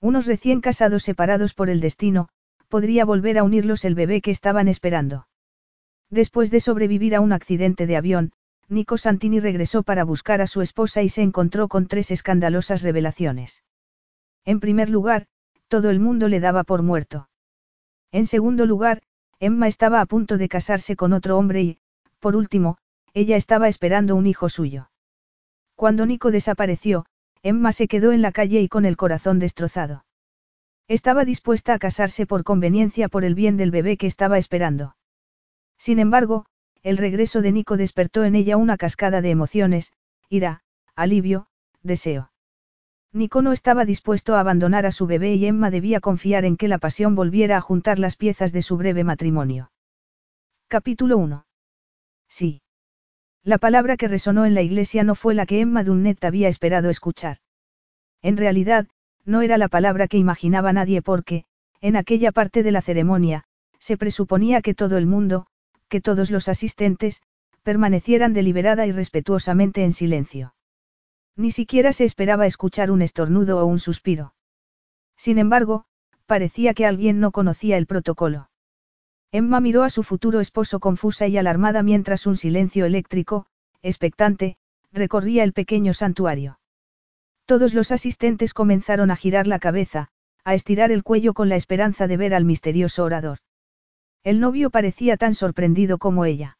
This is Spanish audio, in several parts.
Unos recién casados separados por el destino, podría volver a unirlos el bebé que estaban esperando. Después de sobrevivir a un accidente de avión, Nico Santini regresó para buscar a su esposa y se encontró con tres escandalosas revelaciones. En primer lugar, todo el mundo le daba por muerto. En segundo lugar, Emma estaba a punto de casarse con otro hombre y, por último, ella estaba esperando un hijo suyo. Cuando Nico desapareció, Emma se quedó en la calle y con el corazón destrozado. Estaba dispuesta a casarse por conveniencia por el bien del bebé que estaba esperando. Sin embargo, el regreso de Nico despertó en ella una cascada de emociones, ira, alivio, deseo. Nico no estaba dispuesto a abandonar a su bebé y Emma debía confiar en que la pasión volviera a juntar las piezas de su breve matrimonio. Capítulo 1. Sí. La palabra que resonó en la iglesia no fue la que Emma Dunnet había esperado escuchar. En realidad, no era la palabra que imaginaba nadie porque, en aquella parte de la ceremonia, se presuponía que todo el mundo, que todos los asistentes, permanecieran deliberada y respetuosamente en silencio. Ni siquiera se esperaba escuchar un estornudo o un suspiro. Sin embargo, parecía que alguien no conocía el protocolo. Emma miró a su futuro esposo confusa y alarmada mientras un silencio eléctrico, expectante, recorría el pequeño santuario. Todos los asistentes comenzaron a girar la cabeza, a estirar el cuello con la esperanza de ver al misterioso orador. El novio parecía tan sorprendido como ella.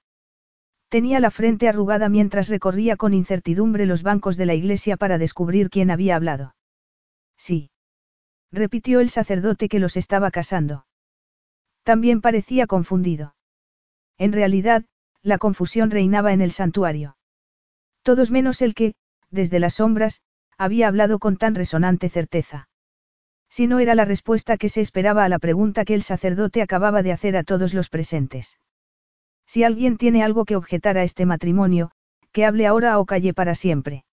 Tenía la frente arrugada mientras recorría con incertidumbre los bancos de la iglesia para descubrir quién había hablado. Sí. Repitió el sacerdote que los estaba casando. También parecía confundido. En realidad, la confusión reinaba en el santuario. Todos menos el que, desde las sombras, había hablado con tan resonante certeza. Si no era la respuesta que se esperaba a la pregunta que el sacerdote acababa de hacer a todos los presentes. Si alguien tiene algo que objetar a este matrimonio, que hable ahora o calle para siempre.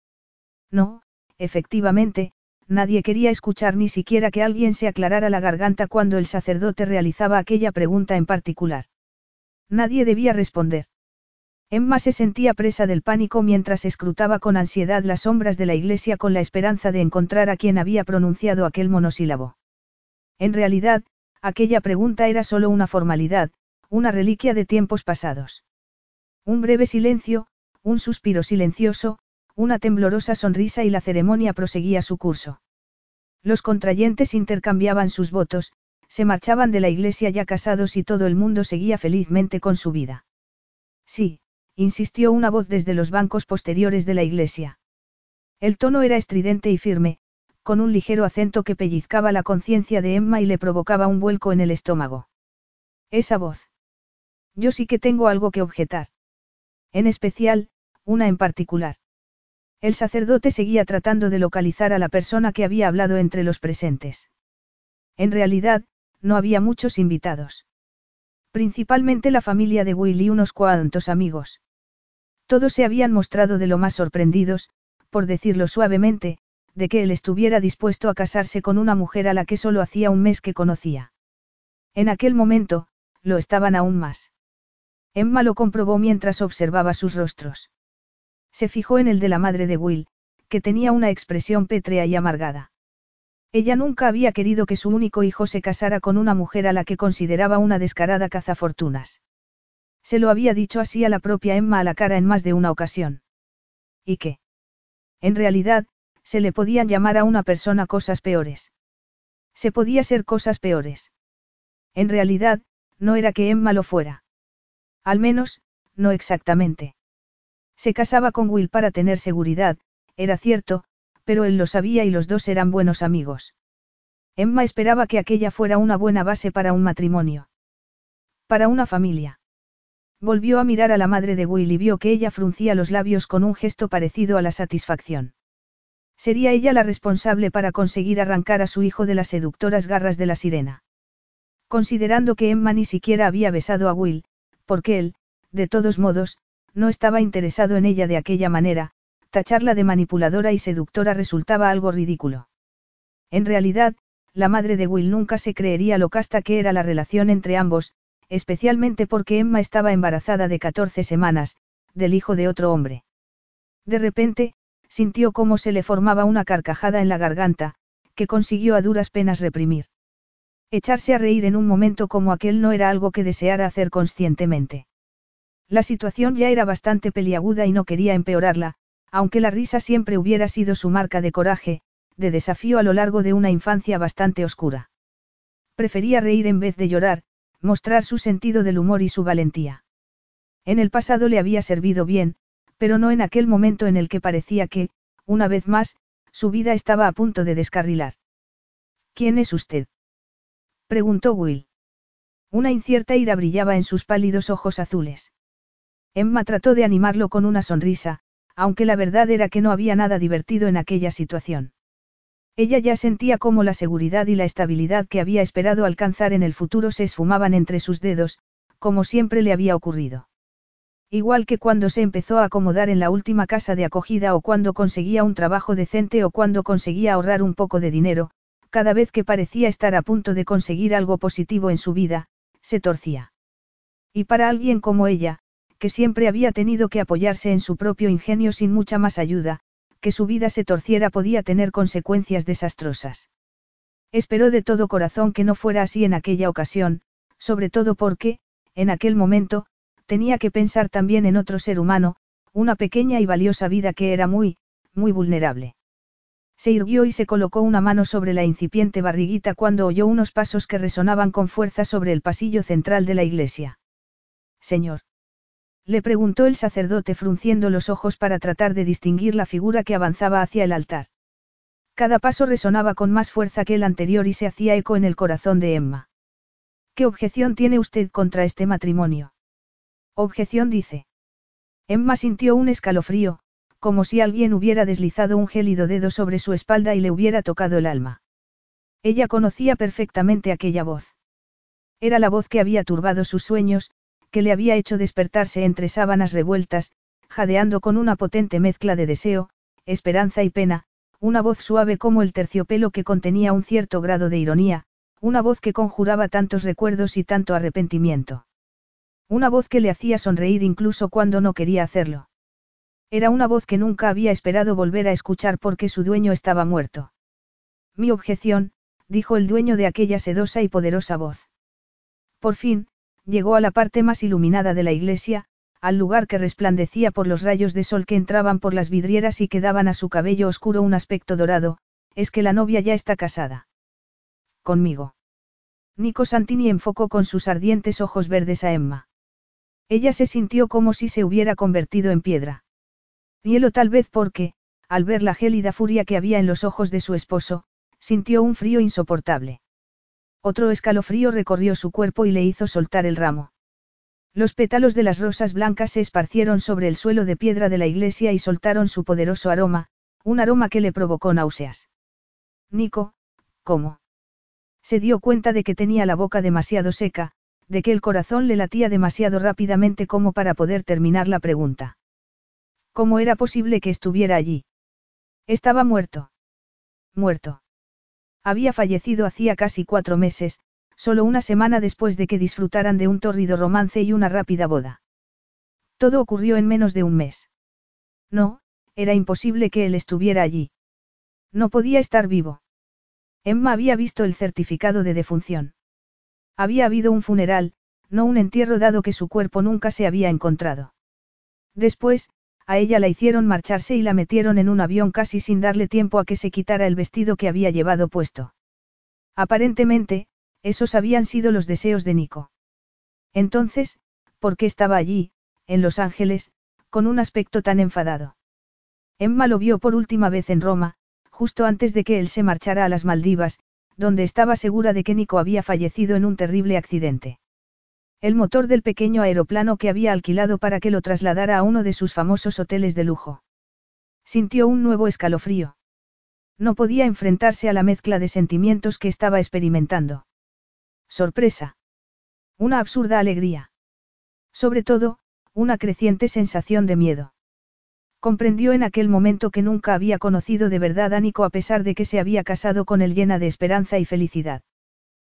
No, efectivamente, nadie quería escuchar ni siquiera que alguien se aclarara la garganta cuando el sacerdote realizaba aquella pregunta en particular. Nadie debía responder. Emma se sentía presa del pánico mientras escrutaba con ansiedad las sombras de la iglesia con la esperanza de encontrar a quien había pronunciado aquel monosílabo. En realidad, aquella pregunta era solo una formalidad, una reliquia de tiempos pasados. Un breve silencio, un suspiro silencioso, una temblorosa sonrisa y la ceremonia proseguía su curso. Los contrayentes intercambiaban sus votos, se marchaban de la iglesia ya casados y todo el mundo seguía felizmente con su vida. Sí, insistió una voz desde los bancos posteriores de la iglesia. El tono era estridente y firme, con un ligero acento que pellizcaba la conciencia de Emma y le provocaba un vuelco en el estómago. Esa voz. Yo sí que tengo algo que objetar. En especial, una en particular. El sacerdote seguía tratando de localizar a la persona que había hablado entre los presentes. En realidad, no había muchos invitados. Principalmente la familia de Will y unos cuantos amigos. Todos se habían mostrado de lo más sorprendidos, por decirlo suavemente, de que él estuviera dispuesto a casarse con una mujer a la que solo hacía un mes que conocía. En aquel momento, lo estaban aún más. Emma lo comprobó mientras observaba sus rostros. Se fijó en el de la madre de Will, que tenía una expresión pétrea y amargada. Ella nunca había querido que su único hijo se casara con una mujer a la que consideraba una descarada cazafortunas. Se lo había dicho así a la propia Emma a la cara en más de una ocasión. ¿Y qué? En realidad, se le podían llamar a una persona cosas peores. Se podía ser cosas peores. En realidad, no era que Emma lo fuera. Al menos, no exactamente. Se casaba con Will para tener seguridad, era cierto, pero él lo sabía y los dos eran buenos amigos. Emma esperaba que aquella fuera una buena base para un matrimonio. Para una familia. Volvió a mirar a la madre de Will y vio que ella fruncía los labios con un gesto parecido a la satisfacción. Sería ella la responsable para conseguir arrancar a su hijo de las seductoras garras de la sirena. Considerando que Emma ni siquiera había besado a Will, porque él, de todos modos, no estaba interesado en ella de aquella manera, tacharla de manipuladora y seductora resultaba algo ridículo. En realidad, la madre de Will nunca se creería lo casta que era la relación entre ambos, especialmente porque Emma estaba embarazada de 14 semanas, del hijo de otro hombre. De repente, sintió cómo se le formaba una carcajada en la garganta, que consiguió a duras penas reprimir. Echarse a reír en un momento como aquel no era algo que deseara hacer conscientemente. La situación ya era bastante peliaguda y no quería empeorarla, aunque la risa siempre hubiera sido su marca de coraje, de desafío a lo largo de una infancia bastante oscura. Prefería reír en vez de llorar, mostrar su sentido del humor y su valentía. En el pasado le había servido bien, pero no en aquel momento en el que parecía que, una vez más, su vida estaba a punto de descarrilar. ¿Quién es usted? preguntó Will. Una incierta ira brillaba en sus pálidos ojos azules. Emma trató de animarlo con una sonrisa, aunque la verdad era que no había nada divertido en aquella situación. Ella ya sentía cómo la seguridad y la estabilidad que había esperado alcanzar en el futuro se esfumaban entre sus dedos, como siempre le había ocurrido. Igual que cuando se empezó a acomodar en la última casa de acogida o cuando conseguía un trabajo decente o cuando conseguía ahorrar un poco de dinero, cada vez que parecía estar a punto de conseguir algo positivo en su vida, se torcía. Y para alguien como ella, que siempre había tenido que apoyarse en su propio ingenio sin mucha más ayuda, que su vida se torciera podía tener consecuencias desastrosas. Esperó de todo corazón que no fuera así en aquella ocasión, sobre todo porque, en aquel momento, tenía que pensar también en otro ser humano, una pequeña y valiosa vida que era muy, muy vulnerable. Se irguió y se colocó una mano sobre la incipiente barriguita cuando oyó unos pasos que resonaban con fuerza sobre el pasillo central de la iglesia. Señor. Le preguntó el sacerdote frunciendo los ojos para tratar de distinguir la figura que avanzaba hacia el altar. Cada paso resonaba con más fuerza que el anterior y se hacía eco en el corazón de Emma. ¿Qué objeción tiene usted contra este matrimonio? Objeción dice. Emma sintió un escalofrío, como si alguien hubiera deslizado un gélido dedo sobre su espalda y le hubiera tocado el alma. Ella conocía perfectamente aquella voz. Era la voz que había turbado sus sueños, que le había hecho despertarse entre sábanas revueltas, jadeando con una potente mezcla de deseo, esperanza y pena, una voz suave como el terciopelo que contenía un cierto grado de ironía, una voz que conjuraba tantos recuerdos y tanto arrepentimiento. Una voz que le hacía sonreír incluso cuando no quería hacerlo. Era una voz que nunca había esperado volver a escuchar porque su dueño estaba muerto. Mi objeción, dijo el dueño de aquella sedosa y poderosa voz. Por fin, llegó a la parte más iluminada de la iglesia, al lugar que resplandecía por los rayos de sol que entraban por las vidrieras y que daban a su cabello oscuro un aspecto dorado, es que la novia ya está casada. Conmigo. Nico Santini enfocó con sus ardientes ojos verdes a Emma. Ella se sintió como si se hubiera convertido en piedra. Hielo tal vez porque, al ver la gélida furia que había en los ojos de su esposo, sintió un frío insoportable. Otro escalofrío recorrió su cuerpo y le hizo soltar el ramo. Los pétalos de las rosas blancas se esparcieron sobre el suelo de piedra de la iglesia y soltaron su poderoso aroma, un aroma que le provocó náuseas. Nico, ¿cómo? Se dio cuenta de que tenía la boca demasiado seca, de que el corazón le latía demasiado rápidamente como para poder terminar la pregunta. ¿Cómo era posible que estuviera allí? Estaba muerto. Muerto. Había fallecido hacía casi cuatro meses, solo una semana después de que disfrutaran de un tórrido romance y una rápida boda. Todo ocurrió en menos de un mes. No, era imposible que él estuviera allí. No podía estar vivo. Emma había visto el certificado de defunción. Había habido un funeral, no un entierro dado que su cuerpo nunca se había encontrado. Después, a ella la hicieron marcharse y la metieron en un avión casi sin darle tiempo a que se quitara el vestido que había llevado puesto. Aparentemente, esos habían sido los deseos de Nico. Entonces, ¿por qué estaba allí, en Los Ángeles, con un aspecto tan enfadado? Emma lo vio por última vez en Roma, justo antes de que él se marchara a las Maldivas, donde estaba segura de que Nico había fallecido en un terrible accidente. El motor del pequeño aeroplano que había alquilado para que lo trasladara a uno de sus famosos hoteles de lujo. Sintió un nuevo escalofrío. No podía enfrentarse a la mezcla de sentimientos que estaba experimentando. Sorpresa. Una absurda alegría. Sobre todo, una creciente sensación de miedo. Comprendió en aquel momento que nunca había conocido de verdad a Nico a pesar de que se había casado con él llena de esperanza y felicidad.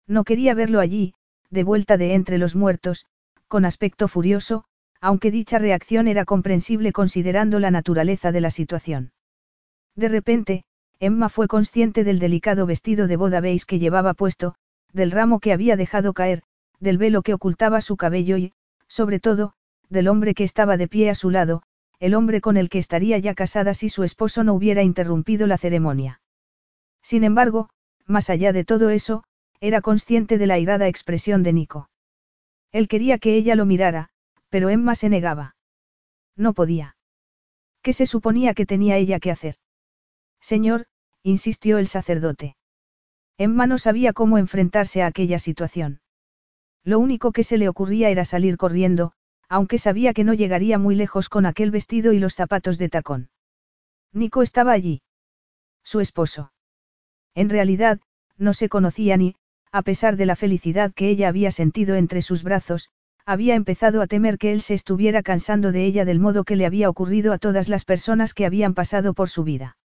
No quería verlo allí, de vuelta de entre los muertos, con aspecto furioso, aunque dicha reacción era comprensible considerando la naturaleza de la situación. De repente, Emma fue consciente del delicado vestido de boda beige que llevaba puesto, del ramo que había dejado caer, del velo que ocultaba su cabello y, sobre todo, del hombre que estaba de pie a su lado, el hombre con el que estaría ya casada si su esposo no hubiera interrumpido la ceremonia. Sin embargo, más allá de todo eso, era consciente de la irada expresión de Nico. Él quería que ella lo mirara, pero Emma se negaba. No podía. ¿Qué se suponía que tenía ella que hacer? Señor, insistió el sacerdote. Emma no sabía cómo enfrentarse a aquella situación. Lo único que se le ocurría era salir corriendo, aunque sabía que no llegaría muy lejos con aquel vestido y los zapatos de tacón. Nico estaba allí. Su esposo. En realidad, no se conocían y, a pesar de la felicidad que ella había sentido entre sus brazos, había empezado a temer que él se estuviera cansando de ella del modo que le había ocurrido a todas las personas que habían pasado por su vida.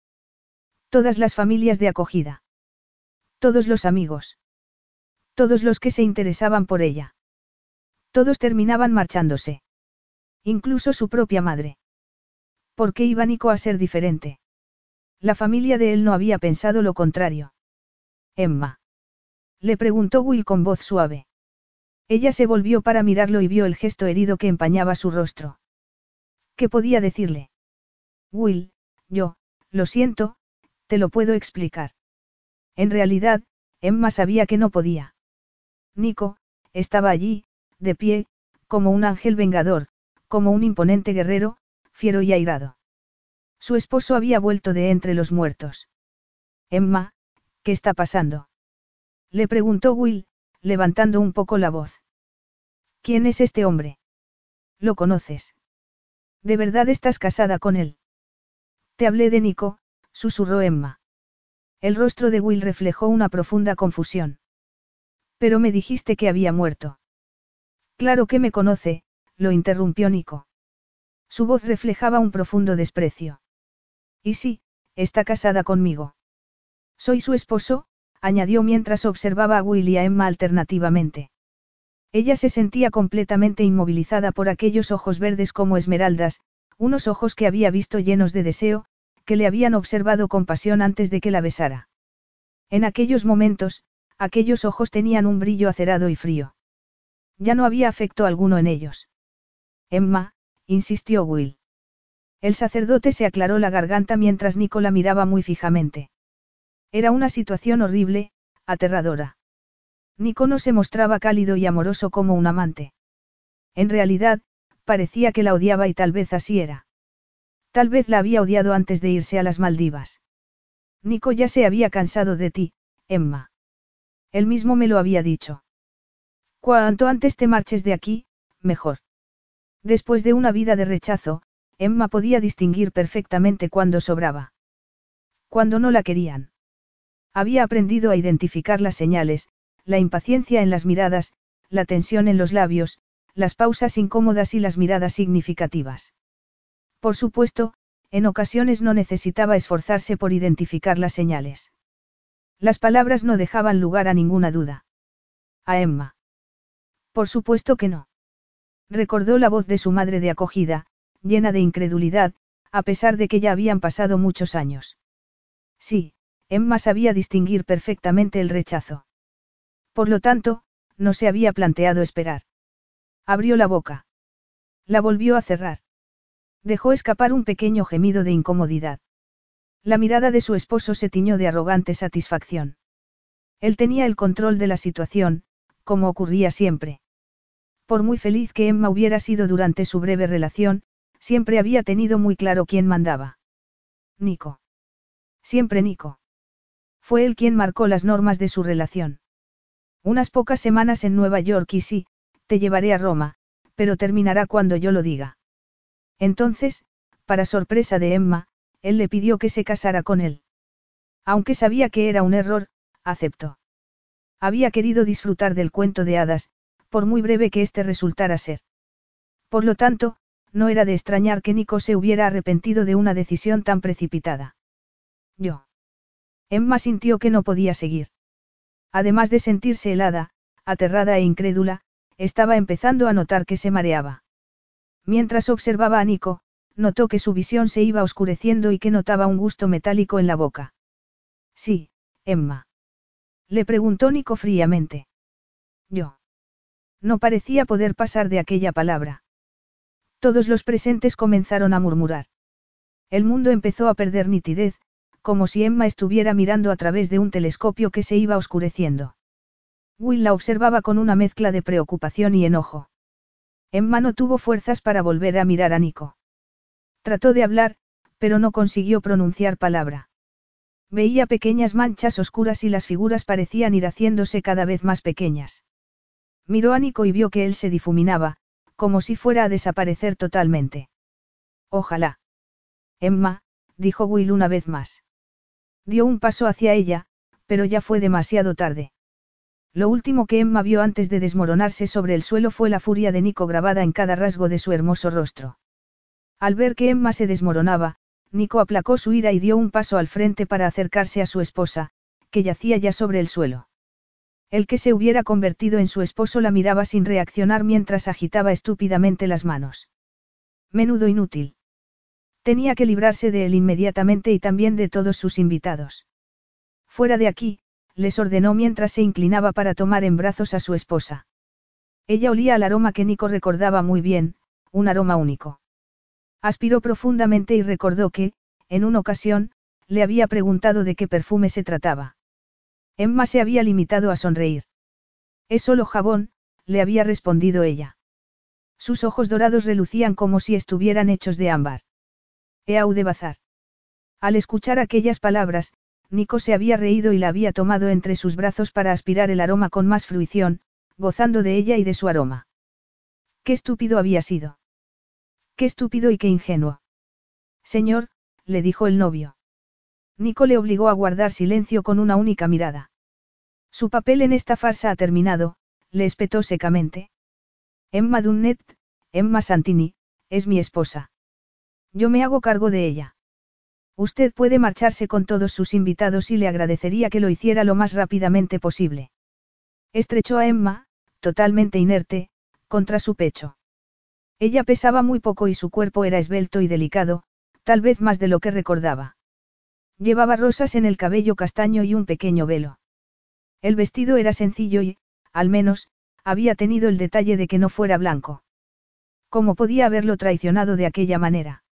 Todas las familias de acogida. Todos los amigos. Todos los que se interesaban por ella. Todos terminaban marchándose. Incluso su propia madre. ¿Por qué iba Nico a ser diferente? La familia de él no había pensado lo contrario. Emma. Le preguntó Will con voz suave. Ella se volvió para mirarlo y vio el gesto herido que empañaba su rostro. ¿Qué podía decirle? Will, yo, lo siento, te lo puedo explicar. En realidad, Emma sabía que no podía. Nico, estaba allí, de pie, como un ángel vengador, como un imponente guerrero, fiero y airado. Su esposo había vuelto de entre los muertos. Emma, ¿qué está pasando? Le preguntó Will, levantando un poco la voz. ¿Quién es este hombre? ¿Lo conoces? ¿De verdad estás casada con él? Te hablé de Nico, susurró Emma. El rostro de Will reflejó una profunda confusión. Pero me dijiste que había muerto. Claro que me conoce, lo interrumpió Nico. Su voz reflejaba un profundo desprecio. Y sí, está casada conmigo. Soy su esposo, añadió mientras observaba a Will y a Emma alternativamente. Ella se sentía completamente inmovilizada por aquellos ojos verdes como esmeraldas, unos ojos que había visto llenos de deseo, que le habían observado con pasión antes de que la besara. En aquellos momentos, aquellos ojos tenían un brillo acerado y frío. Ya no había afecto alguno en ellos. Emma, insistió Will. El sacerdote se aclaró la garganta mientras Nicola miraba muy fijamente. Era una situación horrible, aterradora. Nico no se mostraba cálido y amoroso como un amante. En realidad, parecía que la odiaba y tal vez así era. Tal vez la había odiado antes de irse a las Maldivas. Nico ya se había cansado de ti, Emma. Él mismo me lo había dicho. Cuanto antes te marches de aquí, mejor. Después de una vida de rechazo, Emma podía distinguir perfectamente cuándo sobraba. Cuando no la querían. Había aprendido a identificar las señales, la impaciencia en las miradas, la tensión en los labios, las pausas incómodas y las miradas significativas. Por supuesto, en ocasiones no necesitaba esforzarse por identificar las señales. Las palabras no dejaban lugar a ninguna duda. A Emma. Por supuesto que no. Recordó la voz de su madre de acogida, llena de incredulidad, a pesar de que ya habían pasado muchos años. Sí, Emma sabía distinguir perfectamente el rechazo. Por lo tanto, no se había planteado esperar. Abrió la boca. La volvió a cerrar. Dejó escapar un pequeño gemido de incomodidad. La mirada de su esposo se tiñó de arrogante satisfacción. Él tenía el control de la situación, como ocurría siempre. Por muy feliz que Emma hubiera sido durante su breve relación, siempre había tenido muy claro quién mandaba. Nico. Siempre Nico. Fue él quien marcó las normas de su relación. Unas pocas semanas en Nueva York y sí, te llevaré a Roma, pero terminará cuando yo lo diga. Entonces, para sorpresa de Emma, él le pidió que se casara con él. Aunque sabía que era un error, aceptó. Había querido disfrutar del cuento de hadas, por muy breve que éste resultara ser. Por lo tanto, no era de extrañar que Nico se hubiera arrepentido de una decisión tan precipitada. Yo. Emma sintió que no podía seguir. Además de sentirse helada, aterrada e incrédula, estaba empezando a notar que se mareaba. Mientras observaba a Nico, notó que su visión se iba oscureciendo y que notaba un gusto metálico en la boca. Sí, Emma. Le preguntó Nico fríamente. Yo. No parecía poder pasar de aquella palabra. Todos los presentes comenzaron a murmurar. El mundo empezó a perder nitidez, como si Emma estuviera mirando a través de un telescopio que se iba oscureciendo. Will la observaba con una mezcla de preocupación y enojo. Emma no tuvo fuerzas para volver a mirar a Nico. Trató de hablar, pero no consiguió pronunciar palabra. Veía pequeñas manchas oscuras y las figuras parecían ir haciéndose cada vez más pequeñas. Miró a Nico y vio que él se difuminaba, como si fuera a desaparecer totalmente. Ojalá. Emma, dijo Will una vez más. Dio un paso hacia ella, pero ya fue demasiado tarde. Lo último que Emma vio antes de desmoronarse sobre el suelo fue la furia de Nico grabada en cada rasgo de su hermoso rostro. Al ver que Emma se desmoronaba, Nico aplacó su ira y dio un paso al frente para acercarse a su esposa, que yacía ya sobre el suelo. El que se hubiera convertido en su esposo la miraba sin reaccionar mientras agitaba estúpidamente las manos. Menudo inútil. Tenía que librarse de él inmediatamente y también de todos sus invitados. Fuera de aquí, les ordenó mientras se inclinaba para tomar en brazos a su esposa. Ella olía al aroma que Nico recordaba muy bien, un aroma único. Aspiró profundamente y recordó que, en una ocasión, le había preguntado de qué perfume se trataba. Emma se había limitado a sonreír. Es solo jabón, le había respondido ella. Sus ojos dorados relucían como si estuvieran hechos de ámbar. Eau de bazar. Al escuchar aquellas palabras, Nico se había reído y la había tomado entre sus brazos para aspirar el aroma con más fruición, gozando de ella y de su aroma. Qué estúpido había sido. Qué estúpido y qué ingenuo. Señor, le dijo el novio. Nico le obligó a guardar silencio con una única mirada. Su papel en esta farsa ha terminado, le espetó secamente. Emma Dunnet, Emma Santini, es mi esposa. Yo me hago cargo de ella. Usted puede marcharse con todos sus invitados y le agradecería que lo hiciera lo más rápidamente posible. Estrechó a Emma, totalmente inerte, contra su pecho. Ella pesaba muy poco y su cuerpo era esbelto y delicado, tal vez más de lo que recordaba. Llevaba rosas en el cabello castaño y un pequeño velo. El vestido era sencillo y, al menos, había tenido el detalle de que no fuera blanco. ¿Cómo podía haberlo traicionado de aquella manera?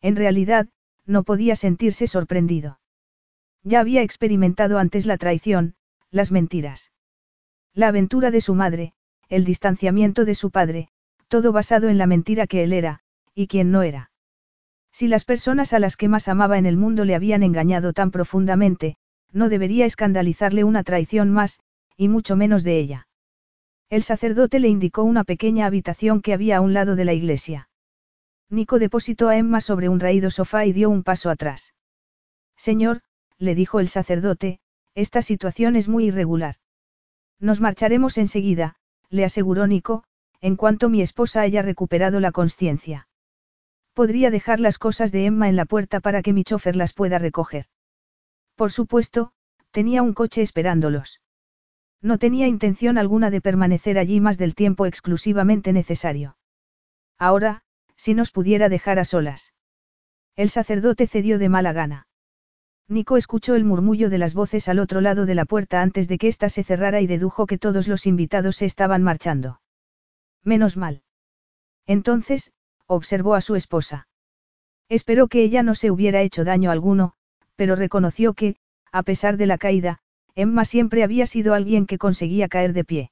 En realidad, no podía sentirse sorprendido. Ya había experimentado antes la traición, las mentiras. La aventura de su madre, el distanciamiento de su padre, todo basado en la mentira que él era, y quien no era. Si las personas a las que más amaba en el mundo le habían engañado tan profundamente, no debería escandalizarle una traición más, y mucho menos de ella. El sacerdote le indicó una pequeña habitación que había a un lado de la iglesia. Nico depositó a Emma sobre un raído sofá y dio un paso atrás. Señor, le dijo el sacerdote, esta situación es muy irregular. Nos marcharemos enseguida, le aseguró Nico, en cuanto mi esposa haya recuperado la conciencia. Podría dejar las cosas de Emma en la puerta para que mi chofer las pueda recoger. Por supuesto, tenía un coche esperándolos. No tenía intención alguna de permanecer allí más del tiempo exclusivamente necesario. Ahora, si nos pudiera dejar a solas. El sacerdote cedió de mala gana. Nico escuchó el murmullo de las voces al otro lado de la puerta antes de que ésta se cerrara y dedujo que todos los invitados se estaban marchando. Menos mal. Entonces, observó a su esposa. Esperó que ella no se hubiera hecho daño alguno, pero reconoció que, a pesar de la caída, Emma siempre había sido alguien que conseguía caer de pie.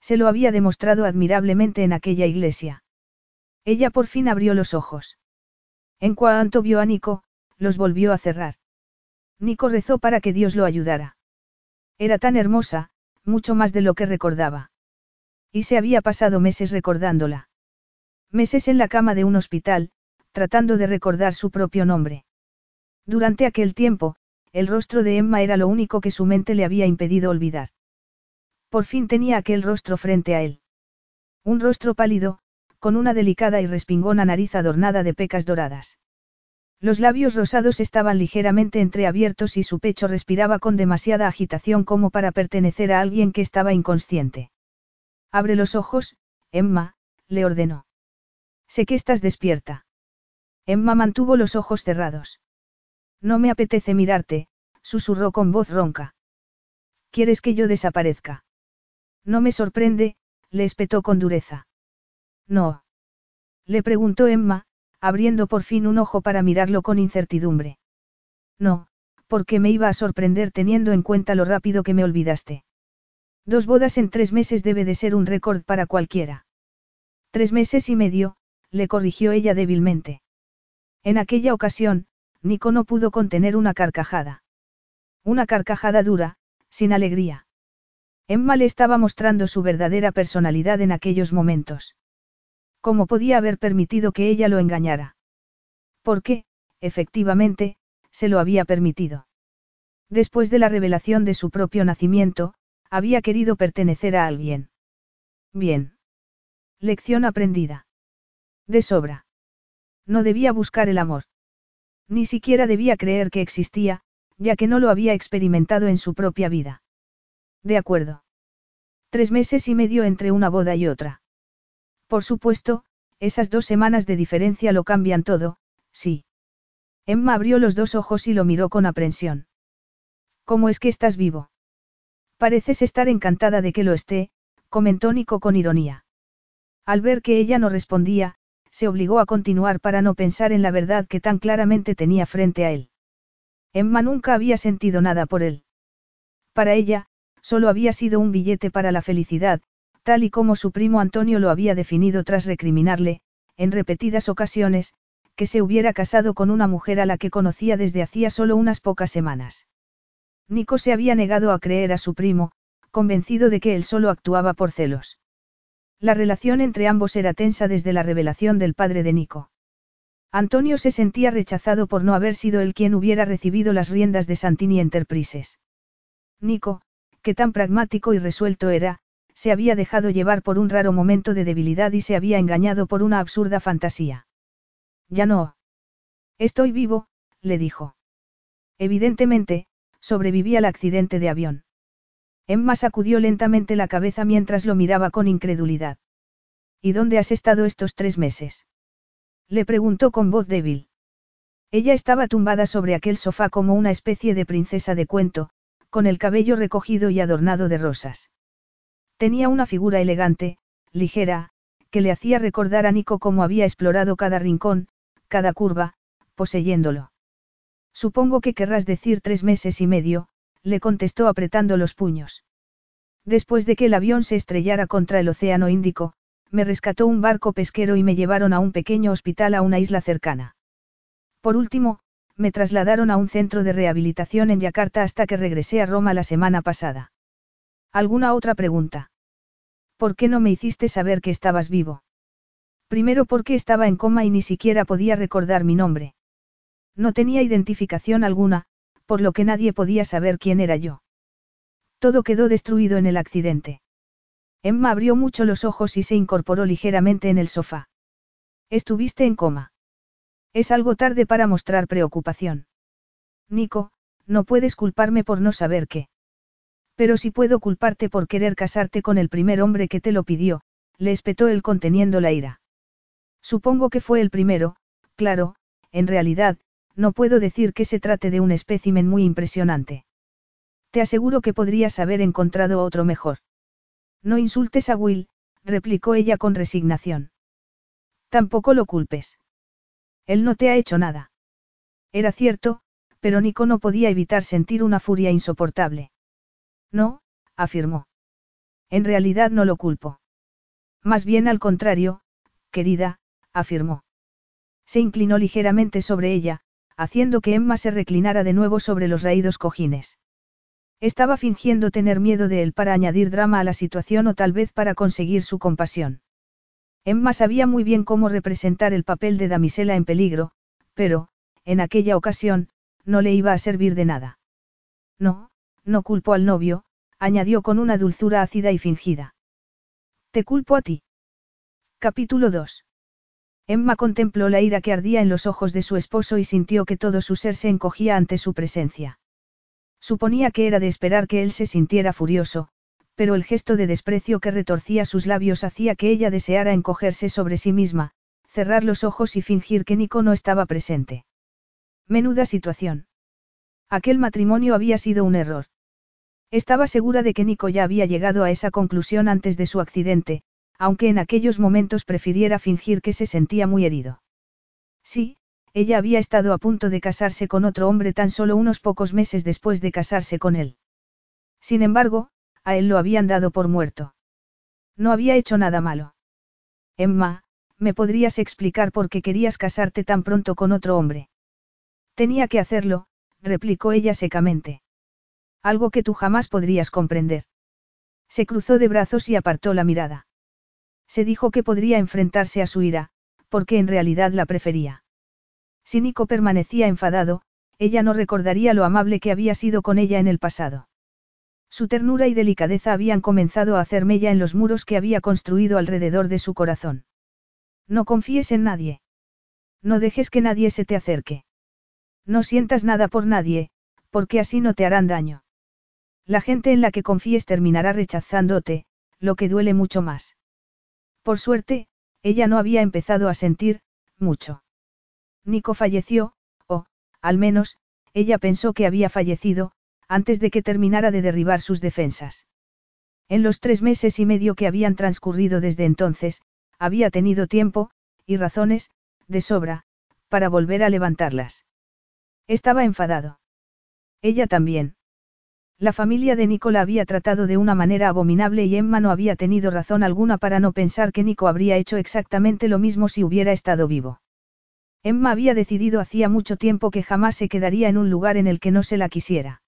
Se lo había demostrado admirablemente en aquella iglesia. Ella por fin abrió los ojos. En cuanto vio a Nico, los volvió a cerrar. Nico rezó para que Dios lo ayudara. Era tan hermosa, mucho más de lo que recordaba. Y se había pasado meses recordándola. Meses en la cama de un hospital, tratando de recordar su propio nombre. Durante aquel tiempo, el rostro de Emma era lo único que su mente le había impedido olvidar. Por fin tenía aquel rostro frente a él. Un rostro pálido, con una delicada y respingona nariz adornada de pecas doradas. Los labios rosados estaban ligeramente entreabiertos y su pecho respiraba con demasiada agitación como para pertenecer a alguien que estaba inconsciente. Abre los ojos, Emma, le ordenó. Sé que estás despierta. Emma mantuvo los ojos cerrados. No me apetece mirarte, susurró con voz ronca. ¿Quieres que yo desaparezca? No me sorprende, le espetó con dureza. No. Le preguntó Emma, abriendo por fin un ojo para mirarlo con incertidumbre. No, porque me iba a sorprender teniendo en cuenta lo rápido que me olvidaste. Dos bodas en tres meses debe de ser un récord para cualquiera. Tres meses y medio, le corrigió ella débilmente. En aquella ocasión, Nico no pudo contener una carcajada. Una carcajada dura, sin alegría. Emma le estaba mostrando su verdadera personalidad en aquellos momentos. ¿Cómo podía haber permitido que ella lo engañara? Porque, efectivamente, se lo había permitido. Después de la revelación de su propio nacimiento, había querido pertenecer a alguien. Bien. Lección aprendida. De sobra. No debía buscar el amor. Ni siquiera debía creer que existía, ya que no lo había experimentado en su propia vida. De acuerdo. Tres meses y medio entre una boda y otra. Por supuesto, esas dos semanas de diferencia lo cambian todo, sí. Emma abrió los dos ojos y lo miró con aprensión. ¿Cómo es que estás vivo? Pareces estar encantada de que lo esté, comentó Nico con ironía. Al ver que ella no respondía, se obligó a continuar para no pensar en la verdad que tan claramente tenía frente a él. Emma nunca había sentido nada por él. Para ella, solo había sido un billete para la felicidad, tal y como su primo Antonio lo había definido tras recriminarle, en repetidas ocasiones, que se hubiera casado con una mujer a la que conocía desde hacía solo unas pocas semanas. Nico se había negado a creer a su primo, convencido de que él solo actuaba por celos. La relación entre ambos era tensa desde la revelación del padre de Nico. Antonio se sentía rechazado por no haber sido él quien hubiera recibido las riendas de Santini Enterprises. Nico, que tan pragmático y resuelto era, se había dejado llevar por un raro momento de debilidad y se había engañado por una absurda fantasía. Ya no. Estoy vivo, le dijo. Evidentemente, sobreviví al accidente de avión. Emma sacudió lentamente la cabeza mientras lo miraba con incredulidad. ¿Y dónde has estado estos tres meses? Le preguntó con voz débil. Ella estaba tumbada sobre aquel sofá como una especie de princesa de cuento, con el cabello recogido y adornado de rosas. Tenía una figura elegante, ligera, que le hacía recordar a Nico cómo había explorado cada rincón, cada curva, poseyéndolo. Supongo que querrás decir tres meses y medio, le contestó apretando los puños. Después de que el avión se estrellara contra el Océano Índico, me rescató un barco pesquero y me llevaron a un pequeño hospital a una isla cercana. Por último, me trasladaron a un centro de rehabilitación en Yakarta hasta que regresé a Roma la semana pasada. ¿Alguna otra pregunta? ¿Por qué no me hiciste saber que estabas vivo? Primero porque estaba en coma y ni siquiera podía recordar mi nombre. No tenía identificación alguna, por lo que nadie podía saber quién era yo. Todo quedó destruido en el accidente. Emma abrió mucho los ojos y se incorporó ligeramente en el sofá. Estuviste en coma. Es algo tarde para mostrar preocupación. Nico, no puedes culparme por no saber qué. Pero si puedo culparte por querer casarte con el primer hombre que te lo pidió, le espetó él conteniendo la ira. Supongo que fue el primero, claro, en realidad, no puedo decir que se trate de un espécimen muy impresionante. Te aseguro que podrías haber encontrado otro mejor. No insultes a Will, replicó ella con resignación. Tampoco lo culpes. Él no te ha hecho nada. Era cierto, pero Nico no podía evitar sentir una furia insoportable. No, afirmó. En realidad no lo culpo. Más bien al contrario, querida, afirmó. Se inclinó ligeramente sobre ella, haciendo que Emma se reclinara de nuevo sobre los raídos cojines. Estaba fingiendo tener miedo de él para añadir drama a la situación o tal vez para conseguir su compasión. Emma sabía muy bien cómo representar el papel de damisela en peligro, pero, en aquella ocasión, no le iba a servir de nada. No, no culpo al novio, añadió con una dulzura ácida y fingida. Te culpo a ti. Capítulo 2. Emma contempló la ira que ardía en los ojos de su esposo y sintió que todo su ser se encogía ante su presencia. Suponía que era de esperar que él se sintiera furioso, pero el gesto de desprecio que retorcía sus labios hacía que ella deseara encogerse sobre sí misma, cerrar los ojos y fingir que Nico no estaba presente. Menuda situación. Aquel matrimonio había sido un error. Estaba segura de que Nico ya había llegado a esa conclusión antes de su accidente, aunque en aquellos momentos prefiriera fingir que se sentía muy herido. Sí, ella había estado a punto de casarse con otro hombre tan solo unos pocos meses después de casarse con él. Sin embargo, a él lo habían dado por muerto. No había hecho nada malo. Emma, ¿me podrías explicar por qué querías casarte tan pronto con otro hombre? Tenía que hacerlo, replicó ella secamente. Algo que tú jamás podrías comprender. Se cruzó de brazos y apartó la mirada. Se dijo que podría enfrentarse a su ira, porque en realidad la prefería. Si Nico permanecía enfadado, ella no recordaría lo amable que había sido con ella en el pasado. Su ternura y delicadeza habían comenzado a hacer mella en los muros que había construido alrededor de su corazón. No confíes en nadie. No dejes que nadie se te acerque. No sientas nada por nadie, porque así no te harán daño. La gente en la que confíes terminará rechazándote, lo que duele mucho más. Por suerte, ella no había empezado a sentir, mucho. Nico falleció, o, al menos, ella pensó que había fallecido, antes de que terminara de derribar sus defensas. En los tres meses y medio que habían transcurrido desde entonces, había tenido tiempo, y razones, de sobra, para volver a levantarlas. Estaba enfadado. Ella también. La familia de Nico la había tratado de una manera abominable y Emma no había tenido razón alguna para no pensar que Nico habría hecho exactamente lo mismo si hubiera estado vivo. Emma había decidido hacía mucho tiempo que jamás se quedaría en un lugar en el que no se la quisiera.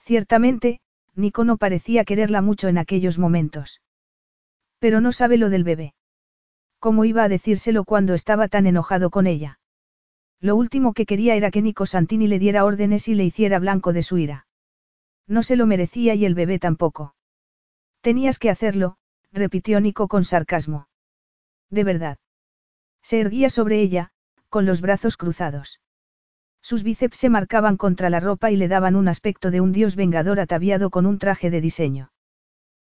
Ciertamente, Nico no parecía quererla mucho en aquellos momentos. Pero no sabe lo del bebé. ¿Cómo iba a decírselo cuando estaba tan enojado con ella? Lo último que quería era que Nico Santini le diera órdenes y le hiciera blanco de su ira. No se lo merecía y el bebé tampoco. Tenías que hacerlo, repitió Nico con sarcasmo. De verdad. Se erguía sobre ella, con los brazos cruzados. Sus bíceps se marcaban contra la ropa y le daban un aspecto de un dios vengador ataviado con un traje de diseño.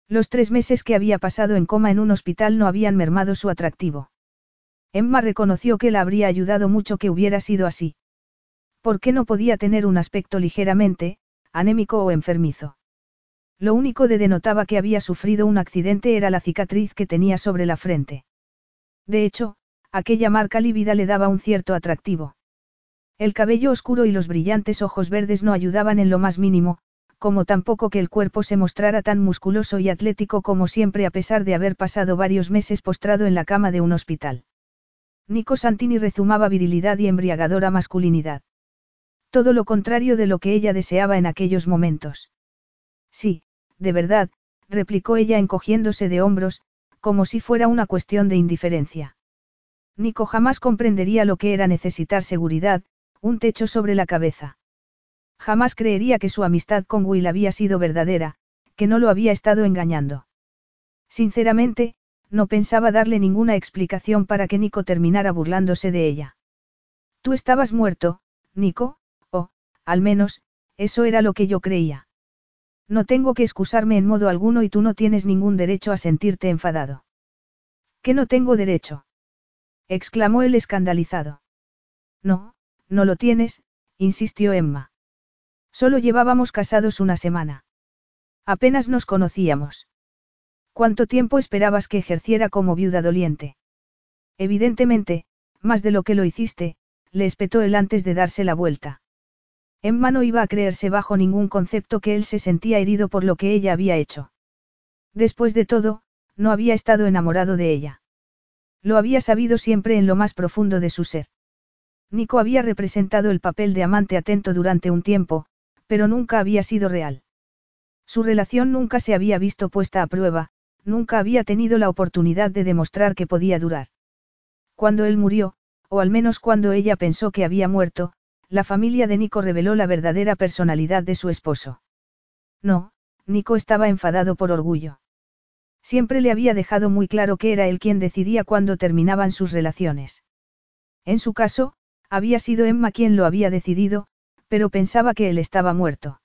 Los tres meses que había pasado en coma en un hospital no habían mermado su atractivo. Emma reconoció que la habría ayudado mucho que hubiera sido así. ¿Por qué no podía tener un aspecto ligeramente, anémico o enfermizo? Lo único de denotaba que había sufrido un accidente era la cicatriz que tenía sobre la frente. De hecho, aquella marca lívida le daba un cierto atractivo. El cabello oscuro y los brillantes ojos verdes no ayudaban en lo más mínimo, como tampoco que el cuerpo se mostrara tan musculoso y atlético como siempre a pesar de haber pasado varios meses postrado en la cama de un hospital. Nico Santini rezumaba virilidad y embriagadora masculinidad. Todo lo contrario de lo que ella deseaba en aquellos momentos. Sí, de verdad, replicó ella encogiéndose de hombros, como si fuera una cuestión de indiferencia. Nico jamás comprendería lo que era necesitar seguridad, un techo sobre la cabeza. Jamás creería que su amistad con Will había sido verdadera, que no lo había estado engañando. Sinceramente, no pensaba darle ninguna explicación para que Nico terminara burlándose de ella. Tú estabas muerto, Nico, al menos, eso era lo que yo creía. No tengo que excusarme en modo alguno y tú no tienes ningún derecho a sentirte enfadado. ¿Que no tengo derecho? exclamó él escandalizado. No, no lo tienes, insistió Emma. Solo llevábamos casados una semana. Apenas nos conocíamos. ¿Cuánto tiempo esperabas que ejerciera como viuda doliente? Evidentemente, más de lo que lo hiciste, le espetó él antes de darse la vuelta. Emma no iba a creerse bajo ningún concepto que él se sentía herido por lo que ella había hecho. Después de todo, no había estado enamorado de ella. Lo había sabido siempre en lo más profundo de su ser. Nico había representado el papel de amante atento durante un tiempo, pero nunca había sido real. Su relación nunca se había visto puesta a prueba, nunca había tenido la oportunidad de demostrar que podía durar. Cuando él murió, o al menos cuando ella pensó que había muerto, la familia de Nico reveló la verdadera personalidad de su esposo. No, Nico estaba enfadado por orgullo. Siempre le había dejado muy claro que era él quien decidía cuándo terminaban sus relaciones. En su caso, había sido Emma quien lo había decidido, pero pensaba que él estaba muerto.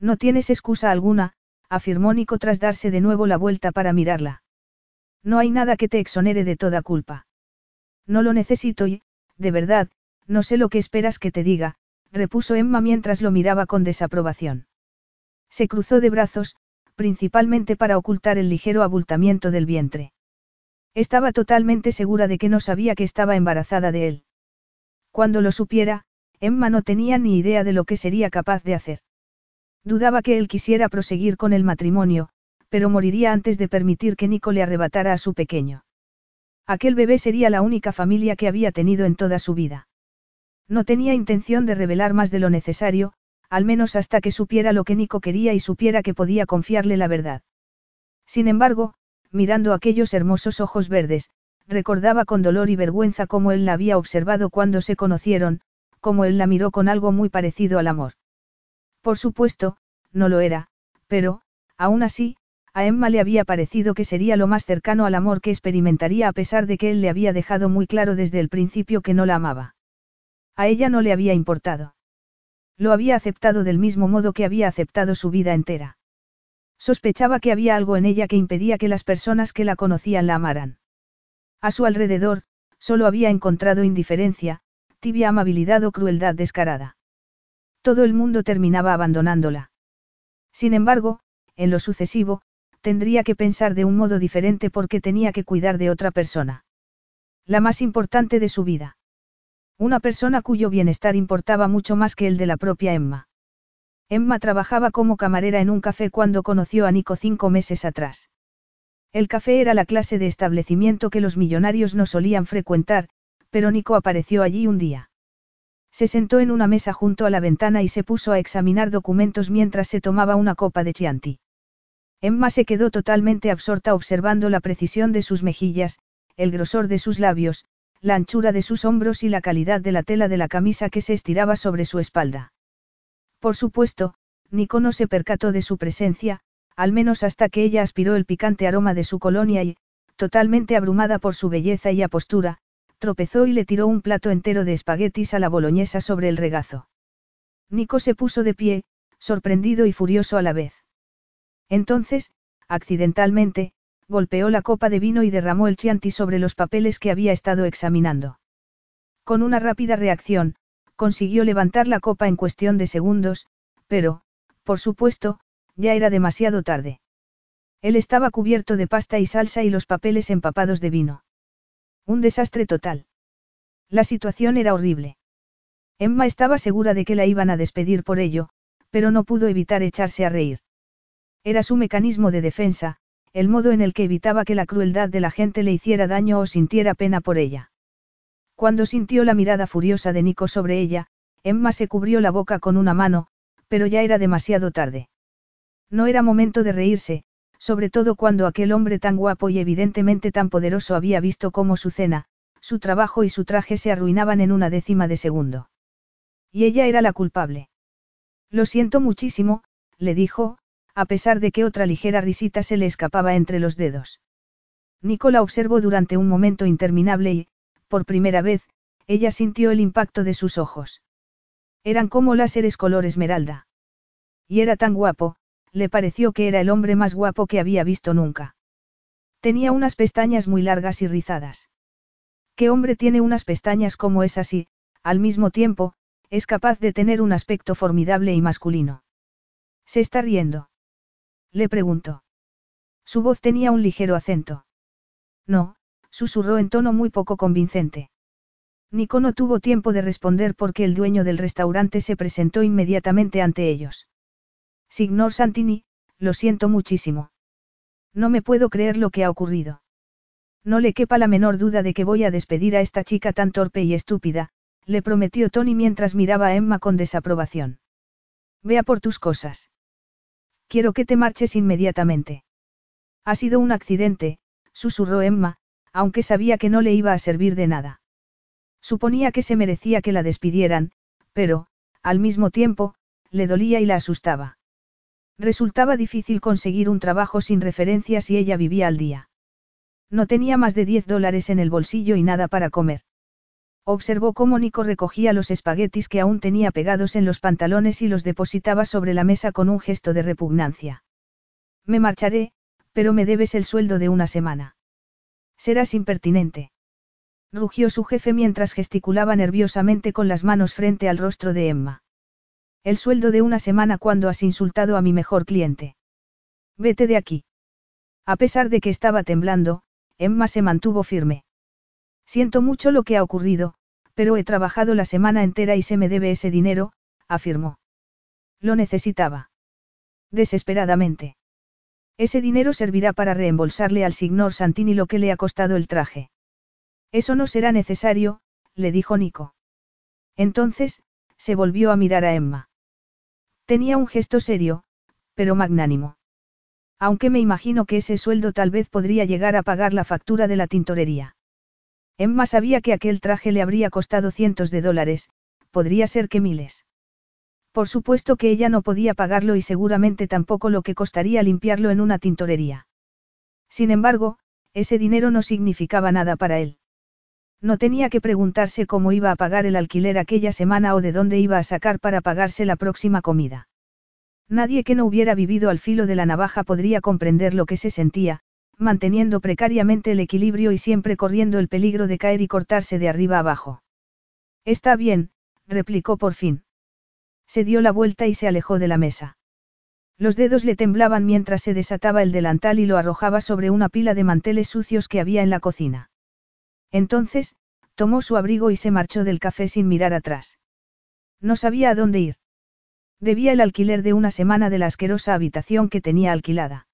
No tienes excusa alguna, afirmó Nico tras darse de nuevo la vuelta para mirarla. No hay nada que te exonere de toda culpa. No lo necesito y, de verdad, no sé lo que esperas que te diga, repuso Emma mientras lo miraba con desaprobación. Se cruzó de brazos, principalmente para ocultar el ligero abultamiento del vientre. Estaba totalmente segura de que no sabía que estaba embarazada de él. Cuando lo supiera, Emma no tenía ni idea de lo que sería capaz de hacer. Dudaba que él quisiera proseguir con el matrimonio, pero moriría antes de permitir que Nico le arrebatara a su pequeño. Aquel bebé sería la única familia que había tenido en toda su vida. No tenía intención de revelar más de lo necesario, al menos hasta que supiera lo que Nico quería y supiera que podía confiarle la verdad. Sin embargo, mirando aquellos hermosos ojos verdes, recordaba con dolor y vergüenza cómo él la había observado cuando se conocieron, cómo él la miró con algo muy parecido al amor. Por supuesto, no lo era, pero, aún así, a Emma le había parecido que sería lo más cercano al amor que experimentaría a pesar de que él le había dejado muy claro desde el principio que no la amaba. A ella no le había importado. Lo había aceptado del mismo modo que había aceptado su vida entera. Sospechaba que había algo en ella que impedía que las personas que la conocían la amaran. A su alrededor, solo había encontrado indiferencia, tibia amabilidad o crueldad descarada. Todo el mundo terminaba abandonándola. Sin embargo, en lo sucesivo, tendría que pensar de un modo diferente porque tenía que cuidar de otra persona. La más importante de su vida. Una persona cuyo bienestar importaba mucho más que el de la propia Emma. Emma trabajaba como camarera en un café cuando conoció a Nico cinco meses atrás. El café era la clase de establecimiento que los millonarios no solían frecuentar, pero Nico apareció allí un día. Se sentó en una mesa junto a la ventana y se puso a examinar documentos mientras se tomaba una copa de Chianti. Emma se quedó totalmente absorta observando la precisión de sus mejillas, el grosor de sus labios, la anchura de sus hombros y la calidad de la tela de la camisa que se estiraba sobre su espalda. Por supuesto, Nico no se percató de su presencia, al menos hasta que ella aspiró el picante aroma de su colonia y, totalmente abrumada por su belleza y apostura, tropezó y le tiró un plato entero de espaguetis a la boloñesa sobre el regazo. Nico se puso de pie, sorprendido y furioso a la vez. Entonces, accidentalmente, golpeó la copa de vino y derramó el chianti sobre los papeles que había estado examinando. Con una rápida reacción, consiguió levantar la copa en cuestión de segundos, pero, por supuesto, ya era demasiado tarde. Él estaba cubierto de pasta y salsa y los papeles empapados de vino. Un desastre total. La situación era horrible. Emma estaba segura de que la iban a despedir por ello, pero no pudo evitar echarse a reír. Era su mecanismo de defensa, el modo en el que evitaba que la crueldad de la gente le hiciera daño o sintiera pena por ella. Cuando sintió la mirada furiosa de Nico sobre ella, Emma se cubrió la boca con una mano, pero ya era demasiado tarde. No era momento de reírse, sobre todo cuando aquel hombre tan guapo y evidentemente tan poderoso había visto cómo su cena, su trabajo y su traje se arruinaban en una décima de segundo. Y ella era la culpable. Lo siento muchísimo, le dijo, a pesar de que otra ligera risita se le escapaba entre los dedos. Nicola observó durante un momento interminable y, por primera vez, ella sintió el impacto de sus ojos. Eran como láseres color esmeralda. Y era tan guapo, le pareció que era el hombre más guapo que había visto nunca. Tenía unas pestañas muy largas y rizadas. ¿Qué hombre tiene unas pestañas como esas y, al mismo tiempo, es capaz de tener un aspecto formidable y masculino? Se está riendo. Le preguntó. Su voz tenía un ligero acento. No, susurró en tono muy poco convincente. Nico no tuvo tiempo de responder porque el dueño del restaurante se presentó inmediatamente ante ellos. Signor Santini, lo siento muchísimo. No me puedo creer lo que ha ocurrido. No le quepa la menor duda de que voy a despedir a esta chica tan torpe y estúpida, le prometió Tony mientras miraba a Emma con desaprobación. Vea por tus cosas. Quiero que te marches inmediatamente. Ha sido un accidente, susurró Emma, aunque sabía que no le iba a servir de nada. Suponía que se merecía que la despidieran, pero, al mismo tiempo, le dolía y la asustaba. Resultaba difícil conseguir un trabajo sin referencias y ella vivía al día. No tenía más de 10 dólares en el bolsillo y nada para comer. Observó cómo Nico recogía los espaguetis que aún tenía pegados en los pantalones y los depositaba sobre la mesa con un gesto de repugnancia. Me marcharé, pero me debes el sueldo de una semana. Serás impertinente. Rugió su jefe mientras gesticulaba nerviosamente con las manos frente al rostro de Emma. El sueldo de una semana cuando has insultado a mi mejor cliente. Vete de aquí. A pesar de que estaba temblando, Emma se mantuvo firme. Siento mucho lo que ha ocurrido, pero he trabajado la semana entera y se me debe ese dinero, afirmó. Lo necesitaba. Desesperadamente. Ese dinero servirá para reembolsarle al señor Santini lo que le ha costado el traje. Eso no será necesario, le dijo Nico. Entonces, se volvió a mirar a Emma. Tenía un gesto serio, pero magnánimo. Aunque me imagino que ese sueldo tal vez podría llegar a pagar la factura de la tintorería. Emma sabía que aquel traje le habría costado cientos de dólares, podría ser que miles. Por supuesto que ella no podía pagarlo y seguramente tampoco lo que costaría limpiarlo en una tintorería. Sin embargo, ese dinero no significaba nada para él. No tenía que preguntarse cómo iba a pagar el alquiler aquella semana o de dónde iba a sacar para pagarse la próxima comida. Nadie que no hubiera vivido al filo de la navaja podría comprender lo que se sentía, manteniendo precariamente el equilibrio y siempre corriendo el peligro de caer y cortarse de arriba abajo. Está bien, replicó por fin. Se dio la vuelta y se alejó de la mesa. Los dedos le temblaban mientras se desataba el delantal y lo arrojaba sobre una pila de manteles sucios que había en la cocina. Entonces, tomó su abrigo y se marchó del café sin mirar atrás. No sabía a dónde ir. Debía el alquiler de una semana de la asquerosa habitación que tenía alquilada.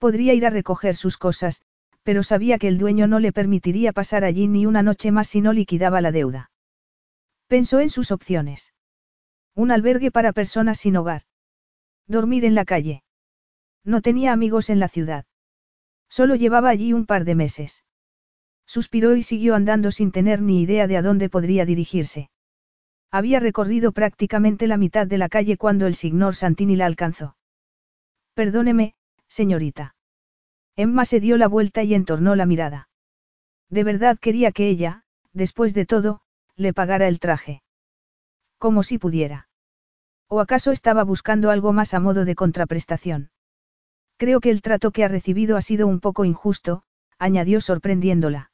Podría ir a recoger sus cosas, pero sabía que el dueño no le permitiría pasar allí ni una noche más si no liquidaba la deuda. Pensó en sus opciones. Un albergue para personas sin hogar. Dormir en la calle. No tenía amigos en la ciudad. Solo llevaba allí un par de meses. Suspiró y siguió andando sin tener ni idea de a dónde podría dirigirse. Había recorrido prácticamente la mitad de la calle cuando el señor Santini la alcanzó. Perdóneme, señorita. Emma se dio la vuelta y entornó la mirada. De verdad quería que ella, después de todo, le pagara el traje. Como si pudiera. ¿O acaso estaba buscando algo más a modo de contraprestación? Creo que el trato que ha recibido ha sido un poco injusto, añadió sorprendiéndola.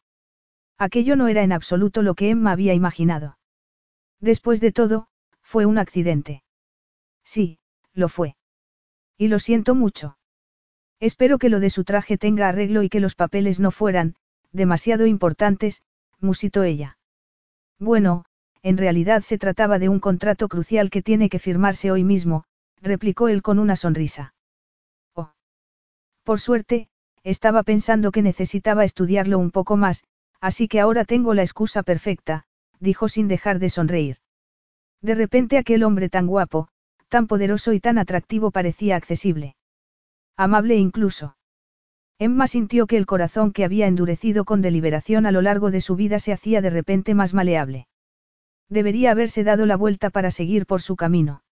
Aquello no era en absoluto lo que Emma había imaginado. Después de todo, fue un accidente. Sí, lo fue. Y lo siento mucho. Espero que lo de su traje tenga arreglo y que los papeles no fueran, demasiado importantes, musitó ella. Bueno, en realidad se trataba de un contrato crucial que tiene que firmarse hoy mismo, replicó él con una sonrisa. Oh. Por suerte, estaba pensando que necesitaba estudiarlo un poco más, así que ahora tengo la excusa perfecta, dijo sin dejar de sonreír. De repente aquel hombre tan guapo, tan poderoso y tan atractivo parecía accesible. Amable incluso. Emma sintió que el corazón que había endurecido con deliberación a lo largo de su vida se hacía de repente más maleable. Debería haberse dado la vuelta para seguir por su camino.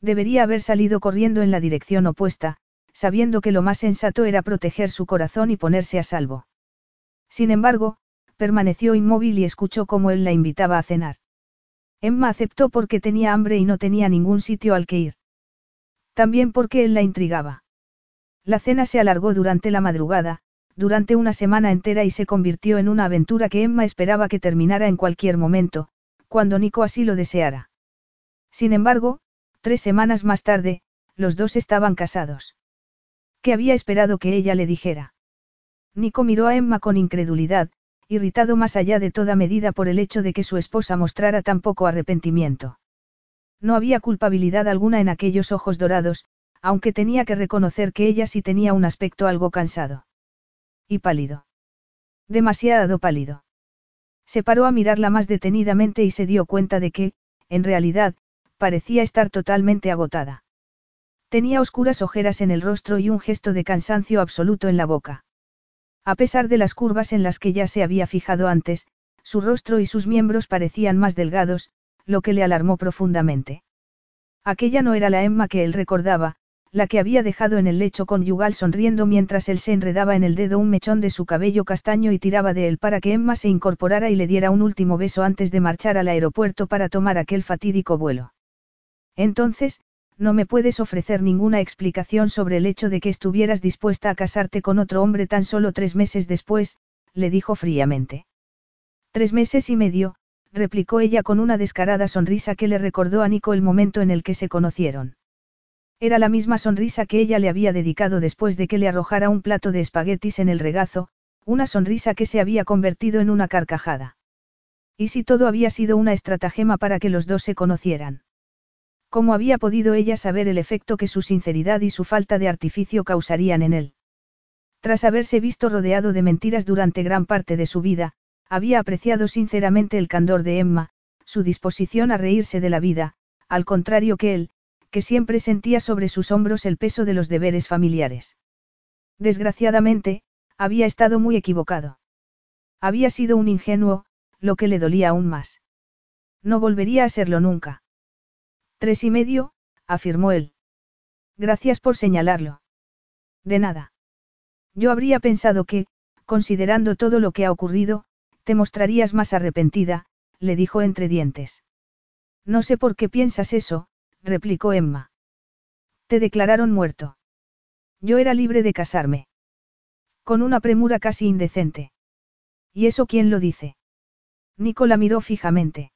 Debería haber salido corriendo en la dirección opuesta, sabiendo que lo más sensato era proteger su corazón y ponerse a salvo. Sin embargo, permaneció inmóvil y escuchó cómo él la invitaba a cenar. Emma aceptó porque tenía hambre y no tenía ningún sitio al que ir. También porque él la intrigaba. La cena se alargó durante la madrugada, durante una semana entera y se convirtió en una aventura que Emma esperaba que terminara en cualquier momento, cuando Nico así lo deseara. Sin embargo, tres semanas más tarde, los dos estaban casados. ¿Qué había esperado que ella le dijera? Nico miró a Emma con incredulidad, irritado más allá de toda medida por el hecho de que su esposa mostrara tan poco arrepentimiento. No había culpabilidad alguna en aquellos ojos dorados, aunque tenía que reconocer que ella sí tenía un aspecto algo cansado. Y pálido. Demasiado pálido. Se paró a mirarla más detenidamente y se dio cuenta de que, en realidad, parecía estar totalmente agotada. Tenía oscuras ojeras en el rostro y un gesto de cansancio absoluto en la boca. A pesar de las curvas en las que ya se había fijado antes, su rostro y sus miembros parecían más delgados, lo que le alarmó profundamente. Aquella no era la Emma que él recordaba, la que había dejado en el lecho conyugal sonriendo mientras él se enredaba en el dedo un mechón de su cabello castaño y tiraba de él para que Emma se incorporara y le diera un último beso antes de marchar al aeropuerto para tomar aquel fatídico vuelo. Entonces, no me puedes ofrecer ninguna explicación sobre el hecho de que estuvieras dispuesta a casarte con otro hombre tan solo tres meses después, le dijo fríamente. Tres meses y medio, replicó ella con una descarada sonrisa que le recordó a Nico el momento en el que se conocieron. Era la misma sonrisa que ella le había dedicado después de que le arrojara un plato de espaguetis en el regazo, una sonrisa que se había convertido en una carcajada. ¿Y si todo había sido una estratagema para que los dos se conocieran? ¿Cómo había podido ella saber el efecto que su sinceridad y su falta de artificio causarían en él? Tras haberse visto rodeado de mentiras durante gran parte de su vida, había apreciado sinceramente el candor de Emma, su disposición a reírse de la vida, al contrario que él, que siempre sentía sobre sus hombros el peso de los deberes familiares. Desgraciadamente, había estado muy equivocado. Había sido un ingenuo, lo que le dolía aún más. No volvería a serlo nunca. Tres y medio, afirmó él. Gracias por señalarlo. De nada. Yo habría pensado que, considerando todo lo que ha ocurrido, te mostrarías más arrepentida, le dijo entre dientes. No sé por qué piensas eso, replicó Emma. Te declararon muerto. Yo era libre de casarme. Con una premura casi indecente. ¿Y eso quién lo dice? Nico la miró fijamente.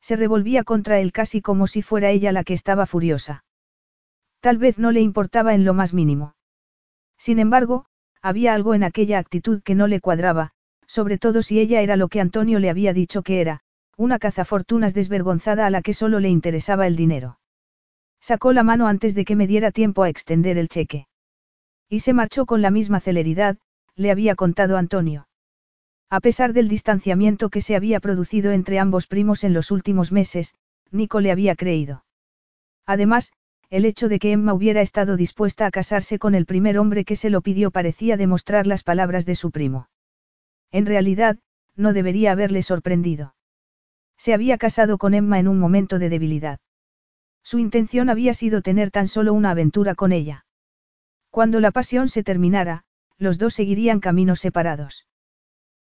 Se revolvía contra él casi como si fuera ella la que estaba furiosa. Tal vez no le importaba en lo más mínimo. Sin embargo, había algo en aquella actitud que no le cuadraba, sobre todo si ella era lo que Antonio le había dicho que era, una cazafortunas desvergonzada a la que solo le interesaba el dinero. Sacó la mano antes de que me diera tiempo a extender el cheque. Y se marchó con la misma celeridad, le había contado Antonio. A pesar del distanciamiento que se había producido entre ambos primos en los últimos meses, Nico le había creído. Además, el hecho de que Emma hubiera estado dispuesta a casarse con el primer hombre que se lo pidió parecía demostrar las palabras de su primo. En realidad, no debería haberle sorprendido. Se había casado con Emma en un momento de debilidad. Su intención había sido tener tan solo una aventura con ella. Cuando la pasión se terminara, los dos seguirían caminos separados.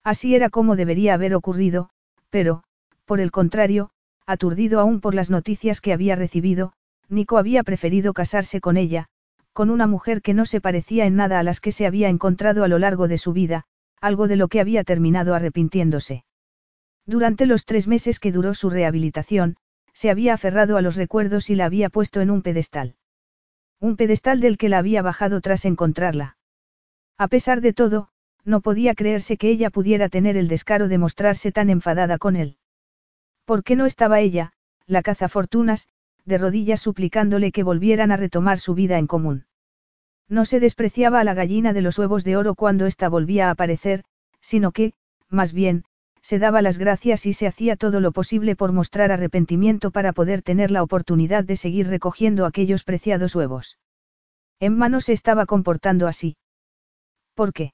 Así era como debería haber ocurrido, pero, por el contrario, aturdido aún por las noticias que había recibido, Nico había preferido casarse con ella, con una mujer que no se parecía en nada a las que se había encontrado a lo largo de su vida, algo de lo que había terminado arrepintiéndose. Durante los tres meses que duró su rehabilitación, se había aferrado a los recuerdos y la había puesto en un pedestal. Un pedestal del que la había bajado tras encontrarla. A pesar de todo, no podía creerse que ella pudiera tener el descaro de mostrarse tan enfadada con él. ¿Por qué no estaba ella, la cazafortunas, de rodillas suplicándole que volvieran a retomar su vida en común? No se despreciaba a la gallina de los huevos de oro cuando ésta volvía a aparecer, sino que, más bien, se daba las gracias y se hacía todo lo posible por mostrar arrepentimiento para poder tener la oportunidad de seguir recogiendo aquellos preciados huevos. Emma no se estaba comportando así. ¿Por qué?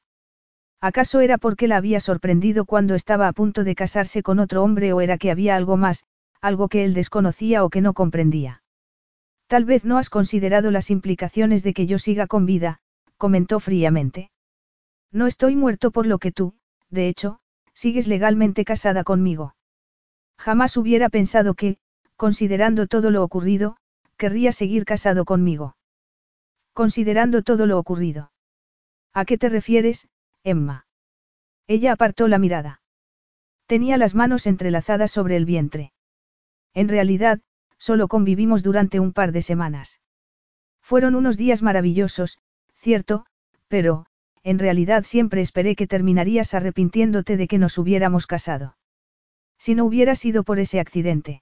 ¿Acaso era porque la había sorprendido cuando estaba a punto de casarse con otro hombre o era que había algo más, algo que él desconocía o que no comprendía? Tal vez no has considerado las implicaciones de que yo siga con vida, comentó fríamente. No estoy muerto por lo que tú, de hecho, sigues legalmente casada conmigo. Jamás hubiera pensado que, considerando todo lo ocurrido, querría seguir casado conmigo. Considerando todo lo ocurrido. ¿A qué te refieres, Emma? Ella apartó la mirada. Tenía las manos entrelazadas sobre el vientre. En realidad, solo convivimos durante un par de semanas. Fueron unos días maravillosos, cierto, pero, en realidad siempre esperé que terminarías arrepintiéndote de que nos hubiéramos casado. Si no hubiera sido por ese accidente.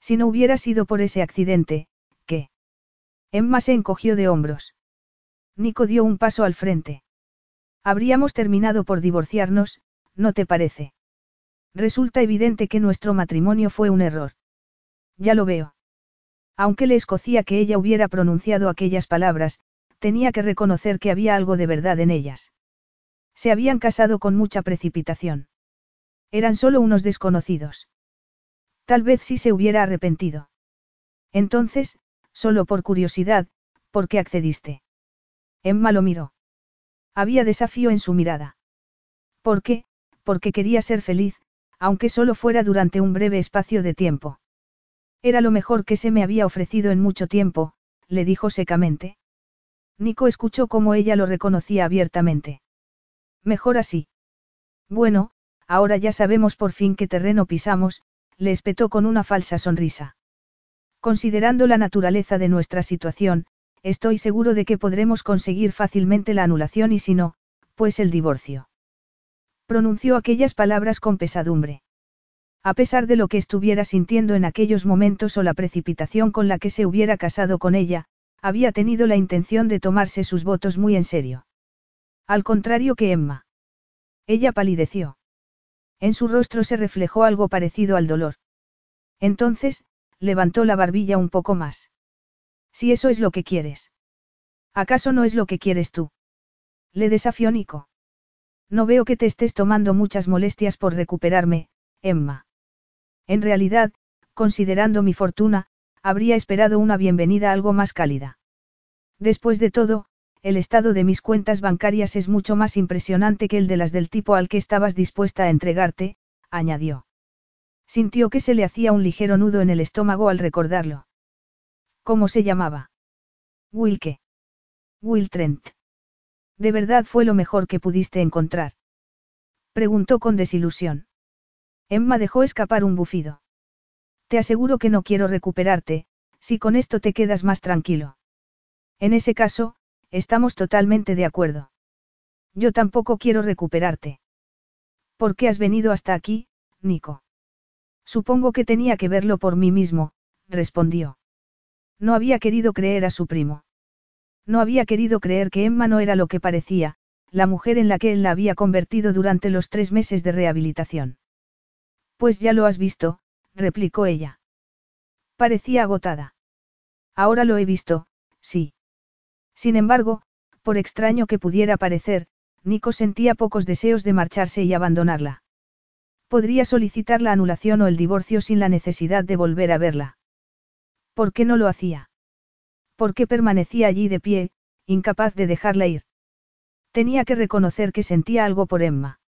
Si no hubiera sido por ese accidente, ¿qué? Emma se encogió de hombros. Nico dio un paso al frente. Habríamos terminado por divorciarnos, ¿no te parece? Resulta evidente que nuestro matrimonio fue un error. Ya lo veo. Aunque le escocía que ella hubiera pronunciado aquellas palabras, tenía que reconocer que había algo de verdad en ellas. Se habían casado con mucha precipitación. Eran solo unos desconocidos. Tal vez sí se hubiera arrepentido. Entonces, solo por curiosidad, ¿por qué accediste? Emma lo miró. Había desafío en su mirada. ¿Por qué? Porque quería ser feliz, aunque solo fuera durante un breve espacio de tiempo. Era lo mejor que se me había ofrecido en mucho tiempo, le dijo secamente. Nico escuchó cómo ella lo reconocía abiertamente. Mejor así. Bueno, ahora ya sabemos por fin qué terreno pisamos, le espetó con una falsa sonrisa. Considerando la naturaleza de nuestra situación, estoy seguro de que podremos conseguir fácilmente la anulación y si no, pues el divorcio. Pronunció aquellas palabras con pesadumbre. A pesar de lo que estuviera sintiendo en aquellos momentos o la precipitación con la que se hubiera casado con ella, había tenido la intención de tomarse sus votos muy en serio. Al contrario que Emma. Ella palideció. En su rostro se reflejó algo parecido al dolor. Entonces, levantó la barbilla un poco más. Si eso es lo que quieres. ¿Acaso no es lo que quieres tú? Le desafió Nico. No veo que te estés tomando muchas molestias por recuperarme, Emma. En realidad, considerando mi fortuna, habría esperado una bienvenida algo más cálida. Después de todo, el estado de mis cuentas bancarias es mucho más impresionante que el de las del tipo al que estabas dispuesta a entregarte, añadió. Sintió que se le hacía un ligero nudo en el estómago al recordarlo. ¿Cómo se llamaba? Wilke. Will Trent. ¿De verdad fue lo mejor que pudiste encontrar? Preguntó con desilusión. Emma dejó escapar un bufido. Te aseguro que no quiero recuperarte, si con esto te quedas más tranquilo. En ese caso, estamos totalmente de acuerdo. Yo tampoco quiero recuperarte. ¿Por qué has venido hasta aquí, Nico? Supongo que tenía que verlo por mí mismo, respondió. No había querido creer a su primo. No había querido creer que Emma no era lo que parecía, la mujer en la que él la había convertido durante los tres meses de rehabilitación. Pues ya lo has visto, replicó ella. Parecía agotada. Ahora lo he visto, sí. Sin embargo, por extraño que pudiera parecer, Nico sentía pocos deseos de marcharse y abandonarla. Podría solicitar la anulación o el divorcio sin la necesidad de volver a verla. ¿Por qué no lo hacía? ¿Por qué permanecía allí de pie, incapaz de dejarla ir? Tenía que reconocer que sentía algo por Emma.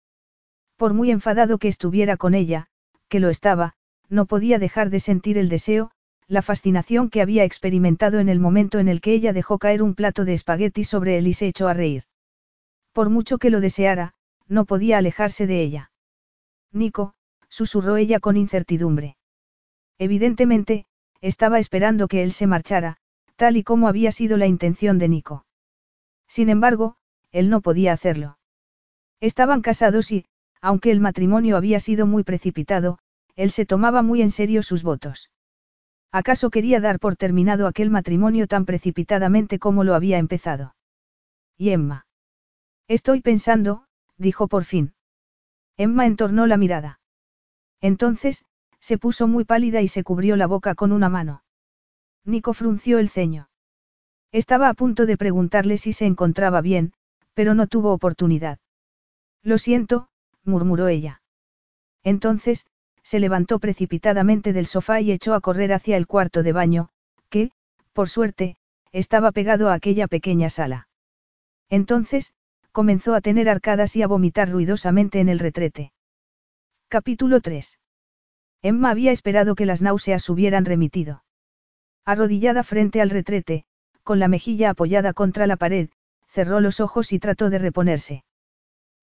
Por muy enfadado que estuviera con ella, que lo estaba, no podía dejar de sentir el deseo, la fascinación que había experimentado en el momento en el que ella dejó caer un plato de espagueti sobre él y se echó a reír. Por mucho que lo deseara, no podía alejarse de ella. Nico, susurró ella con incertidumbre. Evidentemente, estaba esperando que él se marchara, tal y como había sido la intención de Nico. Sin embargo, él no podía hacerlo. Estaban casados y, aunque el matrimonio había sido muy precipitado, él se tomaba muy en serio sus votos. ¿Acaso quería dar por terminado aquel matrimonio tan precipitadamente como lo había empezado? Y Emma. Estoy pensando, dijo por fin. Emma entornó la mirada. Entonces, se puso muy pálida y se cubrió la boca con una mano. Nico frunció el ceño. Estaba a punto de preguntarle si se encontraba bien, pero no tuvo oportunidad. Lo siento, murmuró ella. Entonces, se levantó precipitadamente del sofá y echó a correr hacia el cuarto de baño, que, por suerte, estaba pegado a aquella pequeña sala. Entonces, comenzó a tener arcadas y a vomitar ruidosamente en el retrete. Capítulo 3. Emma había esperado que las náuseas hubieran remitido. Arrodillada frente al retrete, con la mejilla apoyada contra la pared, cerró los ojos y trató de reponerse.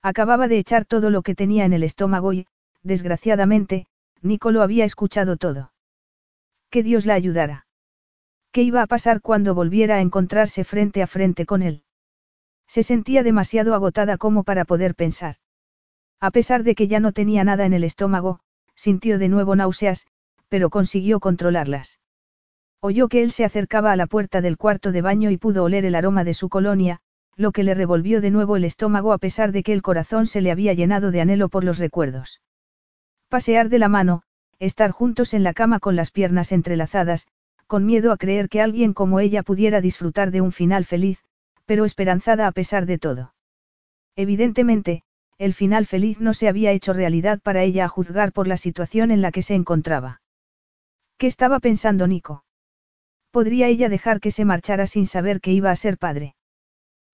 Acababa de echar todo lo que tenía en el estómago y, desgraciadamente, Nico lo había escuchado todo. Que Dios la ayudara. ¿Qué iba a pasar cuando volviera a encontrarse frente a frente con él? Se sentía demasiado agotada como para poder pensar. A pesar de que ya no tenía nada en el estómago, sintió de nuevo náuseas, pero consiguió controlarlas. Oyó que él se acercaba a la puerta del cuarto de baño y pudo oler el aroma de su colonia, lo que le revolvió de nuevo el estómago a pesar de que el corazón se le había llenado de anhelo por los recuerdos. Pasear de la mano, estar juntos en la cama con las piernas entrelazadas, con miedo a creer que alguien como ella pudiera disfrutar de un final feliz, pero esperanzada a pesar de todo. Evidentemente, el final feliz no se había hecho realidad para ella a juzgar por la situación en la que se encontraba. ¿Qué estaba pensando Nico? ¿Podría ella dejar que se marchara sin saber que iba a ser padre?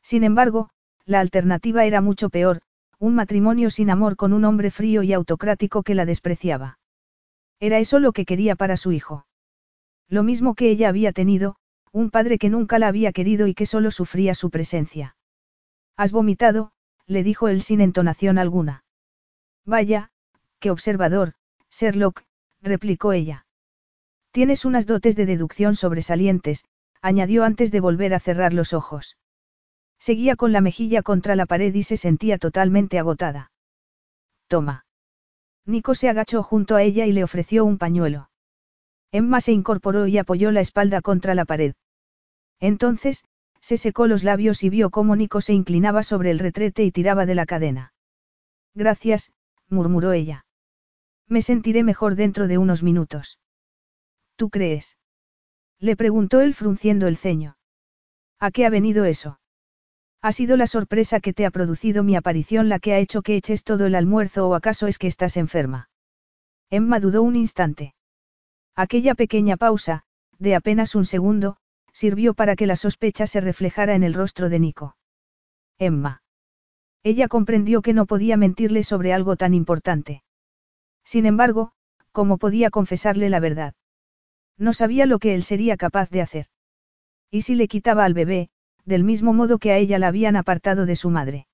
Sin embargo, la alternativa era mucho peor, un matrimonio sin amor con un hombre frío y autocrático que la despreciaba. Era eso lo que quería para su hijo. Lo mismo que ella había tenido, un padre que nunca la había querido y que solo sufría su presencia. Has vomitado, le dijo él sin entonación alguna. Vaya, qué observador, Sherlock, replicó ella. Tienes unas dotes de deducción sobresalientes, añadió antes de volver a cerrar los ojos. Seguía con la mejilla contra la pared y se sentía totalmente agotada. Toma. Nico se agachó junto a ella y le ofreció un pañuelo. Emma se incorporó y apoyó la espalda contra la pared. Entonces, se secó los labios y vio cómo Nico se inclinaba sobre el retrete y tiraba de la cadena. Gracias, murmuró ella. Me sentiré mejor dentro de unos minutos. ¿Tú crees? Le preguntó él frunciendo el ceño. ¿A qué ha venido eso? ¿Ha sido la sorpresa que te ha producido mi aparición la que ha hecho que eches todo el almuerzo o acaso es que estás enferma? Emma dudó un instante. Aquella pequeña pausa, de apenas un segundo, sirvió para que la sospecha se reflejara en el rostro de Nico. Emma. Ella comprendió que no podía mentirle sobre algo tan importante. Sin embargo, ¿cómo podía confesarle la verdad? No sabía lo que él sería capaz de hacer. ¿Y si le quitaba al bebé, del mismo modo que a ella la habían apartado de su madre.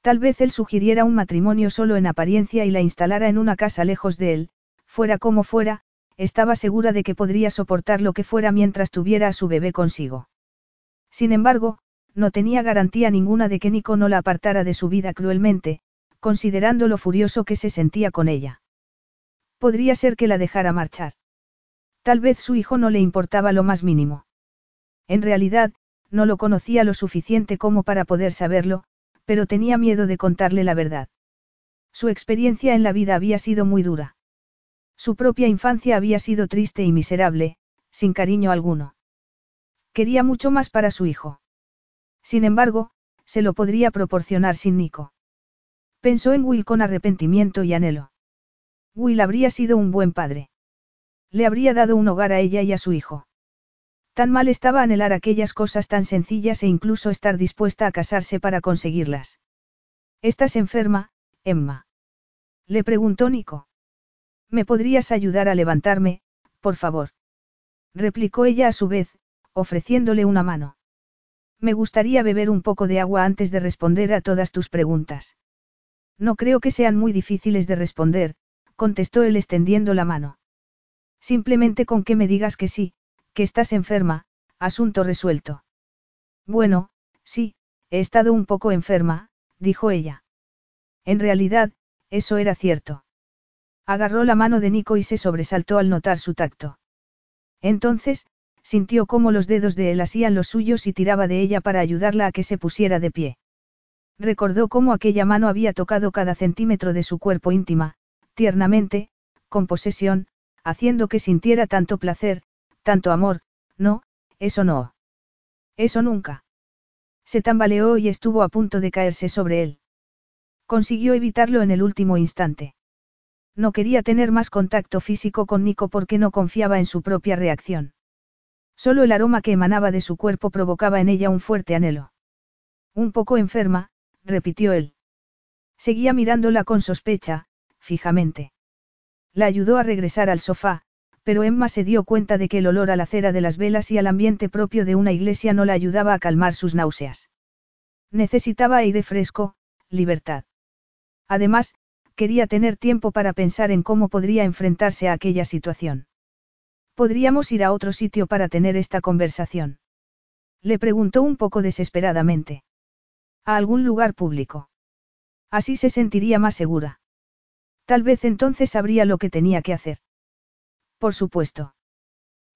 Tal vez él sugiriera un matrimonio solo en apariencia y la instalara en una casa lejos de él, fuera como fuera, estaba segura de que podría soportar lo que fuera mientras tuviera a su bebé consigo. Sin embargo, no tenía garantía ninguna de que Nico no la apartara de su vida cruelmente, considerando lo furioso que se sentía con ella. Podría ser que la dejara marchar. Tal vez su hijo no le importaba lo más mínimo. En realidad, no lo conocía lo suficiente como para poder saberlo, pero tenía miedo de contarle la verdad. Su experiencia en la vida había sido muy dura. Su propia infancia había sido triste y miserable, sin cariño alguno. Quería mucho más para su hijo. Sin embargo, se lo podría proporcionar sin Nico. Pensó en Will con arrepentimiento y anhelo. Will habría sido un buen padre. Le habría dado un hogar a ella y a su hijo. Tan mal estaba anhelar aquellas cosas tan sencillas e incluso estar dispuesta a casarse para conseguirlas. ¿Estás enferma, Emma? Le preguntó Nico. ¿Me podrías ayudar a levantarme, por favor? replicó ella a su vez, ofreciéndole una mano. Me gustaría beber un poco de agua antes de responder a todas tus preguntas. No creo que sean muy difíciles de responder, contestó él extendiendo la mano. Simplemente con que me digas que sí, que estás enferma, asunto resuelto. Bueno, sí, he estado un poco enferma, dijo ella. En realidad, eso era cierto. Agarró la mano de Nico y se sobresaltó al notar su tacto. Entonces, sintió cómo los dedos de él hacían los suyos y tiraba de ella para ayudarla a que se pusiera de pie. Recordó cómo aquella mano había tocado cada centímetro de su cuerpo íntima, tiernamente, con posesión, haciendo que sintiera tanto placer, tanto amor, no, eso no. Eso nunca. Se tambaleó y estuvo a punto de caerse sobre él. Consiguió evitarlo en el último instante. No quería tener más contacto físico con Nico porque no confiaba en su propia reacción. Solo el aroma que emanaba de su cuerpo provocaba en ella un fuerte anhelo. Un poco enferma, repitió él. Seguía mirándola con sospecha, fijamente. La ayudó a regresar al sofá, pero Emma se dio cuenta de que el olor a la cera de las velas y al ambiente propio de una iglesia no la ayudaba a calmar sus náuseas. Necesitaba aire fresco, libertad. Además, quería tener tiempo para pensar en cómo podría enfrentarse a aquella situación. ¿Podríamos ir a otro sitio para tener esta conversación? Le preguntó un poco desesperadamente. A algún lugar público. Así se sentiría más segura. Tal vez entonces sabría lo que tenía que hacer. Por supuesto.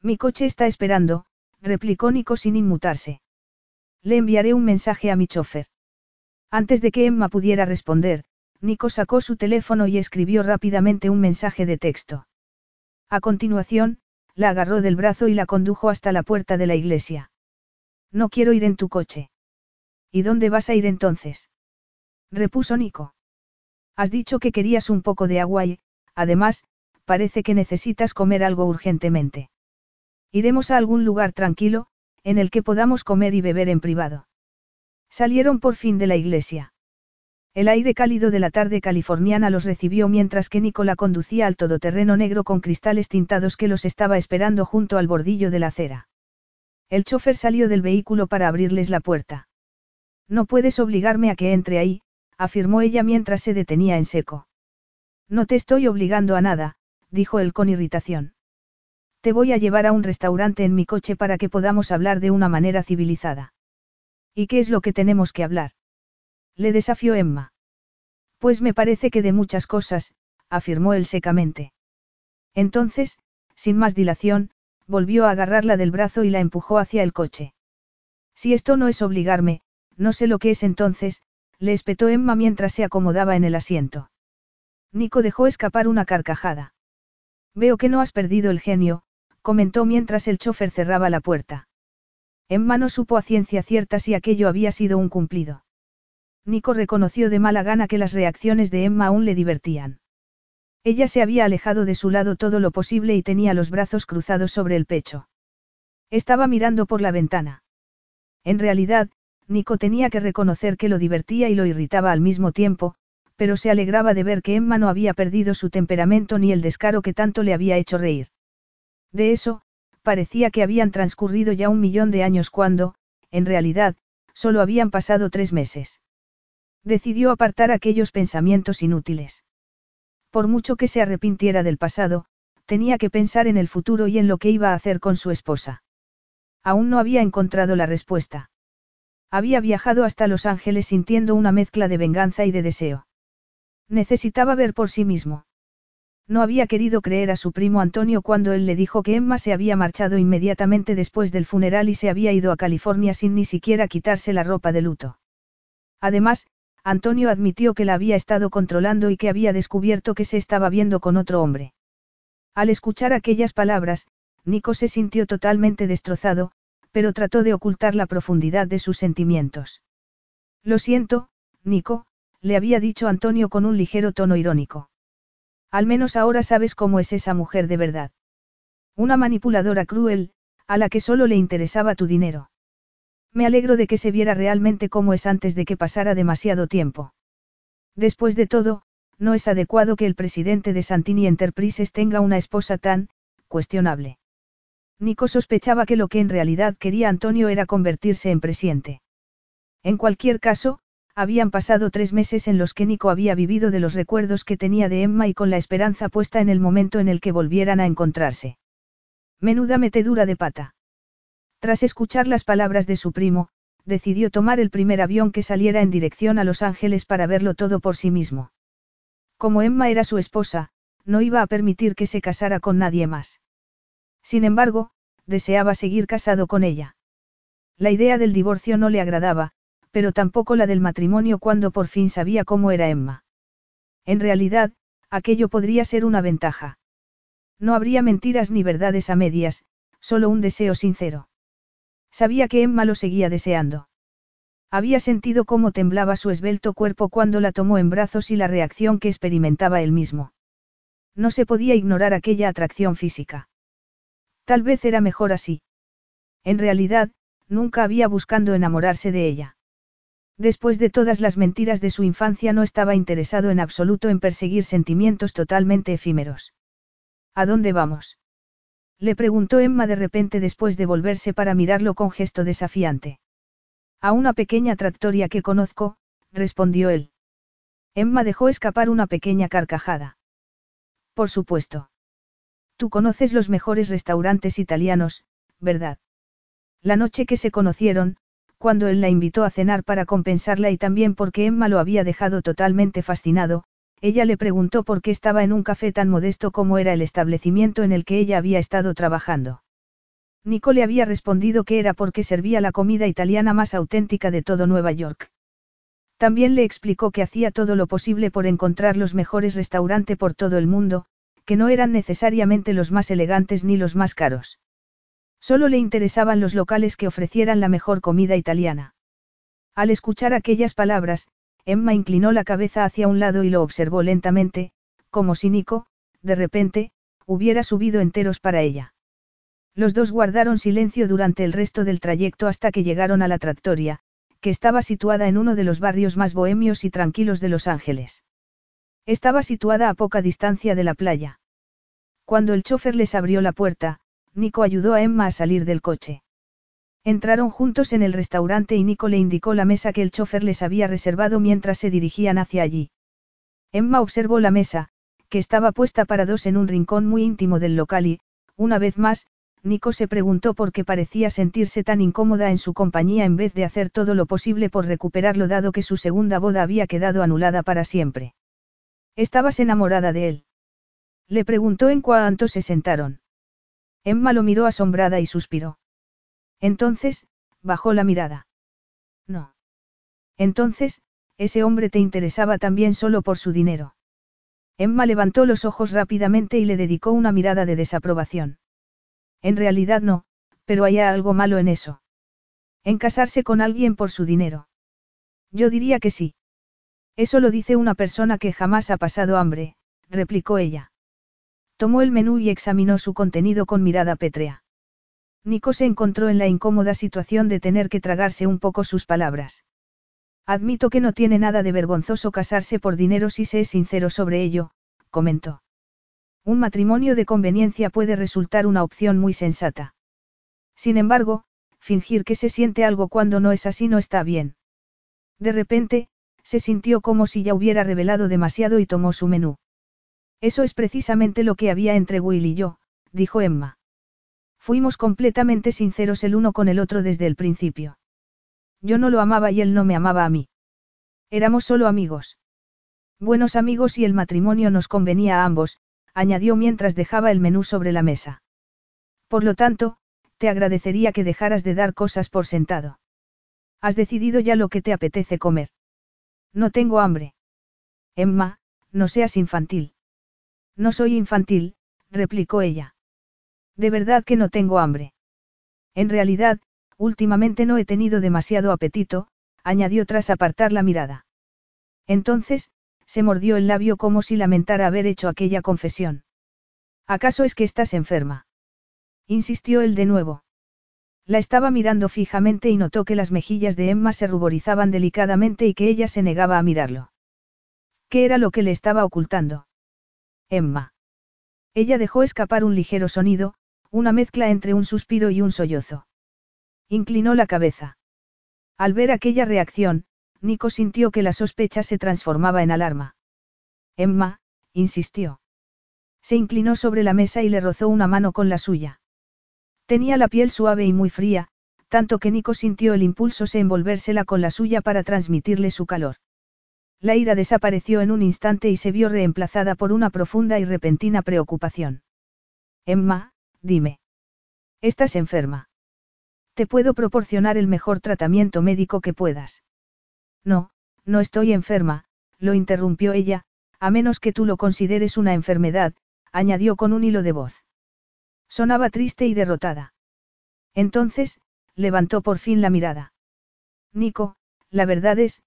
Mi coche está esperando, replicó Nico sin inmutarse. Le enviaré un mensaje a mi chofer. Antes de que Emma pudiera responder, Nico sacó su teléfono y escribió rápidamente un mensaje de texto. A continuación, la agarró del brazo y la condujo hasta la puerta de la iglesia. No quiero ir en tu coche. ¿Y dónde vas a ir entonces? repuso Nico. Has dicho que querías un poco de agua y, además, parece que necesitas comer algo urgentemente. Iremos a algún lugar tranquilo, en el que podamos comer y beber en privado. Salieron por fin de la iglesia. El aire cálido de la tarde californiana los recibió mientras que Nicola conducía al todoterreno negro con cristales tintados que los estaba esperando junto al bordillo de la acera. El chofer salió del vehículo para abrirles la puerta. No puedes obligarme a que entre ahí, afirmó ella mientras se detenía en seco. No te estoy obligando a nada, dijo él con irritación. Te voy a llevar a un restaurante en mi coche para que podamos hablar de una manera civilizada. ¿Y qué es lo que tenemos que hablar? Le desafió Emma. Pues me parece que de muchas cosas, afirmó él secamente. Entonces, sin más dilación, volvió a agarrarla del brazo y la empujó hacia el coche. Si esto no es obligarme, no sé lo que es entonces, le espetó Emma mientras se acomodaba en el asiento. Nico dejó escapar una carcajada. Veo que no has perdido el genio, comentó mientras el chofer cerraba la puerta. Emma no supo a ciencia cierta si aquello había sido un cumplido. Nico reconoció de mala gana que las reacciones de Emma aún le divertían. Ella se había alejado de su lado todo lo posible y tenía los brazos cruzados sobre el pecho. Estaba mirando por la ventana. En realidad, Nico tenía que reconocer que lo divertía y lo irritaba al mismo tiempo, pero se alegraba de ver que Emma no había perdido su temperamento ni el descaro que tanto le había hecho reír. De eso, parecía que habían transcurrido ya un millón de años cuando, en realidad, solo habían pasado tres meses. Decidió apartar aquellos pensamientos inútiles. Por mucho que se arrepintiera del pasado, tenía que pensar en el futuro y en lo que iba a hacer con su esposa. Aún no había encontrado la respuesta. Había viajado hasta Los Ángeles sintiendo una mezcla de venganza y de deseo. Necesitaba ver por sí mismo. No había querido creer a su primo Antonio cuando él le dijo que Emma se había marchado inmediatamente después del funeral y se había ido a California sin ni siquiera quitarse la ropa de luto. Además, Antonio admitió que la había estado controlando y que había descubierto que se estaba viendo con otro hombre. Al escuchar aquellas palabras, Nico se sintió totalmente destrozado, pero trató de ocultar la profundidad de sus sentimientos. Lo siento, Nico, le había dicho Antonio con un ligero tono irónico. Al menos ahora sabes cómo es esa mujer de verdad. Una manipuladora cruel, a la que solo le interesaba tu dinero. Me alegro de que se viera realmente cómo es antes de que pasara demasiado tiempo. Después de todo, no es adecuado que el presidente de Santini Enterprises tenga una esposa tan, cuestionable. Nico sospechaba que lo que en realidad quería Antonio era convertirse en presidente. En cualquier caso, habían pasado tres meses en los que Nico había vivido de los recuerdos que tenía de Emma y con la esperanza puesta en el momento en el que volvieran a encontrarse. Menuda metedura de pata. Tras escuchar las palabras de su primo, decidió tomar el primer avión que saliera en dirección a Los Ángeles para verlo todo por sí mismo. Como Emma era su esposa, no iba a permitir que se casara con nadie más. Sin embargo, deseaba seguir casado con ella. La idea del divorcio no le agradaba, pero tampoco la del matrimonio cuando por fin sabía cómo era Emma. En realidad, aquello podría ser una ventaja. No habría mentiras ni verdades a medias, solo un deseo sincero. Sabía que Emma lo seguía deseando. Había sentido cómo temblaba su esbelto cuerpo cuando la tomó en brazos y la reacción que experimentaba él mismo. No se podía ignorar aquella atracción física. Tal vez era mejor así. En realidad, nunca había buscando enamorarse de ella. Después de todas las mentiras de su infancia no estaba interesado en absoluto en perseguir sentimientos totalmente efímeros. ¿A dónde vamos? Le preguntó Emma de repente después de volverse para mirarlo con gesto desafiante. A una pequeña tractoria que conozco, respondió él. Emma dejó escapar una pequeña carcajada. Por supuesto. Tú conoces los mejores restaurantes italianos, ¿verdad? La noche que se conocieron, cuando él la invitó a cenar para compensarla y también porque Emma lo había dejado totalmente fascinado, ella le preguntó por qué estaba en un café tan modesto como era el establecimiento en el que ella había estado trabajando. Nico le había respondido que era porque servía la comida italiana más auténtica de todo Nueva York. También le explicó que hacía todo lo posible por encontrar los mejores restaurantes por todo el mundo, que no eran necesariamente los más elegantes ni los más caros. Solo le interesaban los locales que ofrecieran la mejor comida italiana. Al escuchar aquellas palabras, Emma inclinó la cabeza hacia un lado y lo observó lentamente, como si Nico, de repente, hubiera subido enteros para ella. Los dos guardaron silencio durante el resto del trayecto hasta que llegaron a la tractoria, que estaba situada en uno de los barrios más bohemios y tranquilos de Los Ángeles. Estaba situada a poca distancia de la playa. Cuando el chofer les abrió la puerta, Nico ayudó a Emma a salir del coche. Entraron juntos en el restaurante y Nico le indicó la mesa que el chofer les había reservado mientras se dirigían hacia allí. Emma observó la mesa, que estaba puesta para dos en un rincón muy íntimo del local y, una vez más, Nico se preguntó por qué parecía sentirse tan incómoda en su compañía en vez de hacer todo lo posible por recuperarlo dado que su segunda boda había quedado anulada para siempre. ¿Estabas enamorada de él? Le preguntó en cuanto se sentaron. Emma lo miró asombrada y suspiró. Entonces, bajó la mirada. No. Entonces, ese hombre te interesaba también solo por su dinero. Emma levantó los ojos rápidamente y le dedicó una mirada de desaprobación. En realidad no, pero hay algo malo en eso. En casarse con alguien por su dinero. Yo diría que sí. Eso lo dice una persona que jamás ha pasado hambre, replicó ella. Tomó el menú y examinó su contenido con mirada pétrea. Nico se encontró en la incómoda situación de tener que tragarse un poco sus palabras. Admito que no tiene nada de vergonzoso casarse por dinero si se es sincero sobre ello, comentó. Un matrimonio de conveniencia puede resultar una opción muy sensata. Sin embargo, fingir que se siente algo cuando no es así no está bien. De repente, se sintió como si ya hubiera revelado demasiado y tomó su menú. Eso es precisamente lo que había entre Will y yo, dijo Emma. Fuimos completamente sinceros el uno con el otro desde el principio. Yo no lo amaba y él no me amaba a mí. Éramos solo amigos. Buenos amigos y el matrimonio nos convenía a ambos, añadió mientras dejaba el menú sobre la mesa. Por lo tanto, te agradecería que dejaras de dar cosas por sentado. Has decidido ya lo que te apetece comer. No tengo hambre. Emma, no seas infantil. No soy infantil, replicó ella. De verdad que no tengo hambre. En realidad, últimamente no he tenido demasiado apetito, añadió tras apartar la mirada. Entonces, se mordió el labio como si lamentara haber hecho aquella confesión. ¿Acaso es que estás enferma? insistió él de nuevo. La estaba mirando fijamente y notó que las mejillas de Emma se ruborizaban delicadamente y que ella se negaba a mirarlo. ¿Qué era lo que le estaba ocultando? Emma. Ella dejó escapar un ligero sonido, una mezcla entre un suspiro y un sollozo. Inclinó la cabeza. Al ver aquella reacción, Nico sintió que la sospecha se transformaba en alarma. Emma, insistió. Se inclinó sobre la mesa y le rozó una mano con la suya. Tenía la piel suave y muy fría, tanto que Nico sintió el impulso de envolvérsela con la suya para transmitirle su calor. La ira desapareció en un instante y se vio reemplazada por una profunda y repentina preocupación. Emma, dime. Estás enferma. Te puedo proporcionar el mejor tratamiento médico que puedas. No, no estoy enferma, lo interrumpió ella, a menos que tú lo consideres una enfermedad, añadió con un hilo de voz. Sonaba triste y derrotada. Entonces, levantó por fin la mirada. Nico, la verdad es,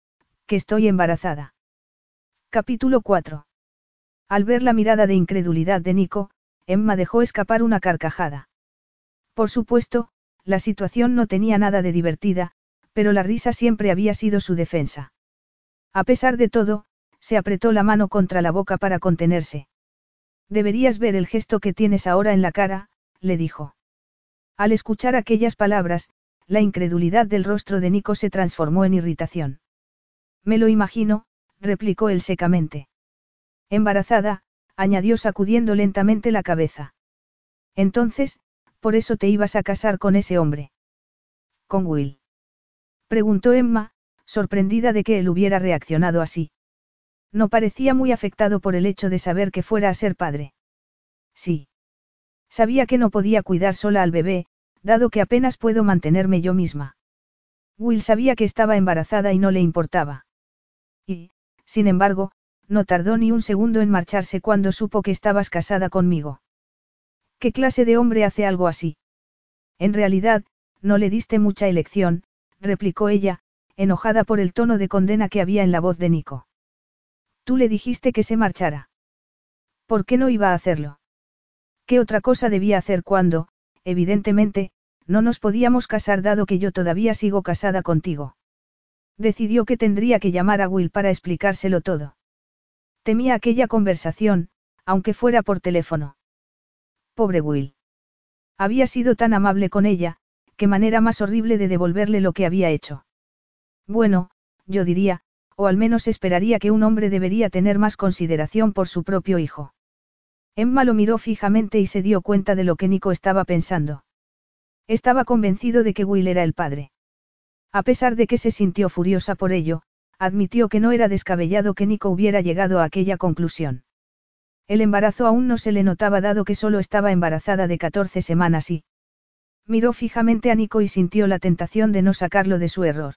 que estoy embarazada. Capítulo 4. Al ver la mirada de incredulidad de Nico, Emma dejó escapar una carcajada. Por supuesto, la situación no tenía nada de divertida, pero la risa siempre había sido su defensa. A pesar de todo, se apretó la mano contra la boca para contenerse. Deberías ver el gesto que tienes ahora en la cara, le dijo. Al escuchar aquellas palabras, la incredulidad del rostro de Nico se transformó en irritación. Me lo imagino, replicó él secamente. Embarazada, añadió sacudiendo lentamente la cabeza. Entonces, por eso te ibas a casar con ese hombre. Con Will. Preguntó Emma, sorprendida de que él hubiera reaccionado así. No parecía muy afectado por el hecho de saber que fuera a ser padre. Sí. Sabía que no podía cuidar sola al bebé, dado que apenas puedo mantenerme yo misma. Will sabía que estaba embarazada y no le importaba. Y, sin embargo, no tardó ni un segundo en marcharse cuando supo que estabas casada conmigo. ¿Qué clase de hombre hace algo así? En realidad, no le diste mucha elección, replicó ella, enojada por el tono de condena que había en la voz de Nico. Tú le dijiste que se marchara. ¿Por qué no iba a hacerlo? ¿Qué otra cosa debía hacer cuando, evidentemente, no nos podíamos casar dado que yo todavía sigo casada contigo? Decidió que tendría que llamar a Will para explicárselo todo. Temía aquella conversación, aunque fuera por teléfono. Pobre Will. Había sido tan amable con ella, qué manera más horrible de devolverle lo que había hecho. Bueno, yo diría, o al menos esperaría que un hombre debería tener más consideración por su propio hijo. Emma lo miró fijamente y se dio cuenta de lo que Nico estaba pensando. Estaba convencido de que Will era el padre. A pesar de que se sintió furiosa por ello, admitió que no era descabellado que Nico hubiera llegado a aquella conclusión. El embarazo aún no se le notaba dado que solo estaba embarazada de 14 semanas y... Miró fijamente a Nico y sintió la tentación de no sacarlo de su error.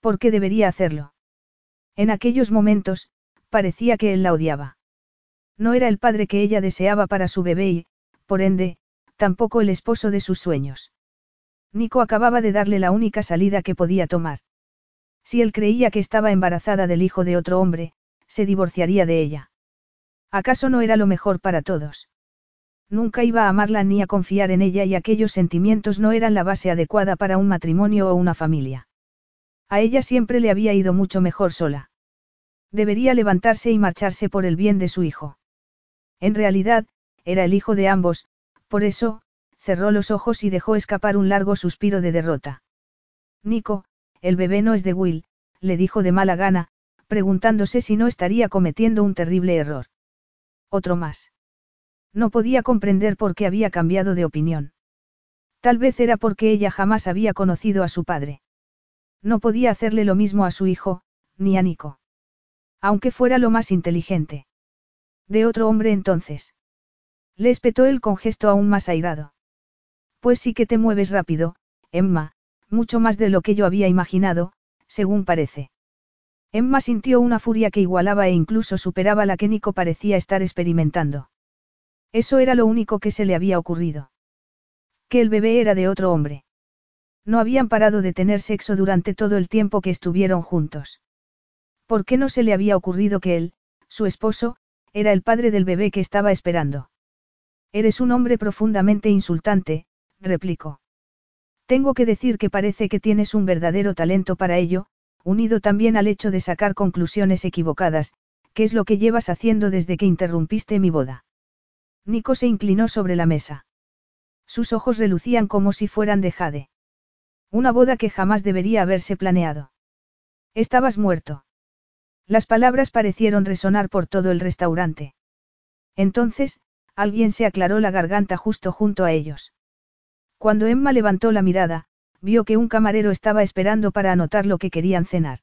¿Por qué debería hacerlo? En aquellos momentos, parecía que él la odiaba. No era el padre que ella deseaba para su bebé y, por ende, tampoco el esposo de sus sueños. Nico acababa de darle la única salida que podía tomar. Si él creía que estaba embarazada del hijo de otro hombre, se divorciaría de ella. ¿Acaso no era lo mejor para todos? Nunca iba a amarla ni a confiar en ella y aquellos sentimientos no eran la base adecuada para un matrimonio o una familia. A ella siempre le había ido mucho mejor sola. Debería levantarse y marcharse por el bien de su hijo. En realidad, era el hijo de ambos, por eso, cerró los ojos y dejó escapar un largo suspiro de derrota. Nico, el bebé no es de Will, le dijo de mala gana, preguntándose si no estaría cometiendo un terrible error. Otro más. No podía comprender por qué había cambiado de opinión. Tal vez era porque ella jamás había conocido a su padre. No podía hacerle lo mismo a su hijo, ni a Nico. Aunque fuera lo más inteligente. De otro hombre entonces. Le espetó él con gesto aún más airado. Pues sí que te mueves rápido, Emma, mucho más de lo que yo había imaginado, según parece. Emma sintió una furia que igualaba e incluso superaba la que Nico parecía estar experimentando. Eso era lo único que se le había ocurrido. Que el bebé era de otro hombre. No habían parado de tener sexo durante todo el tiempo que estuvieron juntos. ¿Por qué no se le había ocurrido que él, su esposo, era el padre del bebé que estaba esperando? Eres un hombre profundamente insultante, replicó. Tengo que decir que parece que tienes un verdadero talento para ello, unido también al hecho de sacar conclusiones equivocadas, que es lo que llevas haciendo desde que interrumpiste mi boda. Nico se inclinó sobre la mesa. Sus ojos relucían como si fueran de jade. Una boda que jamás debería haberse planeado. Estabas muerto. Las palabras parecieron resonar por todo el restaurante. Entonces, alguien se aclaró la garganta justo junto a ellos. Cuando Emma levantó la mirada, vio que un camarero estaba esperando para anotar lo que querían cenar.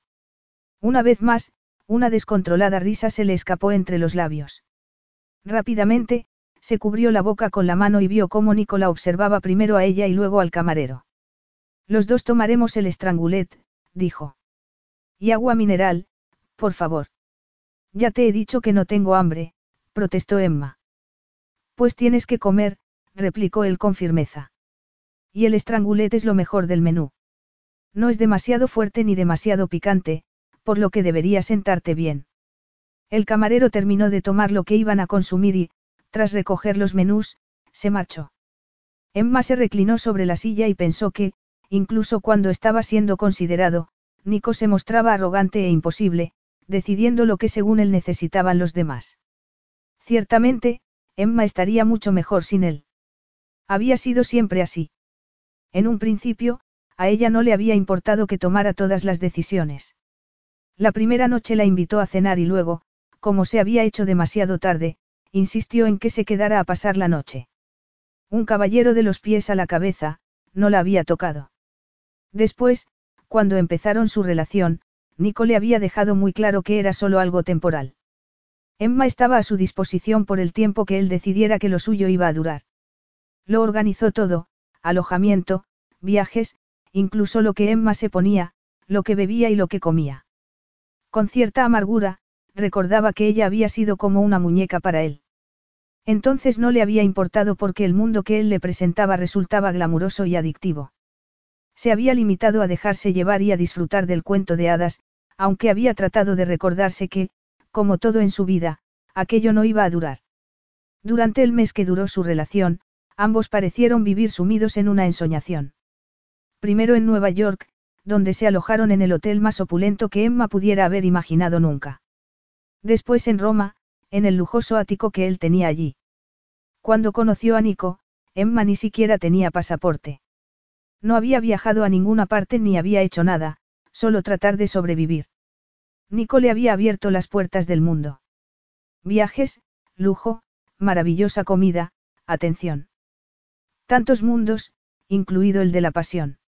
Una vez más, una descontrolada risa se le escapó entre los labios. Rápidamente, se cubrió la boca con la mano y vio cómo Nicola observaba primero a ella y luego al camarero. Los dos tomaremos el estrangulet, dijo. Y agua mineral, por favor. Ya te he dicho que no tengo hambre, protestó Emma. Pues tienes que comer, replicó él con firmeza. Y el estrangulet es lo mejor del menú. No es demasiado fuerte ni demasiado picante, por lo que debería sentarte bien. El camarero terminó de tomar lo que iban a consumir y, tras recoger los menús, se marchó. Emma se reclinó sobre la silla y pensó que, incluso cuando estaba siendo considerado, Nico se mostraba arrogante e imposible, decidiendo lo que según él necesitaban los demás. Ciertamente, Emma estaría mucho mejor sin él. Había sido siempre así. En un principio, a ella no le había importado que tomara todas las decisiones. La primera noche la invitó a cenar y luego, como se había hecho demasiado tarde, insistió en que se quedara a pasar la noche. Un caballero de los pies a la cabeza, no la había tocado. Después, cuando empezaron su relación, Nico le había dejado muy claro que era solo algo temporal. Emma estaba a su disposición por el tiempo que él decidiera que lo suyo iba a durar. Lo organizó todo, alojamiento, viajes, incluso lo que Emma se ponía, lo que bebía y lo que comía. Con cierta amargura, recordaba que ella había sido como una muñeca para él. Entonces no le había importado porque el mundo que él le presentaba resultaba glamuroso y adictivo. Se había limitado a dejarse llevar y a disfrutar del cuento de hadas, aunque había tratado de recordarse que, como todo en su vida, aquello no iba a durar. Durante el mes que duró su relación, ambos parecieron vivir sumidos en una ensoñación. Primero en Nueva York, donde se alojaron en el hotel más opulento que Emma pudiera haber imaginado nunca. Después en Roma, en el lujoso ático que él tenía allí. Cuando conoció a Nico, Emma ni siquiera tenía pasaporte. No había viajado a ninguna parte ni había hecho nada, solo tratar de sobrevivir. Nico le había abierto las puertas del mundo. Viajes, lujo, maravillosa comida, atención. Tantos mundos, incluido el de la pasión.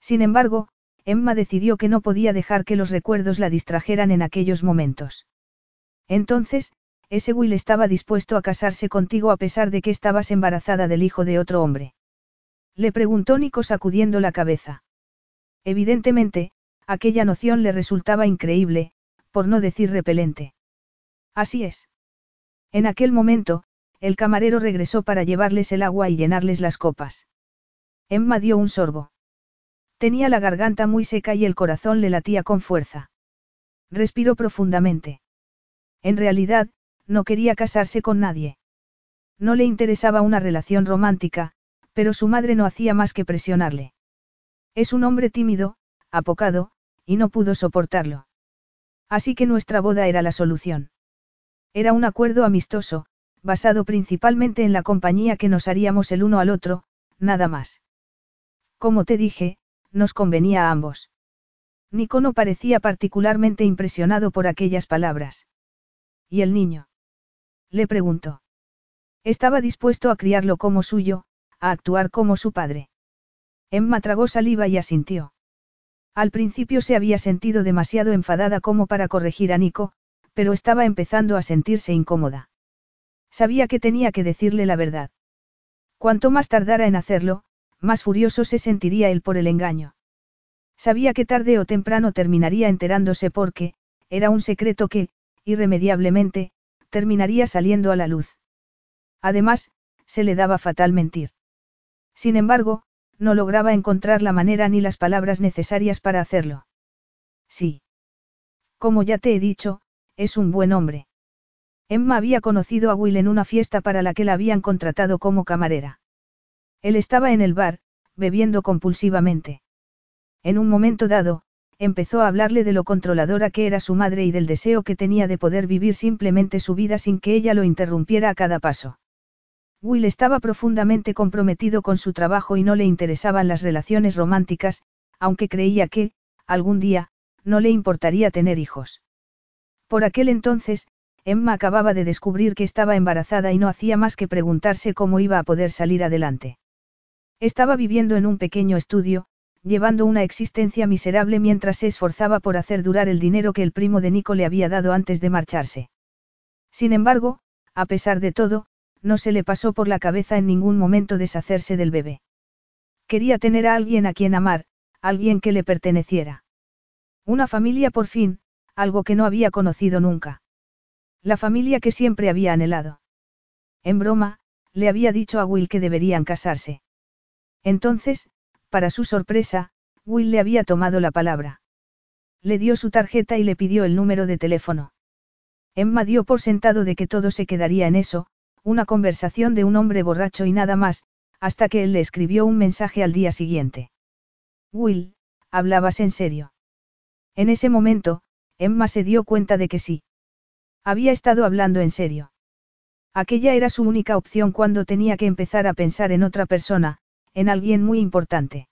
Sin embargo, Emma decidió que no podía dejar que los recuerdos la distrajeran en aquellos momentos. Entonces, ese Will estaba dispuesto a casarse contigo a pesar de que estabas embarazada del hijo de otro hombre. Le preguntó Nico sacudiendo la cabeza. Evidentemente, aquella noción le resultaba increíble, por no decir repelente. Así es. En aquel momento, el camarero regresó para llevarles el agua y llenarles las copas. Emma dio un sorbo. Tenía la garganta muy seca y el corazón le latía con fuerza. Respiró profundamente. En realidad, no quería casarse con nadie. No le interesaba una relación romántica, pero su madre no hacía más que presionarle. Es un hombre tímido, apocado, y no pudo soportarlo. Así que nuestra boda era la solución. Era un acuerdo amistoso, basado principalmente en la compañía que nos haríamos el uno al otro, nada más. Como te dije, nos convenía a ambos. Nico no parecía particularmente impresionado por aquellas palabras. ¿Y el niño? Le preguntó. Estaba dispuesto a criarlo como suyo, a actuar como su padre. Emma tragó saliva y asintió. Al principio se había sentido demasiado enfadada como para corregir a Nico, pero estaba empezando a sentirse incómoda. Sabía que tenía que decirle la verdad. Cuanto más tardara en hacerlo, más furioso se sentiría él por el engaño. Sabía que tarde o temprano terminaría enterándose porque, era un secreto que, irremediablemente, terminaría saliendo a la luz. Además, se le daba fatal mentir. Sin embargo, no lograba encontrar la manera ni las palabras necesarias para hacerlo. Sí. Como ya te he dicho, es un buen hombre. Emma había conocido a Will en una fiesta para la que la habían contratado como camarera. Él estaba en el bar, bebiendo compulsivamente. En un momento dado, empezó a hablarle de lo controladora que era su madre y del deseo que tenía de poder vivir simplemente su vida sin que ella lo interrumpiera a cada paso. Will estaba profundamente comprometido con su trabajo y no le interesaban las relaciones románticas, aunque creía que, algún día, no le importaría tener hijos. Por aquel entonces, Emma acababa de descubrir que estaba embarazada y no hacía más que preguntarse cómo iba a poder salir adelante. Estaba viviendo en un pequeño estudio, llevando una existencia miserable mientras se esforzaba por hacer durar el dinero que el primo de Nico le había dado antes de marcharse. Sin embargo, a pesar de todo, no se le pasó por la cabeza en ningún momento deshacerse del bebé. Quería tener a alguien a quien amar, alguien que le perteneciera. Una familia por fin, algo que no había conocido nunca. La familia que siempre había anhelado. En broma, le había dicho a Will que deberían casarse. Entonces, para su sorpresa, Will le había tomado la palabra. Le dio su tarjeta y le pidió el número de teléfono. Emma dio por sentado de que todo se quedaría en eso, una conversación de un hombre borracho y nada más, hasta que él le escribió un mensaje al día siguiente. Will, ¿hablabas en serio? En ese momento, Emma se dio cuenta de que sí. Había estado hablando en serio. Aquella era su única opción cuando tenía que empezar a pensar en otra persona, en alguien muy importante.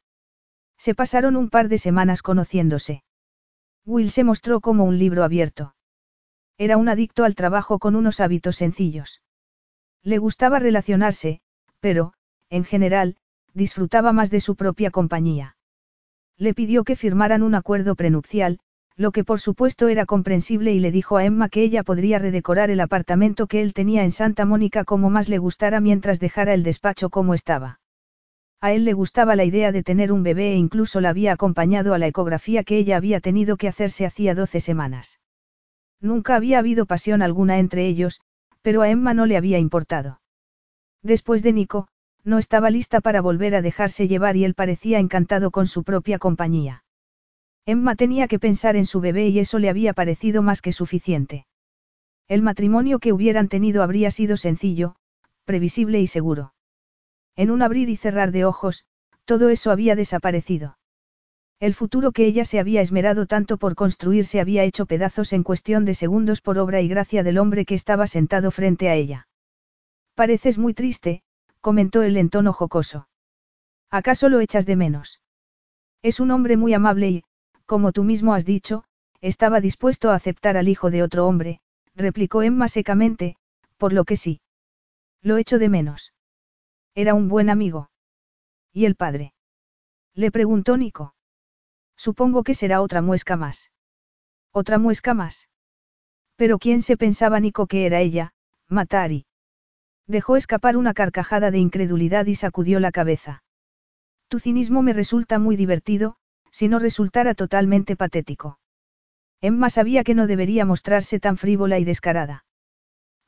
Se pasaron un par de semanas conociéndose. Will se mostró como un libro abierto. Era un adicto al trabajo con unos hábitos sencillos. Le gustaba relacionarse, pero, en general, disfrutaba más de su propia compañía. Le pidió que firmaran un acuerdo prenupcial, lo que por supuesto era comprensible y le dijo a Emma que ella podría redecorar el apartamento que él tenía en Santa Mónica como más le gustara mientras dejara el despacho como estaba. A él le gustaba la idea de tener un bebé e incluso la había acompañado a la ecografía que ella había tenido que hacerse hacía doce semanas. Nunca había habido pasión alguna entre ellos, pero a Emma no le había importado. Después de Nico, no estaba lista para volver a dejarse llevar y él parecía encantado con su propia compañía. Emma tenía que pensar en su bebé y eso le había parecido más que suficiente. El matrimonio que hubieran tenido habría sido sencillo, previsible y seguro. En un abrir y cerrar de ojos, todo eso había desaparecido. El futuro que ella se había esmerado tanto por construir se había hecho pedazos en cuestión de segundos por obra y gracia del hombre que estaba sentado frente a ella. Pareces muy triste, comentó él en tono jocoso. ¿Acaso lo echas de menos? Es un hombre muy amable y, como tú mismo has dicho, estaba dispuesto a aceptar al hijo de otro hombre, replicó Emma secamente, por lo que sí. Lo echo de menos. Era un buen amigo. ¿Y el padre? Le preguntó Nico. Supongo que será otra muesca más. Otra muesca más. Pero ¿quién se pensaba Nico que era ella, Matari? Dejó escapar una carcajada de incredulidad y sacudió la cabeza. Tu cinismo me resulta muy divertido, si no resultara totalmente patético. Emma sabía que no debería mostrarse tan frívola y descarada.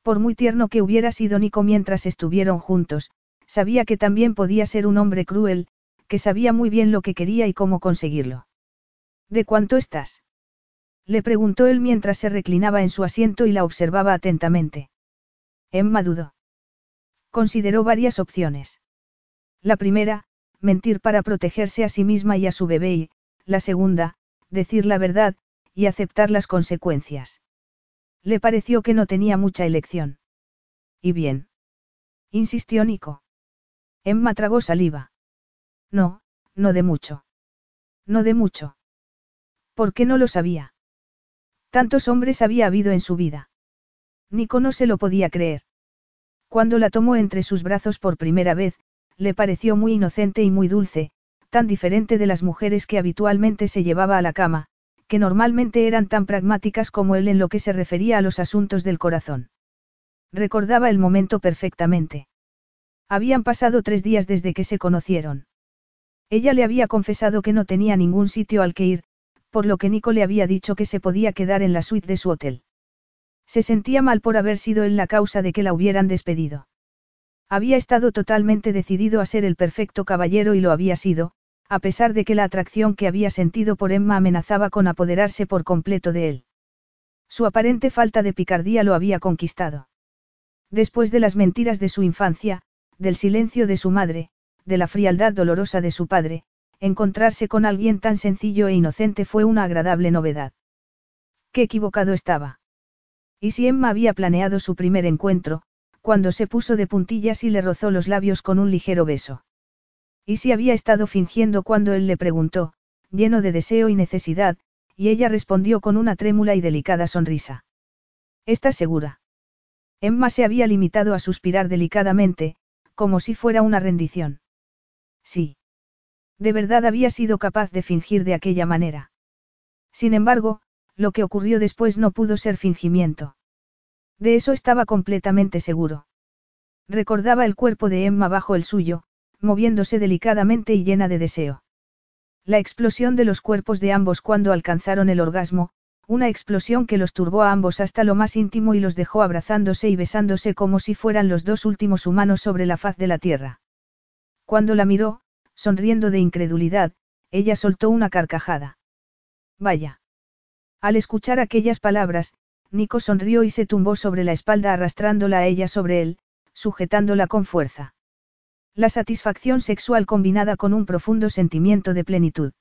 Por muy tierno que hubiera sido Nico mientras estuvieron juntos, sabía que también podía ser un hombre cruel, que sabía muy bien lo que quería y cómo conseguirlo. ¿De cuánto estás? Le preguntó él mientras se reclinaba en su asiento y la observaba atentamente. Emma dudó. Consideró varias opciones. La primera, mentir para protegerse a sí misma y a su bebé y, la segunda, decir la verdad, y aceptar las consecuencias. Le pareció que no tenía mucha elección. ¿Y bien? insistió Nico. Emma tragó saliva. No, no de mucho. No de mucho. ¿Por qué no lo sabía? Tantos hombres había habido en su vida. Nico no se lo podía creer. Cuando la tomó entre sus brazos por primera vez, le pareció muy inocente y muy dulce, tan diferente de las mujeres que habitualmente se llevaba a la cama, que normalmente eran tan pragmáticas como él en lo que se refería a los asuntos del corazón. Recordaba el momento perfectamente. Habían pasado tres días desde que se conocieron. Ella le había confesado que no tenía ningún sitio al que ir, por lo que Nico le había dicho que se podía quedar en la suite de su hotel. Se sentía mal por haber sido él la causa de que la hubieran despedido. Había estado totalmente decidido a ser el perfecto caballero y lo había sido, a pesar de que la atracción que había sentido por Emma amenazaba con apoderarse por completo de él. Su aparente falta de picardía lo había conquistado. Después de las mentiras de su infancia, del silencio de su madre, de la frialdad dolorosa de su padre, encontrarse con alguien tan sencillo e inocente fue una agradable novedad. Qué equivocado estaba. Y si Emma había planeado su primer encuentro, cuando se puso de puntillas y le rozó los labios con un ligero beso. Y si había estado fingiendo cuando él le preguntó, lleno de deseo y necesidad, y ella respondió con una trémula y delicada sonrisa. ¿Estás segura? Emma se había limitado a suspirar delicadamente, como si fuera una rendición. Sí. De verdad había sido capaz de fingir de aquella manera. Sin embargo, lo que ocurrió después no pudo ser fingimiento. De eso estaba completamente seguro. Recordaba el cuerpo de Emma bajo el suyo, moviéndose delicadamente y llena de deseo. La explosión de los cuerpos de ambos cuando alcanzaron el orgasmo, una explosión que los turbó a ambos hasta lo más íntimo y los dejó abrazándose y besándose como si fueran los dos últimos humanos sobre la faz de la tierra. Cuando la miró, sonriendo de incredulidad, ella soltó una carcajada. Vaya. Al escuchar aquellas palabras, Nico sonrió y se tumbó sobre la espalda arrastrándola a ella sobre él, sujetándola con fuerza. La satisfacción sexual combinada con un profundo sentimiento de plenitud.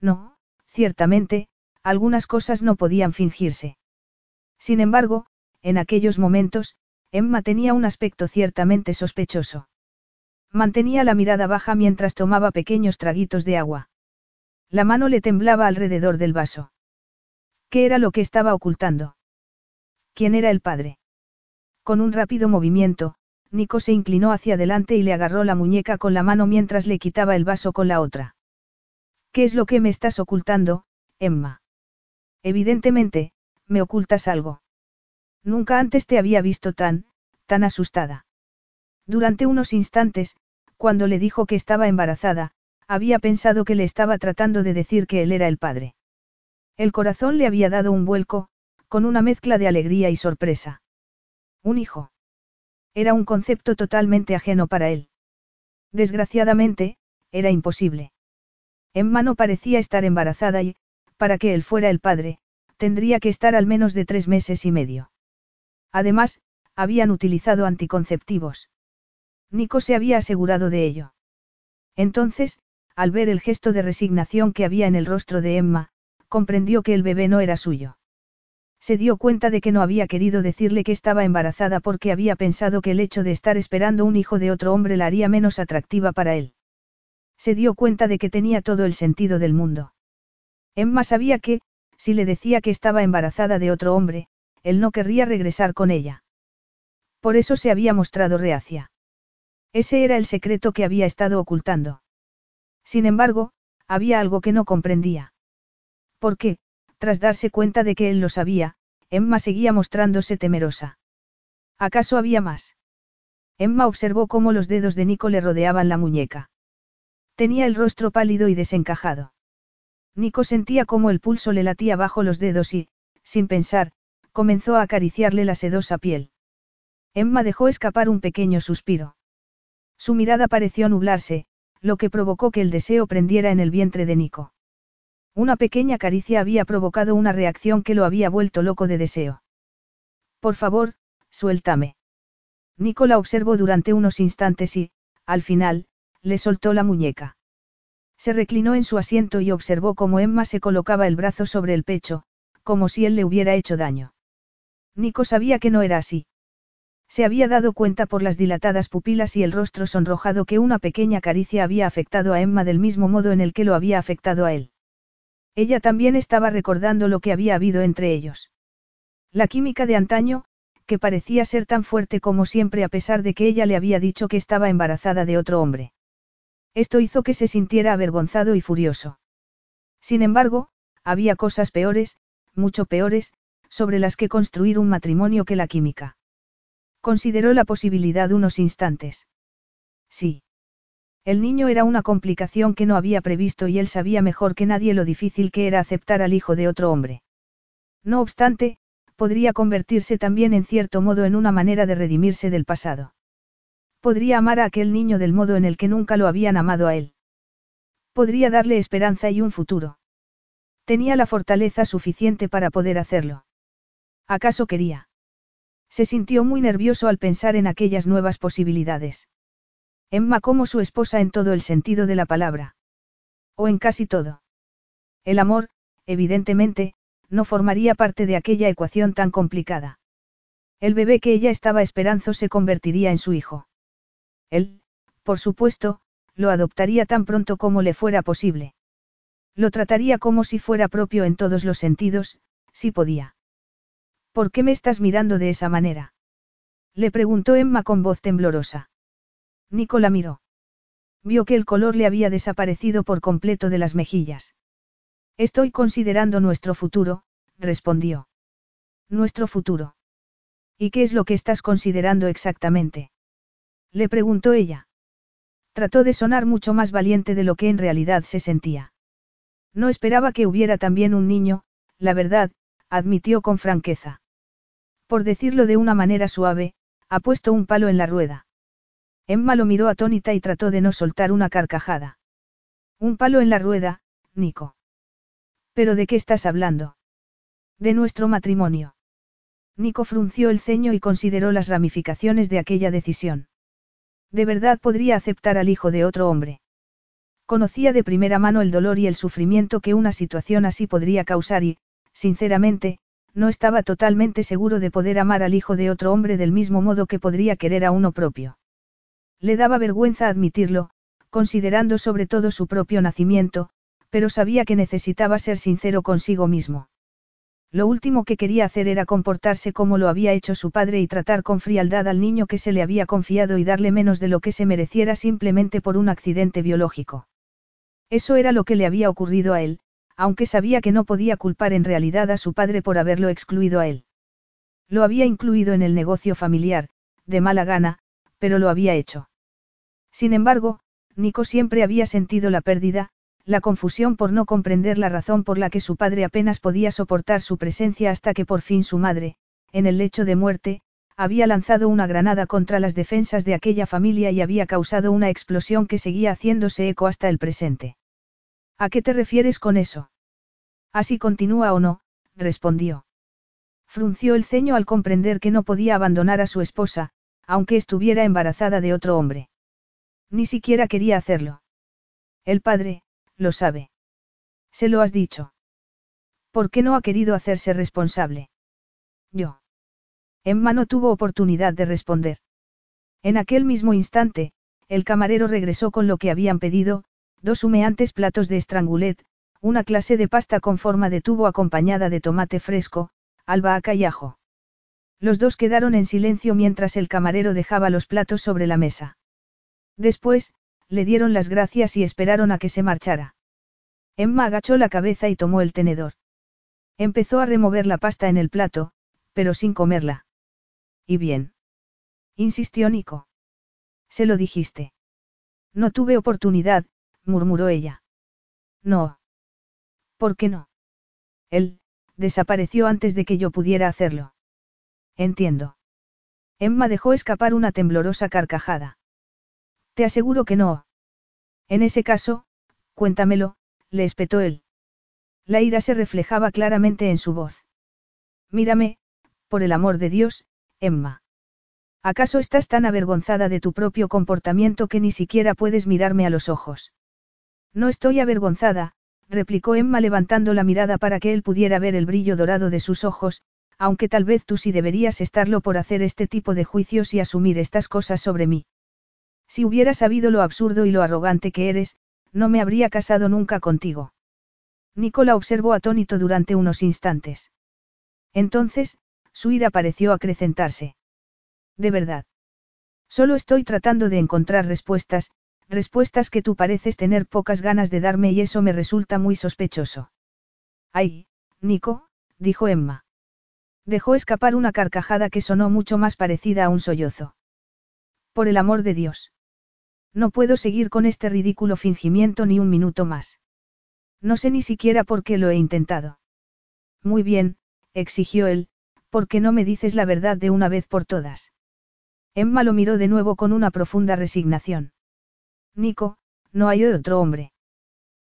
No, ciertamente, algunas cosas no podían fingirse. Sin embargo, en aquellos momentos, Emma tenía un aspecto ciertamente sospechoso. Mantenía la mirada baja mientras tomaba pequeños traguitos de agua. La mano le temblaba alrededor del vaso. ¿Qué era lo que estaba ocultando? ¿Quién era el padre? Con un rápido movimiento, Nico se inclinó hacia adelante y le agarró la muñeca con la mano mientras le quitaba el vaso con la otra. ¿Qué es lo que me estás ocultando, Emma? Evidentemente, me ocultas algo. Nunca antes te había visto tan, tan asustada. Durante unos instantes, cuando le dijo que estaba embarazada, había pensado que le estaba tratando de decir que él era el padre. El corazón le había dado un vuelco, con una mezcla de alegría y sorpresa. Un hijo. Era un concepto totalmente ajeno para él. Desgraciadamente, era imposible. Emma no parecía estar embarazada y, para que él fuera el padre, tendría que estar al menos de tres meses y medio. Además, habían utilizado anticonceptivos. Nico se había asegurado de ello. Entonces, al ver el gesto de resignación que había en el rostro de Emma, comprendió que el bebé no era suyo. Se dio cuenta de que no había querido decirle que estaba embarazada porque había pensado que el hecho de estar esperando un hijo de otro hombre la haría menos atractiva para él. Se dio cuenta de que tenía todo el sentido del mundo. Emma sabía que, si le decía que estaba embarazada de otro hombre, él no querría regresar con ella. Por eso se había mostrado reacia. Ese era el secreto que había estado ocultando. Sin embargo, había algo que no comprendía. ¿Por qué, tras darse cuenta de que él lo sabía, Emma seguía mostrándose temerosa? ¿Acaso había más? Emma observó cómo los dedos de Nico le rodeaban la muñeca. Tenía el rostro pálido y desencajado. Nico sentía cómo el pulso le latía bajo los dedos y, sin pensar, comenzó a acariciarle la sedosa piel. Emma dejó escapar un pequeño suspiro. Su mirada pareció nublarse, lo que provocó que el deseo prendiera en el vientre de Nico. Una pequeña caricia había provocado una reacción que lo había vuelto loco de deseo. Por favor, suéltame. Nico la observó durante unos instantes y, al final, le soltó la muñeca. Se reclinó en su asiento y observó cómo Emma se colocaba el brazo sobre el pecho, como si él le hubiera hecho daño. Nico sabía que no era así. Se había dado cuenta por las dilatadas pupilas y el rostro sonrojado que una pequeña caricia había afectado a Emma del mismo modo en el que lo había afectado a él. Ella también estaba recordando lo que había habido entre ellos. La química de antaño, que parecía ser tan fuerte como siempre a pesar de que ella le había dicho que estaba embarazada de otro hombre. Esto hizo que se sintiera avergonzado y furioso. Sin embargo, había cosas peores, mucho peores, sobre las que construir un matrimonio que la química. Consideró la posibilidad unos instantes. Sí. El niño era una complicación que no había previsto y él sabía mejor que nadie lo difícil que era aceptar al hijo de otro hombre. No obstante, podría convertirse también en cierto modo en una manera de redimirse del pasado. Podría amar a aquel niño del modo en el que nunca lo habían amado a él. Podría darle esperanza y un futuro. Tenía la fortaleza suficiente para poder hacerlo. ¿Acaso quería? Se sintió muy nervioso al pensar en aquellas nuevas posibilidades. Emma como su esposa en todo el sentido de la palabra. O en casi todo. El amor, evidentemente, no formaría parte de aquella ecuación tan complicada. El bebé que ella estaba esperando se convertiría en su hijo. Él, por supuesto, lo adoptaría tan pronto como le fuera posible. Lo trataría como si fuera propio en todos los sentidos, si podía. ¿Por qué me estás mirando de esa manera? Le preguntó Emma con voz temblorosa. Nicola miró. Vio que el color le había desaparecido por completo de las mejillas. Estoy considerando nuestro futuro, respondió. Nuestro futuro. ¿Y qué es lo que estás considerando exactamente? Le preguntó ella. Trató de sonar mucho más valiente de lo que en realidad se sentía. No esperaba que hubiera también un niño, la verdad, admitió con franqueza. Por decirlo de una manera suave, ha puesto un palo en la rueda. Emma lo miró atónita y trató de no soltar una carcajada. Un palo en la rueda, Nico. ¿Pero de qué estás hablando? De nuestro matrimonio. Nico frunció el ceño y consideró las ramificaciones de aquella decisión. De verdad podría aceptar al hijo de otro hombre. Conocía de primera mano el dolor y el sufrimiento que una situación así podría causar y, sinceramente, no estaba totalmente seguro de poder amar al hijo de otro hombre del mismo modo que podría querer a uno propio. Le daba vergüenza admitirlo, considerando sobre todo su propio nacimiento, pero sabía que necesitaba ser sincero consigo mismo. Lo último que quería hacer era comportarse como lo había hecho su padre y tratar con frialdad al niño que se le había confiado y darle menos de lo que se mereciera simplemente por un accidente biológico. Eso era lo que le había ocurrido a él, aunque sabía que no podía culpar en realidad a su padre por haberlo excluido a él. Lo había incluido en el negocio familiar, de mala gana, pero lo había hecho. Sin embargo, Nico siempre había sentido la pérdida, la confusión por no comprender la razón por la que su padre apenas podía soportar su presencia hasta que por fin su madre, en el lecho de muerte, había lanzado una granada contra las defensas de aquella familia y había causado una explosión que seguía haciéndose eco hasta el presente. ¿A qué te refieres con eso? Así continúa o no, respondió. Frunció el ceño al comprender que no podía abandonar a su esposa, aunque estuviera embarazada de otro hombre. Ni siquiera quería hacerlo. El padre, lo sabe. Se lo has dicho. ¿Por qué no ha querido hacerse responsable? Yo. Emma no tuvo oportunidad de responder. En aquel mismo instante, el camarero regresó con lo que habían pedido, dos humeantes platos de estrangulet, una clase de pasta con forma de tubo acompañada de tomate fresco, albahaca y ajo. Los dos quedaron en silencio mientras el camarero dejaba los platos sobre la mesa. Después, le dieron las gracias y esperaron a que se marchara. Emma agachó la cabeza y tomó el tenedor. Empezó a remover la pasta en el plato, pero sin comerla. ¿Y bien? insistió Nico. Se lo dijiste. No tuve oportunidad, murmuró ella. No. ¿Por qué no? Él, desapareció antes de que yo pudiera hacerlo. Entiendo. Emma dejó escapar una temblorosa carcajada. Te aseguro que no. En ese caso, cuéntamelo, le espetó él. La ira se reflejaba claramente en su voz. Mírame, por el amor de Dios, Emma. ¿Acaso estás tan avergonzada de tu propio comportamiento que ni siquiera puedes mirarme a los ojos? No estoy avergonzada, replicó Emma levantando la mirada para que él pudiera ver el brillo dorado de sus ojos, aunque tal vez tú sí deberías estarlo por hacer este tipo de juicios y asumir estas cosas sobre mí. Si hubiera sabido lo absurdo y lo arrogante que eres, no me habría casado nunca contigo. Nicola observó atónito durante unos instantes. Entonces, su ira pareció acrecentarse. De verdad. Solo estoy tratando de encontrar respuestas, respuestas que tú pareces tener pocas ganas de darme y eso me resulta muy sospechoso. Ay, Nico, dijo Emma. Dejó escapar una carcajada que sonó mucho más parecida a un sollozo. Por el amor de Dios. No puedo seguir con este ridículo fingimiento ni un minuto más. No sé ni siquiera por qué lo he intentado. Muy bien, exigió él, ¿por qué no me dices la verdad de una vez por todas? Emma lo miró de nuevo con una profunda resignación. Nico, no hay otro hombre.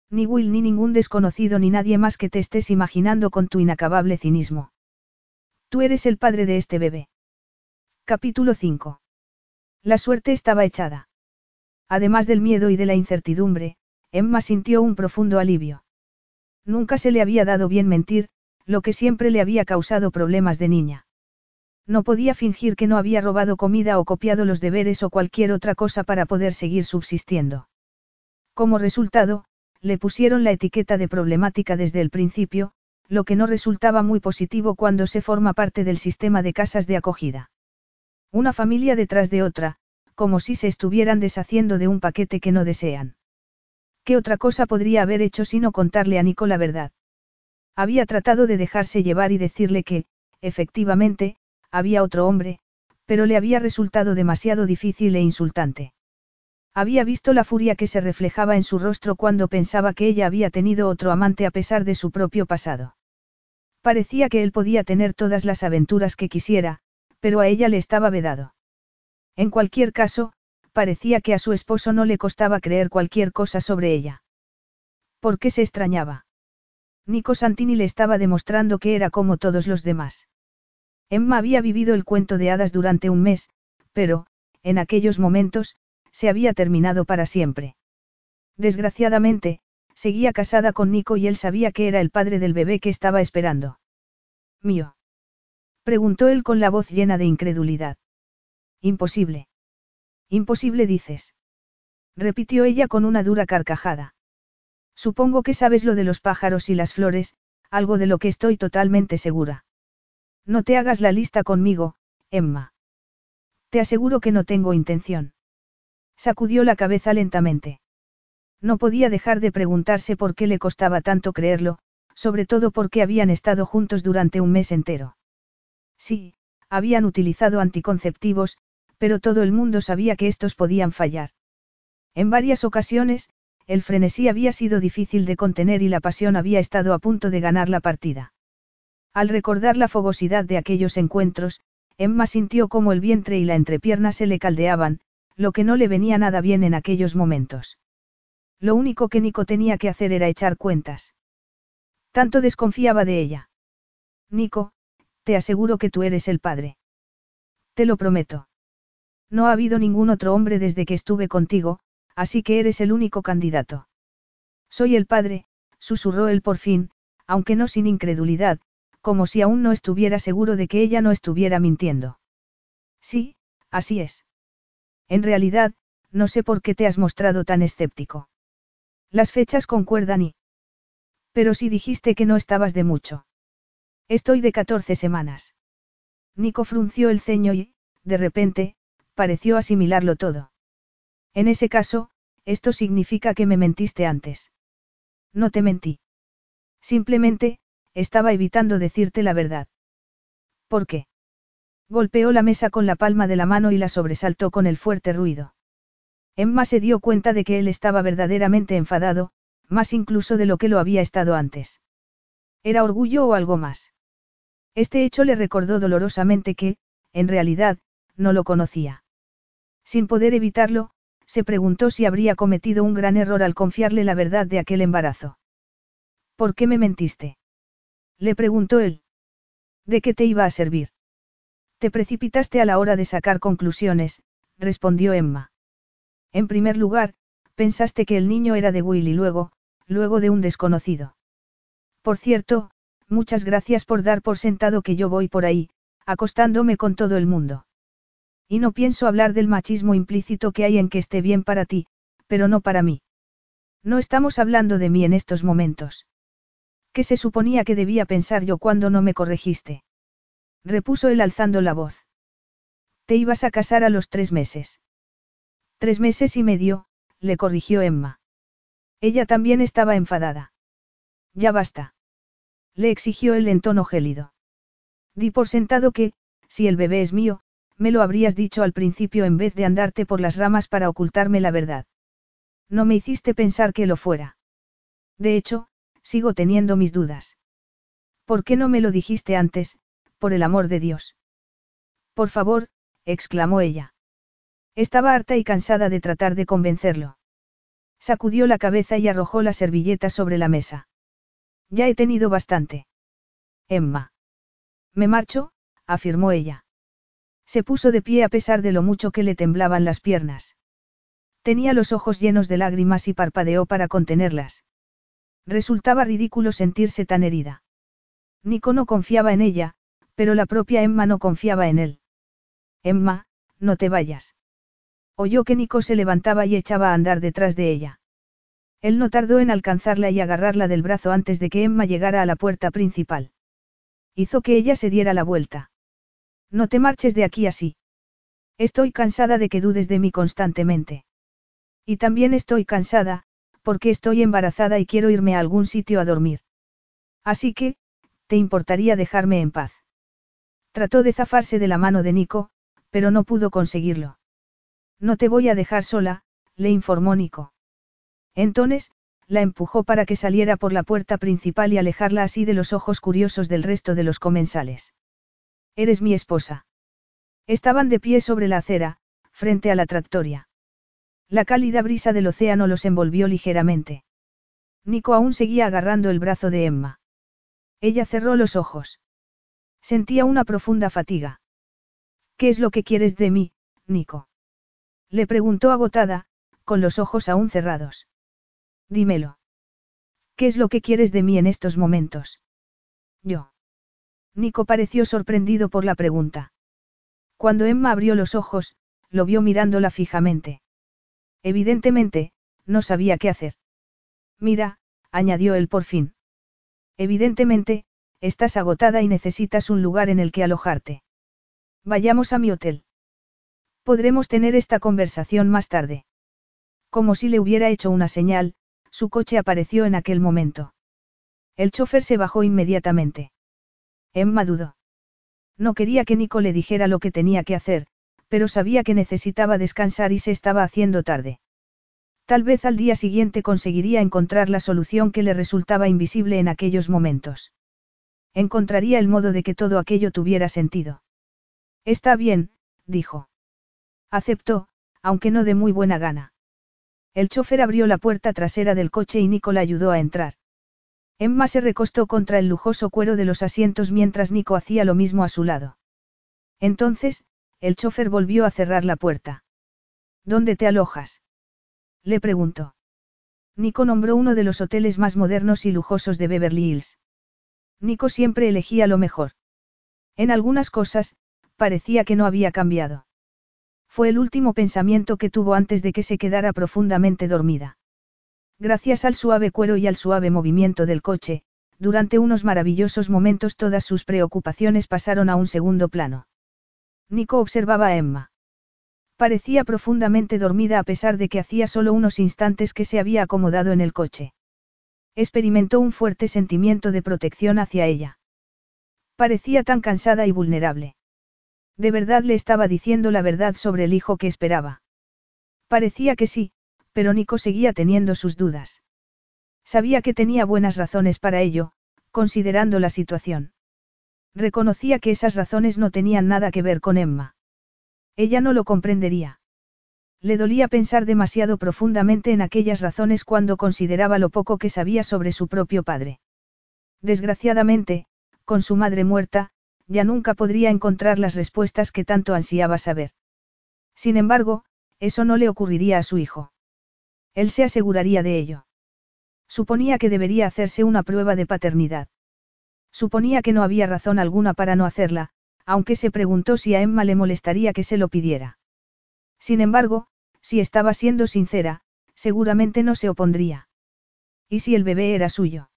Ni Will ni ningún desconocido ni nadie más que te estés imaginando con tu inacabable cinismo. Tú eres el padre de este bebé. Capítulo 5. La suerte estaba echada. Además del miedo y de la incertidumbre, Emma sintió un profundo alivio. Nunca se le había dado bien mentir, lo que siempre le había causado problemas de niña. No podía fingir que no había robado comida o copiado los deberes o cualquier otra cosa para poder seguir subsistiendo. Como resultado, le pusieron la etiqueta de problemática desde el principio, lo que no resultaba muy positivo cuando se forma parte del sistema de casas de acogida. Una familia detrás de otra, como si se estuvieran deshaciendo de un paquete que no desean. ¿Qué otra cosa podría haber hecho sino contarle a Nico la verdad? Había tratado de dejarse llevar y decirle que, efectivamente, había otro hombre, pero le había resultado demasiado difícil e insultante. Había visto la furia que se reflejaba en su rostro cuando pensaba que ella había tenido otro amante a pesar de su propio pasado. Parecía que él podía tener todas las aventuras que quisiera, pero a ella le estaba vedado. En cualquier caso, parecía que a su esposo no le costaba creer cualquier cosa sobre ella. ¿Por qué se extrañaba? Nico Santini le estaba demostrando que era como todos los demás. Emma había vivido el cuento de hadas durante un mes, pero, en aquellos momentos, se había terminado para siempre. Desgraciadamente, seguía casada con Nico y él sabía que era el padre del bebé que estaba esperando. ¿Mío? Preguntó él con la voz llena de incredulidad. Imposible. Imposible dices. Repitió ella con una dura carcajada. Supongo que sabes lo de los pájaros y las flores, algo de lo que estoy totalmente segura. No te hagas la lista conmigo, Emma. Te aseguro que no tengo intención. Sacudió la cabeza lentamente. No podía dejar de preguntarse por qué le costaba tanto creerlo, sobre todo porque habían estado juntos durante un mes entero. Sí, habían utilizado anticonceptivos, pero todo el mundo sabía que estos podían fallar. En varias ocasiones, el frenesí había sido difícil de contener y la pasión había estado a punto de ganar la partida. Al recordar la fogosidad de aquellos encuentros, Emma sintió como el vientre y la entrepierna se le caldeaban, lo que no le venía nada bien en aquellos momentos. Lo único que Nico tenía que hacer era echar cuentas. Tanto desconfiaba de ella. Nico, te aseguro que tú eres el padre. Te lo prometo. No ha habido ningún otro hombre desde que estuve contigo, así que eres el único candidato. Soy el padre, susurró él por fin, aunque no sin incredulidad, como si aún no estuviera seguro de que ella no estuviera mintiendo. Sí, así es. En realidad, no sé por qué te has mostrado tan escéptico. Las fechas concuerdan y... Pero si dijiste que no estabas de mucho. Estoy de 14 semanas. Nico frunció el ceño y, de repente, pareció asimilarlo todo. En ese caso, esto significa que me mentiste antes. No te mentí. Simplemente, estaba evitando decirte la verdad. ¿Por qué? Golpeó la mesa con la palma de la mano y la sobresaltó con el fuerte ruido. Emma se dio cuenta de que él estaba verdaderamente enfadado, más incluso de lo que lo había estado antes. ¿Era orgullo o algo más? Este hecho le recordó dolorosamente que, en realidad, no lo conocía. Sin poder evitarlo, se preguntó si habría cometido un gran error al confiarle la verdad de aquel embarazo. ¿Por qué me mentiste? Le preguntó él. ¿De qué te iba a servir? Te precipitaste a la hora de sacar conclusiones, respondió Emma. En primer lugar, pensaste que el niño era de Will y luego, luego de un desconocido. Por cierto, muchas gracias por dar por sentado que yo voy por ahí, acostándome con todo el mundo. Y no pienso hablar del machismo implícito que hay en que esté bien para ti, pero no para mí. No estamos hablando de mí en estos momentos. ¿Qué se suponía que debía pensar yo cuando no me corregiste? Repuso él alzando la voz. Te ibas a casar a los tres meses. Tres meses y medio, le corrigió Emma. Ella también estaba enfadada. Ya basta. Le exigió él en tono gélido. Di por sentado que, si el bebé es mío, me lo habrías dicho al principio en vez de andarte por las ramas para ocultarme la verdad. No me hiciste pensar que lo fuera. De hecho, sigo teniendo mis dudas. ¿Por qué no me lo dijiste antes, por el amor de Dios? Por favor, exclamó ella. Estaba harta y cansada de tratar de convencerlo. Sacudió la cabeza y arrojó la servilleta sobre la mesa. Ya he tenido bastante. Emma. Me marcho, afirmó ella. Se puso de pie a pesar de lo mucho que le temblaban las piernas. Tenía los ojos llenos de lágrimas y parpadeó para contenerlas. Resultaba ridículo sentirse tan herida. Nico no confiaba en ella, pero la propia Emma no confiaba en él. Emma, no te vayas. Oyó que Nico se levantaba y echaba a andar detrás de ella. Él no tardó en alcanzarla y agarrarla del brazo antes de que Emma llegara a la puerta principal. Hizo que ella se diera la vuelta. No te marches de aquí así. Estoy cansada de que dudes de mí constantemente. Y también estoy cansada, porque estoy embarazada y quiero irme a algún sitio a dormir. Así que, ¿te importaría dejarme en paz? Trató de zafarse de la mano de Nico, pero no pudo conseguirlo. No te voy a dejar sola, le informó Nico. Entonces, la empujó para que saliera por la puerta principal y alejarla así de los ojos curiosos del resto de los comensales. Eres mi esposa. Estaban de pie sobre la acera, frente a la tractoria. La cálida brisa del océano los envolvió ligeramente. Nico aún seguía agarrando el brazo de Emma. Ella cerró los ojos. Sentía una profunda fatiga. ¿Qué es lo que quieres de mí, Nico? Le preguntó agotada, con los ojos aún cerrados. Dímelo. ¿Qué es lo que quieres de mí en estos momentos? Yo. Nico pareció sorprendido por la pregunta. Cuando Emma abrió los ojos, lo vio mirándola fijamente. Evidentemente, no sabía qué hacer. Mira, añadió él por fin. Evidentemente, estás agotada y necesitas un lugar en el que alojarte. Vayamos a mi hotel. Podremos tener esta conversación más tarde. Como si le hubiera hecho una señal, su coche apareció en aquel momento. El chofer se bajó inmediatamente. Emma dudó. No quería que Nico le dijera lo que tenía que hacer, pero sabía que necesitaba descansar y se estaba haciendo tarde. Tal vez al día siguiente conseguiría encontrar la solución que le resultaba invisible en aquellos momentos. Encontraría el modo de que todo aquello tuviera sentido. Está bien, dijo. Aceptó, aunque no de muy buena gana. El chofer abrió la puerta trasera del coche y Nico la ayudó a entrar. Emma se recostó contra el lujoso cuero de los asientos mientras Nico hacía lo mismo a su lado. Entonces, el chofer volvió a cerrar la puerta. ¿Dónde te alojas? Le preguntó. Nico nombró uno de los hoteles más modernos y lujosos de Beverly Hills. Nico siempre elegía lo mejor. En algunas cosas, parecía que no había cambiado. Fue el último pensamiento que tuvo antes de que se quedara profundamente dormida. Gracias al suave cuero y al suave movimiento del coche, durante unos maravillosos momentos todas sus preocupaciones pasaron a un segundo plano. Nico observaba a Emma. Parecía profundamente dormida a pesar de que hacía solo unos instantes que se había acomodado en el coche. Experimentó un fuerte sentimiento de protección hacia ella. Parecía tan cansada y vulnerable. De verdad le estaba diciendo la verdad sobre el hijo que esperaba. Parecía que sí, pero Nico seguía teniendo sus dudas. Sabía que tenía buenas razones para ello, considerando la situación. Reconocía que esas razones no tenían nada que ver con Emma. Ella no lo comprendería. Le dolía pensar demasiado profundamente en aquellas razones cuando consideraba lo poco que sabía sobre su propio padre. Desgraciadamente, con su madre muerta, ya nunca podría encontrar las respuestas que tanto ansiaba saber. Sin embargo, eso no le ocurriría a su hijo. Él se aseguraría de ello. Suponía que debería hacerse una prueba de paternidad. Suponía que no había razón alguna para no hacerla, aunque se preguntó si a Emma le molestaría que se lo pidiera. Sin embargo, si estaba siendo sincera, seguramente no se opondría. ¿Y si el bebé era suyo?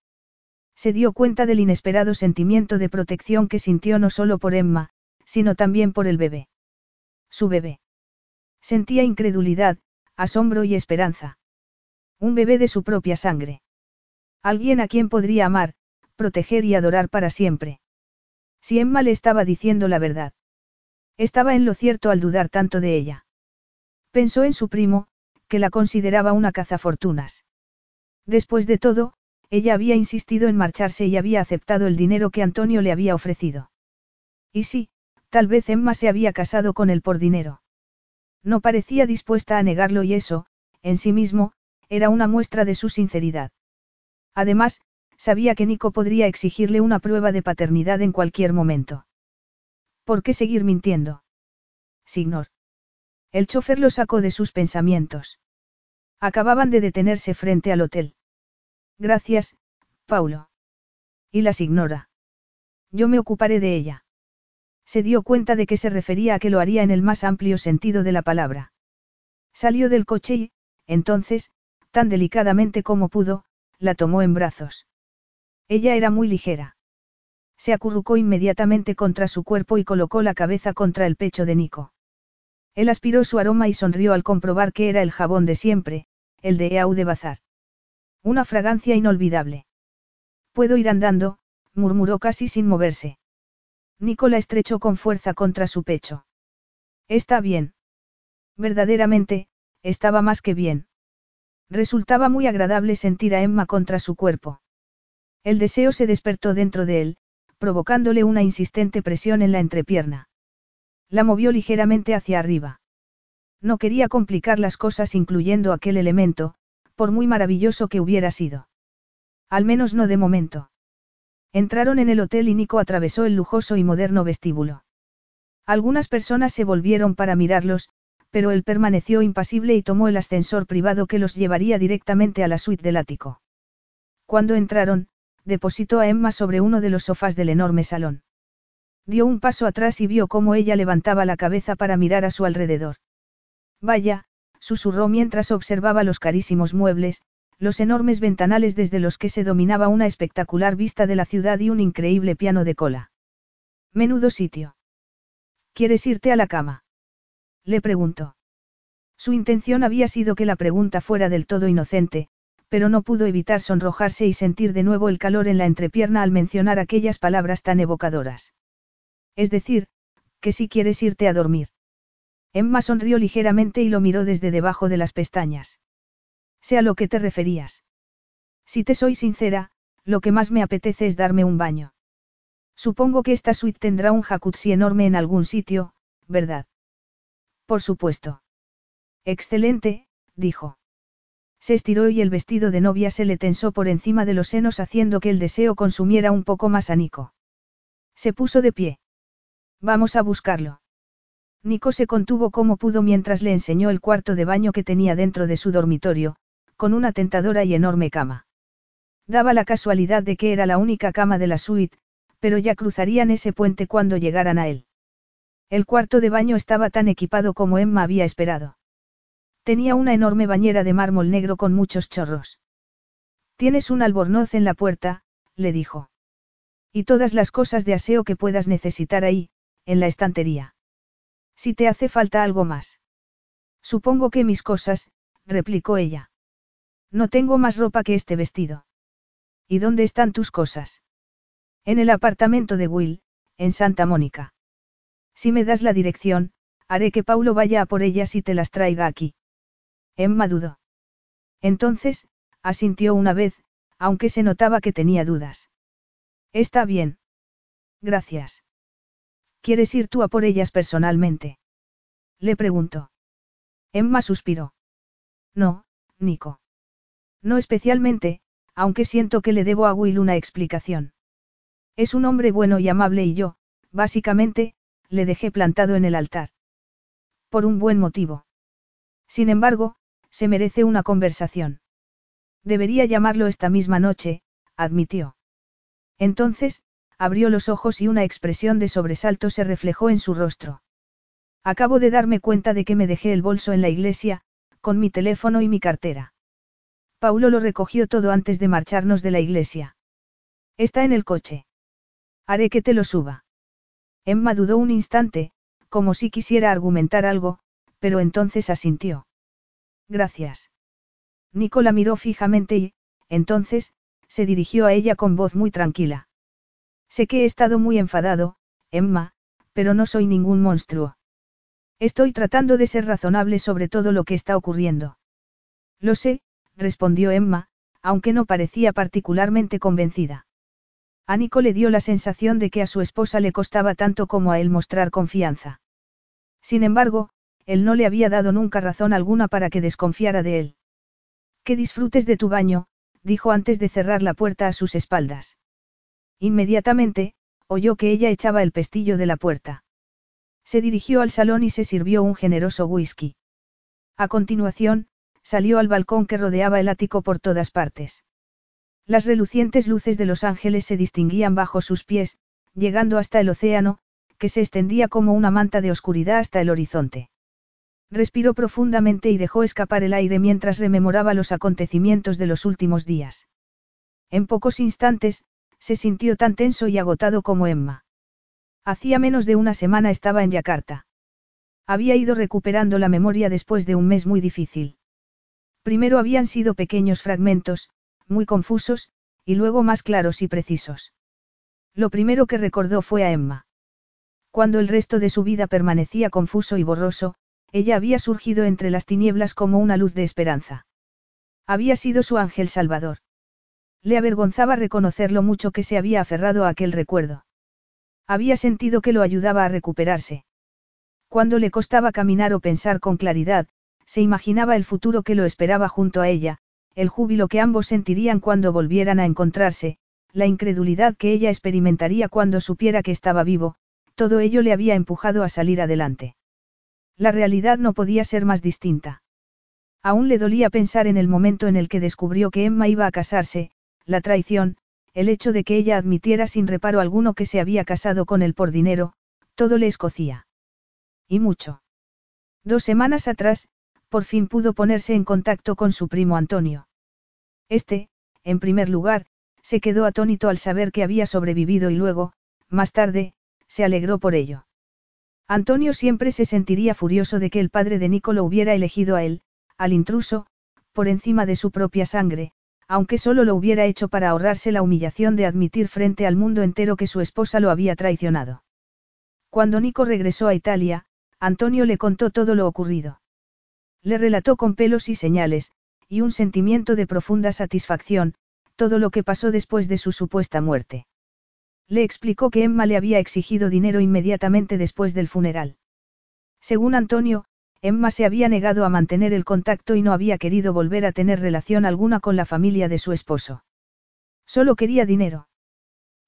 Se dio cuenta del inesperado sentimiento de protección que sintió no solo por Emma, sino también por el bebé. Su bebé. Sentía incredulidad, asombro y esperanza. Un bebé de su propia sangre. Alguien a quien podría amar, proteger y adorar para siempre. Si Emma le estaba diciendo la verdad. Estaba en lo cierto al dudar tanto de ella. Pensó en su primo, que la consideraba una cazafortunas. Después de todo, ella había insistido en marcharse y había aceptado el dinero que Antonio le había ofrecido. Y sí, tal vez Emma se había casado con él por dinero. No parecía dispuesta a negarlo y eso, en sí mismo, era una muestra de su sinceridad. Además, sabía que Nico podría exigirle una prueba de paternidad en cualquier momento. ¿Por qué seguir mintiendo? Signor. El chofer lo sacó de sus pensamientos. Acababan de detenerse frente al hotel. Gracias, Paulo. Y las ignora. Yo me ocuparé de ella. Se dio cuenta de que se refería a que lo haría en el más amplio sentido de la palabra. Salió del coche y, entonces, tan delicadamente como pudo, la tomó en brazos. Ella era muy ligera. Se acurrucó inmediatamente contra su cuerpo y colocó la cabeza contra el pecho de Nico. Él aspiró su aroma y sonrió al comprobar que era el jabón de siempre, el de Eau de Bazar. Una fragancia inolvidable. Puedo ir andando, murmuró casi sin moverse. Nico la estrechó con fuerza contra su pecho. Está bien. Verdaderamente, estaba más que bien. Resultaba muy agradable sentir a Emma contra su cuerpo. El deseo se despertó dentro de él, provocándole una insistente presión en la entrepierna. La movió ligeramente hacia arriba. No quería complicar las cosas incluyendo aquel elemento, por muy maravilloso que hubiera sido. Al menos no de momento. Entraron en el hotel y Nico atravesó el lujoso y moderno vestíbulo. Algunas personas se volvieron para mirarlos, pero él permaneció impasible y tomó el ascensor privado que los llevaría directamente a la suite del ático. Cuando entraron, depositó a Emma sobre uno de los sofás del enorme salón. Dio un paso atrás y vio cómo ella levantaba la cabeza para mirar a su alrededor. Vaya, susurró mientras observaba los carísimos muebles, los enormes ventanales desde los que se dominaba una espectacular vista de la ciudad y un increíble piano de cola. Menudo sitio. ¿Quieres irte a la cama? Le preguntó. Su intención había sido que la pregunta fuera del todo inocente, pero no pudo evitar sonrojarse y sentir de nuevo el calor en la entrepierna al mencionar aquellas palabras tan evocadoras. Es decir, que si quieres irte a dormir. Emma sonrió ligeramente y lo miró desde debajo de las pestañas. Sé a lo que te referías. Si te soy sincera, lo que más me apetece es darme un baño. Supongo que esta suite tendrá un jacuzzi enorme en algún sitio, ¿verdad? Por supuesto. Excelente, dijo. Se estiró y el vestido de novia se le tensó por encima de los senos haciendo que el deseo consumiera un poco más a Nico. Se puso de pie. Vamos a buscarlo. Nico se contuvo como pudo mientras le enseñó el cuarto de baño que tenía dentro de su dormitorio, con una tentadora y enorme cama. Daba la casualidad de que era la única cama de la suite, pero ya cruzarían ese puente cuando llegaran a él. El cuarto de baño estaba tan equipado como Emma había esperado. Tenía una enorme bañera de mármol negro con muchos chorros. Tienes un albornoz en la puerta, le dijo. Y todas las cosas de aseo que puedas necesitar ahí, en la estantería. Si te hace falta algo más. Supongo que mis cosas, replicó ella. No tengo más ropa que este vestido. ¿Y dónde están tus cosas? En el apartamento de Will, en Santa Mónica. Si me das la dirección, haré que Paulo vaya a por ellas y te las traiga aquí. Emma dudó. Entonces, asintió una vez, aunque se notaba que tenía dudas. Está bien. Gracias. ¿Quieres ir tú a por ellas personalmente? Le preguntó. Emma suspiró. No, Nico. No especialmente, aunque siento que le debo a Will una explicación. Es un hombre bueno y amable y yo, básicamente, le dejé plantado en el altar. Por un buen motivo. Sin embargo, se merece una conversación. Debería llamarlo esta misma noche, admitió. Entonces, abrió los ojos y una expresión de sobresalto se reflejó en su rostro. Acabo de darme cuenta de que me dejé el bolso en la iglesia, con mi teléfono y mi cartera. Paulo lo recogió todo antes de marcharnos de la iglesia. Está en el coche. Haré que te lo suba. Emma dudó un instante, como si quisiera argumentar algo, pero entonces asintió. Gracias. Nicola miró fijamente y, entonces, se dirigió a ella con voz muy tranquila. Sé que he estado muy enfadado, Emma, pero no soy ningún monstruo. Estoy tratando de ser razonable sobre todo lo que está ocurriendo. Lo sé, respondió Emma, aunque no parecía particularmente convencida. A Nico le dio la sensación de que a su esposa le costaba tanto como a él mostrar confianza. Sin embargo, él no le había dado nunca razón alguna para que desconfiara de él. Que disfrutes de tu baño, dijo antes de cerrar la puerta a sus espaldas. Inmediatamente, oyó que ella echaba el pestillo de la puerta. Se dirigió al salón y se sirvió un generoso whisky. A continuación, salió al balcón que rodeaba el ático por todas partes. Las relucientes luces de los ángeles se distinguían bajo sus pies, llegando hasta el océano, que se extendía como una manta de oscuridad hasta el horizonte. Respiró profundamente y dejó escapar el aire mientras rememoraba los acontecimientos de los últimos días. En pocos instantes, se sintió tan tenso y agotado como Emma. Hacía menos de una semana estaba en Yakarta. Había ido recuperando la memoria después de un mes muy difícil. Primero habían sido pequeños fragmentos, muy confusos, y luego más claros y precisos. Lo primero que recordó fue a Emma. Cuando el resto de su vida permanecía confuso y borroso, ella había surgido entre las tinieblas como una luz de esperanza. Había sido su ángel salvador. Le avergonzaba reconocer lo mucho que se había aferrado a aquel recuerdo. Había sentido que lo ayudaba a recuperarse. Cuando le costaba caminar o pensar con claridad, se imaginaba el futuro que lo esperaba junto a ella, el júbilo que ambos sentirían cuando volvieran a encontrarse, la incredulidad que ella experimentaría cuando supiera que estaba vivo, todo ello le había empujado a salir adelante. La realidad no podía ser más distinta. Aún le dolía pensar en el momento en el que descubrió que Emma iba a casarse, la traición, el hecho de que ella admitiera sin reparo alguno que se había casado con él por dinero, todo le escocía. Y mucho. Dos semanas atrás, por fin pudo ponerse en contacto con su primo Antonio. Este, en primer lugar, se quedó atónito al saber que había sobrevivido y luego, más tarde, se alegró por ello. Antonio siempre se sentiría furioso de que el padre de Nico lo hubiera elegido a él, al intruso, por encima de su propia sangre, aunque solo lo hubiera hecho para ahorrarse la humillación de admitir frente al mundo entero que su esposa lo había traicionado. Cuando Nico regresó a Italia, Antonio le contó todo lo ocurrido. Le relató con pelos y señales, y un sentimiento de profunda satisfacción, todo lo que pasó después de su supuesta muerte. Le explicó que Emma le había exigido dinero inmediatamente después del funeral. Según Antonio, Emma se había negado a mantener el contacto y no había querido volver a tener relación alguna con la familia de su esposo. Solo quería dinero.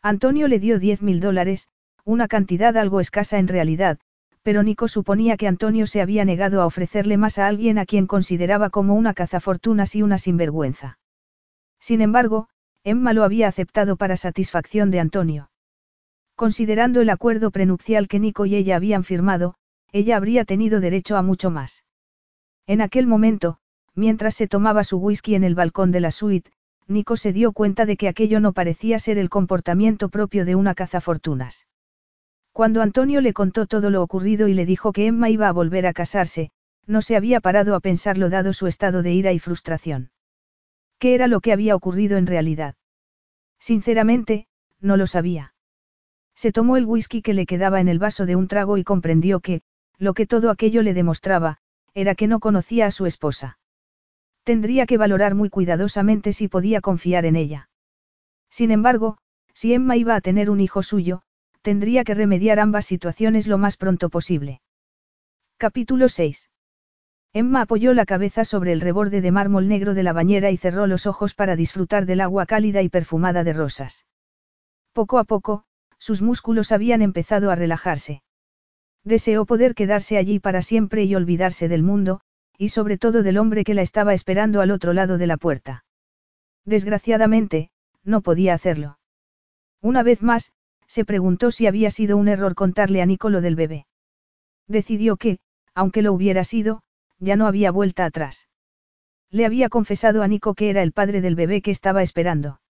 Antonio le dio diez mil dólares, una cantidad algo escasa en realidad, pero Nico suponía que Antonio se había negado a ofrecerle más a alguien a quien consideraba como una cazafortunas y una sinvergüenza. Sin embargo, Emma lo había aceptado para satisfacción de Antonio. Considerando el acuerdo prenupcial que Nico y ella habían firmado, ella habría tenido derecho a mucho más. En aquel momento, mientras se tomaba su whisky en el balcón de la suite, Nico se dio cuenta de que aquello no parecía ser el comportamiento propio de una cazafortunas. Cuando Antonio le contó todo lo ocurrido y le dijo que Emma iba a volver a casarse, no se había parado a pensarlo dado su estado de ira y frustración. ¿Qué era lo que había ocurrido en realidad? Sinceramente, no lo sabía. Se tomó el whisky que le quedaba en el vaso de un trago y comprendió que, lo que todo aquello le demostraba, era que no conocía a su esposa. Tendría que valorar muy cuidadosamente si podía confiar en ella. Sin embargo, si Emma iba a tener un hijo suyo, tendría que remediar ambas situaciones lo más pronto posible. Capítulo 6. Emma apoyó la cabeza sobre el reborde de mármol negro de la bañera y cerró los ojos para disfrutar del agua cálida y perfumada de rosas. Poco a poco, sus músculos habían empezado a relajarse. Deseó poder quedarse allí para siempre y olvidarse del mundo, y sobre todo del hombre que la estaba esperando al otro lado de la puerta. Desgraciadamente, no podía hacerlo. Una vez más, se preguntó si había sido un error contarle a Nico lo del bebé. Decidió que, aunque lo hubiera sido, ya no había vuelta atrás. Le había confesado a Nico que era el padre del bebé que estaba esperando.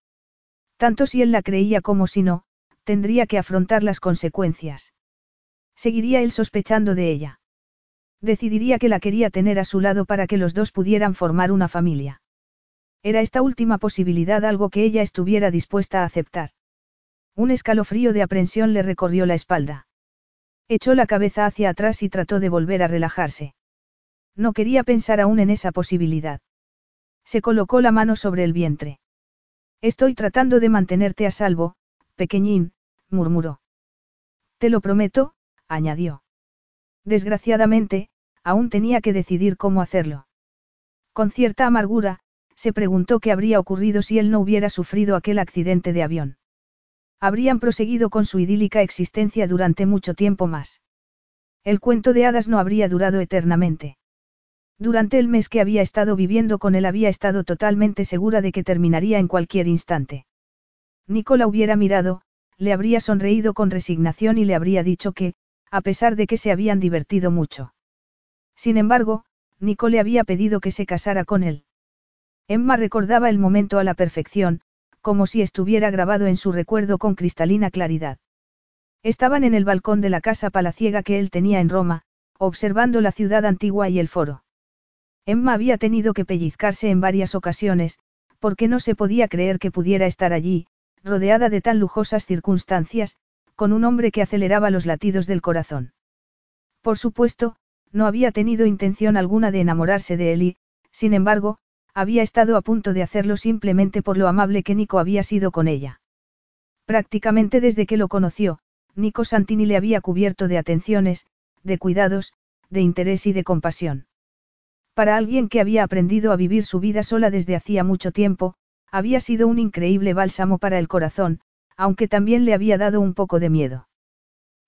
Tanto si él la creía como si no, tendría que afrontar las consecuencias. Seguiría él sospechando de ella. Decidiría que la quería tener a su lado para que los dos pudieran formar una familia. Era esta última posibilidad algo que ella estuviera dispuesta a aceptar. Un escalofrío de aprensión le recorrió la espalda. Echó la cabeza hacia atrás y trató de volver a relajarse. No quería pensar aún en esa posibilidad. Se colocó la mano sobre el vientre. Estoy tratando de mantenerte a salvo, pequeñín, murmuró. Te lo prometo, añadió. Desgraciadamente, aún tenía que decidir cómo hacerlo. Con cierta amargura, se preguntó qué habría ocurrido si él no hubiera sufrido aquel accidente de avión. Habrían proseguido con su idílica existencia durante mucho tiempo más. El cuento de hadas no habría durado eternamente. Durante el mes que había estado viviendo con él había estado totalmente segura de que terminaría en cualquier instante. Nicola hubiera mirado, le habría sonreído con resignación y le habría dicho que, a pesar de que se habían divertido mucho. Sin embargo, Nico le había pedido que se casara con él. Emma recordaba el momento a la perfección, como si estuviera grabado en su recuerdo con cristalina claridad. Estaban en el balcón de la casa palaciega que él tenía en Roma, observando la ciudad antigua y el foro. Emma había tenido que pellizcarse en varias ocasiones, porque no se podía creer que pudiera estar allí, rodeada de tan lujosas circunstancias, con un hombre que aceleraba los latidos del corazón. Por supuesto, no había tenido intención alguna de enamorarse de él y, sin embargo, había estado a punto de hacerlo simplemente por lo amable que Nico había sido con ella. Prácticamente desde que lo conoció, Nico Santini le había cubierto de atenciones, de cuidados, de interés y de compasión. Para alguien que había aprendido a vivir su vida sola desde hacía mucho tiempo, había sido un increíble bálsamo para el corazón, aunque también le había dado un poco de miedo.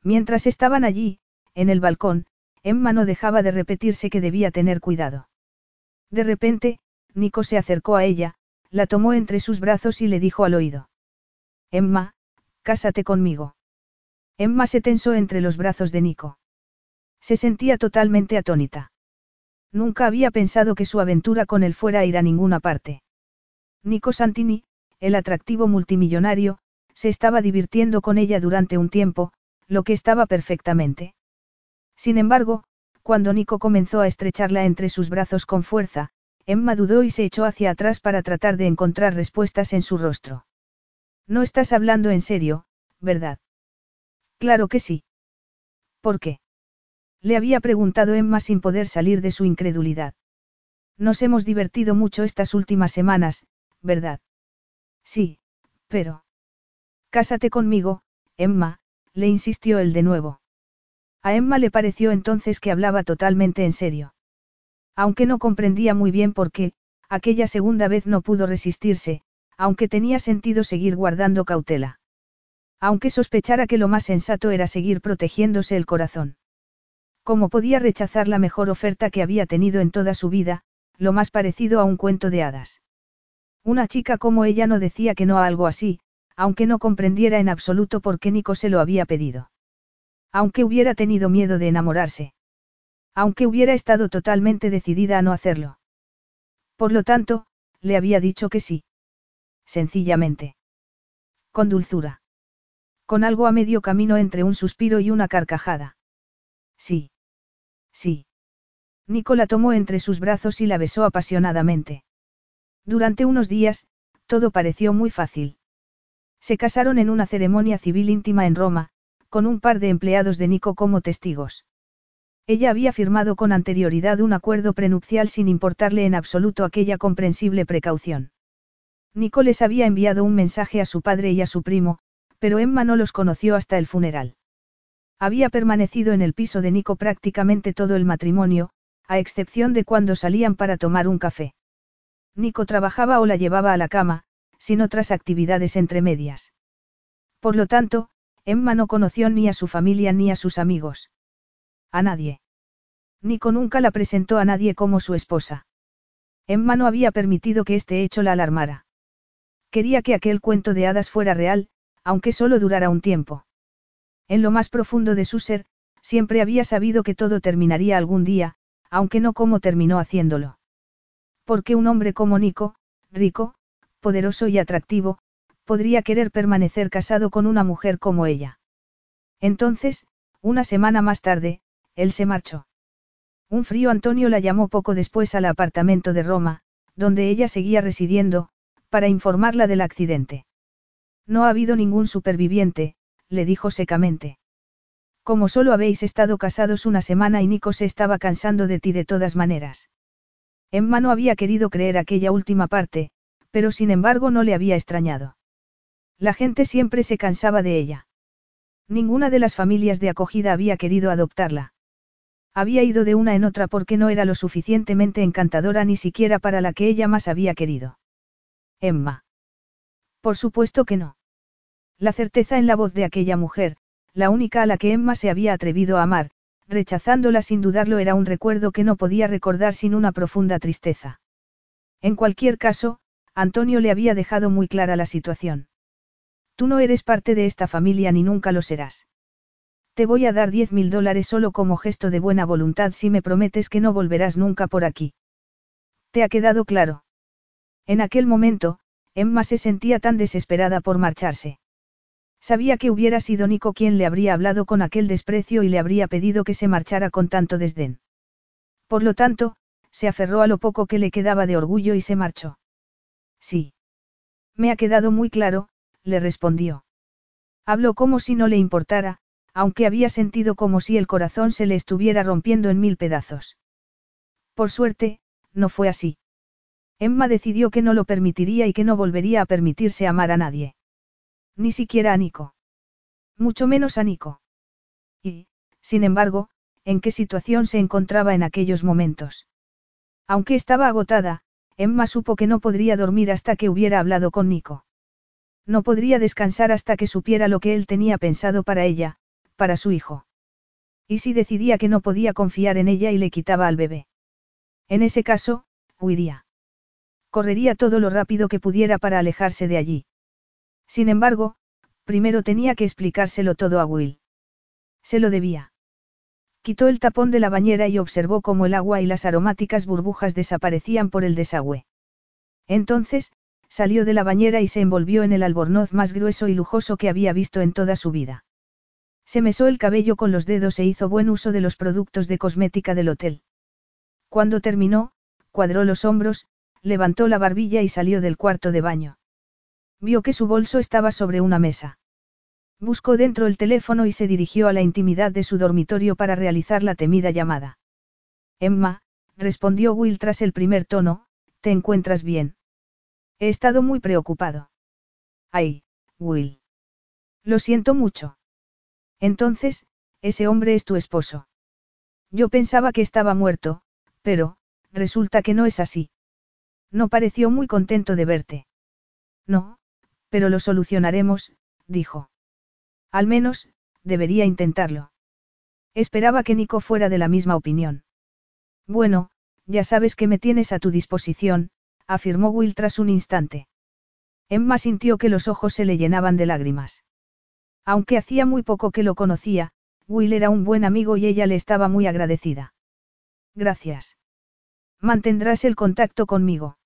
Mientras estaban allí, en el balcón, Emma no dejaba de repetirse que debía tener cuidado. De repente, Nico se acercó a ella, la tomó entre sus brazos y le dijo al oído. Emma, cásate conmigo. Emma se tensó entre los brazos de Nico. Se sentía totalmente atónita. Nunca había pensado que su aventura con él fuera a ir a ninguna parte. Nico Santini, el atractivo multimillonario, se estaba divirtiendo con ella durante un tiempo, lo que estaba perfectamente. Sin embargo, cuando Nico comenzó a estrecharla entre sus brazos con fuerza, Emma dudó y se echó hacia atrás para tratar de encontrar respuestas en su rostro. No estás hablando en serio, ¿verdad? Claro que sí. ¿Por qué? Le había preguntado Emma sin poder salir de su incredulidad. Nos hemos divertido mucho estas últimas semanas, ¿verdad? Sí, pero... Cásate conmigo, Emma, le insistió él de nuevo. A Emma le pareció entonces que hablaba totalmente en serio. Aunque no comprendía muy bien por qué, aquella segunda vez no pudo resistirse, aunque tenía sentido seguir guardando cautela. Aunque sospechara que lo más sensato era seguir protegiéndose el corazón. ¿Cómo podía rechazar la mejor oferta que había tenido en toda su vida, lo más parecido a un cuento de hadas? Una chica como ella no decía que no a algo así, aunque no comprendiera en absoluto por qué Nico se lo había pedido. Aunque hubiera tenido miedo de enamorarse. Aunque hubiera estado totalmente decidida a no hacerlo. Por lo tanto, le había dicho que sí. Sencillamente. Con dulzura. Con algo a medio camino entre un suspiro y una carcajada. Sí. Sí. Nico la tomó entre sus brazos y la besó apasionadamente. Durante unos días, todo pareció muy fácil. Se casaron en una ceremonia civil íntima en Roma, con un par de empleados de Nico como testigos. Ella había firmado con anterioridad un acuerdo prenupcial sin importarle en absoluto aquella comprensible precaución. Nico les había enviado un mensaje a su padre y a su primo, pero Emma no los conoció hasta el funeral. Había permanecido en el piso de Nico prácticamente todo el matrimonio, a excepción de cuando salían para tomar un café. Nico trabajaba o la llevaba a la cama, sin otras actividades entre medias. Por lo tanto, Emma no conoció ni a su familia ni a sus amigos. A nadie. Nico nunca la presentó a nadie como su esposa. Emma no había permitido que este hecho la alarmara. Quería que aquel cuento de hadas fuera real, aunque solo durara un tiempo. En lo más profundo de su ser, siempre había sabido que todo terminaría algún día, aunque no como terminó haciéndolo. Porque un hombre como Nico, rico, poderoso y atractivo, podría querer permanecer casado con una mujer como ella. Entonces, una semana más tarde, él se marchó. Un frío Antonio la llamó poco después al apartamento de Roma, donde ella seguía residiendo, para informarla del accidente. No ha habido ningún superviviente, le dijo secamente. Como solo habéis estado casados una semana y Nico se estaba cansando de ti de todas maneras. Emma no había querido creer aquella última parte, pero sin embargo no le había extrañado. La gente siempre se cansaba de ella. Ninguna de las familias de acogida había querido adoptarla. Había ido de una en otra porque no era lo suficientemente encantadora ni siquiera para la que ella más había querido. Emma. Por supuesto que no. La certeza en la voz de aquella mujer, la única a la que Emma se había atrevido a amar, rechazándola sin dudarlo era un recuerdo que no podía recordar sin una profunda tristeza. En cualquier caso, Antonio le había dejado muy clara la situación. Tú no eres parte de esta familia ni nunca lo serás. Te voy a dar diez mil dólares solo como gesto de buena voluntad si me prometes que no volverás nunca por aquí. ¿Te ha quedado claro? En aquel momento, Emma se sentía tan desesperada por marcharse. Sabía que hubiera sido Nico quien le habría hablado con aquel desprecio y le habría pedido que se marchara con tanto desdén. Por lo tanto, se aferró a lo poco que le quedaba de orgullo y se marchó. Sí. Me ha quedado muy claro, le respondió. Habló como si no le importara, aunque había sentido como si el corazón se le estuviera rompiendo en mil pedazos. Por suerte, no fue así. Emma decidió que no lo permitiría y que no volvería a permitirse amar a nadie. Ni siquiera a Nico. Mucho menos a Nico. Y, sin embargo, ¿en qué situación se encontraba en aquellos momentos? Aunque estaba agotada, Emma supo que no podría dormir hasta que hubiera hablado con Nico. No podría descansar hasta que supiera lo que él tenía pensado para ella, para su hijo. Y si decidía que no podía confiar en ella y le quitaba al bebé. En ese caso, huiría. Correría todo lo rápido que pudiera para alejarse de allí. Sin embargo, primero tenía que explicárselo todo a Will. Se lo debía. Quitó el tapón de la bañera y observó cómo el agua y las aromáticas burbujas desaparecían por el desagüe. Entonces, salió de la bañera y se envolvió en el albornoz más grueso y lujoso que había visto en toda su vida. Se mesó el cabello con los dedos e hizo buen uso de los productos de cosmética del hotel. Cuando terminó, cuadró los hombros, levantó la barbilla y salió del cuarto de baño. Vio que su bolso estaba sobre una mesa. Buscó dentro el teléfono y se dirigió a la intimidad de su dormitorio para realizar la temida llamada. Emma, respondió Will tras el primer tono, ¿te encuentras bien? He estado muy preocupado. Ay, Will. Lo siento mucho. Entonces, ese hombre es tu esposo. Yo pensaba que estaba muerto, pero, resulta que no es así. No pareció muy contento de verte. No, pero lo solucionaremos, dijo. Al menos, debería intentarlo. Esperaba que Nico fuera de la misma opinión. Bueno, ya sabes que me tienes a tu disposición, afirmó Will tras un instante. Emma sintió que los ojos se le llenaban de lágrimas. Aunque hacía muy poco que lo conocía, Will era un buen amigo y ella le estaba muy agradecida. Gracias. Mantendrás el contacto conmigo.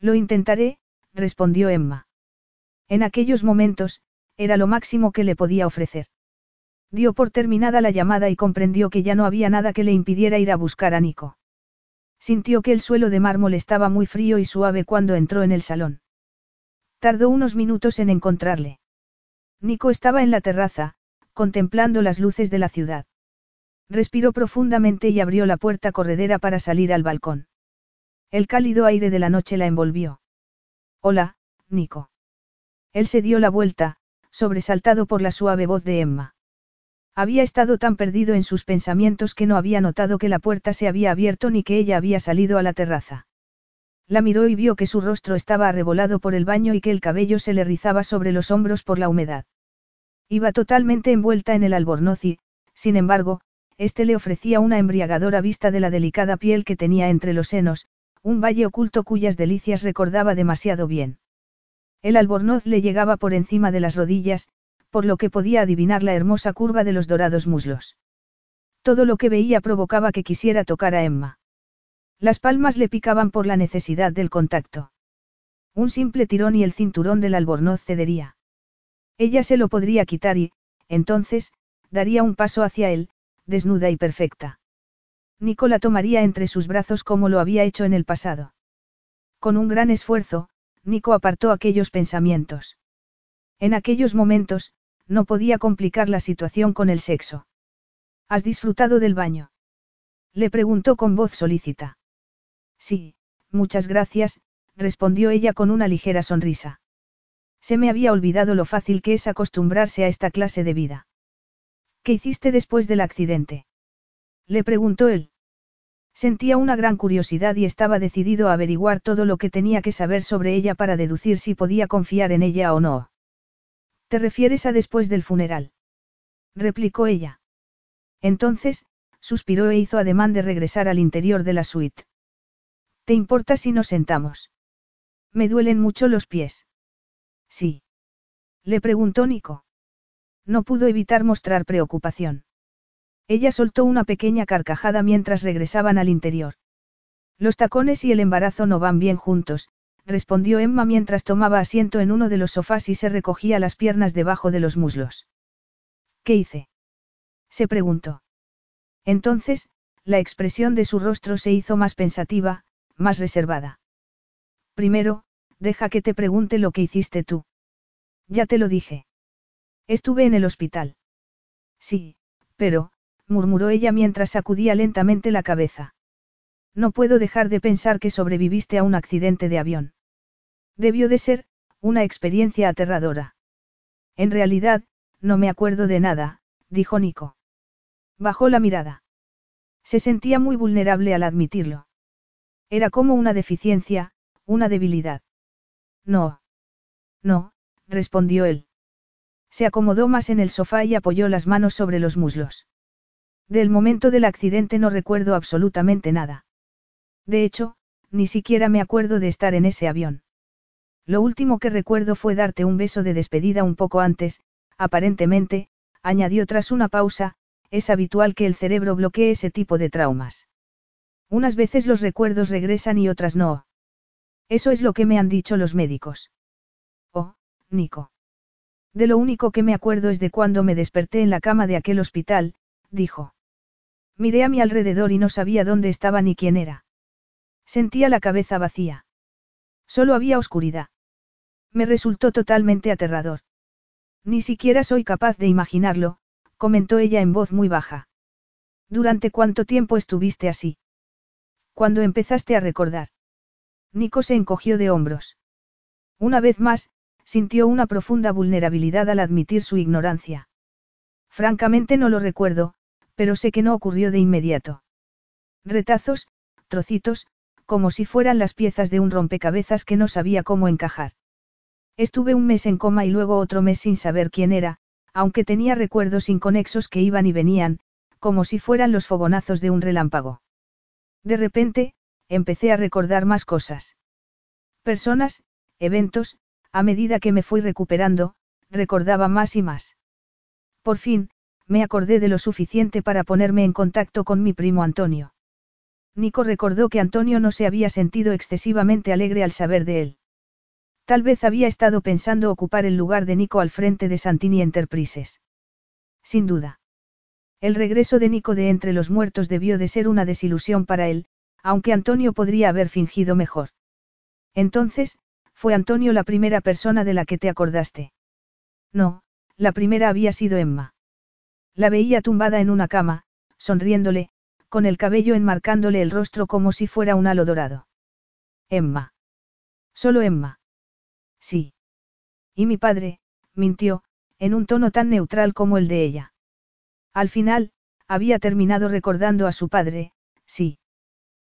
Lo intentaré, respondió Emma. En aquellos momentos, era lo máximo que le podía ofrecer. Dio por terminada la llamada y comprendió que ya no había nada que le impidiera ir a buscar a Nico. Sintió que el suelo de mármol estaba muy frío y suave cuando entró en el salón. Tardó unos minutos en encontrarle. Nico estaba en la terraza, contemplando las luces de la ciudad. Respiró profundamente y abrió la puerta corredera para salir al balcón. El cálido aire de la noche la envolvió. Hola, Nico. Él se dio la vuelta, sobresaltado por la suave voz de Emma. Había estado tan perdido en sus pensamientos que no había notado que la puerta se había abierto ni que ella había salido a la terraza. La miró y vio que su rostro estaba arrebolado por el baño y que el cabello se le rizaba sobre los hombros por la humedad. Iba totalmente envuelta en el albornoz y, sin embargo, éste le ofrecía una embriagadora vista de la delicada piel que tenía entre los senos, un valle oculto cuyas delicias recordaba demasiado bien. El albornoz le llegaba por encima de las rodillas, por lo que podía adivinar la hermosa curva de los dorados muslos. Todo lo que veía provocaba que quisiera tocar a Emma. Las palmas le picaban por la necesidad del contacto. Un simple tirón y el cinturón del albornoz cedería. Ella se lo podría quitar y, entonces, daría un paso hacia él, desnuda y perfecta. Nicola tomaría entre sus brazos como lo había hecho en el pasado. Con un gran esfuerzo, Nico apartó aquellos pensamientos. En aquellos momentos, no podía complicar la situación con el sexo. ¿Has disfrutado del baño? Le preguntó con voz solícita. Sí, muchas gracias, respondió ella con una ligera sonrisa. Se me había olvidado lo fácil que es acostumbrarse a esta clase de vida. ¿Qué hiciste después del accidente? Le preguntó él. Sentía una gran curiosidad y estaba decidido a averiguar todo lo que tenía que saber sobre ella para deducir si podía confiar en ella o no. ¿Te refieres a después del funeral? replicó ella. Entonces, suspiró e hizo ademán de regresar al interior de la suite. ¿Te importa si nos sentamos? Me duelen mucho los pies. Sí. Le preguntó Nico. No pudo evitar mostrar preocupación. Ella soltó una pequeña carcajada mientras regresaban al interior. Los tacones y el embarazo no van bien juntos, respondió Emma mientras tomaba asiento en uno de los sofás y se recogía las piernas debajo de los muslos. ¿Qué hice? se preguntó. Entonces, la expresión de su rostro se hizo más pensativa, más reservada. Primero, deja que te pregunte lo que hiciste tú. Ya te lo dije. Estuve en el hospital. Sí, pero, murmuró ella mientras sacudía lentamente la cabeza. No puedo dejar de pensar que sobreviviste a un accidente de avión. Debió de ser, una experiencia aterradora. En realidad, no me acuerdo de nada, dijo Nico. Bajó la mirada. Se sentía muy vulnerable al admitirlo. Era como una deficiencia, una debilidad. No. No, respondió él. Se acomodó más en el sofá y apoyó las manos sobre los muslos. Del momento del accidente no recuerdo absolutamente nada. De hecho, ni siquiera me acuerdo de estar en ese avión. Lo último que recuerdo fue darte un beso de despedida un poco antes, aparentemente, añadió tras una pausa, es habitual que el cerebro bloquee ese tipo de traumas. Unas veces los recuerdos regresan y otras no. Eso es lo que me han dicho los médicos. Oh, Nico. De lo único que me acuerdo es de cuando me desperté en la cama de aquel hospital, dijo. Miré a mi alrededor y no sabía dónde estaba ni quién era. Sentía la cabeza vacía. Solo había oscuridad. Me resultó totalmente aterrador. Ni siquiera soy capaz de imaginarlo, comentó ella en voz muy baja. ¿Durante cuánto tiempo estuviste así? Cuando empezaste a recordar. Nico se encogió de hombros. Una vez más, sintió una profunda vulnerabilidad al admitir su ignorancia. Francamente no lo recuerdo, pero sé que no ocurrió de inmediato. Retazos, trocitos, como si fueran las piezas de un rompecabezas que no sabía cómo encajar. Estuve un mes en coma y luego otro mes sin saber quién era, aunque tenía recuerdos inconexos que iban y venían, como si fueran los fogonazos de un relámpago. De repente, empecé a recordar más cosas. Personas, eventos, a medida que me fui recuperando, recordaba más y más. Por fin, me acordé de lo suficiente para ponerme en contacto con mi primo Antonio. Nico recordó que Antonio no se había sentido excesivamente alegre al saber de él. Tal vez había estado pensando ocupar el lugar de Nico al frente de Santini Enterprises. Sin duda. El regreso de Nico de entre los muertos debió de ser una desilusión para él, aunque Antonio podría haber fingido mejor. Entonces, ¿fue Antonio la primera persona de la que te acordaste? No, la primera había sido Emma. La veía tumbada en una cama, sonriéndole, con el cabello enmarcándole el rostro como si fuera un halo dorado. Emma. Solo Emma. Sí. Y mi padre, mintió, en un tono tan neutral como el de ella. Al final, había terminado recordando a su padre, sí.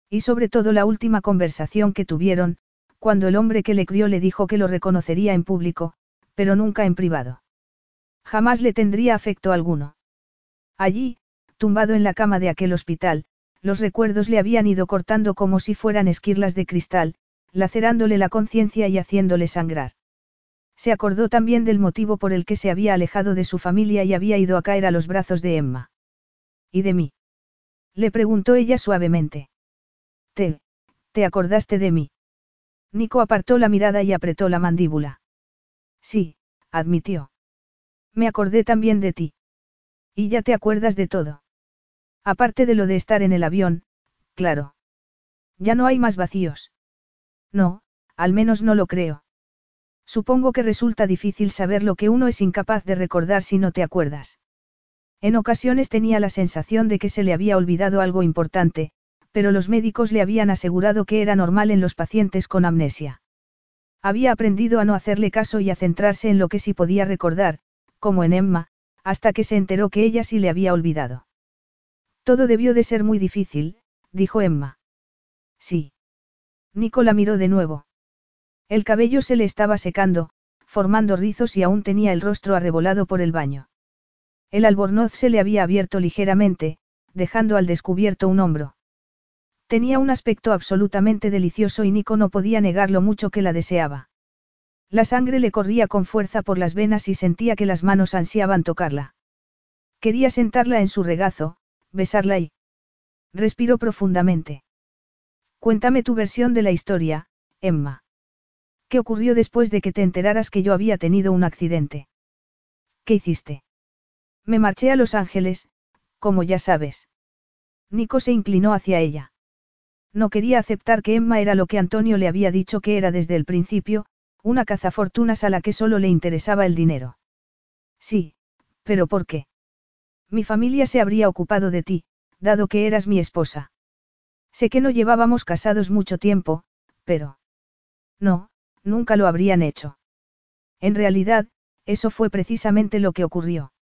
Y sobre todo la última conversación que tuvieron, cuando el hombre que le crió le dijo que lo reconocería en público, pero nunca en privado. Jamás le tendría afecto alguno. Allí, tumbado en la cama de aquel hospital, los recuerdos le habían ido cortando como si fueran esquirlas de cristal, lacerándole la conciencia y haciéndole sangrar. Se acordó también del motivo por el que se había alejado de su familia y había ido a caer a los brazos de Emma. ¿Y de mí? Le preguntó ella suavemente. ¿Te, te acordaste de mí? Nico apartó la mirada y apretó la mandíbula. Sí, admitió. Me acordé también de ti. Y ya te acuerdas de todo. Aparte de lo de estar en el avión, claro. Ya no hay más vacíos. No, al menos no lo creo. Supongo que resulta difícil saber lo que uno es incapaz de recordar si no te acuerdas. En ocasiones tenía la sensación de que se le había olvidado algo importante, pero los médicos le habían asegurado que era normal en los pacientes con amnesia. Había aprendido a no hacerle caso y a centrarse en lo que sí podía recordar, como en Emma, hasta que se enteró que ella sí le había olvidado. Todo debió de ser muy difícil, dijo Emma. Sí. Nico la miró de nuevo. El cabello se le estaba secando, formando rizos y aún tenía el rostro arrebolado por el baño. El albornoz se le había abierto ligeramente, dejando al descubierto un hombro. Tenía un aspecto absolutamente delicioso y Nico no podía negar lo mucho que la deseaba. La sangre le corría con fuerza por las venas y sentía que las manos ansiaban tocarla. Quería sentarla en su regazo, besarla y... Respiró profundamente. Cuéntame tu versión de la historia, Emma. ¿Qué ocurrió después de que te enteraras que yo había tenido un accidente? ¿Qué hiciste? Me marché a Los Ángeles, como ya sabes. Nico se inclinó hacia ella. No quería aceptar que Emma era lo que Antonio le había dicho que era desde el principio, una cazafortunas a la que solo le interesaba el dinero. Sí, pero ¿por qué? Mi familia se habría ocupado de ti, dado que eras mi esposa. Sé que no llevábamos casados mucho tiempo, pero... No, nunca lo habrían hecho. En realidad, eso fue precisamente lo que ocurrió.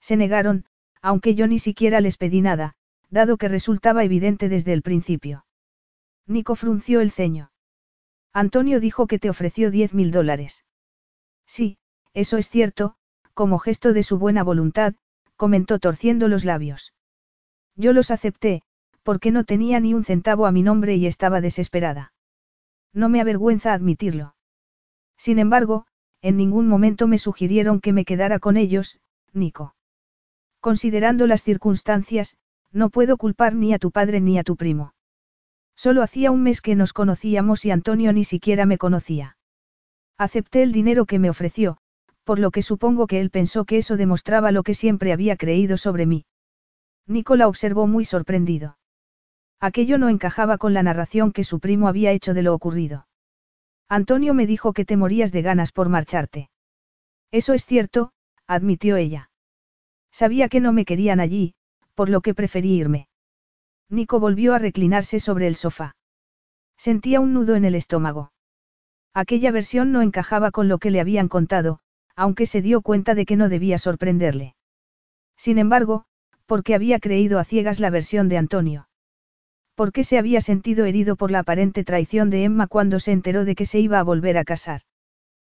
Se negaron, aunque yo ni siquiera les pedí nada, dado que resultaba evidente desde el principio. Nico frunció el ceño. Antonio dijo que te ofreció diez mil dólares. Sí, eso es cierto, como gesto de su buena voluntad, comentó torciendo los labios. Yo los acepté, porque no tenía ni un centavo a mi nombre y estaba desesperada. No me avergüenza admitirlo. Sin embargo, en ningún momento me sugirieron que me quedara con ellos, Nico. Considerando las circunstancias, no puedo culpar ni a tu padre ni a tu primo. Solo hacía un mes que nos conocíamos y Antonio ni siquiera me conocía. Acepté el dinero que me ofreció, por lo que supongo que él pensó que eso demostraba lo que siempre había creído sobre mí. Nico la observó muy sorprendido. Aquello no encajaba con la narración que su primo había hecho de lo ocurrido. Antonio me dijo que te morías de ganas por marcharte. Eso es cierto, admitió ella. Sabía que no me querían allí, por lo que preferí irme. Nico volvió a reclinarse sobre el sofá. Sentía un nudo en el estómago. Aquella versión no encajaba con lo que le habían contado, aunque se dio cuenta de que no debía sorprenderle. Sin embargo, porque había creído a ciegas la versión de Antonio. ¿Por qué se había sentido herido por la aparente traición de Emma cuando se enteró de que se iba a volver a casar?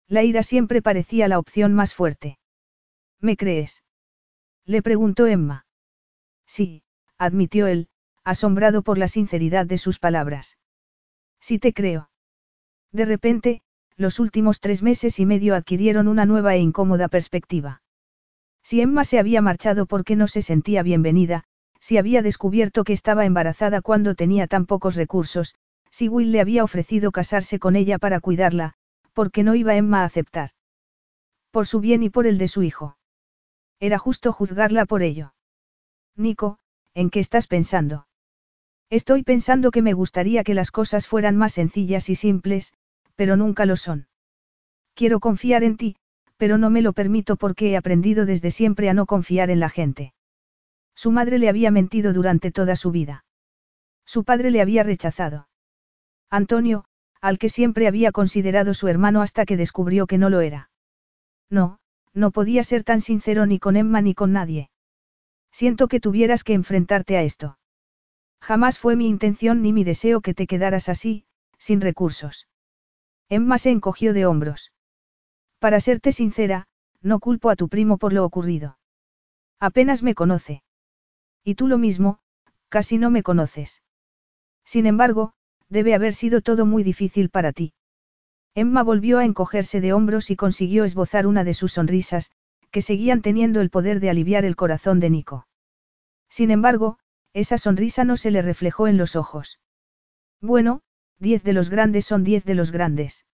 La ira siempre parecía la opción más fuerte. ¿Me crees? Le preguntó Emma. Sí, admitió él, asombrado por la sinceridad de sus palabras. Sí te creo. De repente, los últimos tres meses y medio adquirieron una nueva e incómoda perspectiva. Si Emma se había marchado porque no se sentía bienvenida, si había descubierto que estaba embarazada cuando tenía tan pocos recursos, si Will le había ofrecido casarse con ella para cuidarla, porque no iba Emma a aceptar. Por su bien y por el de su hijo. Era justo juzgarla por ello. Nico, ¿en qué estás pensando? Estoy pensando que me gustaría que las cosas fueran más sencillas y simples, pero nunca lo son. Quiero confiar en ti, pero no me lo permito porque he aprendido desde siempre a no confiar en la gente. Su madre le había mentido durante toda su vida. Su padre le había rechazado. Antonio, al que siempre había considerado su hermano hasta que descubrió que no lo era. No, no podía ser tan sincero ni con Emma ni con nadie. Siento que tuvieras que enfrentarte a esto. Jamás fue mi intención ni mi deseo que te quedaras así, sin recursos. Emma se encogió de hombros. Para serte sincera, no culpo a tu primo por lo ocurrido. Apenas me conoce. Y tú lo mismo, casi no me conoces. Sin embargo, debe haber sido todo muy difícil para ti. Emma volvió a encogerse de hombros y consiguió esbozar una de sus sonrisas, que seguían teniendo el poder de aliviar el corazón de Nico. Sin embargo, esa sonrisa no se le reflejó en los ojos. Bueno, diez de los grandes son diez de los grandes.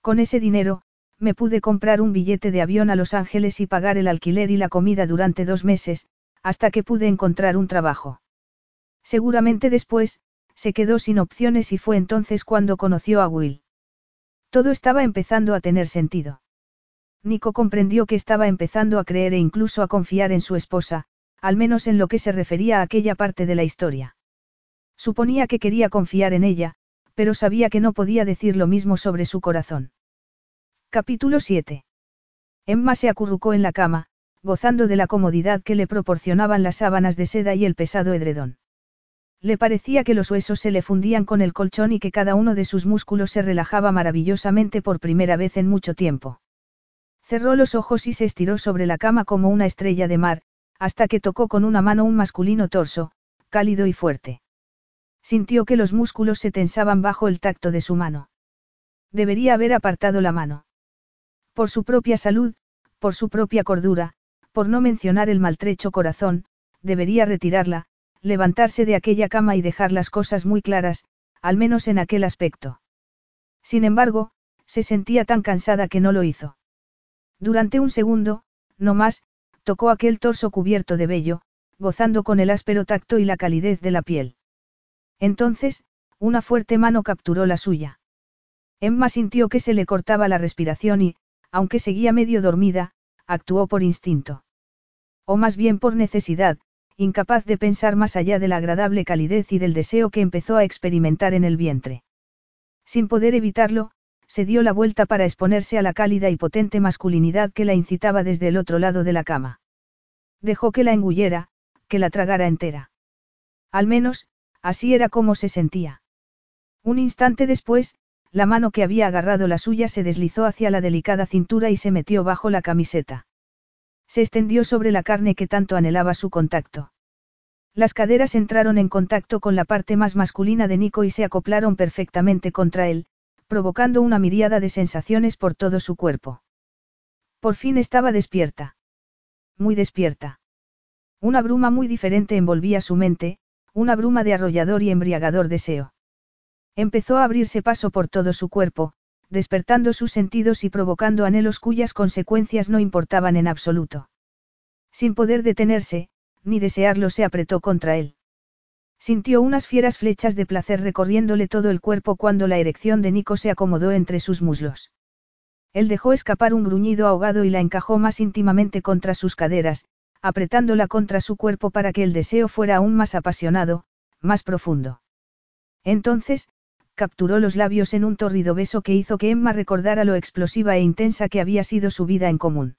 Con ese dinero, me pude comprar un billete de avión a Los Ángeles y pagar el alquiler y la comida durante dos meses, hasta que pude encontrar un trabajo. Seguramente después, se quedó sin opciones y fue entonces cuando conoció a Will. Todo estaba empezando a tener sentido. Nico comprendió que estaba empezando a creer e incluso a confiar en su esposa, al menos en lo que se refería a aquella parte de la historia. Suponía que quería confiar en ella, pero sabía que no podía decir lo mismo sobre su corazón. Capítulo 7. Emma se acurrucó en la cama, gozando de la comodidad que le proporcionaban las sábanas de seda y el pesado edredón. Le parecía que los huesos se le fundían con el colchón y que cada uno de sus músculos se relajaba maravillosamente por primera vez en mucho tiempo. Cerró los ojos y se estiró sobre la cama como una estrella de mar, hasta que tocó con una mano un masculino torso, cálido y fuerte. Sintió que los músculos se tensaban bajo el tacto de su mano. Debería haber apartado la mano. Por su propia salud, por su propia cordura, por no mencionar el maltrecho corazón, debería retirarla, levantarse de aquella cama y dejar las cosas muy claras, al menos en aquel aspecto. Sin embargo, se sentía tan cansada que no lo hizo. Durante un segundo, no más, tocó aquel torso cubierto de vello, gozando con el áspero tacto y la calidez de la piel. Entonces, una fuerte mano capturó la suya. Emma sintió que se le cortaba la respiración y, aunque seguía medio dormida, actuó por instinto. O más bien por necesidad, incapaz de pensar más allá de la agradable calidez y del deseo que empezó a experimentar en el vientre. Sin poder evitarlo, se dio la vuelta para exponerse a la cálida y potente masculinidad que la incitaba desde el otro lado de la cama. Dejó que la engullera, que la tragara entera. Al menos, así era como se sentía. Un instante después, la mano que había agarrado la suya se deslizó hacia la delicada cintura y se metió bajo la camiseta. Se extendió sobre la carne que tanto anhelaba su contacto. Las caderas entraron en contacto con la parte más masculina de Nico y se acoplaron perfectamente contra él, provocando una miríada de sensaciones por todo su cuerpo. Por fin estaba despierta. Muy despierta. Una bruma muy diferente envolvía su mente, una bruma de arrollador y embriagador deseo. Empezó a abrirse paso por todo su cuerpo, despertando sus sentidos y provocando anhelos cuyas consecuencias no importaban en absoluto. Sin poder detenerse, ni desearlo se apretó contra él. Sintió unas fieras flechas de placer recorriéndole todo el cuerpo cuando la erección de Nico se acomodó entre sus muslos. Él dejó escapar un gruñido ahogado y la encajó más íntimamente contra sus caderas, apretándola contra su cuerpo para que el deseo fuera aún más apasionado, más profundo. Entonces, capturó los labios en un torrido beso que hizo que Emma recordara lo explosiva e intensa que había sido su vida en común.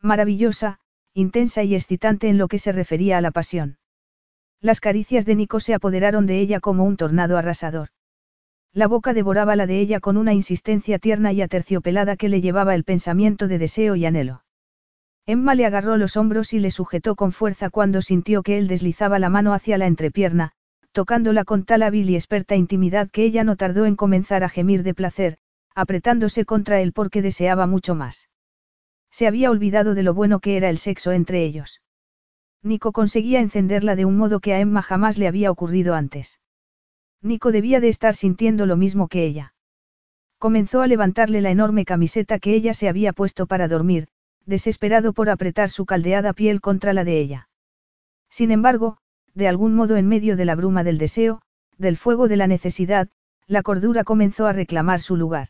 Maravillosa, intensa y excitante en lo que se refería a la pasión. Las caricias de Nico se apoderaron de ella como un tornado arrasador. La boca devoraba la de ella con una insistencia tierna y aterciopelada que le llevaba el pensamiento de deseo y anhelo. Emma le agarró los hombros y le sujetó con fuerza cuando sintió que él deslizaba la mano hacia la entrepierna, tocándola con tal hábil y experta intimidad que ella no tardó en comenzar a gemir de placer, apretándose contra él porque deseaba mucho más. Se había olvidado de lo bueno que era el sexo entre ellos. Nico conseguía encenderla de un modo que a Emma jamás le había ocurrido antes. Nico debía de estar sintiendo lo mismo que ella. Comenzó a levantarle la enorme camiseta que ella se había puesto para dormir, desesperado por apretar su caldeada piel contra la de ella. Sin embargo, de algún modo en medio de la bruma del deseo, del fuego de la necesidad, la cordura comenzó a reclamar su lugar.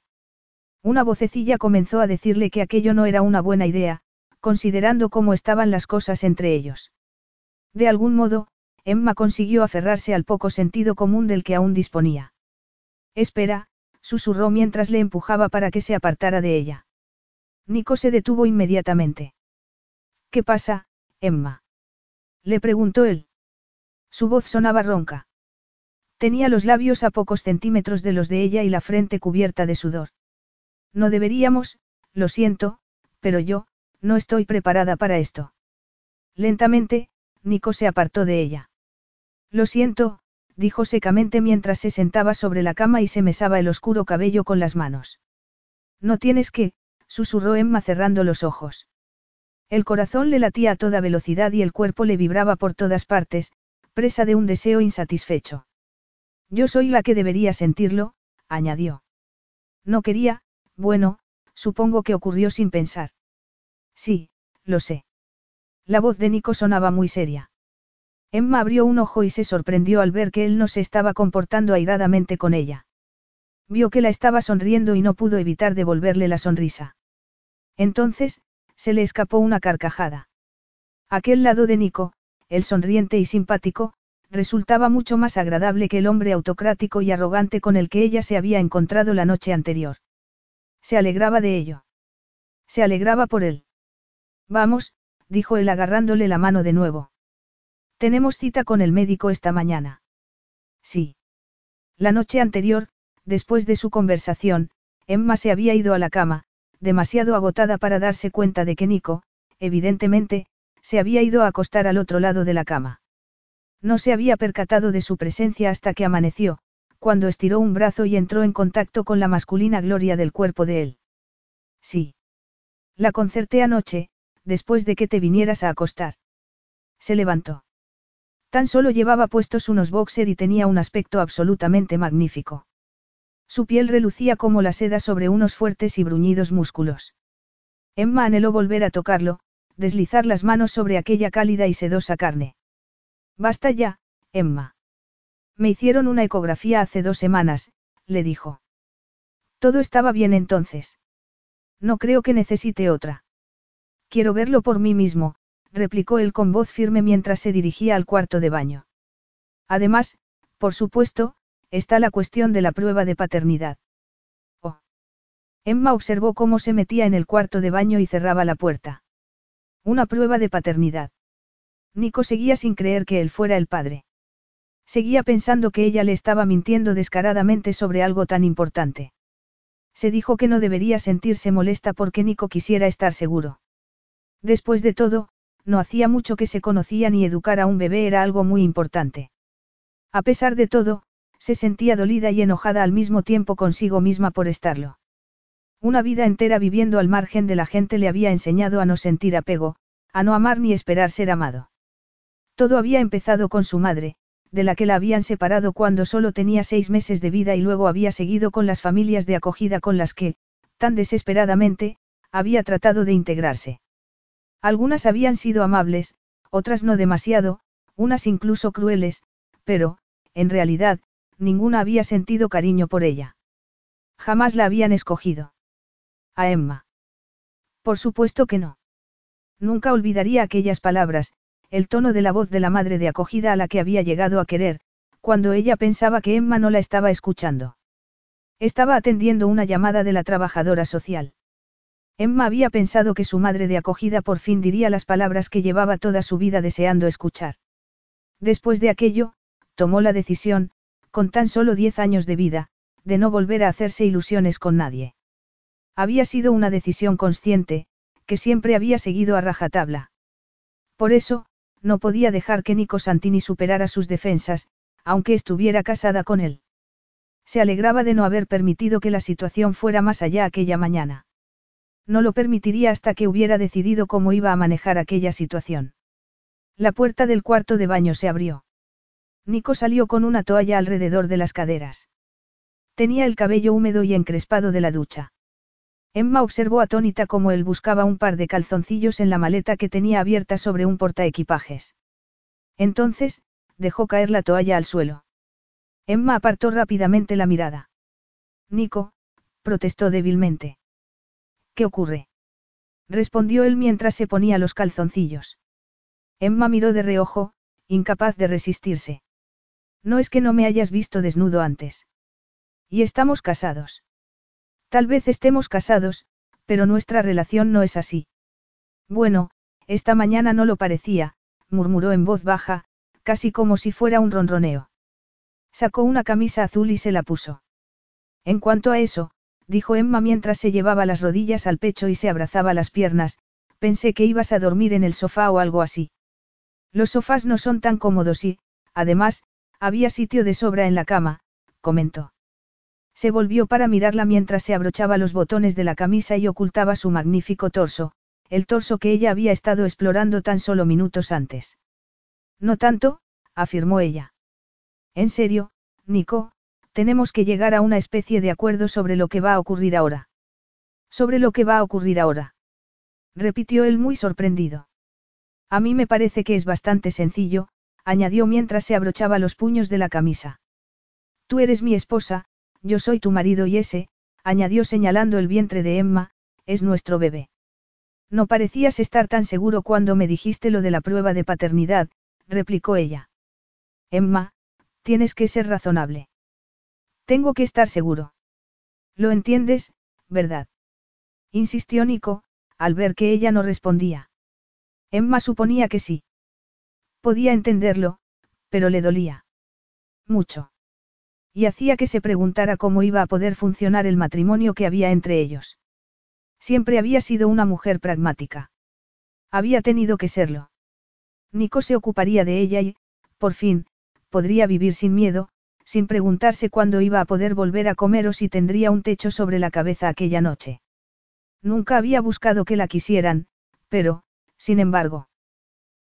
Una vocecilla comenzó a decirle que aquello no era una buena idea, considerando cómo estaban las cosas entre ellos. De algún modo, Emma consiguió aferrarse al poco sentido común del que aún disponía. Espera, susurró mientras le empujaba para que se apartara de ella. Nico se detuvo inmediatamente. ¿Qué pasa, Emma? Le preguntó él. Su voz sonaba ronca. Tenía los labios a pocos centímetros de los de ella y la frente cubierta de sudor. No deberíamos, lo siento, pero yo, no estoy preparada para esto. Lentamente, Nico se apartó de ella. Lo siento, dijo secamente mientras se sentaba sobre la cama y se mesaba el oscuro cabello con las manos. No tienes que, susurró Emma cerrando los ojos. El corazón le latía a toda velocidad y el cuerpo le vibraba por todas partes, presa de un deseo insatisfecho. Yo soy la que debería sentirlo, añadió. No quería, bueno, supongo que ocurrió sin pensar. Sí, lo sé. La voz de Nico sonaba muy seria. Emma abrió un ojo y se sorprendió al ver que él no se estaba comportando airadamente con ella. Vio que la estaba sonriendo y no pudo evitar devolverle la sonrisa. Entonces, se le escapó una carcajada. Aquel lado de Nico, el sonriente y simpático, resultaba mucho más agradable que el hombre autocrático y arrogante con el que ella se había encontrado la noche anterior. Se alegraba de ello. Se alegraba por él. Vamos, dijo él agarrándole la mano de nuevo. Tenemos cita con el médico esta mañana. Sí. La noche anterior, después de su conversación, Emma se había ido a la cama, demasiado agotada para darse cuenta de que Nico, evidentemente, se había ido a acostar al otro lado de la cama. No se había percatado de su presencia hasta que amaneció, cuando estiró un brazo y entró en contacto con la masculina gloria del cuerpo de él. Sí. La concerté anoche, después de que te vinieras a acostar. Se levantó. Tan solo llevaba puestos unos boxer y tenía un aspecto absolutamente magnífico. Su piel relucía como la seda sobre unos fuertes y bruñidos músculos. Emma anheló volver a tocarlo, deslizar las manos sobre aquella cálida y sedosa carne. Basta ya, Emma. Me hicieron una ecografía hace dos semanas, le dijo. Todo estaba bien entonces. No creo que necesite otra. Quiero verlo por mí mismo, replicó él con voz firme mientras se dirigía al cuarto de baño. Además, por supuesto, está la cuestión de la prueba de paternidad. Oh. Emma observó cómo se metía en el cuarto de baño y cerraba la puerta. Una prueba de paternidad. Nico seguía sin creer que él fuera el padre. Seguía pensando que ella le estaba mintiendo descaradamente sobre algo tan importante. Se dijo que no debería sentirse molesta porque Nico quisiera estar seguro. Después de todo, no hacía mucho que se conocían y educar a un bebé era algo muy importante. A pesar de todo, se sentía dolida y enojada al mismo tiempo consigo misma por estarlo. Una vida entera viviendo al margen de la gente le había enseñado a no sentir apego, a no amar ni esperar ser amado. Todo había empezado con su madre, de la que la habían separado cuando solo tenía seis meses de vida y luego había seguido con las familias de acogida con las que, tan desesperadamente, había tratado de integrarse. Algunas habían sido amables, otras no demasiado, unas incluso crueles, pero, en realidad, ninguna había sentido cariño por ella. Jamás la habían escogido. A Emma. Por supuesto que no. Nunca olvidaría aquellas palabras, el tono de la voz de la madre de acogida a la que había llegado a querer, cuando ella pensaba que Emma no la estaba escuchando. Estaba atendiendo una llamada de la trabajadora social. Emma había pensado que su madre de acogida por fin diría las palabras que llevaba toda su vida deseando escuchar. Después de aquello, tomó la decisión, con tan solo diez años de vida, de no volver a hacerse ilusiones con nadie. Había sido una decisión consciente, que siempre había seguido a rajatabla. Por eso, no podía dejar que Nico Santini superara sus defensas, aunque estuviera casada con él. Se alegraba de no haber permitido que la situación fuera más allá aquella mañana. No lo permitiría hasta que hubiera decidido cómo iba a manejar aquella situación. La puerta del cuarto de baño se abrió. Nico salió con una toalla alrededor de las caderas. Tenía el cabello húmedo y encrespado de la ducha. Emma observó atónita cómo él buscaba un par de calzoncillos en la maleta que tenía abierta sobre un portaequipajes. Entonces, dejó caer la toalla al suelo. Emma apartó rápidamente la mirada. Nico, protestó débilmente. ¿Qué ocurre? respondió él mientras se ponía los calzoncillos. Emma miró de reojo, incapaz de resistirse. No es que no me hayas visto desnudo antes. Y estamos casados. Tal vez estemos casados, pero nuestra relación no es así. Bueno, esta mañana no lo parecía, murmuró en voz baja, casi como si fuera un ronroneo. Sacó una camisa azul y se la puso. En cuanto a eso, dijo Emma mientras se llevaba las rodillas al pecho y se abrazaba las piernas, pensé que ibas a dormir en el sofá o algo así. Los sofás no son tan cómodos y, además, había sitio de sobra en la cama, comentó. Se volvió para mirarla mientras se abrochaba los botones de la camisa y ocultaba su magnífico torso, el torso que ella había estado explorando tan solo minutos antes. No tanto, afirmó ella. En serio, Nico, tenemos que llegar a una especie de acuerdo sobre lo que va a ocurrir ahora. Sobre lo que va a ocurrir ahora. Repitió él muy sorprendido. A mí me parece que es bastante sencillo, añadió mientras se abrochaba los puños de la camisa. Tú eres mi esposa, yo soy tu marido y ese, añadió señalando el vientre de Emma, es nuestro bebé. No parecías estar tan seguro cuando me dijiste lo de la prueba de paternidad, replicó ella. Emma, Tienes que ser razonable. Tengo que estar seguro. Lo entiendes, ¿verdad? Insistió Nico, al ver que ella no respondía. Emma suponía que sí. Podía entenderlo, pero le dolía. Mucho. Y hacía que se preguntara cómo iba a poder funcionar el matrimonio que había entre ellos. Siempre había sido una mujer pragmática. Había tenido que serlo. Nico se ocuparía de ella y, por fin, podría vivir sin miedo, sin preguntarse cuándo iba a poder volver a comer o si tendría un techo sobre la cabeza aquella noche. Nunca había buscado que la quisieran, pero, sin embargo.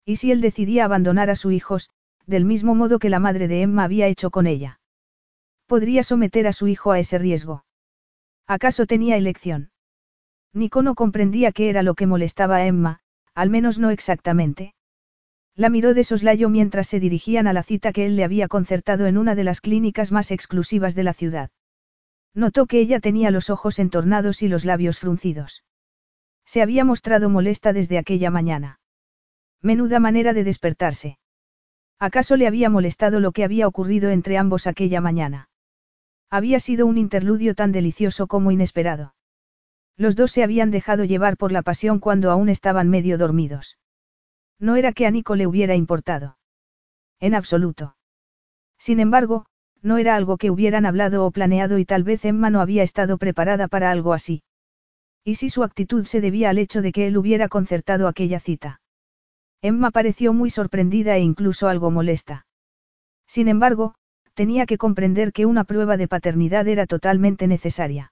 ¿Y si él decidía abandonar a sus hijos, del mismo modo que la madre de Emma había hecho con ella? Podría someter a su hijo a ese riesgo. ¿Acaso tenía elección? Nico no comprendía qué era lo que molestaba a Emma, al menos no exactamente. La miró de soslayo mientras se dirigían a la cita que él le había concertado en una de las clínicas más exclusivas de la ciudad. Notó que ella tenía los ojos entornados y los labios fruncidos. Se había mostrado molesta desde aquella mañana. Menuda manera de despertarse. ¿Acaso le había molestado lo que había ocurrido entre ambos aquella mañana? Había sido un interludio tan delicioso como inesperado. Los dos se habían dejado llevar por la pasión cuando aún estaban medio dormidos. No era que a Nico le hubiera importado. En absoluto. Sin embargo, no era algo que hubieran hablado o planeado y tal vez Emma no había estado preparada para algo así. ¿Y si su actitud se debía al hecho de que él hubiera concertado aquella cita? Emma pareció muy sorprendida e incluso algo molesta. Sin embargo, tenía que comprender que una prueba de paternidad era totalmente necesaria.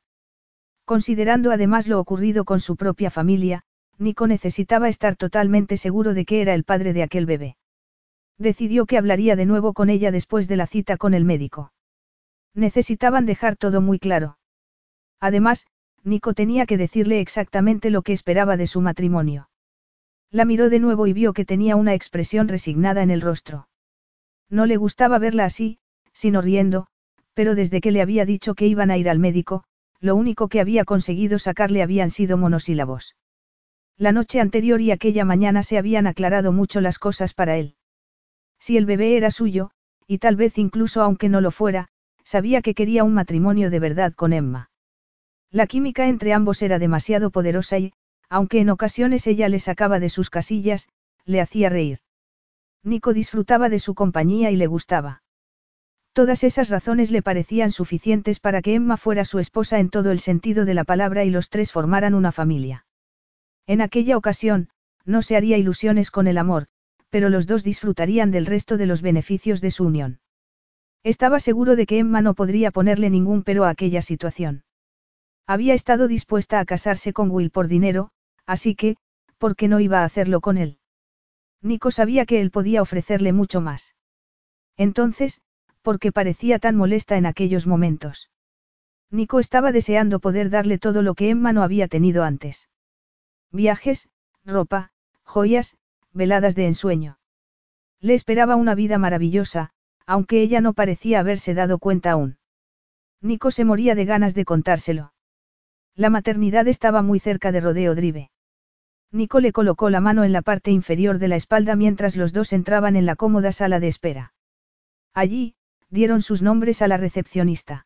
Considerando además lo ocurrido con su propia familia, Nico necesitaba estar totalmente seguro de que era el padre de aquel bebé. Decidió que hablaría de nuevo con ella después de la cita con el médico. Necesitaban dejar todo muy claro. Además, Nico tenía que decirle exactamente lo que esperaba de su matrimonio. La miró de nuevo y vio que tenía una expresión resignada en el rostro. No le gustaba verla así, sino riendo, pero desde que le había dicho que iban a ir al médico, lo único que había conseguido sacarle habían sido monosílabos. La noche anterior y aquella mañana se habían aclarado mucho las cosas para él. Si el bebé era suyo, y tal vez incluso aunque no lo fuera, sabía que quería un matrimonio de verdad con Emma. La química entre ambos era demasiado poderosa y, aunque en ocasiones ella le sacaba de sus casillas, le hacía reír. Nico disfrutaba de su compañía y le gustaba. Todas esas razones le parecían suficientes para que Emma fuera su esposa en todo el sentido de la palabra y los tres formaran una familia. En aquella ocasión, no se haría ilusiones con el amor, pero los dos disfrutarían del resto de los beneficios de su unión. Estaba seguro de que Emma no podría ponerle ningún pero a aquella situación. Había estado dispuesta a casarse con Will por dinero, así que, ¿por qué no iba a hacerlo con él? Nico sabía que él podía ofrecerle mucho más. Entonces, ¿por qué parecía tan molesta en aquellos momentos? Nico estaba deseando poder darle todo lo que Emma no había tenido antes. Viajes, ropa, joyas, veladas de ensueño. Le esperaba una vida maravillosa, aunque ella no parecía haberse dado cuenta aún. Nico se moría de ganas de contárselo. La maternidad estaba muy cerca de Rodeo Drive. Nico le colocó la mano en la parte inferior de la espalda mientras los dos entraban en la cómoda sala de espera. Allí, dieron sus nombres a la recepcionista.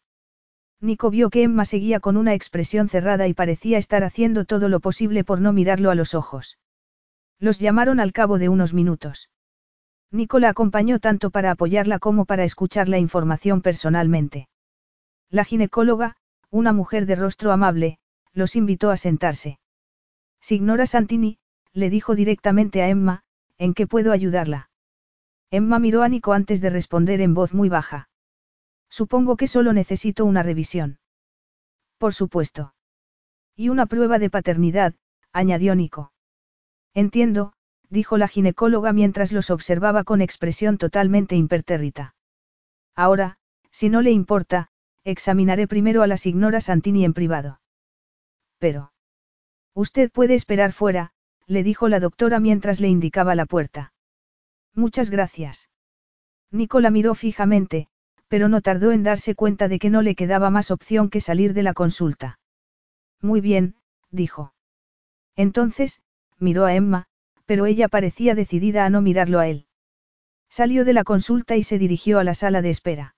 Nico vio que Emma seguía con una expresión cerrada y parecía estar haciendo todo lo posible por no mirarlo a los ojos. Los llamaron al cabo de unos minutos. Nico la acompañó tanto para apoyarla como para escuchar la información personalmente. La ginecóloga, una mujer de rostro amable, los invitó a sentarse. Signora Santini, le dijo directamente a Emma, ¿en qué puedo ayudarla? Emma miró a Nico antes de responder en voz muy baja. Supongo que solo necesito una revisión. Por supuesto. Y una prueba de paternidad, añadió Nico. Entiendo, dijo la ginecóloga mientras los observaba con expresión totalmente impertérrita. Ahora, si no le importa, examinaré primero a la señora Santini en privado. Pero. Usted puede esperar fuera, le dijo la doctora mientras le indicaba la puerta. Muchas gracias. Nico la miró fijamente, pero no tardó en darse cuenta de que no le quedaba más opción que salir de la consulta. Muy bien, dijo. Entonces, miró a Emma, pero ella parecía decidida a no mirarlo a él. Salió de la consulta y se dirigió a la sala de espera.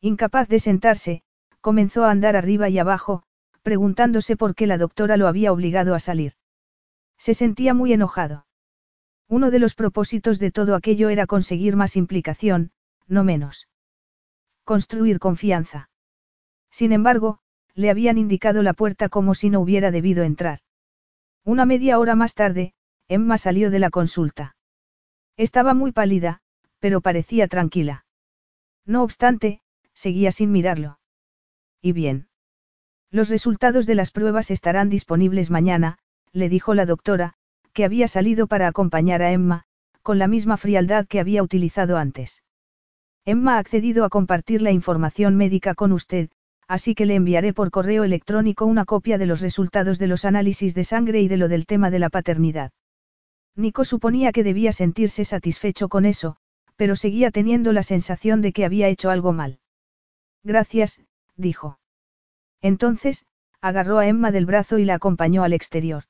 Incapaz de sentarse, comenzó a andar arriba y abajo, preguntándose por qué la doctora lo había obligado a salir. Se sentía muy enojado. Uno de los propósitos de todo aquello era conseguir más implicación, no menos. Construir confianza. Sin embargo, le habían indicado la puerta como si no hubiera debido entrar. Una media hora más tarde, Emma salió de la consulta. Estaba muy pálida, pero parecía tranquila. No obstante, seguía sin mirarlo. ¿Y bien? Los resultados de las pruebas estarán disponibles mañana, le dijo la doctora, que había salido para acompañar a Emma, con la misma frialdad que había utilizado antes. Emma ha accedido a compartir la información médica con usted, así que le enviaré por correo electrónico una copia de los resultados de los análisis de sangre y de lo del tema de la paternidad. Nico suponía que debía sentirse satisfecho con eso, pero seguía teniendo la sensación de que había hecho algo mal. Gracias, dijo. Entonces, agarró a Emma del brazo y la acompañó al exterior.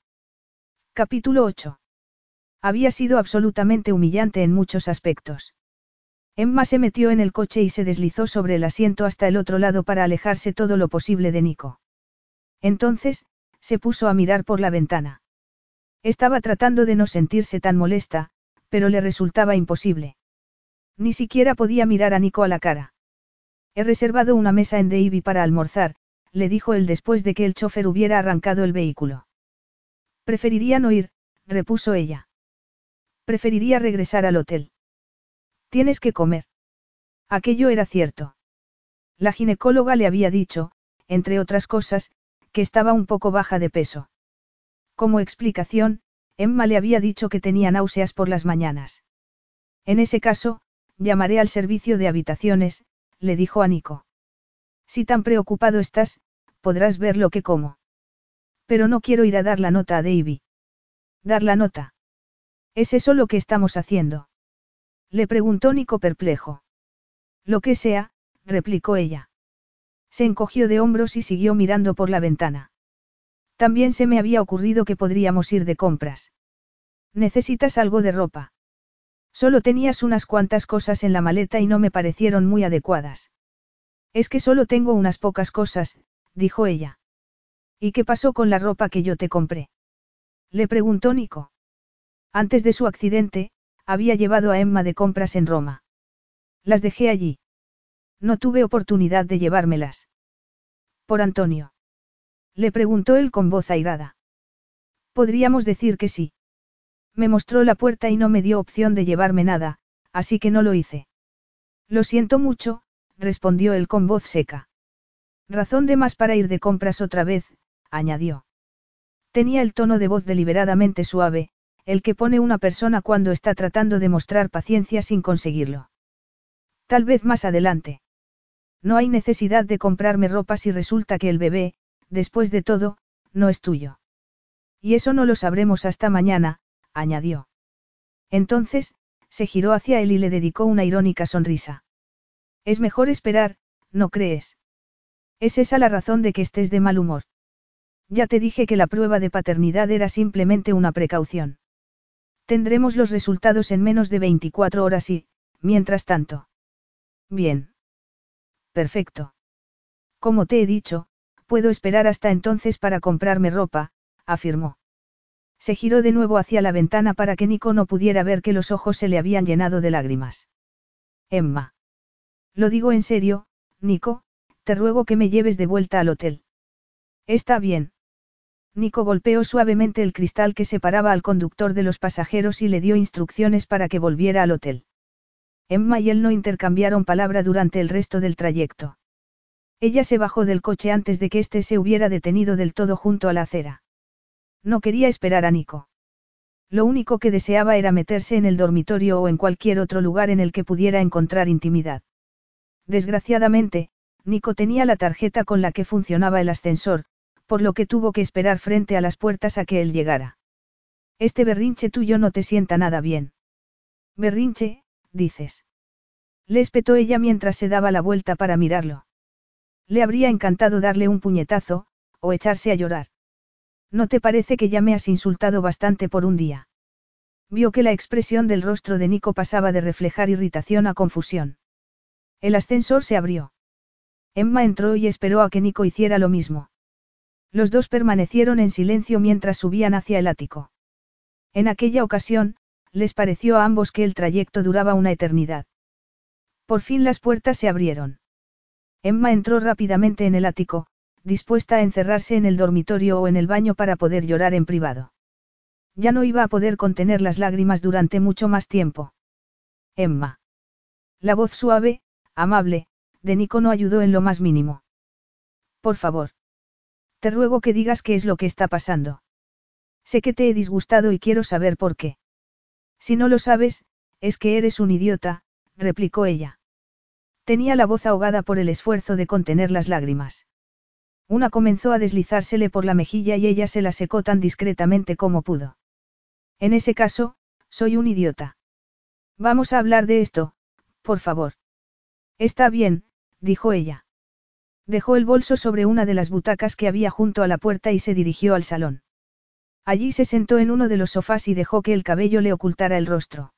Capítulo 8. Había sido absolutamente humillante en muchos aspectos. Emma se metió en el coche y se deslizó sobre el asiento hasta el otro lado para alejarse todo lo posible de Nico. Entonces, se puso a mirar por la ventana. Estaba tratando de no sentirse tan molesta, pero le resultaba imposible. Ni siquiera podía mirar a Nico a la cara. He reservado una mesa en Davy para almorzar, le dijo él después de que el chofer hubiera arrancado el vehículo. Preferiría no ir, repuso ella. Preferiría regresar al hotel. Tienes que comer. Aquello era cierto. La ginecóloga le había dicho, entre otras cosas, que estaba un poco baja de peso. Como explicación, Emma le había dicho que tenía náuseas por las mañanas. En ese caso, llamaré al servicio de habitaciones, le dijo a Nico. Si tan preocupado estás, podrás ver lo que como. Pero no quiero ir a dar la nota a Davy. ¿Dar la nota? ¿Es eso lo que estamos haciendo? Le preguntó Nico perplejo. Lo que sea, replicó ella. Se encogió de hombros y siguió mirando por la ventana. También se me había ocurrido que podríamos ir de compras. ¿Necesitas algo de ropa? Solo tenías unas cuantas cosas en la maleta y no me parecieron muy adecuadas. Es que solo tengo unas pocas cosas, dijo ella. ¿Y qué pasó con la ropa que yo te compré? Le preguntó Nico. Antes de su accidente, había llevado a Emma de compras en Roma. Las dejé allí. No tuve oportunidad de llevármelas. ¿Por Antonio? Le preguntó él con voz airada. Podríamos decir que sí. Me mostró la puerta y no me dio opción de llevarme nada, así que no lo hice. Lo siento mucho, respondió él con voz seca. Razón de más para ir de compras otra vez, añadió. Tenía el tono de voz deliberadamente suave, el que pone una persona cuando está tratando de mostrar paciencia sin conseguirlo. Tal vez más adelante. No hay necesidad de comprarme ropa si resulta que el bebé, después de todo, no es tuyo. Y eso no lo sabremos hasta mañana, añadió. Entonces, se giró hacia él y le dedicó una irónica sonrisa. Es mejor esperar, ¿no crees? ¿Es esa la razón de que estés de mal humor? Ya te dije que la prueba de paternidad era simplemente una precaución. Tendremos los resultados en menos de 24 horas y, mientras tanto. Bien. Perfecto. Como te he dicho, puedo esperar hasta entonces para comprarme ropa, afirmó. Se giró de nuevo hacia la ventana para que Nico no pudiera ver que los ojos se le habían llenado de lágrimas. Emma. Lo digo en serio, Nico, te ruego que me lleves de vuelta al hotel. Está bien. Nico golpeó suavemente el cristal que separaba al conductor de los pasajeros y le dio instrucciones para que volviera al hotel. Emma y él no intercambiaron palabra durante el resto del trayecto. Ella se bajó del coche antes de que éste se hubiera detenido del todo junto a la acera. No quería esperar a Nico. Lo único que deseaba era meterse en el dormitorio o en cualquier otro lugar en el que pudiera encontrar intimidad. Desgraciadamente, Nico tenía la tarjeta con la que funcionaba el ascensor, por lo que tuvo que esperar frente a las puertas a que él llegara. Este berrinche tuyo no te sienta nada bien. Berrinche, dices. Le espetó ella mientras se daba la vuelta para mirarlo. Le habría encantado darle un puñetazo, o echarse a llorar. ¿No te parece que ya me has insultado bastante por un día? Vio que la expresión del rostro de Nico pasaba de reflejar irritación a confusión. El ascensor se abrió. Emma entró y esperó a que Nico hiciera lo mismo. Los dos permanecieron en silencio mientras subían hacia el ático. En aquella ocasión, les pareció a ambos que el trayecto duraba una eternidad. Por fin las puertas se abrieron. Emma entró rápidamente en el ático, dispuesta a encerrarse en el dormitorio o en el baño para poder llorar en privado. Ya no iba a poder contener las lágrimas durante mucho más tiempo. Emma. La voz suave, amable, de Nico no ayudó en lo más mínimo. Por favor. Te ruego que digas qué es lo que está pasando. Sé que te he disgustado y quiero saber por qué. Si no lo sabes, es que eres un idiota, replicó ella. Tenía la voz ahogada por el esfuerzo de contener las lágrimas. Una comenzó a deslizársele por la mejilla y ella se la secó tan discretamente como pudo. En ese caso, soy un idiota. Vamos a hablar de esto, por favor. Está bien, dijo ella. Dejó el bolso sobre una de las butacas que había junto a la puerta y se dirigió al salón. Allí se sentó en uno de los sofás y dejó que el cabello le ocultara el rostro.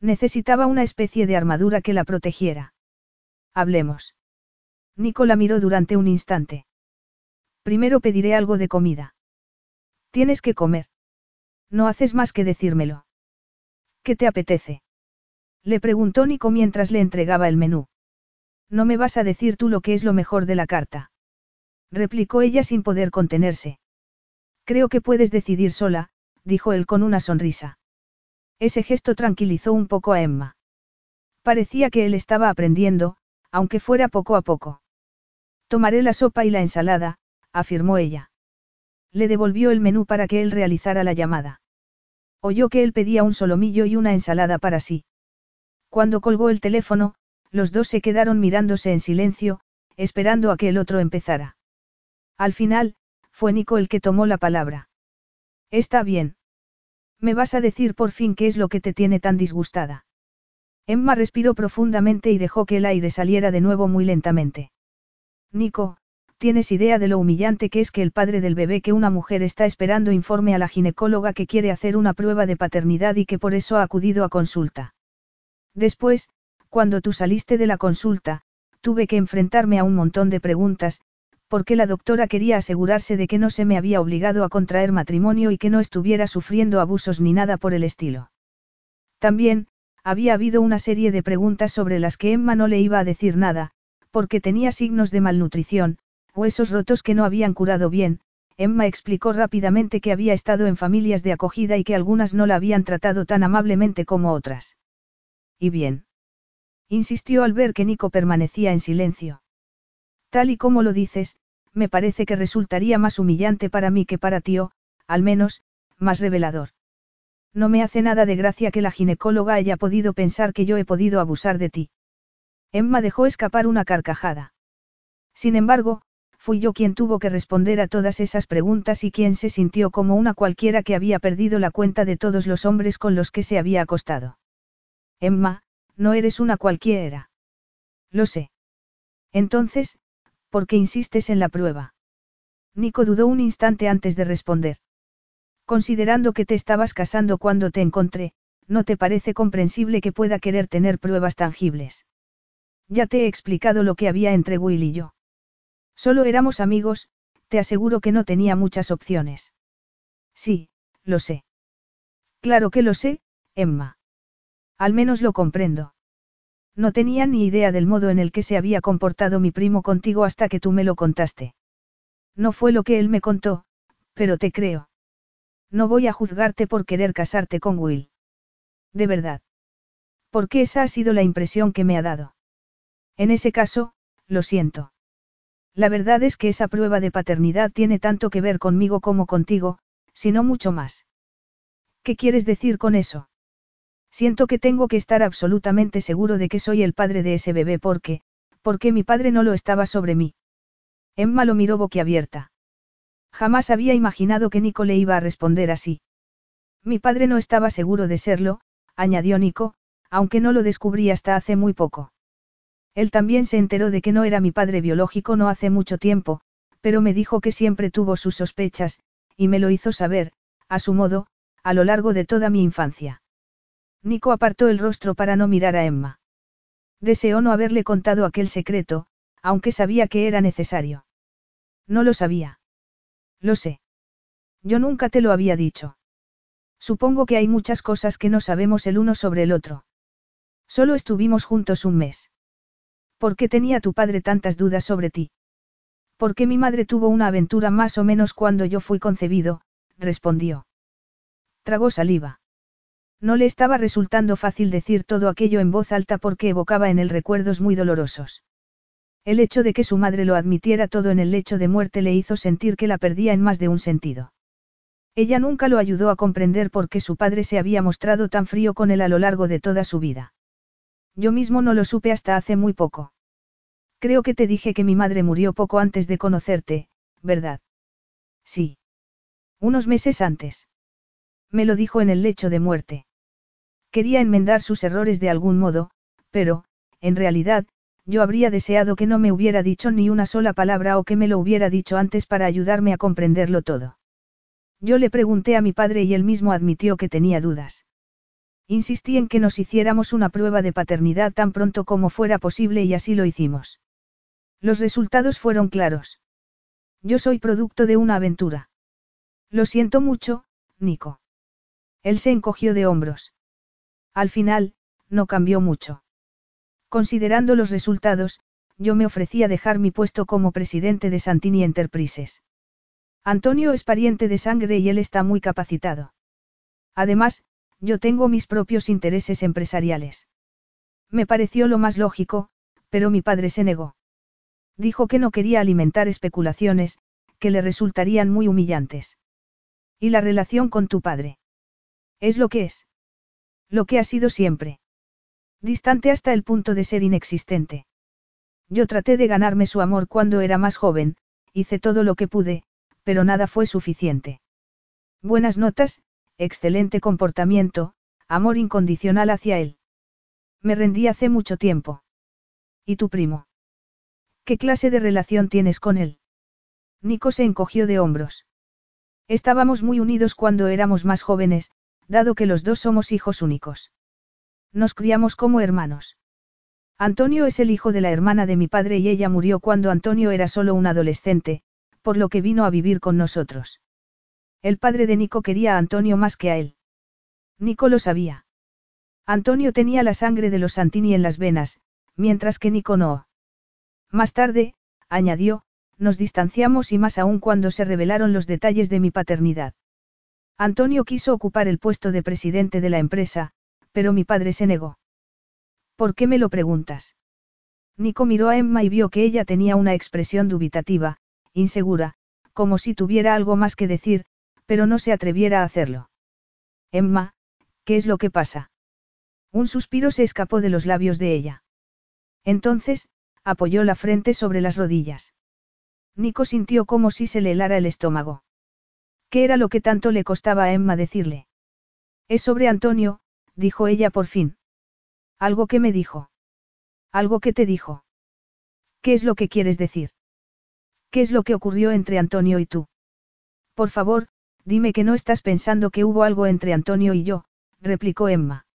Necesitaba una especie de armadura que la protegiera. Hablemos. Nicola miró durante un instante. Primero pediré algo de comida. Tienes que comer. No haces más que decírmelo. ¿Qué te apetece? Le preguntó Nico mientras le entregaba el menú. No me vas a decir tú lo que es lo mejor de la carta. Replicó ella sin poder contenerse. Creo que puedes decidir sola, dijo él con una sonrisa. Ese gesto tranquilizó un poco a Emma. Parecía que él estaba aprendiendo, aunque fuera poco a poco. Tomaré la sopa y la ensalada, afirmó ella. Le devolvió el menú para que él realizara la llamada. Oyó que él pedía un solomillo y una ensalada para sí. Cuando colgó el teléfono, los dos se quedaron mirándose en silencio, esperando a que el otro empezara. Al final, fue Nico el que tomó la palabra. Está bien. ¿Me vas a decir por fin qué es lo que te tiene tan disgustada? Emma respiró profundamente y dejó que el aire saliera de nuevo muy lentamente. Nico, tienes idea de lo humillante que es que el padre del bebé que una mujer está esperando informe a la ginecóloga que quiere hacer una prueba de paternidad y que por eso ha acudido a consulta. Después, cuando tú saliste de la consulta, tuve que enfrentarme a un montón de preguntas, porque la doctora quería asegurarse de que no se me había obligado a contraer matrimonio y que no estuviera sufriendo abusos ni nada por el estilo. También, había habido una serie de preguntas sobre las que Emma no le iba a decir nada, porque tenía signos de malnutrición, huesos rotos que no habían curado bien, Emma explicó rápidamente que había estado en familias de acogida y que algunas no la habían tratado tan amablemente como otras. ¿Y bien? Insistió al ver que Nico permanecía en silencio. Tal y como lo dices, me parece que resultaría más humillante para mí que para ti o, al menos, más revelador. No me hace nada de gracia que la ginecóloga haya podido pensar que yo he podido abusar de ti. Emma dejó escapar una carcajada. Sin embargo, fui yo quien tuvo que responder a todas esas preguntas y quien se sintió como una cualquiera que había perdido la cuenta de todos los hombres con los que se había acostado. Emma, no eres una cualquiera. Lo sé. Entonces, ¿por qué insistes en la prueba? Nico dudó un instante antes de responder. Considerando que te estabas casando cuando te encontré, ¿no te parece comprensible que pueda querer tener pruebas tangibles? Ya te he explicado lo que había entre Will y yo. Solo éramos amigos, te aseguro que no tenía muchas opciones. Sí, lo sé. Claro que lo sé, Emma. Al menos lo comprendo. No tenía ni idea del modo en el que se había comportado mi primo contigo hasta que tú me lo contaste. No fue lo que él me contó, pero te creo. No voy a juzgarte por querer casarte con Will. De verdad. Porque esa ha sido la impresión que me ha dado. En ese caso, lo siento. La verdad es que esa prueba de paternidad tiene tanto que ver conmigo como contigo, si no mucho más. ¿Qué quieres decir con eso? Siento que tengo que estar absolutamente seguro de que soy el padre de ese bebé porque, porque mi padre no lo estaba sobre mí. Emma lo miró boquiabierta. Jamás había imaginado que Nico le iba a responder así. Mi padre no estaba seguro de serlo, añadió Nico, aunque no lo descubrí hasta hace muy poco. Él también se enteró de que no era mi padre biológico no hace mucho tiempo, pero me dijo que siempre tuvo sus sospechas, y me lo hizo saber, a su modo, a lo largo de toda mi infancia. Nico apartó el rostro para no mirar a Emma. Deseó no haberle contado aquel secreto, aunque sabía que era necesario. No lo sabía. Lo sé. Yo nunca te lo había dicho. Supongo que hay muchas cosas que no sabemos el uno sobre el otro. Solo estuvimos juntos un mes. ¿Por qué tenía tu padre tantas dudas sobre ti? Porque mi madre tuvo una aventura más o menos cuando yo fui concebido, respondió. Tragó saliva. No le estaba resultando fácil decir todo aquello en voz alta porque evocaba en él recuerdos muy dolorosos. El hecho de que su madre lo admitiera todo en el lecho de muerte le hizo sentir que la perdía en más de un sentido. Ella nunca lo ayudó a comprender por qué su padre se había mostrado tan frío con él a lo largo de toda su vida. Yo mismo no lo supe hasta hace muy poco. Creo que te dije que mi madre murió poco antes de conocerte, ¿verdad? Sí. Unos meses antes. Me lo dijo en el lecho de muerte. Quería enmendar sus errores de algún modo, pero, en realidad, yo habría deseado que no me hubiera dicho ni una sola palabra o que me lo hubiera dicho antes para ayudarme a comprenderlo todo. Yo le pregunté a mi padre y él mismo admitió que tenía dudas. Insistí en que nos hiciéramos una prueba de paternidad tan pronto como fuera posible y así lo hicimos. Los resultados fueron claros. Yo soy producto de una aventura. Lo siento mucho, Nico. Él se encogió de hombros. Al final, no cambió mucho. Considerando los resultados, yo me ofrecí a dejar mi puesto como presidente de Santini Enterprises. Antonio es pariente de sangre y él está muy capacitado. Además, yo tengo mis propios intereses empresariales. Me pareció lo más lógico, pero mi padre se negó. Dijo que no quería alimentar especulaciones, que le resultarían muy humillantes. ¿Y la relación con tu padre? Es lo que es. Lo que ha sido siempre. Distante hasta el punto de ser inexistente. Yo traté de ganarme su amor cuando era más joven, hice todo lo que pude, pero nada fue suficiente. Buenas notas, excelente comportamiento, amor incondicional hacia él. Me rendí hace mucho tiempo. ¿Y tu primo? ¿Qué clase de relación tienes con él? Nico se encogió de hombros. Estábamos muy unidos cuando éramos más jóvenes, dado que los dos somos hijos únicos. Nos criamos como hermanos. Antonio es el hijo de la hermana de mi padre y ella murió cuando Antonio era solo un adolescente, por lo que vino a vivir con nosotros. El padre de Nico quería a Antonio más que a él. Nico lo sabía. Antonio tenía la sangre de los Santini en las venas, mientras que Nico no. Más tarde, añadió, nos distanciamos y más aún cuando se revelaron los detalles de mi paternidad. Antonio quiso ocupar el puesto de presidente de la empresa, pero mi padre se negó. ¿Por qué me lo preguntas? Nico miró a Emma y vio que ella tenía una expresión dubitativa, insegura, como si tuviera algo más que decir, pero no se atreviera a hacerlo. Emma, ¿qué es lo que pasa? Un suspiro se escapó de los labios de ella. Entonces, apoyó la frente sobre las rodillas. Nico sintió como si se le helara el estómago. ¿Qué era lo que tanto le costaba a Emma decirle? Es sobre Antonio, dijo ella por fin. Algo que me dijo. Algo que te dijo. ¿Qué es lo que quieres decir? ¿Qué es lo que ocurrió entre Antonio y tú? Por favor, dime que no estás pensando que hubo algo entre Antonio y yo, replicó Emma.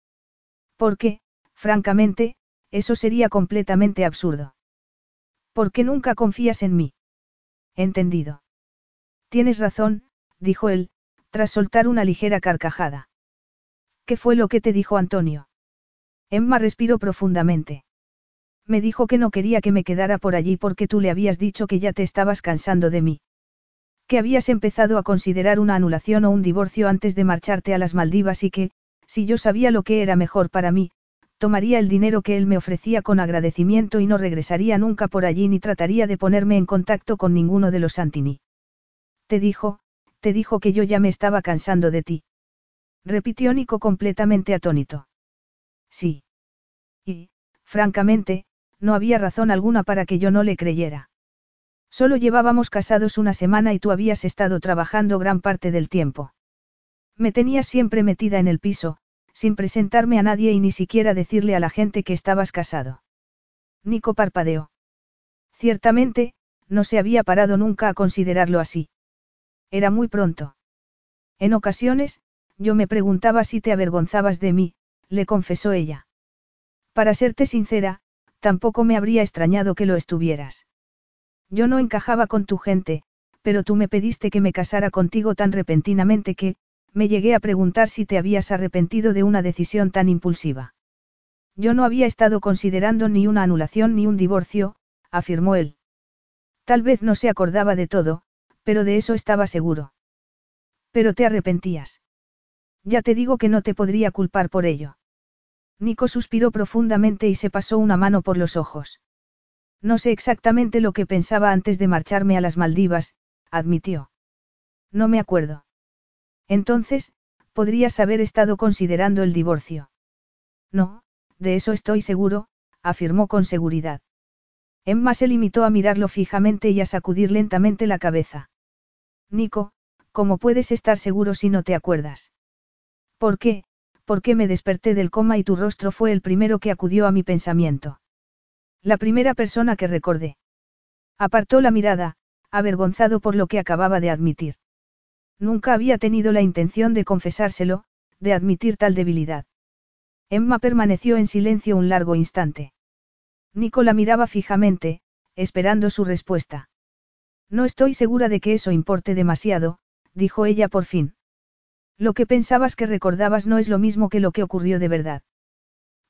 Porque, francamente, eso sería completamente absurdo. ¿Por qué nunca confías en mí? Entendido. Tienes razón, dijo él, tras soltar una ligera carcajada. ¿Qué fue lo que te dijo Antonio? Emma respiró profundamente. Me dijo que no quería que me quedara por allí porque tú le habías dicho que ya te estabas cansando de mí. Que habías empezado a considerar una anulación o un divorcio antes de marcharte a las Maldivas y que, si yo sabía lo que era mejor para mí, tomaría el dinero que él me ofrecía con agradecimiento y no regresaría nunca por allí ni trataría de ponerme en contacto con ninguno de los Santini. Te dijo, te dijo que yo ya me estaba cansando de ti. Repitió Nico completamente atónito. Sí. Y, francamente, no había razón alguna para que yo no le creyera. Solo llevábamos casados una semana y tú habías estado trabajando gran parte del tiempo. Me tenías siempre metida en el piso, sin presentarme a nadie y ni siquiera decirle a la gente que estabas casado. Nico parpadeó. Ciertamente, no se había parado nunca a considerarlo así. Era muy pronto. En ocasiones, yo me preguntaba si te avergonzabas de mí, le confesó ella. Para serte sincera, tampoco me habría extrañado que lo estuvieras. Yo no encajaba con tu gente, pero tú me pediste que me casara contigo tan repentinamente que, me llegué a preguntar si te habías arrepentido de una decisión tan impulsiva. Yo no había estado considerando ni una anulación ni un divorcio, afirmó él. Tal vez no se acordaba de todo, pero de eso estaba seguro. Pero te arrepentías. Ya te digo que no te podría culpar por ello. Nico suspiró profundamente y se pasó una mano por los ojos. No sé exactamente lo que pensaba antes de marcharme a las Maldivas, admitió. No me acuerdo. Entonces, podrías haber estado considerando el divorcio. No, de eso estoy seguro, afirmó con seguridad. Emma se limitó a mirarlo fijamente y a sacudir lentamente la cabeza. Nico, ¿cómo puedes estar seguro si no te acuerdas? ¿Por qué? porque me desperté del coma y tu rostro fue el primero que acudió a mi pensamiento. La primera persona que recordé. Apartó la mirada, avergonzado por lo que acababa de admitir. Nunca había tenido la intención de confesárselo, de admitir tal debilidad. Emma permaneció en silencio un largo instante. Nico la miraba fijamente, esperando su respuesta. No estoy segura de que eso importe demasiado, dijo ella por fin. Lo que pensabas que recordabas no es lo mismo que lo que ocurrió de verdad.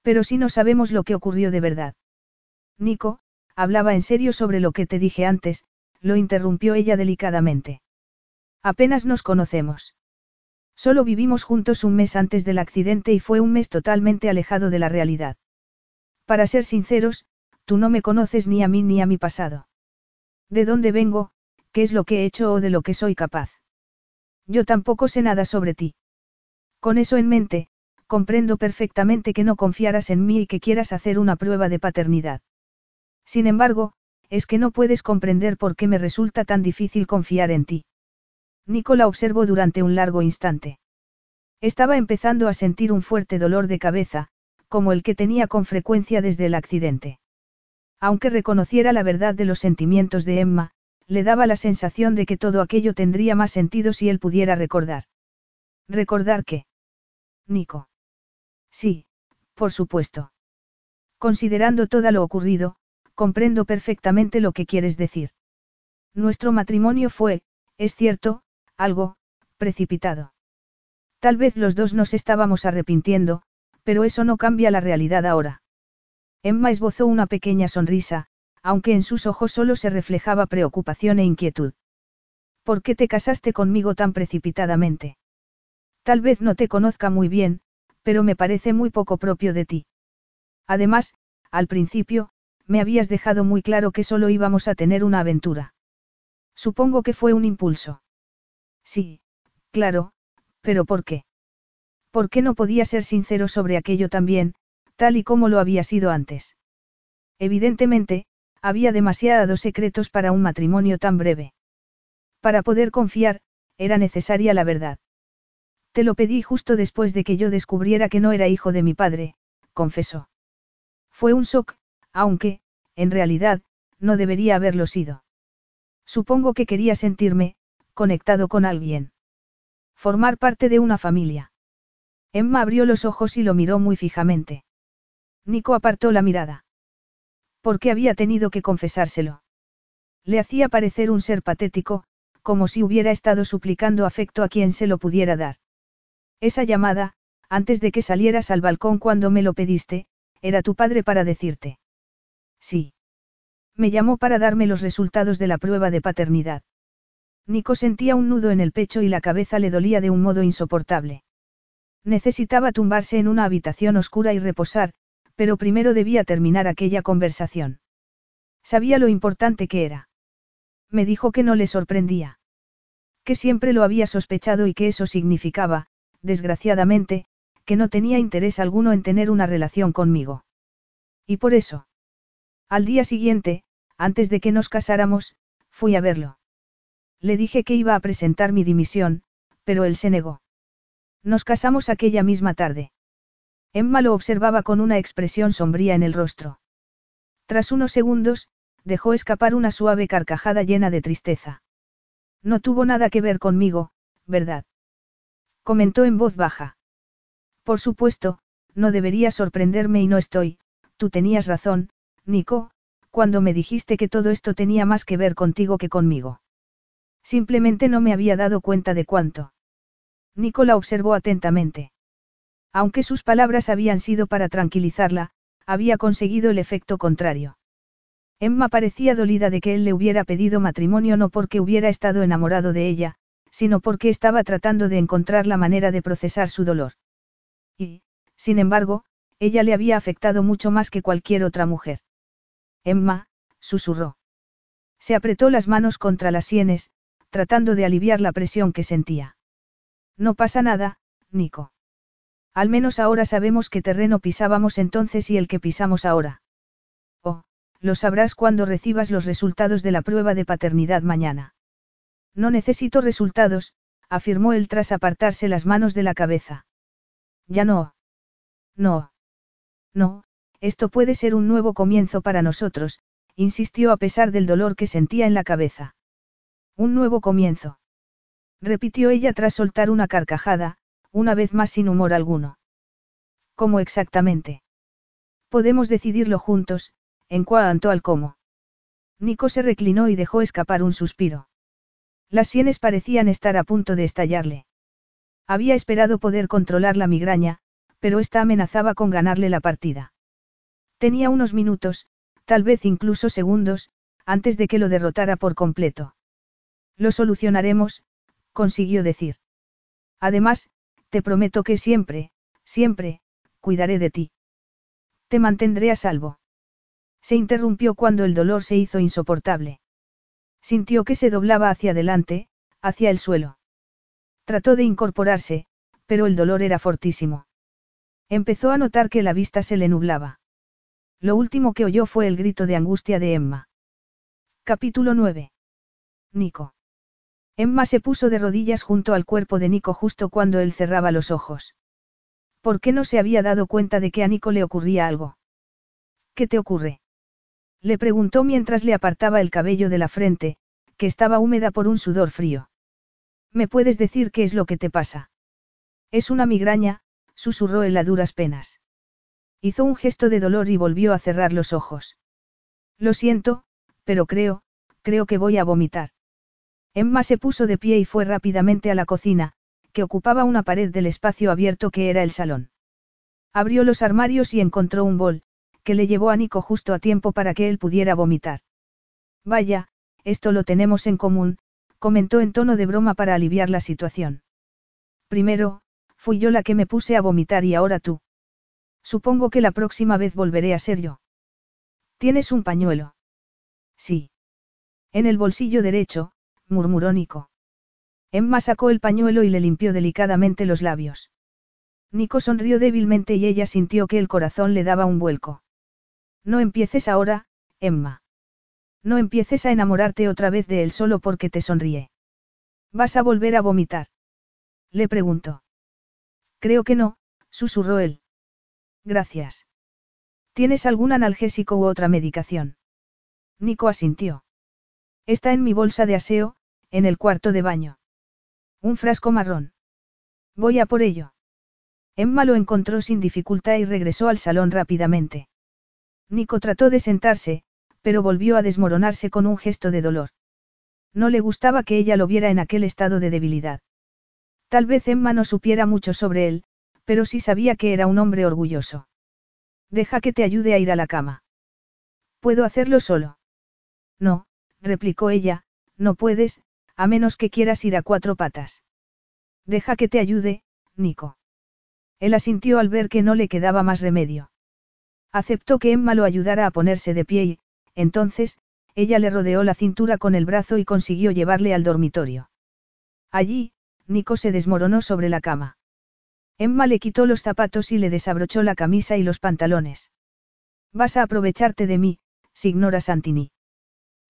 Pero si no sabemos lo que ocurrió de verdad. Nico, hablaba en serio sobre lo que te dije antes, lo interrumpió ella delicadamente. Apenas nos conocemos. Solo vivimos juntos un mes antes del accidente y fue un mes totalmente alejado de la realidad. Para ser sinceros, tú no me conoces ni a mí ni a mi pasado. ¿De dónde vengo, qué es lo que he hecho o de lo que soy capaz? Yo tampoco sé nada sobre ti. Con eso en mente, comprendo perfectamente que no confiaras en mí y que quieras hacer una prueba de paternidad. Sin embargo, es que no puedes comprender por qué me resulta tan difícil confiar en ti. Nicola observó durante un largo instante. Estaba empezando a sentir un fuerte dolor de cabeza, como el que tenía con frecuencia desde el accidente. Aunque reconociera la verdad de los sentimientos de Emma, le daba la sensación de que todo aquello tendría más sentido si él pudiera recordar. ¿Recordar qué? Nico. Sí, por supuesto. Considerando todo lo ocurrido, comprendo perfectamente lo que quieres decir. Nuestro matrimonio fue, es cierto, algo, precipitado. Tal vez los dos nos estábamos arrepintiendo, pero eso no cambia la realidad ahora. Emma esbozó una pequeña sonrisa, aunque en sus ojos solo se reflejaba preocupación e inquietud. ¿Por qué te casaste conmigo tan precipitadamente? Tal vez no te conozca muy bien, pero me parece muy poco propio de ti. Además, al principio, me habías dejado muy claro que solo íbamos a tener una aventura. Supongo que fue un impulso. Sí, claro, pero ¿por qué? ¿Por qué no podía ser sincero sobre aquello también, tal y como lo había sido antes? Evidentemente, había demasiados secretos para un matrimonio tan breve. Para poder confiar, era necesaria la verdad. Te lo pedí justo después de que yo descubriera que no era hijo de mi padre, confesó. Fue un shock, aunque, en realidad, no debería haberlo sido. Supongo que quería sentirme, conectado con alguien. Formar parte de una familia. Emma abrió los ojos y lo miró muy fijamente. Nico apartó la mirada. ¿Por qué había tenido que confesárselo? Le hacía parecer un ser patético, como si hubiera estado suplicando afecto a quien se lo pudiera dar. Esa llamada, antes de que salieras al balcón cuando me lo pediste, era tu padre para decirte. Sí. Me llamó para darme los resultados de la prueba de paternidad. Nico sentía un nudo en el pecho y la cabeza le dolía de un modo insoportable. Necesitaba tumbarse en una habitación oscura y reposar, pero primero debía terminar aquella conversación. Sabía lo importante que era. Me dijo que no le sorprendía. Que siempre lo había sospechado y que eso significaba, desgraciadamente, que no tenía interés alguno en tener una relación conmigo. Y por eso. Al día siguiente, antes de que nos casáramos, fui a verlo. Le dije que iba a presentar mi dimisión, pero él se negó. Nos casamos aquella misma tarde. Emma lo observaba con una expresión sombría en el rostro. Tras unos segundos, dejó escapar una suave carcajada llena de tristeza. No tuvo nada que ver conmigo, ¿verdad? Comentó en voz baja. Por supuesto, no debería sorprenderme y no estoy, tú tenías razón, Nico, cuando me dijiste que todo esto tenía más que ver contigo que conmigo. Simplemente no me había dado cuenta de cuánto. Nico la observó atentamente. Aunque sus palabras habían sido para tranquilizarla, había conseguido el efecto contrario. Emma parecía dolida de que él le hubiera pedido matrimonio no porque hubiera estado enamorado de ella, sino porque estaba tratando de encontrar la manera de procesar su dolor. Y, sin embargo, ella le había afectado mucho más que cualquier otra mujer. Emma, susurró. Se apretó las manos contra las sienes, tratando de aliviar la presión que sentía. No pasa nada, Nico. Al menos ahora sabemos qué terreno pisábamos entonces y el que pisamos ahora. Oh, lo sabrás cuando recibas los resultados de la prueba de paternidad mañana. No necesito resultados, afirmó él tras apartarse las manos de la cabeza. Ya no. No. No, esto puede ser un nuevo comienzo para nosotros, insistió a pesar del dolor que sentía en la cabeza. Un nuevo comienzo. Repitió ella tras soltar una carcajada, una vez más sin humor alguno. ¿Cómo exactamente? Podemos decidirlo juntos, en cuanto al cómo. Nico se reclinó y dejó escapar un suspiro. Las sienes parecían estar a punto de estallarle. Había esperado poder controlar la migraña, pero esta amenazaba con ganarle la partida. Tenía unos minutos, tal vez incluso segundos, antes de que lo derrotara por completo. Lo solucionaremos, consiguió decir. Además, te prometo que siempre, siempre, cuidaré de ti. Te mantendré a salvo. Se interrumpió cuando el dolor se hizo insoportable. Sintió que se doblaba hacia adelante, hacia el suelo. Trató de incorporarse, pero el dolor era fortísimo. Empezó a notar que la vista se le nublaba. Lo último que oyó fue el grito de angustia de Emma. Capítulo 9. Nico. Emma se puso de rodillas junto al cuerpo de Nico justo cuando él cerraba los ojos. ¿Por qué no se había dado cuenta de que a Nico le ocurría algo? ¿Qué te ocurre? Le preguntó mientras le apartaba el cabello de la frente, que estaba húmeda por un sudor frío. ¿Me puedes decir qué es lo que te pasa? Es una migraña, susurró él a duras penas. Hizo un gesto de dolor y volvió a cerrar los ojos. Lo siento, pero creo, creo que voy a vomitar. Emma se puso de pie y fue rápidamente a la cocina, que ocupaba una pared del espacio abierto que era el salón. Abrió los armarios y encontró un bol, que le llevó a Nico justo a tiempo para que él pudiera vomitar. Vaya, esto lo tenemos en común, comentó en tono de broma para aliviar la situación. Primero, fui yo la que me puse a vomitar y ahora tú. Supongo que la próxima vez volveré a ser yo. ¿Tienes un pañuelo? Sí. En el bolsillo derecho, murmuró Nico. Emma sacó el pañuelo y le limpió delicadamente los labios. Nico sonrió débilmente y ella sintió que el corazón le daba un vuelco. No empieces ahora, Emma. No empieces a enamorarte otra vez de él solo porque te sonríe. ¿Vas a volver a vomitar? Le preguntó. Creo que no, susurró él. Gracias. ¿Tienes algún analgésico u otra medicación? Nico asintió. Está en mi bolsa de aseo, en el cuarto de baño. Un frasco marrón. Voy a por ello. Emma lo encontró sin dificultad y regresó al salón rápidamente. Nico trató de sentarse, pero volvió a desmoronarse con un gesto de dolor. No le gustaba que ella lo viera en aquel estado de debilidad. Tal vez Emma no supiera mucho sobre él, pero sí sabía que era un hombre orgulloso. Deja que te ayude a ir a la cama. ¿Puedo hacerlo solo? No, replicó ella, no puedes, a menos que quieras ir a cuatro patas. Deja que te ayude, Nico. Él asintió al ver que no le quedaba más remedio. Aceptó que Emma lo ayudara a ponerse de pie y, entonces, ella le rodeó la cintura con el brazo y consiguió llevarle al dormitorio. Allí, Nico se desmoronó sobre la cama. Emma le quitó los zapatos y le desabrochó la camisa y los pantalones. Vas a aprovecharte de mí, Signora Santini.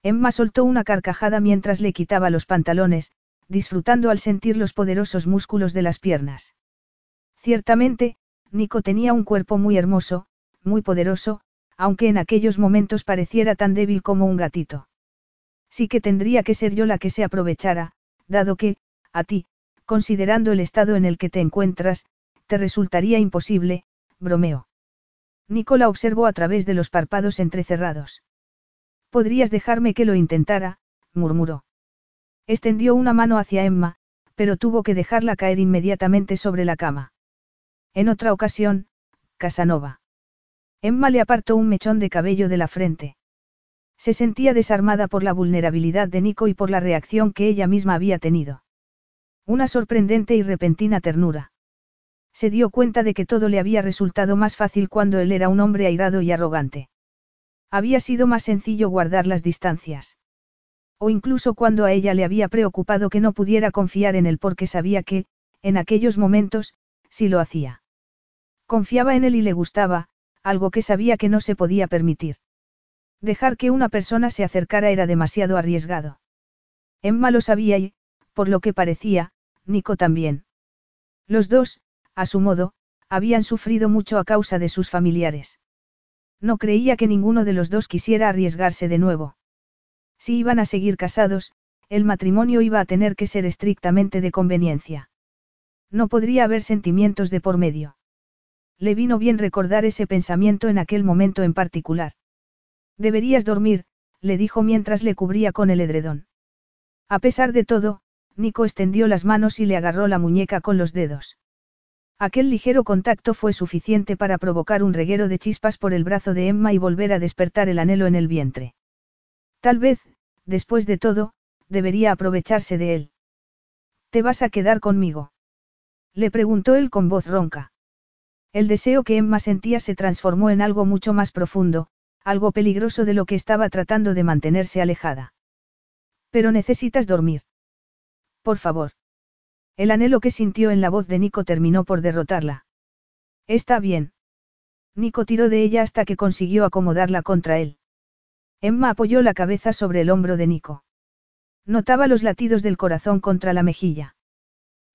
Emma soltó una carcajada mientras le quitaba los pantalones, disfrutando al sentir los poderosos músculos de las piernas. Ciertamente, Nico tenía un cuerpo muy hermoso, muy poderoso, aunque en aquellos momentos pareciera tan débil como un gatito. Sí que tendría que ser yo la que se aprovechara, dado que, a ti, considerando el estado en el que te encuentras, te resultaría imposible, bromeo. Nicola observó a través de los párpados entrecerrados. Podrías dejarme que lo intentara, murmuró. Extendió una mano hacia Emma, pero tuvo que dejarla caer inmediatamente sobre la cama. En otra ocasión, Casanova. Emma le apartó un mechón de cabello de la frente. Se sentía desarmada por la vulnerabilidad de Nico y por la reacción que ella misma había tenido. Una sorprendente y repentina ternura. Se dio cuenta de que todo le había resultado más fácil cuando él era un hombre airado y arrogante. Había sido más sencillo guardar las distancias. O incluso cuando a ella le había preocupado que no pudiera confiar en él porque sabía que, en aquellos momentos, sí lo hacía. Confiaba en él y le gustaba, algo que sabía que no se podía permitir. Dejar que una persona se acercara era demasiado arriesgado. Emma lo sabía y, por lo que parecía, Nico también. Los dos, a su modo, habían sufrido mucho a causa de sus familiares. No creía que ninguno de los dos quisiera arriesgarse de nuevo. Si iban a seguir casados, el matrimonio iba a tener que ser estrictamente de conveniencia. No podría haber sentimientos de por medio. Le vino bien recordar ese pensamiento en aquel momento en particular. Deberías dormir, le dijo mientras le cubría con el edredón. A pesar de todo, Nico extendió las manos y le agarró la muñeca con los dedos. Aquel ligero contacto fue suficiente para provocar un reguero de chispas por el brazo de Emma y volver a despertar el anhelo en el vientre. Tal vez, después de todo, debería aprovecharse de él. ¿Te vas a quedar conmigo? Le preguntó él con voz ronca. El deseo que Emma sentía se transformó en algo mucho más profundo, algo peligroso de lo que estaba tratando de mantenerse alejada. Pero necesitas dormir. Por favor. El anhelo que sintió en la voz de Nico terminó por derrotarla. Está bien. Nico tiró de ella hasta que consiguió acomodarla contra él. Emma apoyó la cabeza sobre el hombro de Nico. Notaba los latidos del corazón contra la mejilla.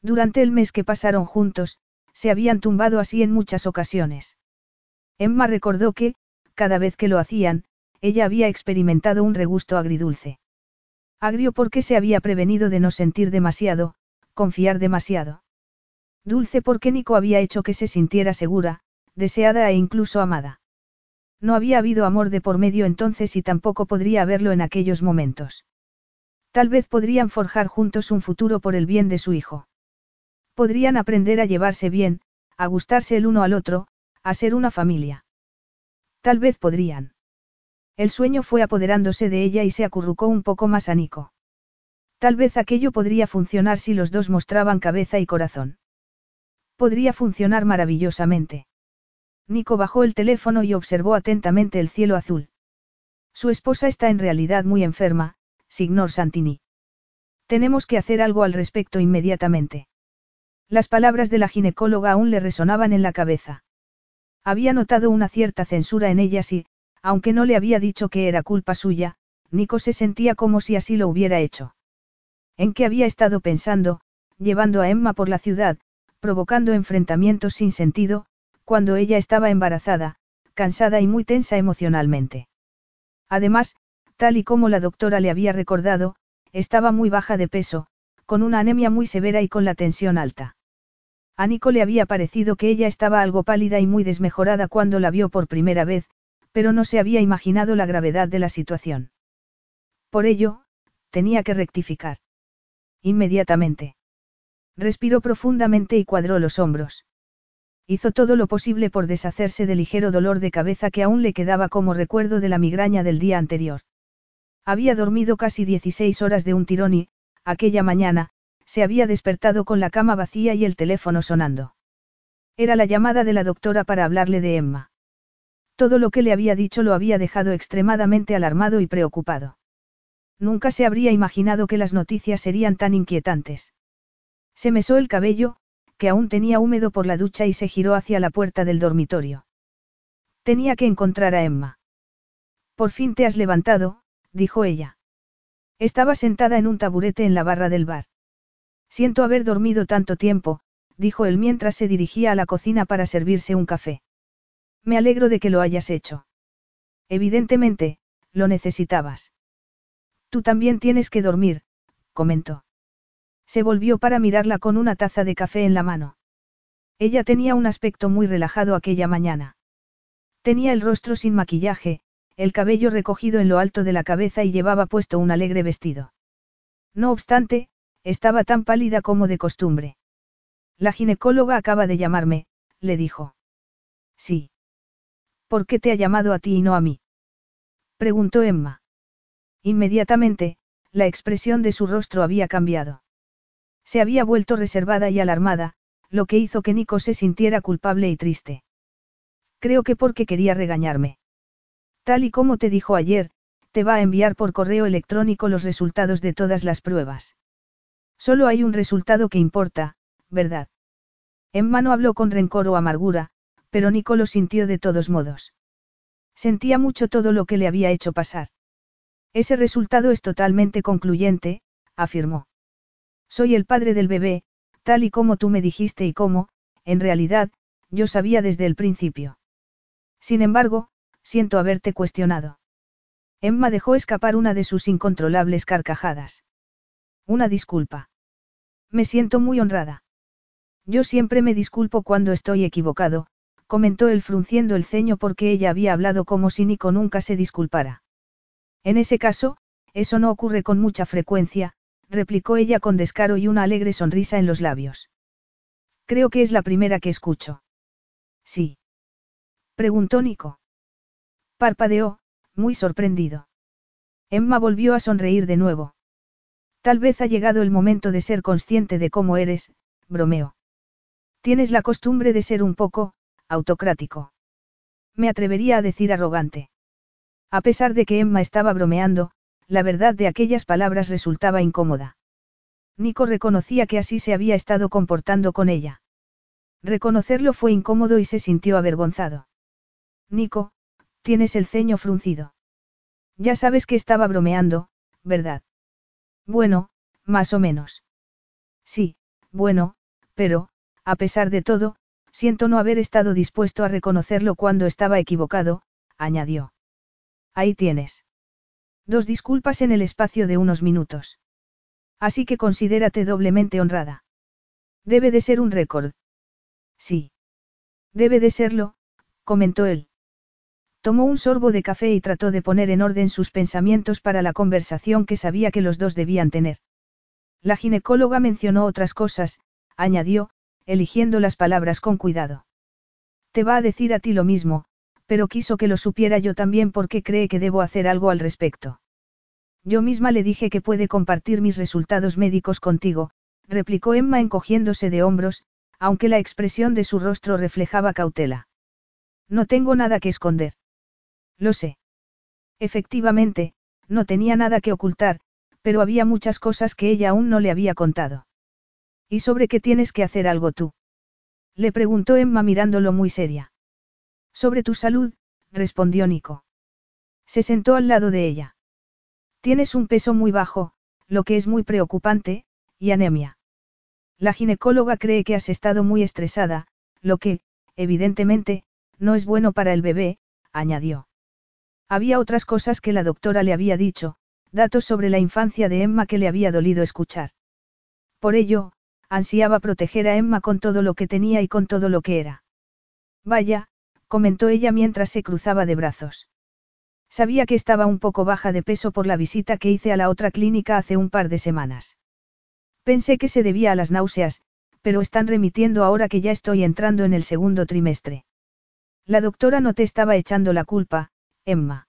Durante el mes que pasaron juntos, se habían tumbado así en muchas ocasiones. Emma recordó que, cada vez que lo hacían, ella había experimentado un regusto agridulce. Agrio porque se había prevenido de no sentir demasiado, confiar demasiado. Dulce porque Nico había hecho que se sintiera segura, deseada e incluso amada. No había habido amor de por medio entonces y tampoco podría haberlo en aquellos momentos. Tal vez podrían forjar juntos un futuro por el bien de su hijo. Podrían aprender a llevarse bien, a gustarse el uno al otro, a ser una familia. Tal vez podrían. El sueño fue apoderándose de ella y se acurrucó un poco más a Nico. Tal vez aquello podría funcionar si los dos mostraban cabeza y corazón. Podría funcionar maravillosamente. Nico bajó el teléfono y observó atentamente el cielo azul. Su esposa está en realidad muy enferma, signor Santini. Tenemos que hacer algo al respecto inmediatamente. Las palabras de la ginecóloga aún le resonaban en la cabeza. Había notado una cierta censura en ellas y, aunque no le había dicho que era culpa suya, Nico se sentía como si así lo hubiera hecho. ¿En qué había estado pensando, llevando a Emma por la ciudad, provocando enfrentamientos sin sentido, cuando ella estaba embarazada, cansada y muy tensa emocionalmente? Además, tal y como la doctora le había recordado, estaba muy baja de peso, con una anemia muy severa y con la tensión alta. A Nico le había parecido que ella estaba algo pálida y muy desmejorada cuando la vio por primera vez, pero no se había imaginado la gravedad de la situación. Por ello, tenía que rectificar. Inmediatamente. Respiró profundamente y cuadró los hombros. Hizo todo lo posible por deshacerse del ligero dolor de cabeza que aún le quedaba como recuerdo de la migraña del día anterior. Había dormido casi 16 horas de un tirón y, aquella mañana, se había despertado con la cama vacía y el teléfono sonando. Era la llamada de la doctora para hablarle de Emma. Todo lo que le había dicho lo había dejado extremadamente alarmado y preocupado. Nunca se habría imaginado que las noticias serían tan inquietantes. Se mesó el cabello, que aún tenía húmedo por la ducha y se giró hacia la puerta del dormitorio. Tenía que encontrar a Emma. Por fin te has levantado, dijo ella. Estaba sentada en un taburete en la barra del bar. Siento haber dormido tanto tiempo, dijo él mientras se dirigía a la cocina para servirse un café. Me alegro de que lo hayas hecho. Evidentemente, lo necesitabas. Tú también tienes que dormir, comentó. Se volvió para mirarla con una taza de café en la mano. Ella tenía un aspecto muy relajado aquella mañana. Tenía el rostro sin maquillaje, el cabello recogido en lo alto de la cabeza y llevaba puesto un alegre vestido. No obstante, estaba tan pálida como de costumbre. La ginecóloga acaba de llamarme, le dijo. Sí. ¿Por qué te ha llamado a ti y no a mí? Preguntó Emma. Inmediatamente, la expresión de su rostro había cambiado. Se había vuelto reservada y alarmada, lo que hizo que Nico se sintiera culpable y triste. Creo que porque quería regañarme. Tal y como te dijo ayer, te va a enviar por correo electrónico los resultados de todas las pruebas. Solo hay un resultado que importa, ¿verdad? Emma no habló con rencor o amargura, pero Nico lo sintió de todos modos. Sentía mucho todo lo que le había hecho pasar. Ese resultado es totalmente concluyente, afirmó. Soy el padre del bebé, tal y como tú me dijiste y como, en realidad, yo sabía desde el principio. Sin embargo, siento haberte cuestionado. Emma dejó escapar una de sus incontrolables carcajadas. Una disculpa. Me siento muy honrada. Yo siempre me disculpo cuando estoy equivocado, comentó él frunciendo el ceño porque ella había hablado como si Nico nunca se disculpara. En ese caso, eso no ocurre con mucha frecuencia, replicó ella con descaro y una alegre sonrisa en los labios. Creo que es la primera que escucho. Sí. Preguntó Nico. Parpadeó, muy sorprendido. Emma volvió a sonreír de nuevo. Tal vez ha llegado el momento de ser consciente de cómo eres, bromeó. Tienes la costumbre de ser un poco, autocrático. Me atrevería a decir arrogante. A pesar de que Emma estaba bromeando, la verdad de aquellas palabras resultaba incómoda. Nico reconocía que así se había estado comportando con ella. Reconocerlo fue incómodo y se sintió avergonzado. Nico, tienes el ceño fruncido. Ya sabes que estaba bromeando, ¿verdad? Bueno, más o menos. Sí, bueno, pero, a pesar de todo, Siento no haber estado dispuesto a reconocerlo cuando estaba equivocado, añadió. Ahí tienes. Dos disculpas en el espacio de unos minutos. Así que considérate doblemente honrada. Debe de ser un récord. Sí. Debe de serlo, comentó él. Tomó un sorbo de café y trató de poner en orden sus pensamientos para la conversación que sabía que los dos debían tener. La ginecóloga mencionó otras cosas, añadió, eligiendo las palabras con cuidado. Te va a decir a ti lo mismo, pero quiso que lo supiera yo también porque cree que debo hacer algo al respecto. Yo misma le dije que puede compartir mis resultados médicos contigo, replicó Emma encogiéndose de hombros, aunque la expresión de su rostro reflejaba cautela. No tengo nada que esconder. Lo sé. Efectivamente, no tenía nada que ocultar, pero había muchas cosas que ella aún no le había contado. ¿Y sobre qué tienes que hacer algo tú? Le preguntó Emma mirándolo muy seria. Sobre tu salud, respondió Nico. Se sentó al lado de ella. Tienes un peso muy bajo, lo que es muy preocupante, y anemia. La ginecóloga cree que has estado muy estresada, lo que, evidentemente, no es bueno para el bebé, añadió. Había otras cosas que la doctora le había dicho, datos sobre la infancia de Emma que le había dolido escuchar. Por ello, ansiaba proteger a Emma con todo lo que tenía y con todo lo que era. Vaya, comentó ella mientras se cruzaba de brazos. Sabía que estaba un poco baja de peso por la visita que hice a la otra clínica hace un par de semanas. Pensé que se debía a las náuseas, pero están remitiendo ahora que ya estoy entrando en el segundo trimestre. La doctora no te estaba echando la culpa, Emma.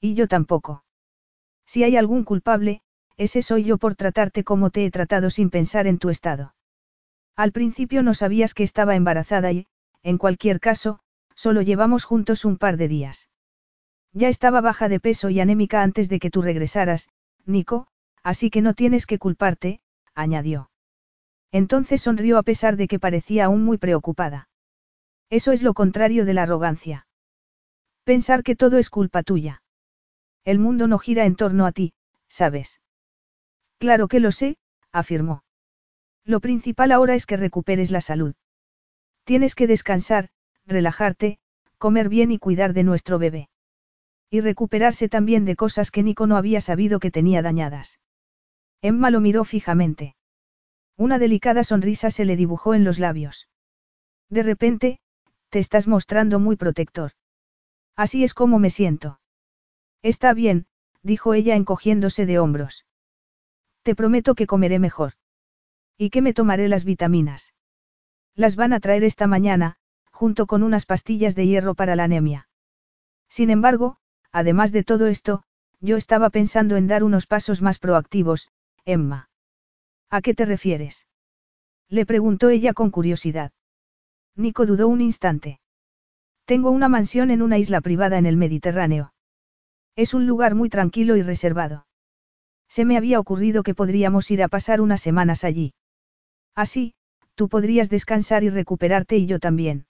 Y yo tampoco. Si hay algún culpable, ese soy yo por tratarte como te he tratado sin pensar en tu estado. Al principio no sabías que estaba embarazada y, en cualquier caso, solo llevamos juntos un par de días. Ya estaba baja de peso y anémica antes de que tú regresaras, Nico, así que no tienes que culparte, añadió. Entonces sonrió a pesar de que parecía aún muy preocupada. Eso es lo contrario de la arrogancia. Pensar que todo es culpa tuya. El mundo no gira en torno a ti, ¿sabes? Claro que lo sé, afirmó. Lo principal ahora es que recuperes la salud. Tienes que descansar, relajarte, comer bien y cuidar de nuestro bebé. Y recuperarse también de cosas que Nico no había sabido que tenía dañadas. Emma lo miró fijamente. Una delicada sonrisa se le dibujó en los labios. De repente, te estás mostrando muy protector. Así es como me siento. Está bien, dijo ella encogiéndose de hombros. Te prometo que comeré mejor. Y que me tomaré las vitaminas. Las van a traer esta mañana, junto con unas pastillas de hierro para la anemia. Sin embargo, además de todo esto, yo estaba pensando en dar unos pasos más proactivos, Emma. ¿A qué te refieres? Le preguntó ella con curiosidad. Nico dudó un instante. Tengo una mansión en una isla privada en el Mediterráneo. Es un lugar muy tranquilo y reservado. Se me había ocurrido que podríamos ir a pasar unas semanas allí. Así, tú podrías descansar y recuperarte y yo también.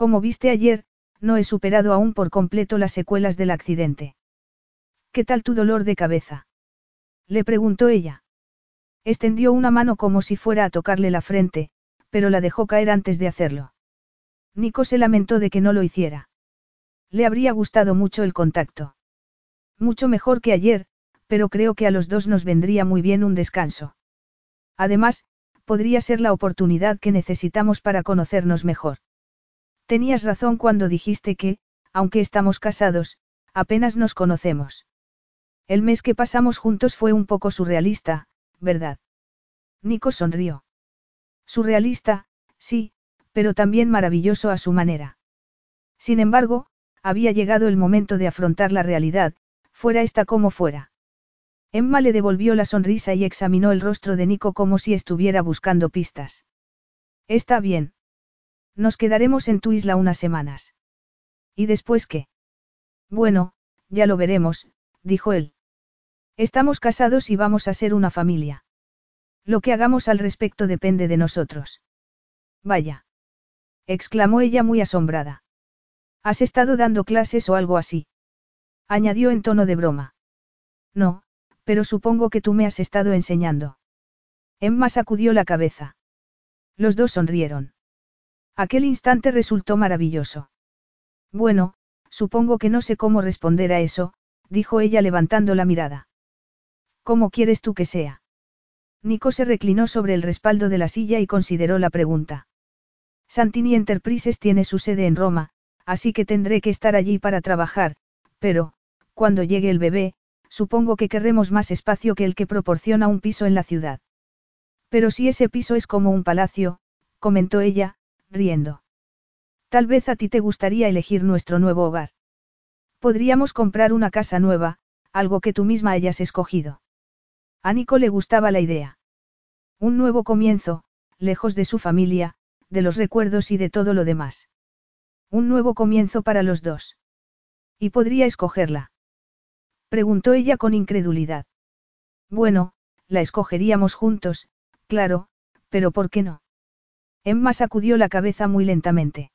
Como viste ayer, no he superado aún por completo las secuelas del accidente. ¿Qué tal tu dolor de cabeza? Le preguntó ella. Extendió una mano como si fuera a tocarle la frente, pero la dejó caer antes de hacerlo. Nico se lamentó de que no lo hiciera. Le habría gustado mucho el contacto. Mucho mejor que ayer, pero creo que a los dos nos vendría muy bien un descanso. Además, podría ser la oportunidad que necesitamos para conocernos mejor. Tenías razón cuando dijiste que, aunque estamos casados, apenas nos conocemos. El mes que pasamos juntos fue un poco surrealista, ¿verdad? Nico sonrió. Surrealista, sí, pero también maravilloso a su manera. Sin embargo, había llegado el momento de afrontar la realidad, fuera esta como fuera. Emma le devolvió la sonrisa y examinó el rostro de Nico como si estuviera buscando pistas. Está bien. Nos quedaremos en tu isla unas semanas. ¿Y después qué? Bueno, ya lo veremos, dijo él. Estamos casados y vamos a ser una familia. Lo que hagamos al respecto depende de nosotros. Vaya. exclamó ella muy asombrada. ¿Has estado dando clases o algo así? añadió en tono de broma. No, pero supongo que tú me has estado enseñando. Emma sacudió la cabeza. Los dos sonrieron. Aquel instante resultó maravilloso. Bueno, supongo que no sé cómo responder a eso, dijo ella levantando la mirada. ¿Cómo quieres tú que sea? Nico se reclinó sobre el respaldo de la silla y consideró la pregunta. Santini Enterprises tiene su sede en Roma, así que tendré que estar allí para trabajar, pero, cuando llegue el bebé, supongo que querremos más espacio que el que proporciona un piso en la ciudad. Pero si ese piso es como un palacio, comentó ella, riendo. Tal vez a ti te gustaría elegir nuestro nuevo hogar. Podríamos comprar una casa nueva, algo que tú misma hayas escogido. A Nico le gustaba la idea. Un nuevo comienzo, lejos de su familia, de los recuerdos y de todo lo demás. Un nuevo comienzo para los dos. ¿Y podría escogerla? Preguntó ella con incredulidad. Bueno, la escogeríamos juntos, claro, pero ¿por qué no? Emma sacudió la cabeza muy lentamente.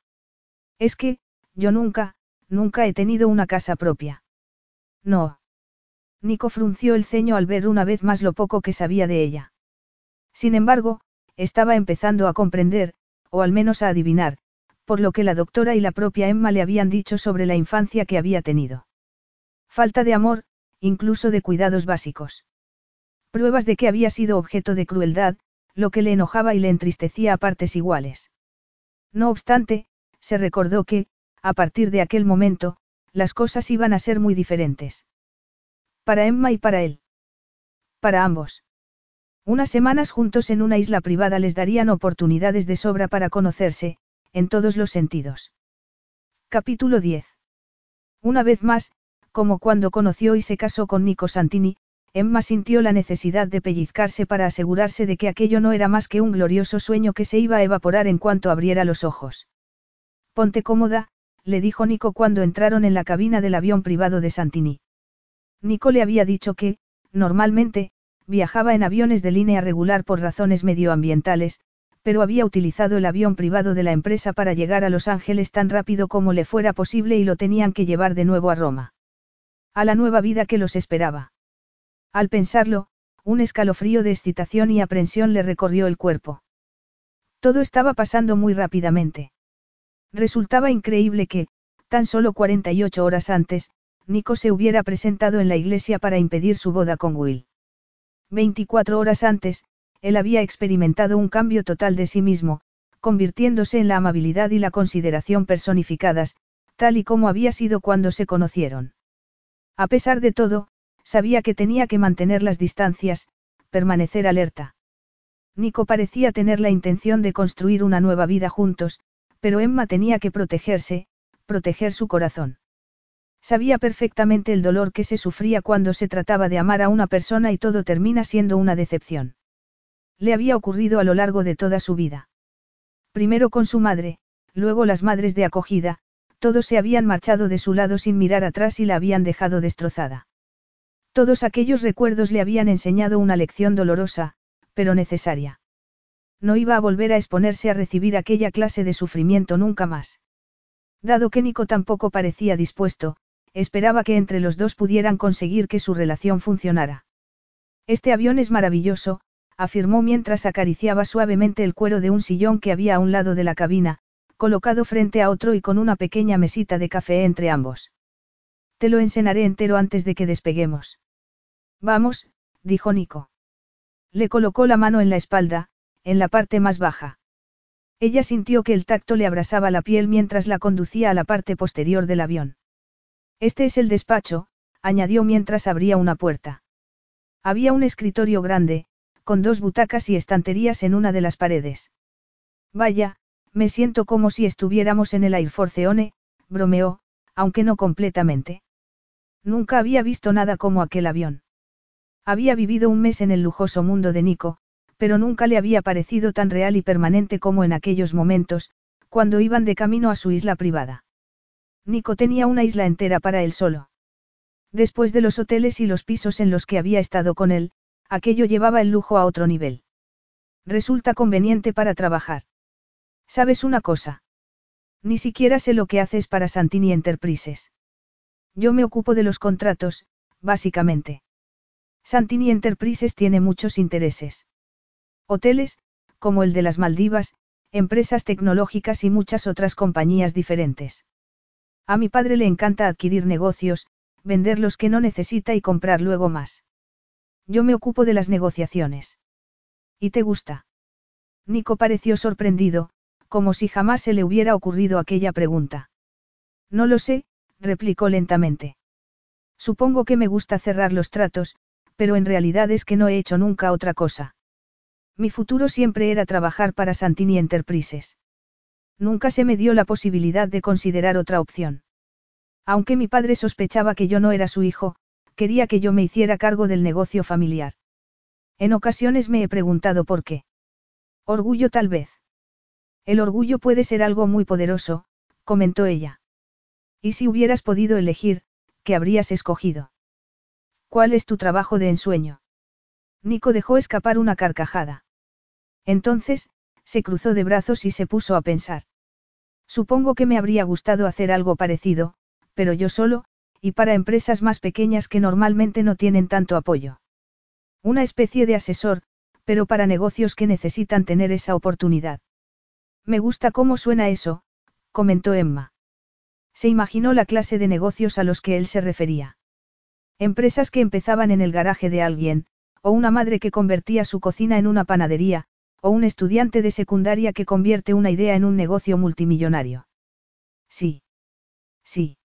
Es que, yo nunca, nunca he tenido una casa propia. No. Nico frunció el ceño al ver una vez más lo poco que sabía de ella. Sin embargo, estaba empezando a comprender, o al menos a adivinar, por lo que la doctora y la propia Emma le habían dicho sobre la infancia que había tenido. Falta de amor, incluso de cuidados básicos. Pruebas de que había sido objeto de crueldad, lo que le enojaba y le entristecía a partes iguales. No obstante, se recordó que, a partir de aquel momento, las cosas iban a ser muy diferentes. Para Emma y para él. Para ambos. Unas semanas juntos en una isla privada les darían oportunidades de sobra para conocerse, en todos los sentidos. Capítulo 10. Una vez más, como cuando conoció y se casó con Nico Santini, Emma sintió la necesidad de pellizcarse para asegurarse de que aquello no era más que un glorioso sueño que se iba a evaporar en cuanto abriera los ojos. Ponte cómoda, le dijo Nico cuando entraron en la cabina del avión privado de Santini. Nico le había dicho que, normalmente, viajaba en aviones de línea regular por razones medioambientales, pero había utilizado el avión privado de la empresa para llegar a Los Ángeles tan rápido como le fuera posible y lo tenían que llevar de nuevo a Roma. A la nueva vida que los esperaba. Al pensarlo, un escalofrío de excitación y aprensión le recorrió el cuerpo. Todo estaba pasando muy rápidamente. Resultaba increíble que, tan solo 48 horas antes, Nico se hubiera presentado en la iglesia para impedir su boda con Will. 24 horas antes, él había experimentado un cambio total de sí mismo, convirtiéndose en la amabilidad y la consideración personificadas, tal y como había sido cuando se conocieron. A pesar de todo, sabía que tenía que mantener las distancias, permanecer alerta. Nico parecía tener la intención de construir una nueva vida juntos, pero Emma tenía que protegerse, proteger su corazón. Sabía perfectamente el dolor que se sufría cuando se trataba de amar a una persona y todo termina siendo una decepción. Le había ocurrido a lo largo de toda su vida. Primero con su madre, luego las madres de acogida, todos se habían marchado de su lado sin mirar atrás y la habían dejado destrozada. Todos aquellos recuerdos le habían enseñado una lección dolorosa, pero necesaria. No iba a volver a exponerse a recibir aquella clase de sufrimiento nunca más. Dado que Nico tampoco parecía dispuesto, esperaba que entre los dos pudieran conseguir que su relación funcionara. Este avión es maravilloso, afirmó mientras acariciaba suavemente el cuero de un sillón que había a un lado de la cabina, colocado frente a otro y con una pequeña mesita de café entre ambos. Te lo encenaré entero antes de que despeguemos. Vamos, dijo Nico. Le colocó la mano en la espalda, en la parte más baja. Ella sintió que el tacto le abrasaba la piel mientras la conducía a la parte posterior del avión. Este es el despacho, añadió mientras abría una puerta. Había un escritorio grande, con dos butacas y estanterías en una de las paredes. Vaya, me siento como si estuviéramos en el Air Force One, bromeó, aunque no completamente. Nunca había visto nada como aquel avión. Había vivido un mes en el lujoso mundo de Nico, pero nunca le había parecido tan real y permanente como en aquellos momentos, cuando iban de camino a su isla privada. Nico tenía una isla entera para él solo. Después de los hoteles y los pisos en los que había estado con él, aquello llevaba el lujo a otro nivel. Resulta conveniente para trabajar. ¿Sabes una cosa? Ni siquiera sé lo que haces para Santini Enterprises. Yo me ocupo de los contratos, básicamente. Santini Enterprises tiene muchos intereses. Hoteles, como el de las Maldivas, empresas tecnológicas y muchas otras compañías diferentes. A mi padre le encanta adquirir negocios, vender los que no necesita y comprar luego más. Yo me ocupo de las negociaciones. ¿Y te gusta? Nico pareció sorprendido, como si jamás se le hubiera ocurrido aquella pregunta. No lo sé, replicó lentamente. Supongo que me gusta cerrar los tratos, pero en realidad es que no he hecho nunca otra cosa. Mi futuro siempre era trabajar para Santini Enterprises. Nunca se me dio la posibilidad de considerar otra opción. Aunque mi padre sospechaba que yo no era su hijo, quería que yo me hiciera cargo del negocio familiar. En ocasiones me he preguntado por qué. Orgullo tal vez. El orgullo puede ser algo muy poderoso, comentó ella. ¿Y si hubieras podido elegir, qué habrías escogido? ¿Cuál es tu trabajo de ensueño? Nico dejó escapar una carcajada. Entonces, se cruzó de brazos y se puso a pensar. Supongo que me habría gustado hacer algo parecido, pero yo solo, y para empresas más pequeñas que normalmente no tienen tanto apoyo. Una especie de asesor, pero para negocios que necesitan tener esa oportunidad. Me gusta cómo suena eso, comentó Emma. Se imaginó la clase de negocios a los que él se refería. Empresas que empezaban en el garaje de alguien, o una madre que convertía su cocina en una panadería, o un estudiante de secundaria que convierte una idea en un negocio multimillonario. Sí. Sí.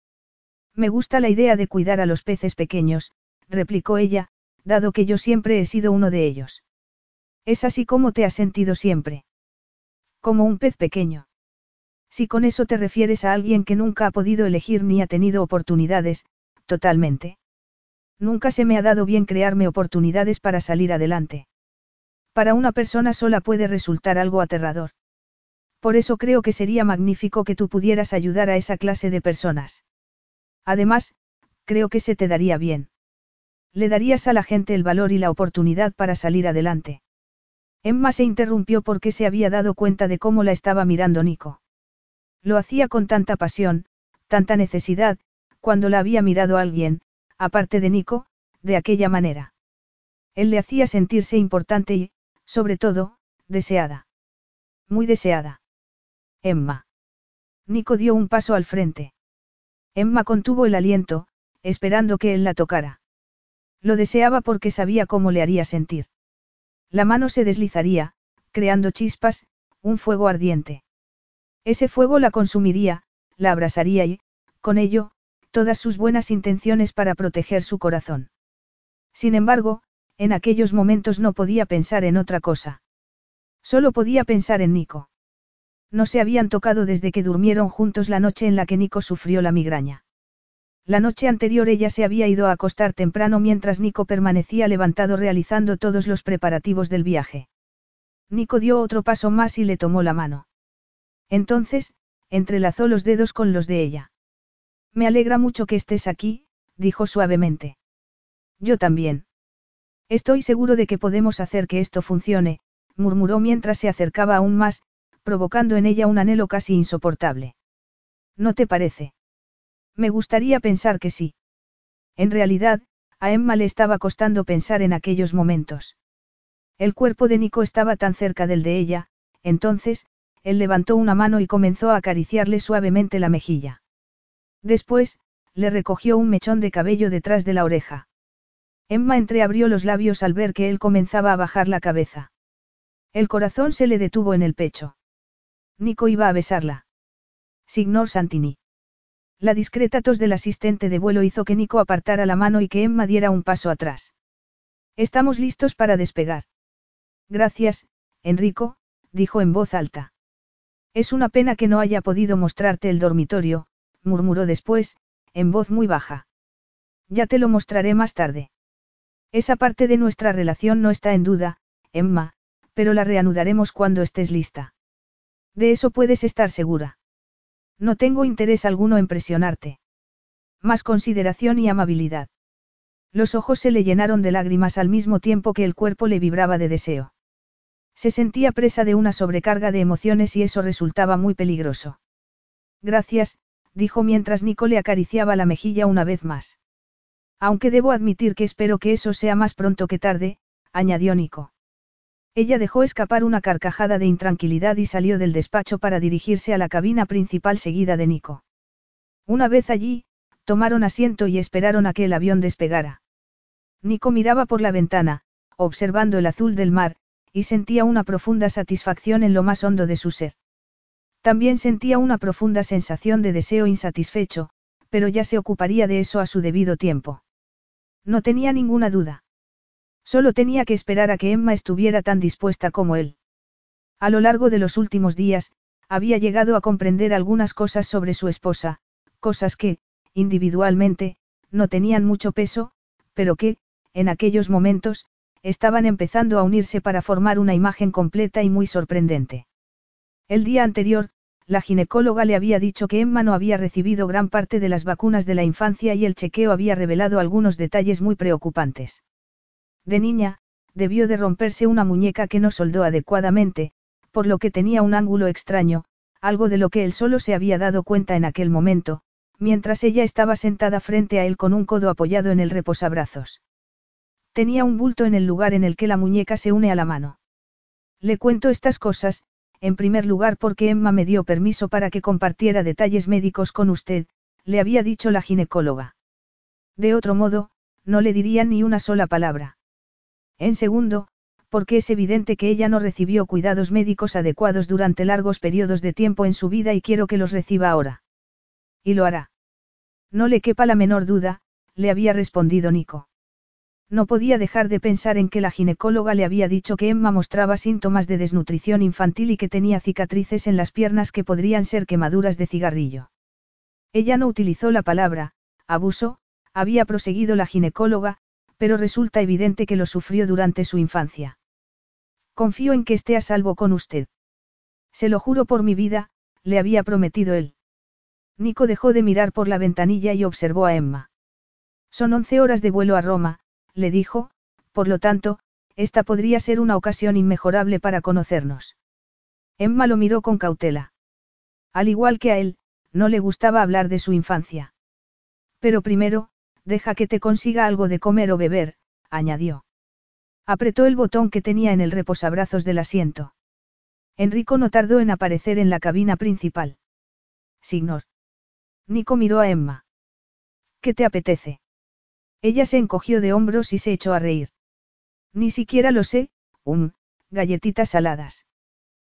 Me gusta la idea de cuidar a los peces pequeños, replicó ella, dado que yo siempre he sido uno de ellos. Es así como te has sentido siempre. Como un pez pequeño. Si con eso te refieres a alguien que nunca ha podido elegir ni ha tenido oportunidades, totalmente. Nunca se me ha dado bien crearme oportunidades para salir adelante. Para una persona sola puede resultar algo aterrador. Por eso creo que sería magnífico que tú pudieras ayudar a esa clase de personas. Además, creo que se te daría bien. Le darías a la gente el valor y la oportunidad para salir adelante. Emma se interrumpió porque se había dado cuenta de cómo la estaba mirando Nico. Lo hacía con tanta pasión, tanta necesidad, cuando la había mirado alguien, aparte de Nico, de aquella manera. Él le hacía sentirse importante y, sobre todo, deseada. Muy deseada. Emma. Nico dio un paso al frente. Emma contuvo el aliento, esperando que él la tocara. Lo deseaba porque sabía cómo le haría sentir. La mano se deslizaría, creando chispas, un fuego ardiente. Ese fuego la consumiría, la abrasaría y, con ello, todas sus buenas intenciones para proteger su corazón. Sin embargo, en aquellos momentos no podía pensar en otra cosa. Solo podía pensar en Nico. No se habían tocado desde que durmieron juntos la noche en la que Nico sufrió la migraña. La noche anterior ella se había ido a acostar temprano mientras Nico permanecía levantado realizando todos los preparativos del viaje. Nico dio otro paso más y le tomó la mano. Entonces, entrelazó los dedos con los de ella. Me alegra mucho que estés aquí, dijo suavemente. Yo también. Estoy seguro de que podemos hacer que esto funcione, murmuró mientras se acercaba aún más, provocando en ella un anhelo casi insoportable. ¿No te parece? Me gustaría pensar que sí. En realidad, a Emma le estaba costando pensar en aquellos momentos. El cuerpo de Nico estaba tan cerca del de ella, entonces, él levantó una mano y comenzó a acariciarle suavemente la mejilla. Después, le recogió un mechón de cabello detrás de la oreja. Emma entreabrió los labios al ver que él comenzaba a bajar la cabeza. El corazón se le detuvo en el pecho. Nico iba a besarla. Signor Santini. La discreta tos del asistente de vuelo hizo que Nico apartara la mano y que Emma diera un paso atrás. Estamos listos para despegar. Gracias, Enrico, dijo en voz alta. Es una pena que no haya podido mostrarte el dormitorio, murmuró después, en voz muy baja. Ya te lo mostraré más tarde. Esa parte de nuestra relación no está en duda, Emma, pero la reanudaremos cuando estés lista. De eso puedes estar segura. No tengo interés alguno en presionarte. Más consideración y amabilidad. Los ojos se le llenaron de lágrimas al mismo tiempo que el cuerpo le vibraba de deseo. Se sentía presa de una sobrecarga de emociones y eso resultaba muy peligroso. Gracias, dijo mientras Nico le acariciaba la mejilla una vez más. Aunque debo admitir que espero que eso sea más pronto que tarde, añadió Nico. Ella dejó escapar una carcajada de intranquilidad y salió del despacho para dirigirse a la cabina principal seguida de Nico. Una vez allí, tomaron asiento y esperaron a que el avión despegara. Nico miraba por la ventana, observando el azul del mar, y sentía una profunda satisfacción en lo más hondo de su ser. También sentía una profunda sensación de deseo insatisfecho, pero ya se ocuparía de eso a su debido tiempo. No tenía ninguna duda. Solo tenía que esperar a que Emma estuviera tan dispuesta como él. A lo largo de los últimos días, había llegado a comprender algunas cosas sobre su esposa, cosas que, individualmente, no tenían mucho peso, pero que, en aquellos momentos, estaban empezando a unirse para formar una imagen completa y muy sorprendente. El día anterior, la ginecóloga le había dicho que Emma no había recibido gran parte de las vacunas de la infancia y el chequeo había revelado algunos detalles muy preocupantes. De niña, debió de romperse una muñeca que no soldó adecuadamente, por lo que tenía un ángulo extraño, algo de lo que él solo se había dado cuenta en aquel momento, mientras ella estaba sentada frente a él con un codo apoyado en el reposabrazos. Tenía un bulto en el lugar en el que la muñeca se une a la mano. Le cuento estas cosas, en primer lugar porque Emma me dio permiso para que compartiera detalles médicos con usted, le había dicho la ginecóloga. De otro modo, no le diría ni una sola palabra. En segundo, porque es evidente que ella no recibió cuidados médicos adecuados durante largos periodos de tiempo en su vida y quiero que los reciba ahora. Y lo hará. No le quepa la menor duda, le había respondido Nico. No podía dejar de pensar en que la ginecóloga le había dicho que Emma mostraba síntomas de desnutrición infantil y que tenía cicatrices en las piernas que podrían ser quemaduras de cigarrillo. Ella no utilizó la palabra, abuso, había proseguido la ginecóloga, pero resulta evidente que lo sufrió durante su infancia. Confío en que esté a salvo con usted. Se lo juro por mi vida, le había prometido él. Nico dejó de mirar por la ventanilla y observó a Emma. Son once horas de vuelo a Roma, le dijo, por lo tanto, esta podría ser una ocasión inmejorable para conocernos. Emma lo miró con cautela. Al igual que a él, no le gustaba hablar de su infancia. Pero primero, deja que te consiga algo de comer o beber, añadió. Apretó el botón que tenía en el reposabrazos del asiento. Enrico no tardó en aparecer en la cabina principal. Signor. Nico miró a Emma. ¿Qué te apetece? Ella se encogió de hombros y se echó a reír. Ni siquiera lo sé, um, galletitas saladas.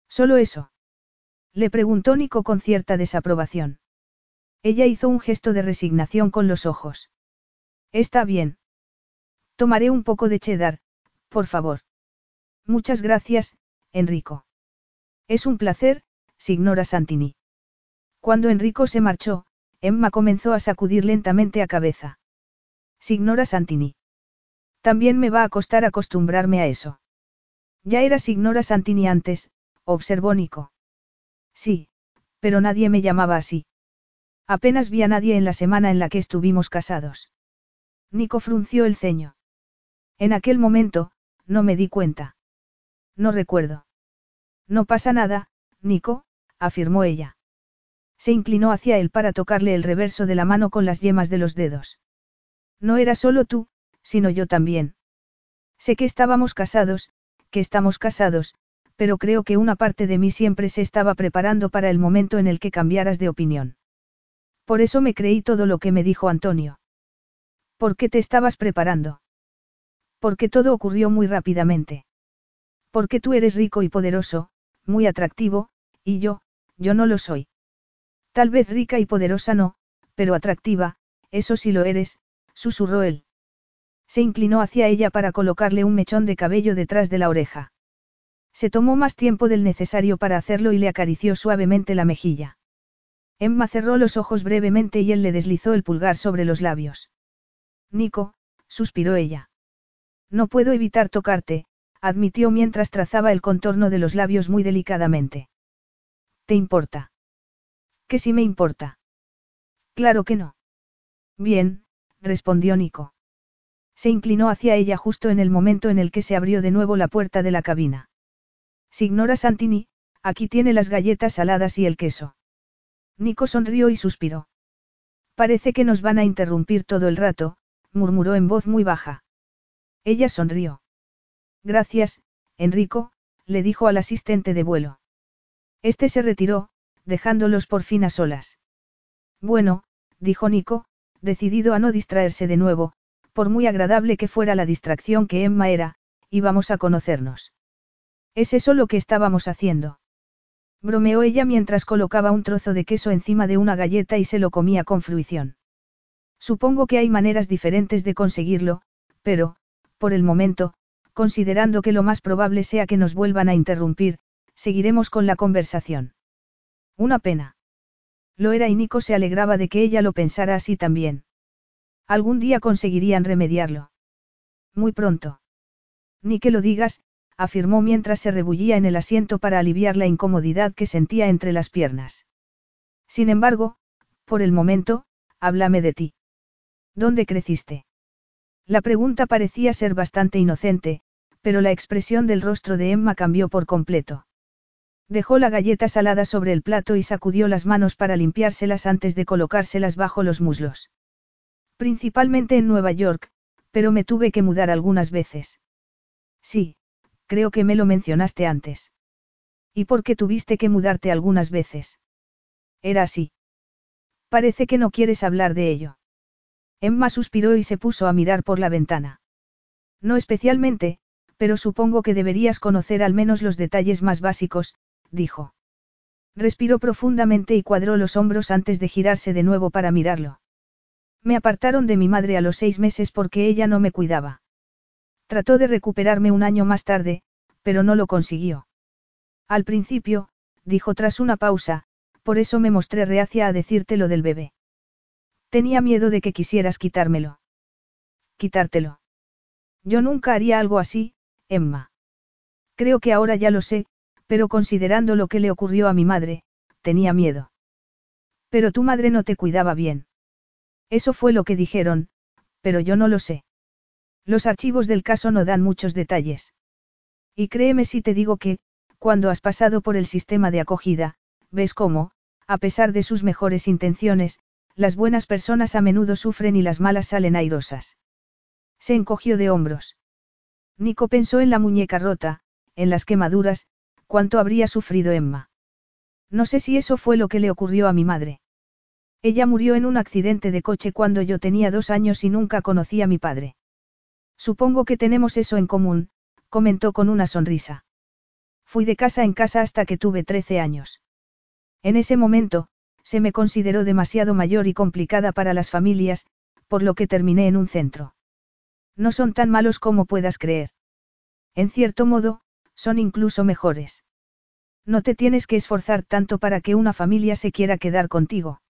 ¿Solo eso? Le preguntó Nico con cierta desaprobación. Ella hizo un gesto de resignación con los ojos. Está bien. Tomaré un poco de cheddar, por favor. Muchas gracias, Enrico. Es un placer, signora Santini. Cuando Enrico se marchó, Emma comenzó a sacudir lentamente a cabeza. Signora Santini. También me va a costar acostumbrarme a eso. Ya era Signora Santini antes, observó Nico. Sí, pero nadie me llamaba así. Apenas vi a nadie en la semana en la que estuvimos casados. Nico frunció el ceño. En aquel momento, no me di cuenta. No recuerdo. No pasa nada, Nico, afirmó ella. Se inclinó hacia él para tocarle el reverso de la mano con las yemas de los dedos. No era solo tú, sino yo también. Sé que estábamos casados, que estamos casados, pero creo que una parte de mí siempre se estaba preparando para el momento en el que cambiaras de opinión. Por eso me creí todo lo que me dijo Antonio. ¿Por qué te estabas preparando? Porque todo ocurrió muy rápidamente. Porque tú eres rico y poderoso, muy atractivo, y yo, yo no lo soy. Tal vez rica y poderosa no, pero atractiva, eso sí lo eres, susurró él. Se inclinó hacia ella para colocarle un mechón de cabello detrás de la oreja. Se tomó más tiempo del necesario para hacerlo y le acarició suavemente la mejilla. Emma cerró los ojos brevemente y él le deslizó el pulgar sobre los labios. Nico, suspiró ella. No puedo evitar tocarte, admitió mientras trazaba el contorno de los labios muy delicadamente. ¿Te importa? ¿Que sí me importa? Claro que no. Bien, respondió Nico. Se inclinó hacia ella justo en el momento en el que se abrió de nuevo la puerta de la cabina. Signora Santini, aquí tiene las galletas saladas y el queso. Nico sonrió y suspiró. Parece que nos van a interrumpir todo el rato, murmuró en voz muy baja. Ella sonrió. Gracias, Enrico, le dijo al asistente de vuelo. Este se retiró, dejándolos por fin a solas. Bueno, dijo Nico, decidido a no distraerse de nuevo, por muy agradable que fuera la distracción que Emma era, íbamos a conocernos. ¿Es eso lo que estábamos haciendo? Bromeó ella mientras colocaba un trozo de queso encima de una galleta y se lo comía con fruición. Supongo que hay maneras diferentes de conseguirlo, pero, por el momento, considerando que lo más probable sea que nos vuelvan a interrumpir, seguiremos con la conversación. Una pena. Lo era y Nico se alegraba de que ella lo pensara así también. Algún día conseguirían remediarlo. Muy pronto. Ni que lo digas, afirmó mientras se rebullía en el asiento para aliviar la incomodidad que sentía entre las piernas. Sin embargo, por el momento, háblame de ti. ¿Dónde creciste? La pregunta parecía ser bastante inocente, pero la expresión del rostro de Emma cambió por completo. Dejó la galleta salada sobre el plato y sacudió las manos para limpiárselas antes de colocárselas bajo los muslos. Principalmente en Nueva York, pero me tuve que mudar algunas veces. Sí, creo que me lo mencionaste antes. ¿Y por qué tuviste que mudarte algunas veces? Era así. Parece que no quieres hablar de ello. Emma suspiró y se puso a mirar por la ventana. No especialmente, pero supongo que deberías conocer al menos los detalles más básicos, dijo. Respiró profundamente y cuadró los hombros antes de girarse de nuevo para mirarlo. Me apartaron de mi madre a los seis meses porque ella no me cuidaba. Trató de recuperarme un año más tarde, pero no lo consiguió. Al principio, dijo tras una pausa, por eso me mostré reacia a decirte lo del bebé. Tenía miedo de que quisieras quitármelo. Quitártelo. Yo nunca haría algo así, Emma. Creo que ahora ya lo sé, pero considerando lo que le ocurrió a mi madre, tenía miedo. Pero tu madre no te cuidaba bien. Eso fue lo que dijeron, pero yo no lo sé. Los archivos del caso no dan muchos detalles. Y créeme si te digo que, cuando has pasado por el sistema de acogida, ves cómo, a pesar de sus mejores intenciones, las buenas personas a menudo sufren y las malas salen airosas. Se encogió de hombros. Nico pensó en la muñeca rota, en las quemaduras, cuánto habría sufrido Emma. No sé si eso fue lo que le ocurrió a mi madre. Ella murió en un accidente de coche cuando yo tenía dos años y nunca conocí a mi padre. Supongo que tenemos eso en común, comentó con una sonrisa. Fui de casa en casa hasta que tuve 13 años. En ese momento, se me consideró demasiado mayor y complicada para las familias, por lo que terminé en un centro. No son tan malos como puedas creer. En cierto modo, son incluso mejores. No te tienes que esforzar tanto para que una familia se quiera quedar contigo.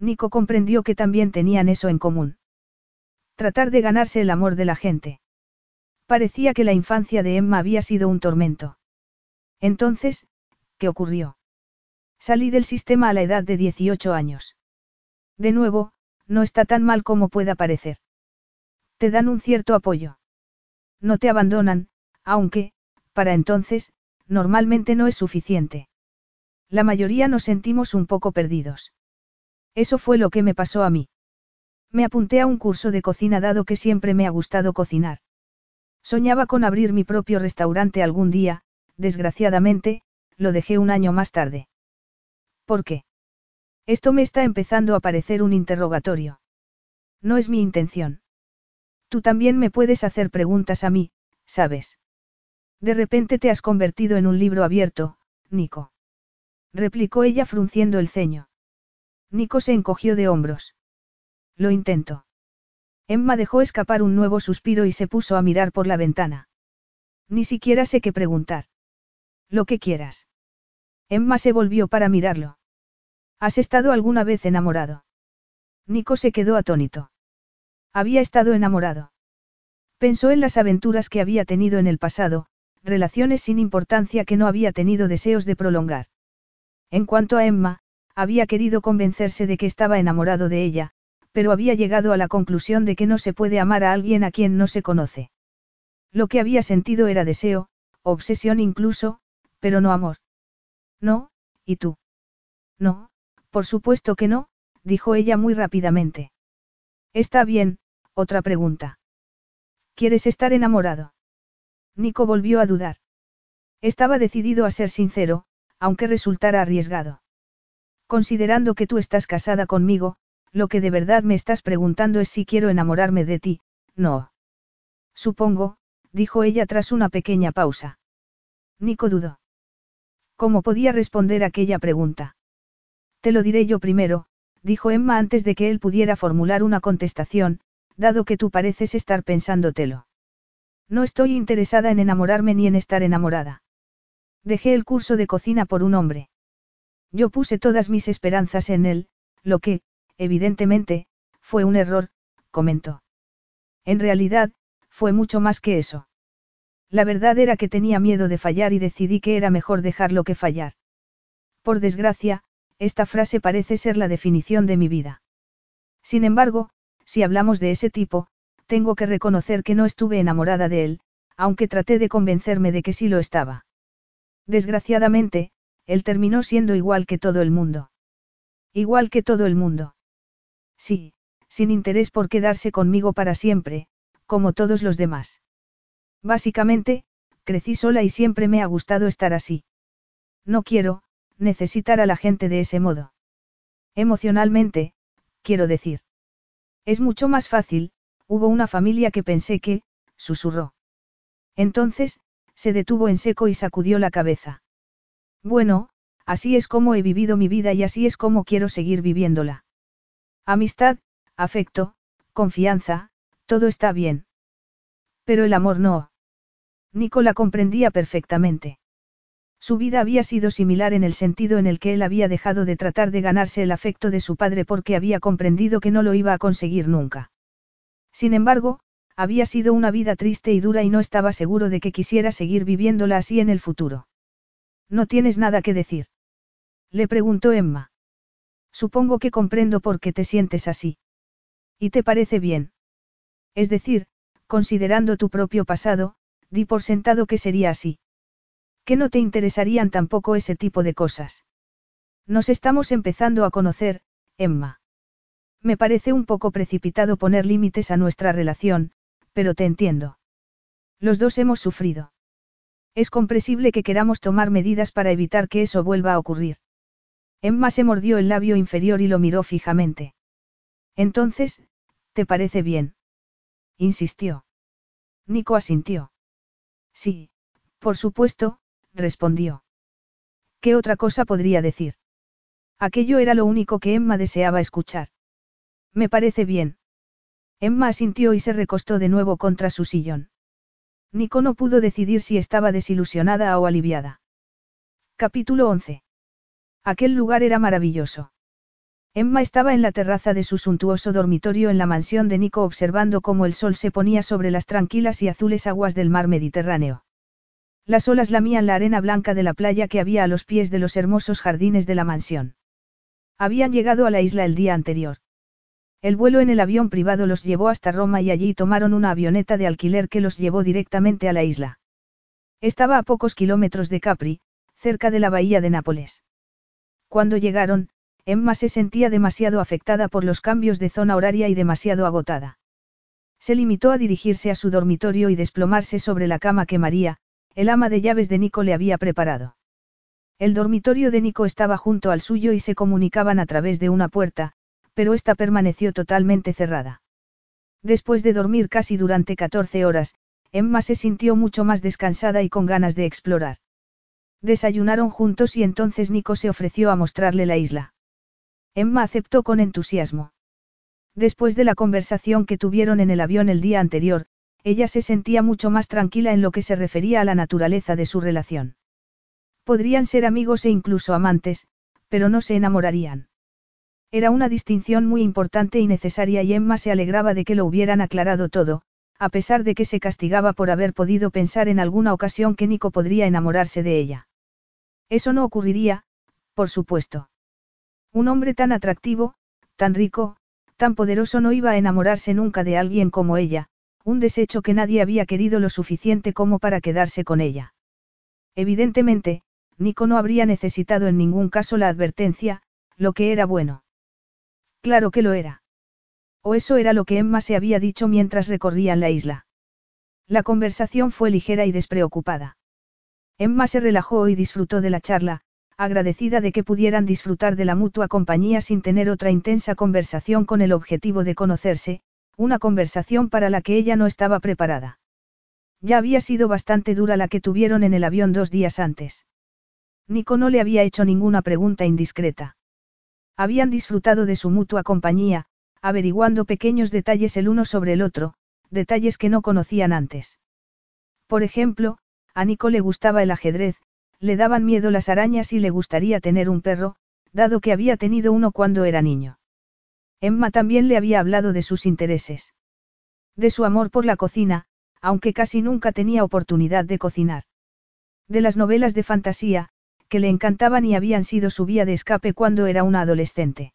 Nico comprendió que también tenían eso en común. Tratar de ganarse el amor de la gente. Parecía que la infancia de Emma había sido un tormento. Entonces, ¿qué ocurrió? Salí del sistema a la edad de 18 años. De nuevo, no está tan mal como pueda parecer. Te dan un cierto apoyo. No te abandonan, aunque, para entonces, normalmente no es suficiente. La mayoría nos sentimos un poco perdidos. Eso fue lo que me pasó a mí. Me apunté a un curso de cocina dado que siempre me ha gustado cocinar. Soñaba con abrir mi propio restaurante algún día, desgraciadamente, lo dejé un año más tarde. ¿Por qué? Esto me está empezando a parecer un interrogatorio. No es mi intención. Tú también me puedes hacer preguntas a mí, ¿sabes? De repente te has convertido en un libro abierto, Nico. Replicó ella frunciendo el ceño. Nico se encogió de hombros. Lo intento. Emma dejó escapar un nuevo suspiro y se puso a mirar por la ventana. Ni siquiera sé qué preguntar. Lo que quieras. Emma se volvió para mirarlo. ¿Has estado alguna vez enamorado? Nico se quedó atónito. Había estado enamorado. Pensó en las aventuras que había tenido en el pasado, relaciones sin importancia que no había tenido deseos de prolongar. En cuanto a Emma, había querido convencerse de que estaba enamorado de ella, pero había llegado a la conclusión de que no se puede amar a alguien a quien no se conoce. Lo que había sentido era deseo, obsesión incluso, pero no amor. No, ¿y tú? No, por supuesto que no, dijo ella muy rápidamente. Está bien, otra pregunta. ¿Quieres estar enamorado? Nico volvió a dudar. Estaba decidido a ser sincero, aunque resultara arriesgado. Considerando que tú estás casada conmigo, lo que de verdad me estás preguntando es si quiero enamorarme de ti, no. Supongo, dijo ella tras una pequeña pausa. Nico dudó. ¿Cómo podía responder aquella pregunta? Te lo diré yo primero, dijo Emma antes de que él pudiera formular una contestación, dado que tú pareces estar pensándotelo. No estoy interesada en enamorarme ni en estar enamorada. Dejé el curso de cocina por un hombre. Yo puse todas mis esperanzas en él, lo que, evidentemente, fue un error, comentó. En realidad, fue mucho más que eso. La verdad era que tenía miedo de fallar y decidí que era mejor dejarlo que fallar. Por desgracia, esta frase parece ser la definición de mi vida. Sin embargo, si hablamos de ese tipo, tengo que reconocer que no estuve enamorada de él, aunque traté de convencerme de que sí lo estaba. Desgraciadamente, él terminó siendo igual que todo el mundo. Igual que todo el mundo. Sí, sin interés por quedarse conmigo para siempre, como todos los demás. Básicamente, crecí sola y siempre me ha gustado estar así. No quiero, necesitar a la gente de ese modo. Emocionalmente, quiero decir. Es mucho más fácil, hubo una familia que pensé que, susurró. Entonces, se detuvo en seco y sacudió la cabeza. Bueno, así es como he vivido mi vida y así es como quiero seguir viviéndola. Amistad, afecto, confianza, todo está bien. Pero el amor no. Nicola comprendía perfectamente. Su vida había sido similar en el sentido en el que él había dejado de tratar de ganarse el afecto de su padre porque había comprendido que no lo iba a conseguir nunca. Sin embargo, había sido una vida triste y dura y no estaba seguro de que quisiera seguir viviéndola así en el futuro. ¿No tienes nada que decir? Le preguntó Emma. Supongo que comprendo por qué te sientes así. ¿Y te parece bien? Es decir, considerando tu propio pasado, di por sentado que sería así. Que no te interesarían tampoco ese tipo de cosas. Nos estamos empezando a conocer, Emma. Me parece un poco precipitado poner límites a nuestra relación, pero te entiendo. Los dos hemos sufrido. Es comprensible que queramos tomar medidas para evitar que eso vuelva a ocurrir. Emma se mordió el labio inferior y lo miró fijamente. Entonces, ¿te parece bien? insistió. Nico asintió. Sí, por supuesto, respondió. ¿Qué otra cosa podría decir? Aquello era lo único que Emma deseaba escuchar. Me parece bien. Emma asintió y se recostó de nuevo contra su sillón. Nico no pudo decidir si estaba desilusionada o aliviada. Capítulo 11. Aquel lugar era maravilloso. Emma estaba en la terraza de su suntuoso dormitorio en la mansión de Nico observando cómo el sol se ponía sobre las tranquilas y azules aguas del mar Mediterráneo. Las olas lamían la arena blanca de la playa que había a los pies de los hermosos jardines de la mansión. Habían llegado a la isla el día anterior. El vuelo en el avión privado los llevó hasta Roma y allí tomaron una avioneta de alquiler que los llevó directamente a la isla. Estaba a pocos kilómetros de Capri, cerca de la bahía de Nápoles. Cuando llegaron, Emma se sentía demasiado afectada por los cambios de zona horaria y demasiado agotada. Se limitó a dirigirse a su dormitorio y desplomarse sobre la cama que María, el ama de llaves de Nico le había preparado. El dormitorio de Nico estaba junto al suyo y se comunicaban a través de una puerta, pero esta permaneció totalmente cerrada. Después de dormir casi durante 14 horas, Emma se sintió mucho más descansada y con ganas de explorar. Desayunaron juntos y entonces Nico se ofreció a mostrarle la isla. Emma aceptó con entusiasmo. Después de la conversación que tuvieron en el avión el día anterior, ella se sentía mucho más tranquila en lo que se refería a la naturaleza de su relación. Podrían ser amigos e incluso amantes, pero no se enamorarían. Era una distinción muy importante y necesaria y Emma se alegraba de que lo hubieran aclarado todo, a pesar de que se castigaba por haber podido pensar en alguna ocasión que Nico podría enamorarse de ella. Eso no ocurriría, por supuesto. Un hombre tan atractivo, tan rico, tan poderoso no iba a enamorarse nunca de alguien como ella, un desecho que nadie había querido lo suficiente como para quedarse con ella. Evidentemente, Nico no habría necesitado en ningún caso la advertencia, lo que era bueno. Claro que lo era. O eso era lo que Emma se había dicho mientras recorrían la isla. La conversación fue ligera y despreocupada. Emma se relajó y disfrutó de la charla, agradecida de que pudieran disfrutar de la mutua compañía sin tener otra intensa conversación con el objetivo de conocerse, una conversación para la que ella no estaba preparada. Ya había sido bastante dura la que tuvieron en el avión dos días antes. Nico no le había hecho ninguna pregunta indiscreta. Habían disfrutado de su mutua compañía, averiguando pequeños detalles el uno sobre el otro, detalles que no conocían antes. Por ejemplo, a Nico le gustaba el ajedrez, le daban miedo las arañas y le gustaría tener un perro, dado que había tenido uno cuando era niño. Emma también le había hablado de sus intereses. De su amor por la cocina, aunque casi nunca tenía oportunidad de cocinar. De las novelas de fantasía, que le encantaban y habían sido su vía de escape cuando era una adolescente.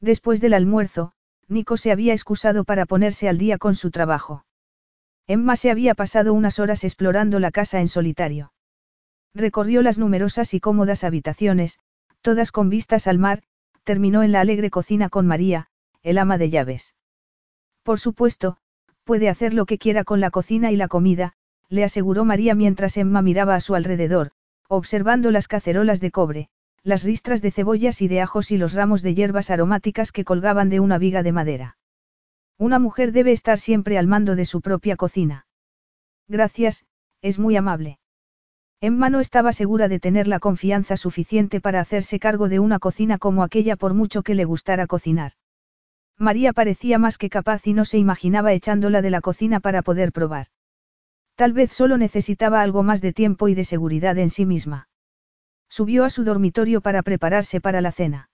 Después del almuerzo, Nico se había excusado para ponerse al día con su trabajo. Emma se había pasado unas horas explorando la casa en solitario. Recorrió las numerosas y cómodas habitaciones, todas con vistas al mar, terminó en la alegre cocina con María, el ama de llaves. Por supuesto, puede hacer lo que quiera con la cocina y la comida, le aseguró María mientras Emma miraba a su alrededor, observando las cacerolas de cobre, las ristras de cebollas y de ajos y los ramos de hierbas aromáticas que colgaban de una viga de madera. Una mujer debe estar siempre al mando de su propia cocina. Gracias, es muy amable. Emma no estaba segura de tener la confianza suficiente para hacerse cargo de una cocina como aquella por mucho que le gustara cocinar. María parecía más que capaz y no se imaginaba echándola de la cocina para poder probar. Tal vez solo necesitaba algo más de tiempo y de seguridad en sí misma. Subió a su dormitorio para prepararse para la cena.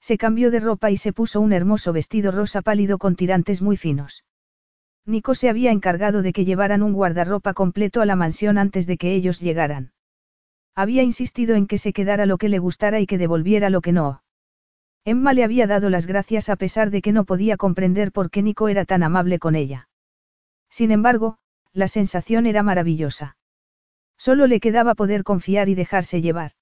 Se cambió de ropa y se puso un hermoso vestido rosa pálido con tirantes muy finos. Nico se había encargado de que llevaran un guardarropa completo a la mansión antes de que ellos llegaran. Había insistido en que se quedara lo que le gustara y que devolviera lo que no. Emma le había dado las gracias a pesar de que no podía comprender por qué Nico era tan amable con ella. Sin embargo, la sensación era maravillosa. Solo le quedaba poder confiar y dejarse llevar.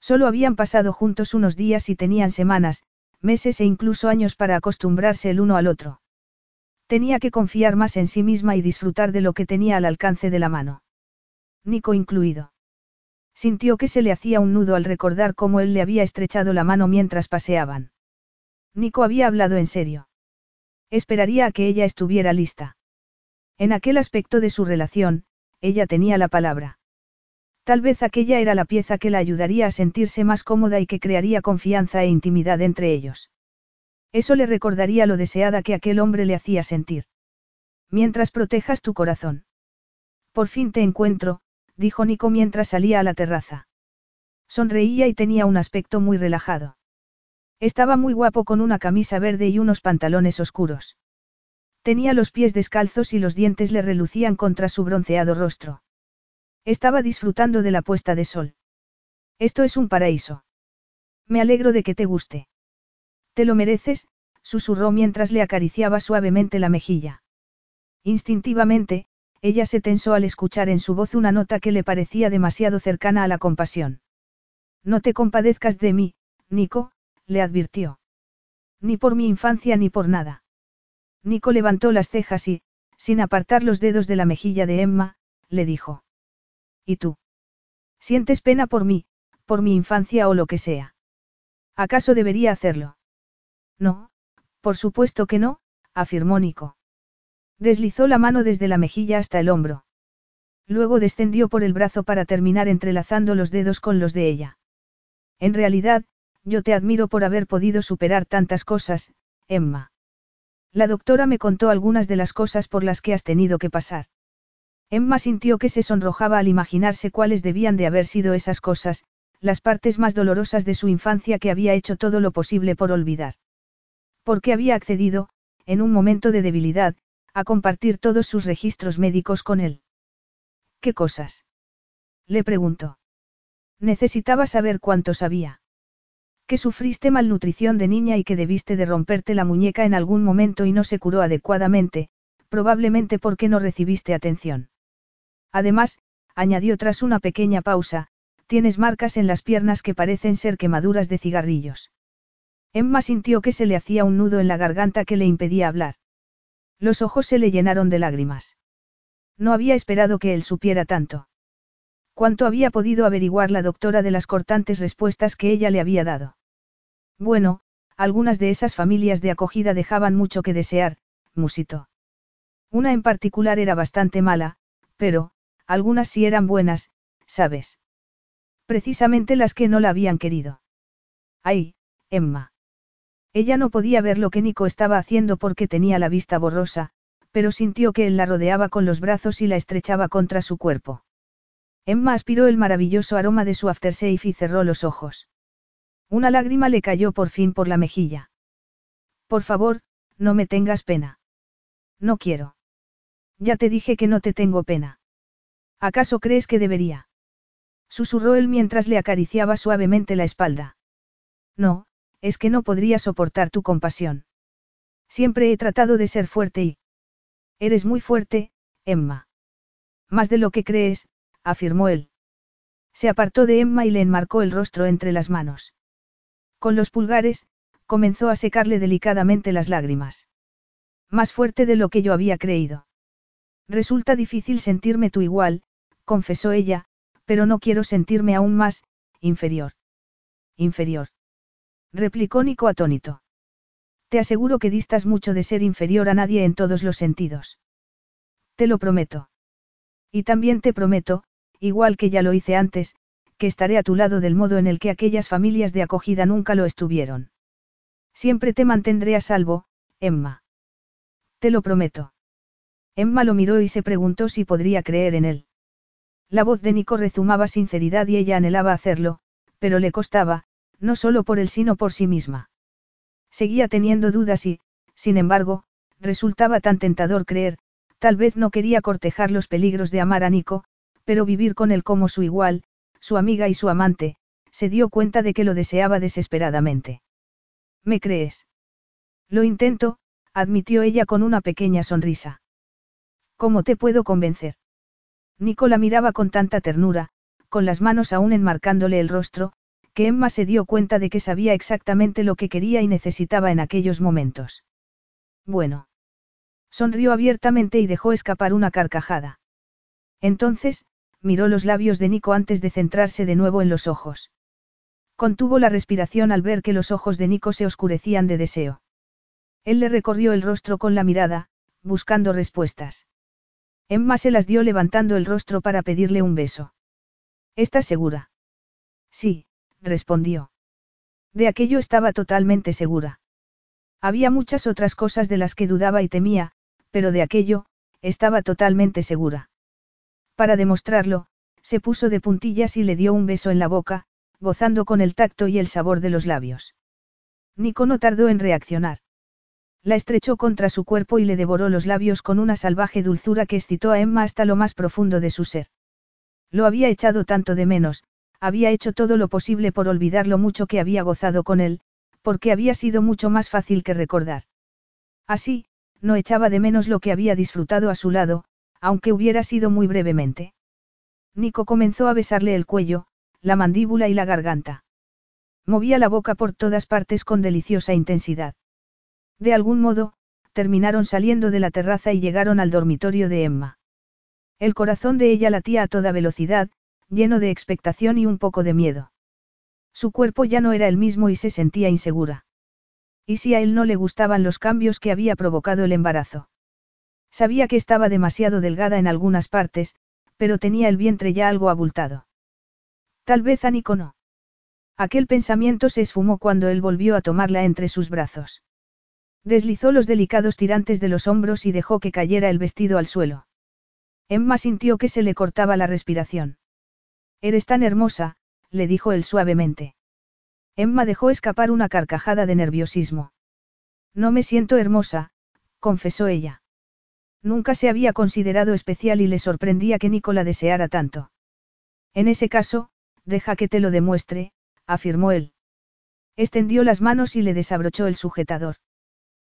Solo habían pasado juntos unos días y tenían semanas, meses e incluso años para acostumbrarse el uno al otro. Tenía que confiar más en sí misma y disfrutar de lo que tenía al alcance de la mano. Nico incluido. Sintió que se le hacía un nudo al recordar cómo él le había estrechado la mano mientras paseaban. Nico había hablado en serio. Esperaría a que ella estuviera lista. En aquel aspecto de su relación, ella tenía la palabra. Tal vez aquella era la pieza que la ayudaría a sentirse más cómoda y que crearía confianza e intimidad entre ellos. Eso le recordaría lo deseada que aquel hombre le hacía sentir. Mientras protejas tu corazón. Por fin te encuentro, dijo Nico mientras salía a la terraza. Sonreía y tenía un aspecto muy relajado. Estaba muy guapo con una camisa verde y unos pantalones oscuros. Tenía los pies descalzos y los dientes le relucían contra su bronceado rostro. Estaba disfrutando de la puesta de sol. Esto es un paraíso. Me alegro de que te guste. Te lo mereces, susurró mientras le acariciaba suavemente la mejilla. Instintivamente, ella se tensó al escuchar en su voz una nota que le parecía demasiado cercana a la compasión. No te compadezcas de mí, Nico, le advirtió. Ni por mi infancia ni por nada. Nico levantó las cejas y, sin apartar los dedos de la mejilla de Emma, le dijo. ¿Y tú? ¿Sientes pena por mí, por mi infancia o lo que sea? ¿Acaso debería hacerlo? No, por supuesto que no, afirmó Nico. Deslizó la mano desde la mejilla hasta el hombro. Luego descendió por el brazo para terminar entrelazando los dedos con los de ella. En realidad, yo te admiro por haber podido superar tantas cosas, Emma. La doctora me contó algunas de las cosas por las que has tenido que pasar. Emma sintió que se sonrojaba al imaginarse cuáles debían de haber sido esas cosas, las partes más dolorosas de su infancia que había hecho todo lo posible por olvidar porque había accedido, en un momento de debilidad, a compartir todos sus registros médicos con él. ¿Qué cosas? Le preguntó. Necesitaba saber cuánto sabía. Que sufriste malnutrición de niña y que debiste de romperte la muñeca en algún momento y no se curó adecuadamente, probablemente porque no recibiste atención. Además, añadió tras una pequeña pausa, tienes marcas en las piernas que parecen ser quemaduras de cigarrillos. Emma sintió que se le hacía un nudo en la garganta que le impedía hablar. Los ojos se le llenaron de lágrimas. No había esperado que él supiera tanto. ¿Cuánto había podido averiguar la doctora de las cortantes respuestas que ella le había dado? Bueno, algunas de esas familias de acogida dejaban mucho que desear, musitó. Una en particular era bastante mala, pero, algunas sí eran buenas, ¿sabes? Precisamente las que no la habían querido. Ay, Emma. Ella no podía ver lo que Nico estaba haciendo porque tenía la vista borrosa, pero sintió que él la rodeaba con los brazos y la estrechaba contra su cuerpo. Emma aspiró el maravilloso aroma de su aftershave y cerró los ojos. Una lágrima le cayó por fin por la mejilla. Por favor, no me tengas pena. No quiero. Ya te dije que no te tengo pena. ¿Acaso crees que debería? Susurró él mientras le acariciaba suavemente la espalda. No, es que no podría soportar tu compasión. Siempre he tratado de ser fuerte y... Eres muy fuerte, Emma. Más de lo que crees, afirmó él. Se apartó de Emma y le enmarcó el rostro entre las manos. Con los pulgares, comenzó a secarle delicadamente las lágrimas. Más fuerte de lo que yo había creído. Resulta difícil sentirme tú igual, confesó ella, pero no quiero sentirme aún más, inferior. Inferior. Replicó Nico atónito. Te aseguro que distas mucho de ser inferior a nadie en todos los sentidos. Te lo prometo. Y también te prometo, igual que ya lo hice antes, que estaré a tu lado del modo en el que aquellas familias de acogida nunca lo estuvieron. Siempre te mantendré a salvo, Emma. Te lo prometo. Emma lo miró y se preguntó si podría creer en él. La voz de Nico rezumaba sinceridad y ella anhelaba hacerlo, pero le costaba, no solo por él sino por sí misma. Seguía teniendo dudas y, sin embargo, resultaba tan tentador creer, tal vez no quería cortejar los peligros de amar a Nico, pero vivir con él como su igual, su amiga y su amante, se dio cuenta de que lo deseaba desesperadamente. ¿Me crees? Lo intento, admitió ella con una pequeña sonrisa. ¿Cómo te puedo convencer? Nico la miraba con tanta ternura, con las manos aún enmarcándole el rostro, que Emma se dio cuenta de que sabía exactamente lo que quería y necesitaba en aquellos momentos. Bueno. Sonrió abiertamente y dejó escapar una carcajada. Entonces, miró los labios de Nico antes de centrarse de nuevo en los ojos. Contuvo la respiración al ver que los ojos de Nico se oscurecían de deseo. Él le recorrió el rostro con la mirada, buscando respuestas. Emma se las dio levantando el rostro para pedirle un beso. ¿Estás segura? Sí, respondió. De aquello estaba totalmente segura. Había muchas otras cosas de las que dudaba y temía, pero de aquello, estaba totalmente segura. Para demostrarlo, se puso de puntillas y le dio un beso en la boca, gozando con el tacto y el sabor de los labios. Nico no tardó en reaccionar. La estrechó contra su cuerpo y le devoró los labios con una salvaje dulzura que excitó a Emma hasta lo más profundo de su ser. Lo había echado tanto de menos, había hecho todo lo posible por olvidar lo mucho que había gozado con él, porque había sido mucho más fácil que recordar. Así, no echaba de menos lo que había disfrutado a su lado, aunque hubiera sido muy brevemente. Nico comenzó a besarle el cuello, la mandíbula y la garganta. Movía la boca por todas partes con deliciosa intensidad. De algún modo, terminaron saliendo de la terraza y llegaron al dormitorio de Emma. El corazón de ella latía a toda velocidad, lleno de expectación y un poco de miedo. Su cuerpo ya no era el mismo y se sentía insegura. ¿Y si a él no le gustaban los cambios que había provocado el embarazo? Sabía que estaba demasiado delgada en algunas partes, pero tenía el vientre ya algo abultado. Tal vez a Nico no. Aquel pensamiento se esfumó cuando él volvió a tomarla entre sus brazos. Deslizó los delicados tirantes de los hombros y dejó que cayera el vestido al suelo. Emma sintió que se le cortaba la respiración. Eres tan hermosa, le dijo él suavemente. Emma dejó escapar una carcajada de nerviosismo. No me siento hermosa, confesó ella. Nunca se había considerado especial y le sorprendía que Nicola deseara tanto. En ese caso, deja que te lo demuestre, afirmó él. Extendió las manos y le desabrochó el sujetador.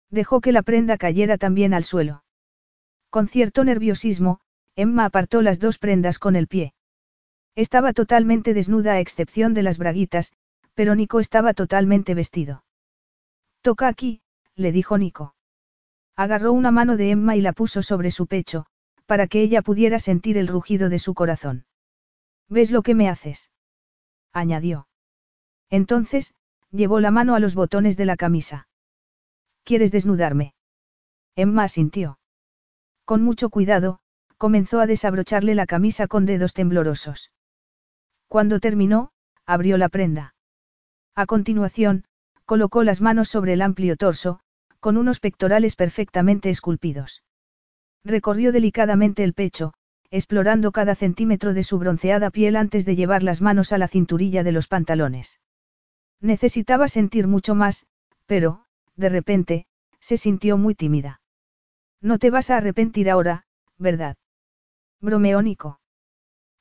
Dejó que la prenda cayera también al suelo. Con cierto nerviosismo, Emma apartó las dos prendas con el pie. Estaba totalmente desnuda a excepción de las braguitas, pero Nico estaba totalmente vestido. Toca aquí, le dijo Nico. Agarró una mano de Emma y la puso sobre su pecho, para que ella pudiera sentir el rugido de su corazón. ¿Ves lo que me haces? añadió. Entonces, llevó la mano a los botones de la camisa. ¿Quieres desnudarme? Emma asintió. Con mucho cuidado, comenzó a desabrocharle la camisa con dedos temblorosos. Cuando terminó, abrió la prenda. A continuación, colocó las manos sobre el amplio torso, con unos pectorales perfectamente esculpidos. Recorrió delicadamente el pecho, explorando cada centímetro de su bronceada piel antes de llevar las manos a la cinturilla de los pantalones. Necesitaba sentir mucho más, pero, de repente, se sintió muy tímida. No te vas a arrepentir ahora, ¿verdad? Bromeó Nico.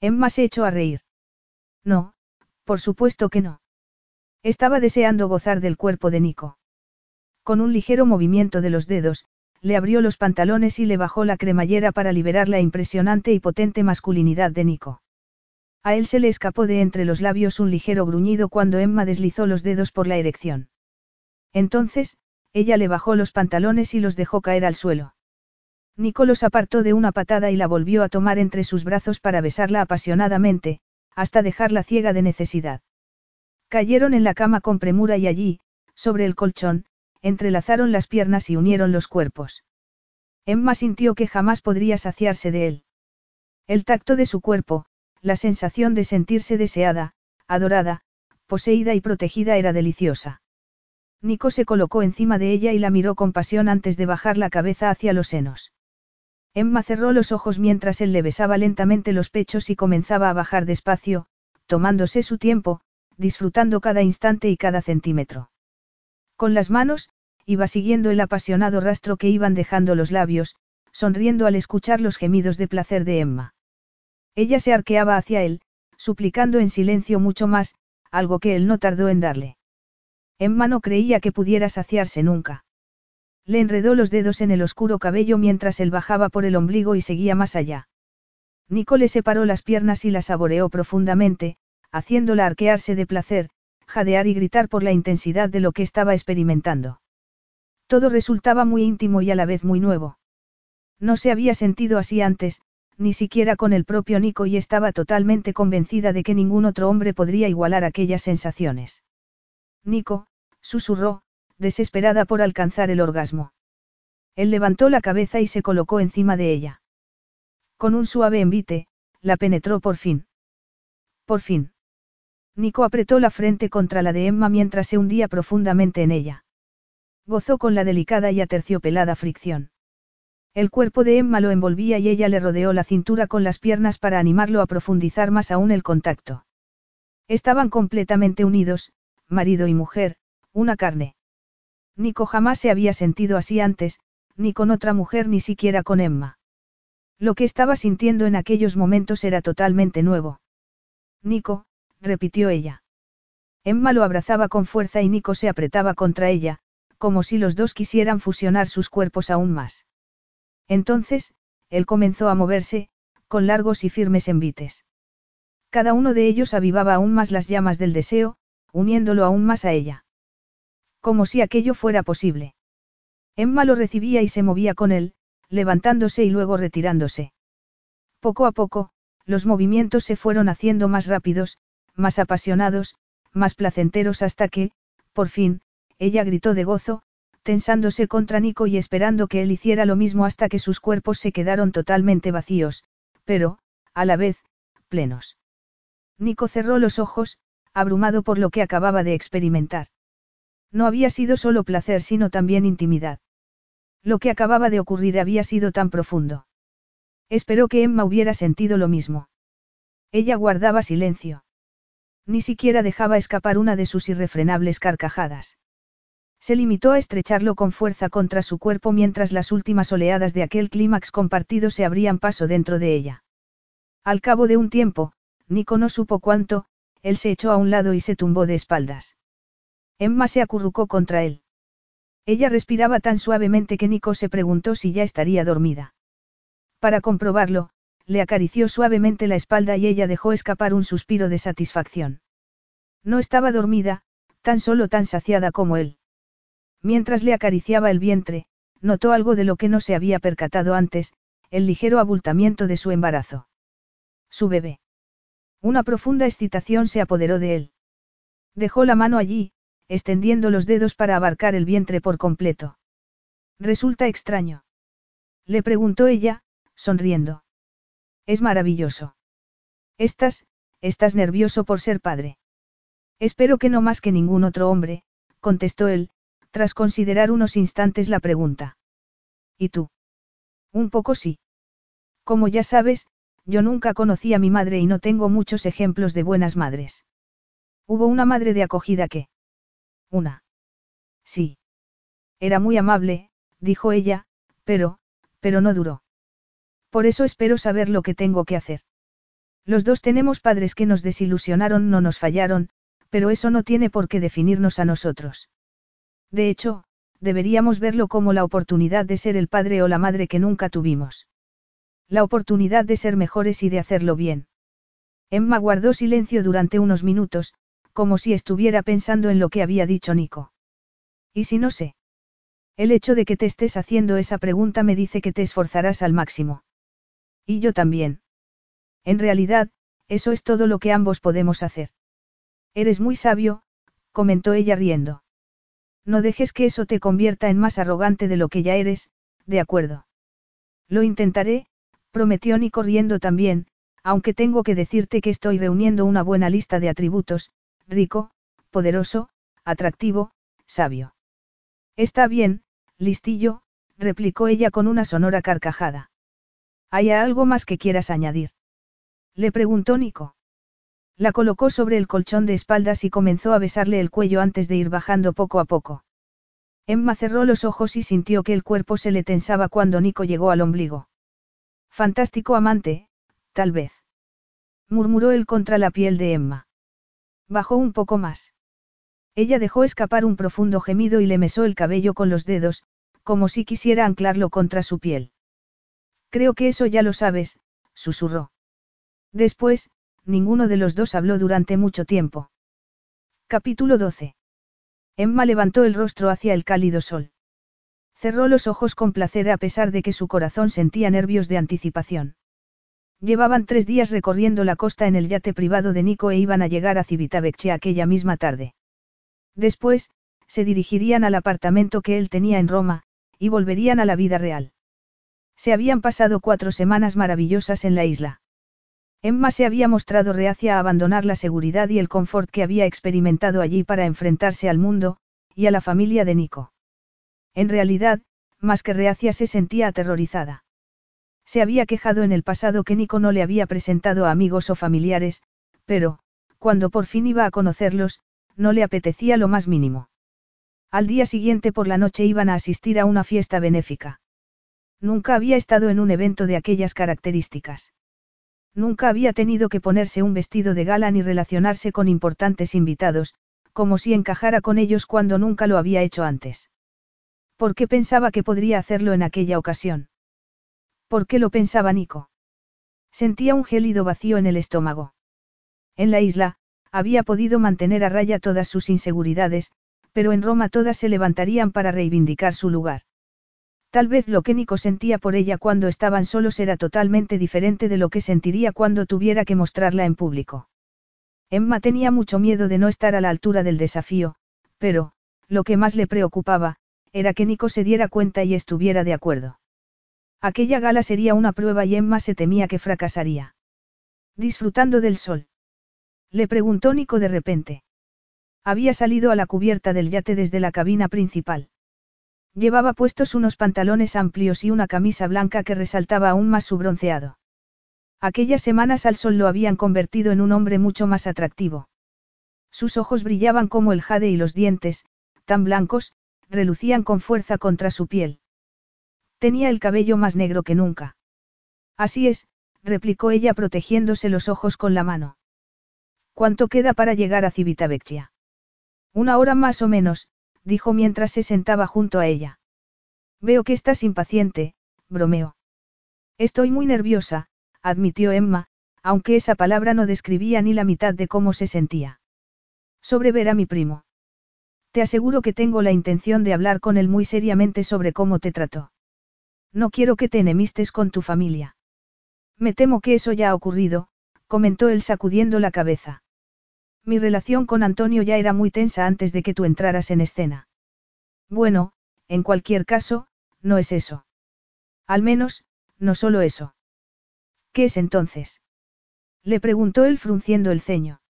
Emma se echó a reír. No, por supuesto que no. Estaba deseando gozar del cuerpo de Nico. Con un ligero movimiento de los dedos, le abrió los pantalones y le bajó la cremallera para liberar la impresionante y potente masculinidad de Nico. A él se le escapó de entre los labios un ligero gruñido cuando Emma deslizó los dedos por la erección. Entonces, ella le bajó los pantalones y los dejó caer al suelo. Nico los apartó de una patada y la volvió a tomar entre sus brazos para besarla apasionadamente, hasta dejarla ciega de necesidad. Cayeron en la cama con premura y allí, sobre el colchón, entrelazaron las piernas y unieron los cuerpos. Emma sintió que jamás podría saciarse de él. El tacto de su cuerpo, la sensación de sentirse deseada, adorada, poseída y protegida era deliciosa. Nico se colocó encima de ella y la miró con pasión antes de bajar la cabeza hacia los senos. Emma cerró los ojos mientras él le besaba lentamente los pechos y comenzaba a bajar despacio, tomándose su tiempo, disfrutando cada instante y cada centímetro. Con las manos, iba siguiendo el apasionado rastro que iban dejando los labios, sonriendo al escuchar los gemidos de placer de Emma. Ella se arqueaba hacia él, suplicando en silencio mucho más, algo que él no tardó en darle. Emma no creía que pudiera saciarse nunca. Le enredó los dedos en el oscuro cabello mientras él bajaba por el ombligo y seguía más allá. Nico le separó las piernas y la saboreó profundamente, haciéndola arquearse de placer, jadear y gritar por la intensidad de lo que estaba experimentando. Todo resultaba muy íntimo y a la vez muy nuevo. No se había sentido así antes, ni siquiera con el propio Nico y estaba totalmente convencida de que ningún otro hombre podría igualar aquellas sensaciones. Nico, susurró, desesperada por alcanzar el orgasmo. Él levantó la cabeza y se colocó encima de ella. Con un suave envite, la penetró por fin. Por fin. Nico apretó la frente contra la de Emma mientras se hundía profundamente en ella. Gozó con la delicada y aterciopelada fricción. El cuerpo de Emma lo envolvía y ella le rodeó la cintura con las piernas para animarlo a profundizar más aún el contacto. Estaban completamente unidos, marido y mujer, una carne. Nico jamás se había sentido así antes, ni con otra mujer ni siquiera con Emma. Lo que estaba sintiendo en aquellos momentos era totalmente nuevo. Nico, repitió ella. Emma lo abrazaba con fuerza y Nico se apretaba contra ella, como si los dos quisieran fusionar sus cuerpos aún más. Entonces, él comenzó a moverse, con largos y firmes envites. Cada uno de ellos avivaba aún más las llamas del deseo, uniéndolo aún más a ella. Como si aquello fuera posible. Emma lo recibía y se movía con él, levantándose y luego retirándose. Poco a poco, los movimientos se fueron haciendo más rápidos, más apasionados, más placenteros hasta que, por fin, ella gritó de gozo, tensándose contra Nico y esperando que él hiciera lo mismo hasta que sus cuerpos se quedaron totalmente vacíos, pero, a la vez, plenos. Nico cerró los ojos, abrumado por lo que acababa de experimentar. No había sido solo placer sino también intimidad. Lo que acababa de ocurrir había sido tan profundo. Esperó que Emma hubiera sentido lo mismo. Ella guardaba silencio. Ni siquiera dejaba escapar una de sus irrefrenables carcajadas. Se limitó a estrecharlo con fuerza contra su cuerpo mientras las últimas oleadas de aquel clímax compartido se abrían paso dentro de ella. Al cabo de un tiempo, Nico no supo cuánto, él se echó a un lado y se tumbó de espaldas. Emma se acurrucó contra él. Ella respiraba tan suavemente que Nico se preguntó si ya estaría dormida. Para comprobarlo, le acarició suavemente la espalda y ella dejó escapar un suspiro de satisfacción. No estaba dormida, tan solo tan saciada como él. Mientras le acariciaba el vientre, notó algo de lo que no se había percatado antes, el ligero abultamiento de su embarazo. Su bebé. Una profunda excitación se apoderó de él. Dejó la mano allí, extendiendo los dedos para abarcar el vientre por completo. Resulta extraño. Le preguntó ella, sonriendo. Es maravilloso. Estás, estás nervioso por ser padre. Espero que no más que ningún otro hombre, contestó él, tras considerar unos instantes la pregunta. ¿Y tú? Un poco sí. Como ya sabes, yo nunca conocí a mi madre y no tengo muchos ejemplos de buenas madres. Hubo una madre de acogida que. Una. Sí. Era muy amable, dijo ella, pero, pero no duró. Por eso espero saber lo que tengo que hacer. Los dos tenemos padres que nos desilusionaron, no nos fallaron, pero eso no tiene por qué definirnos a nosotros. De hecho, deberíamos verlo como la oportunidad de ser el padre o la madre que nunca tuvimos. La oportunidad de ser mejores y de hacerlo bien. Emma guardó silencio durante unos minutos, como si estuviera pensando en lo que había dicho Nico. ¿Y si no sé? El hecho de que te estés haciendo esa pregunta me dice que te esforzarás al máximo. Y yo también. En realidad, eso es todo lo que ambos podemos hacer. Eres muy sabio, comentó ella riendo. No dejes que eso te convierta en más arrogante de lo que ya eres, de acuerdo. Lo intentaré, prometió Nico riendo también, aunque tengo que decirte que estoy reuniendo una buena lista de atributos, rico, poderoso, atractivo, sabio. Está bien, listillo, replicó ella con una sonora carcajada. ¿Hay algo más que quieras añadir? Le preguntó Nico. La colocó sobre el colchón de espaldas y comenzó a besarle el cuello antes de ir bajando poco a poco. Emma cerró los ojos y sintió que el cuerpo se le tensaba cuando Nico llegó al ombligo. Fantástico amante, tal vez. Murmuró él contra la piel de Emma. Bajó un poco más. Ella dejó escapar un profundo gemido y le mesó el cabello con los dedos, como si quisiera anclarlo contra su piel. Creo que eso ya lo sabes, susurró. Después, ninguno de los dos habló durante mucho tiempo. Capítulo 12. Emma levantó el rostro hacia el cálido sol. Cerró los ojos con placer a pesar de que su corazón sentía nervios de anticipación. Llevaban tres días recorriendo la costa en el yate privado de Nico e iban a llegar a Civitavecchia aquella misma tarde. Después, se dirigirían al apartamento que él tenía en Roma, y volverían a la vida real. Se habían pasado cuatro semanas maravillosas en la isla. Emma se había mostrado reacia a abandonar la seguridad y el confort que había experimentado allí para enfrentarse al mundo, y a la familia de Nico. En realidad, más que reacia se sentía aterrorizada. Se había quejado en el pasado que Nico no le había presentado a amigos o familiares, pero, cuando por fin iba a conocerlos, no le apetecía lo más mínimo. Al día siguiente por la noche iban a asistir a una fiesta benéfica. Nunca había estado en un evento de aquellas características. Nunca había tenido que ponerse un vestido de gala ni relacionarse con importantes invitados, como si encajara con ellos cuando nunca lo había hecho antes. ¿Por qué pensaba que podría hacerlo en aquella ocasión? ¿Por qué lo pensaba Nico? Sentía un gélido vacío en el estómago. En la isla, había podido mantener a raya todas sus inseguridades, pero en Roma todas se levantarían para reivindicar su lugar. Tal vez lo que Nico sentía por ella cuando estaban solos era totalmente diferente de lo que sentiría cuando tuviera que mostrarla en público. Emma tenía mucho miedo de no estar a la altura del desafío, pero, lo que más le preocupaba, era que Nico se diera cuenta y estuviera de acuerdo. Aquella gala sería una prueba y Emma se temía que fracasaría. Disfrutando del sol. Le preguntó Nico de repente. Había salido a la cubierta del yate desde la cabina principal. Llevaba puestos unos pantalones amplios y una camisa blanca que resaltaba aún más su bronceado. Aquellas semanas al sol lo habían convertido en un hombre mucho más atractivo. Sus ojos brillaban como el jade y los dientes, tan blancos, relucían con fuerza contra su piel. Tenía el cabello más negro que nunca. Así es, replicó ella protegiéndose los ojos con la mano. ¿Cuánto queda para llegar a Civitavecchia? Una hora más o menos, dijo mientras se sentaba junto a ella. Veo que estás impaciente, bromeó. Estoy muy nerviosa, admitió Emma, aunque esa palabra no describía ni la mitad de cómo se sentía. Sobre ver a mi primo. Te aseguro que tengo la intención de hablar con él muy seriamente sobre cómo te trató. No quiero que te enemistes con tu familia. Me temo que eso ya ha ocurrido, comentó él sacudiendo la cabeza. Mi relación con Antonio ya era muy tensa antes de que tú entraras en escena. Bueno, en cualquier caso, no es eso. Al menos, no solo eso. ¿Qué es entonces? Le preguntó él frunciendo el ceño.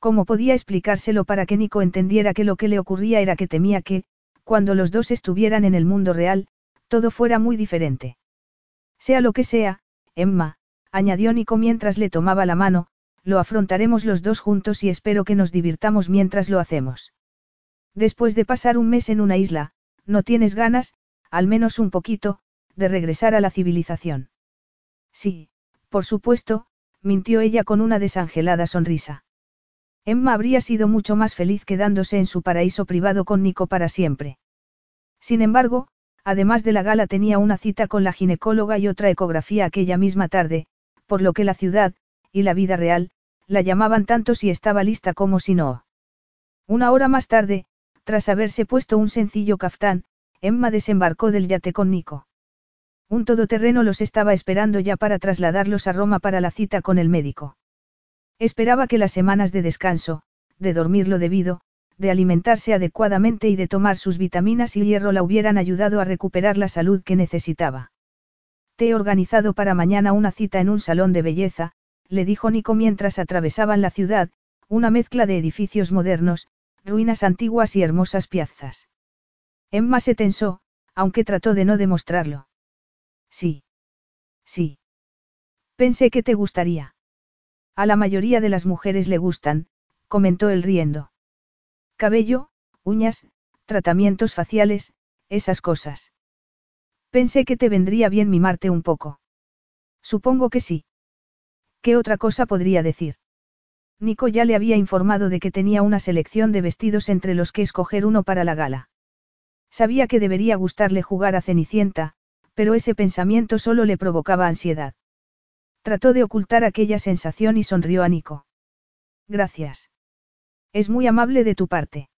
¿Cómo podía explicárselo para que Nico entendiera que lo que le ocurría era que temía que, cuando los dos estuvieran en el mundo real, todo fuera muy diferente. Sea lo que sea, Emma, añadió Nico mientras le tomaba la mano, lo afrontaremos los dos juntos y espero que nos divirtamos mientras lo hacemos. Después de pasar un mes en una isla, no tienes ganas, al menos un poquito, de regresar a la civilización. Sí, por supuesto, mintió ella con una desangelada sonrisa. Emma habría sido mucho más feliz quedándose en su paraíso privado con Nico para siempre. Sin embargo, además de la gala tenía una cita con la ginecóloga y otra ecografía aquella misma tarde, por lo que la ciudad, y la vida real, la llamaban tanto si estaba lista como si no. Una hora más tarde, tras haberse puesto un sencillo caftán, Emma desembarcó del yate con Nico. Un todoterreno los estaba esperando ya para trasladarlos a Roma para la cita con el médico. Esperaba que las semanas de descanso, de dormir lo debido, de alimentarse adecuadamente y de tomar sus vitaminas y hierro la hubieran ayudado a recuperar la salud que necesitaba. Te he organizado para mañana una cita en un salón de belleza, le dijo Nico mientras atravesaban la ciudad, una mezcla de edificios modernos, ruinas antiguas y hermosas piazzas. Emma se tensó, aunque trató de no demostrarlo. Sí. Sí. Pensé que te gustaría. A la mayoría de las mujeres le gustan, comentó él riendo. Cabello, uñas, tratamientos faciales, esas cosas. Pensé que te vendría bien mimarte un poco. Supongo que sí. ¿Qué otra cosa podría decir? Nico ya le había informado de que tenía una selección de vestidos entre los que escoger uno para la gala. Sabía que debería gustarle jugar a Cenicienta, pero ese pensamiento solo le provocaba ansiedad. Trató de ocultar aquella sensación y sonrió a Nico. Gracias. Es muy amable de tu parte.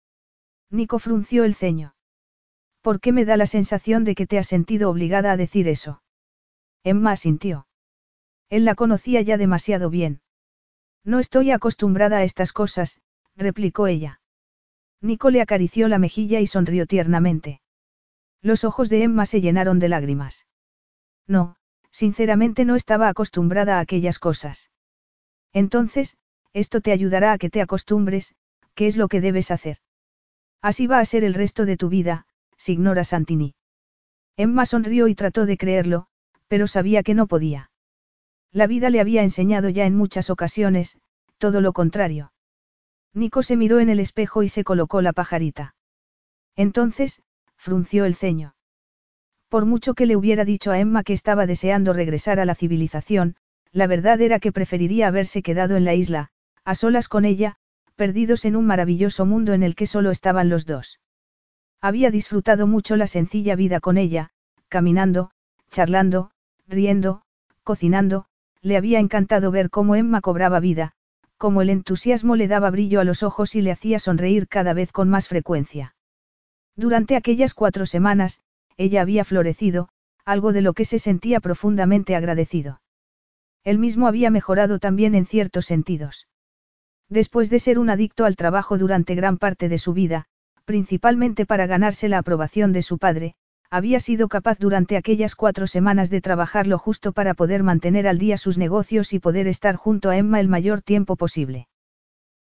Nico frunció el ceño. ¿Por qué me da la sensación de que te has sentido obligada a decir eso? Emma sintió. Él la conocía ya demasiado bien. No estoy acostumbrada a estas cosas, replicó ella. Nico le acarició la mejilla y sonrió tiernamente. Los ojos de Emma se llenaron de lágrimas. No, sinceramente no estaba acostumbrada a aquellas cosas. Entonces, esto te ayudará a que te acostumbres, ¿qué es lo que debes hacer? Así va a ser el resto de tu vida, signora Santini. Emma sonrió y trató de creerlo, pero sabía que no podía. La vida le había enseñado ya en muchas ocasiones, todo lo contrario. Nico se miró en el espejo y se colocó la pajarita. Entonces, frunció el ceño. Por mucho que le hubiera dicho a Emma que estaba deseando regresar a la civilización, la verdad era que preferiría haberse quedado en la isla, a solas con ella, perdidos en un maravilloso mundo en el que solo estaban los dos. Había disfrutado mucho la sencilla vida con ella, caminando, charlando, riendo, cocinando, le había encantado ver cómo Emma cobraba vida, cómo el entusiasmo le daba brillo a los ojos y le hacía sonreír cada vez con más frecuencia. Durante aquellas cuatro semanas, ella había florecido, algo de lo que se sentía profundamente agradecido. Él mismo había mejorado también en ciertos sentidos. Después de ser un adicto al trabajo durante gran parte de su vida, principalmente para ganarse la aprobación de su padre, había sido capaz durante aquellas cuatro semanas de trabajar lo justo para poder mantener al día sus negocios y poder estar junto a Emma el mayor tiempo posible.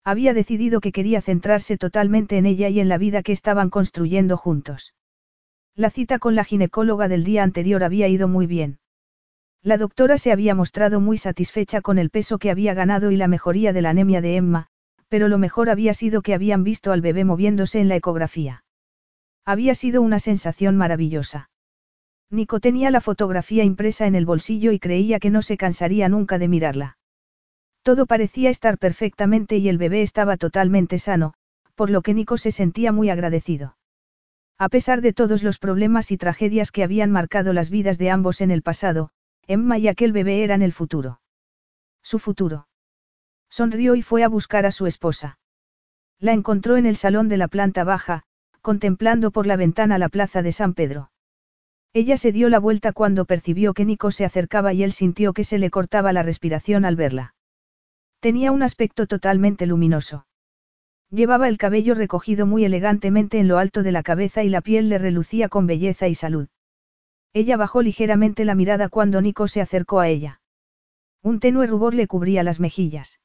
Había decidido que quería centrarse totalmente en ella y en la vida que estaban construyendo juntos. La cita con la ginecóloga del día anterior había ido muy bien. La doctora se había mostrado muy satisfecha con el peso que había ganado y la mejoría de la anemia de Emma, pero lo mejor había sido que habían visto al bebé moviéndose en la ecografía. Había sido una sensación maravillosa. Nico tenía la fotografía impresa en el bolsillo y creía que no se cansaría nunca de mirarla. Todo parecía estar perfectamente y el bebé estaba totalmente sano, por lo que Nico se sentía muy agradecido. A pesar de todos los problemas y tragedias que habían marcado las vidas de ambos en el pasado, Emma y aquel bebé eran el futuro. Su futuro. Sonrió y fue a buscar a su esposa. La encontró en el salón de la planta baja, contemplando por la ventana la plaza de San Pedro. Ella se dio la vuelta cuando percibió que Nico se acercaba y él sintió que se le cortaba la respiración al verla. Tenía un aspecto totalmente luminoso. Llevaba el cabello recogido muy elegantemente en lo alto de la cabeza y la piel le relucía con belleza y salud. Ella bajó ligeramente la mirada cuando Nico se acercó a ella. Un tenue rubor le cubría las mejillas.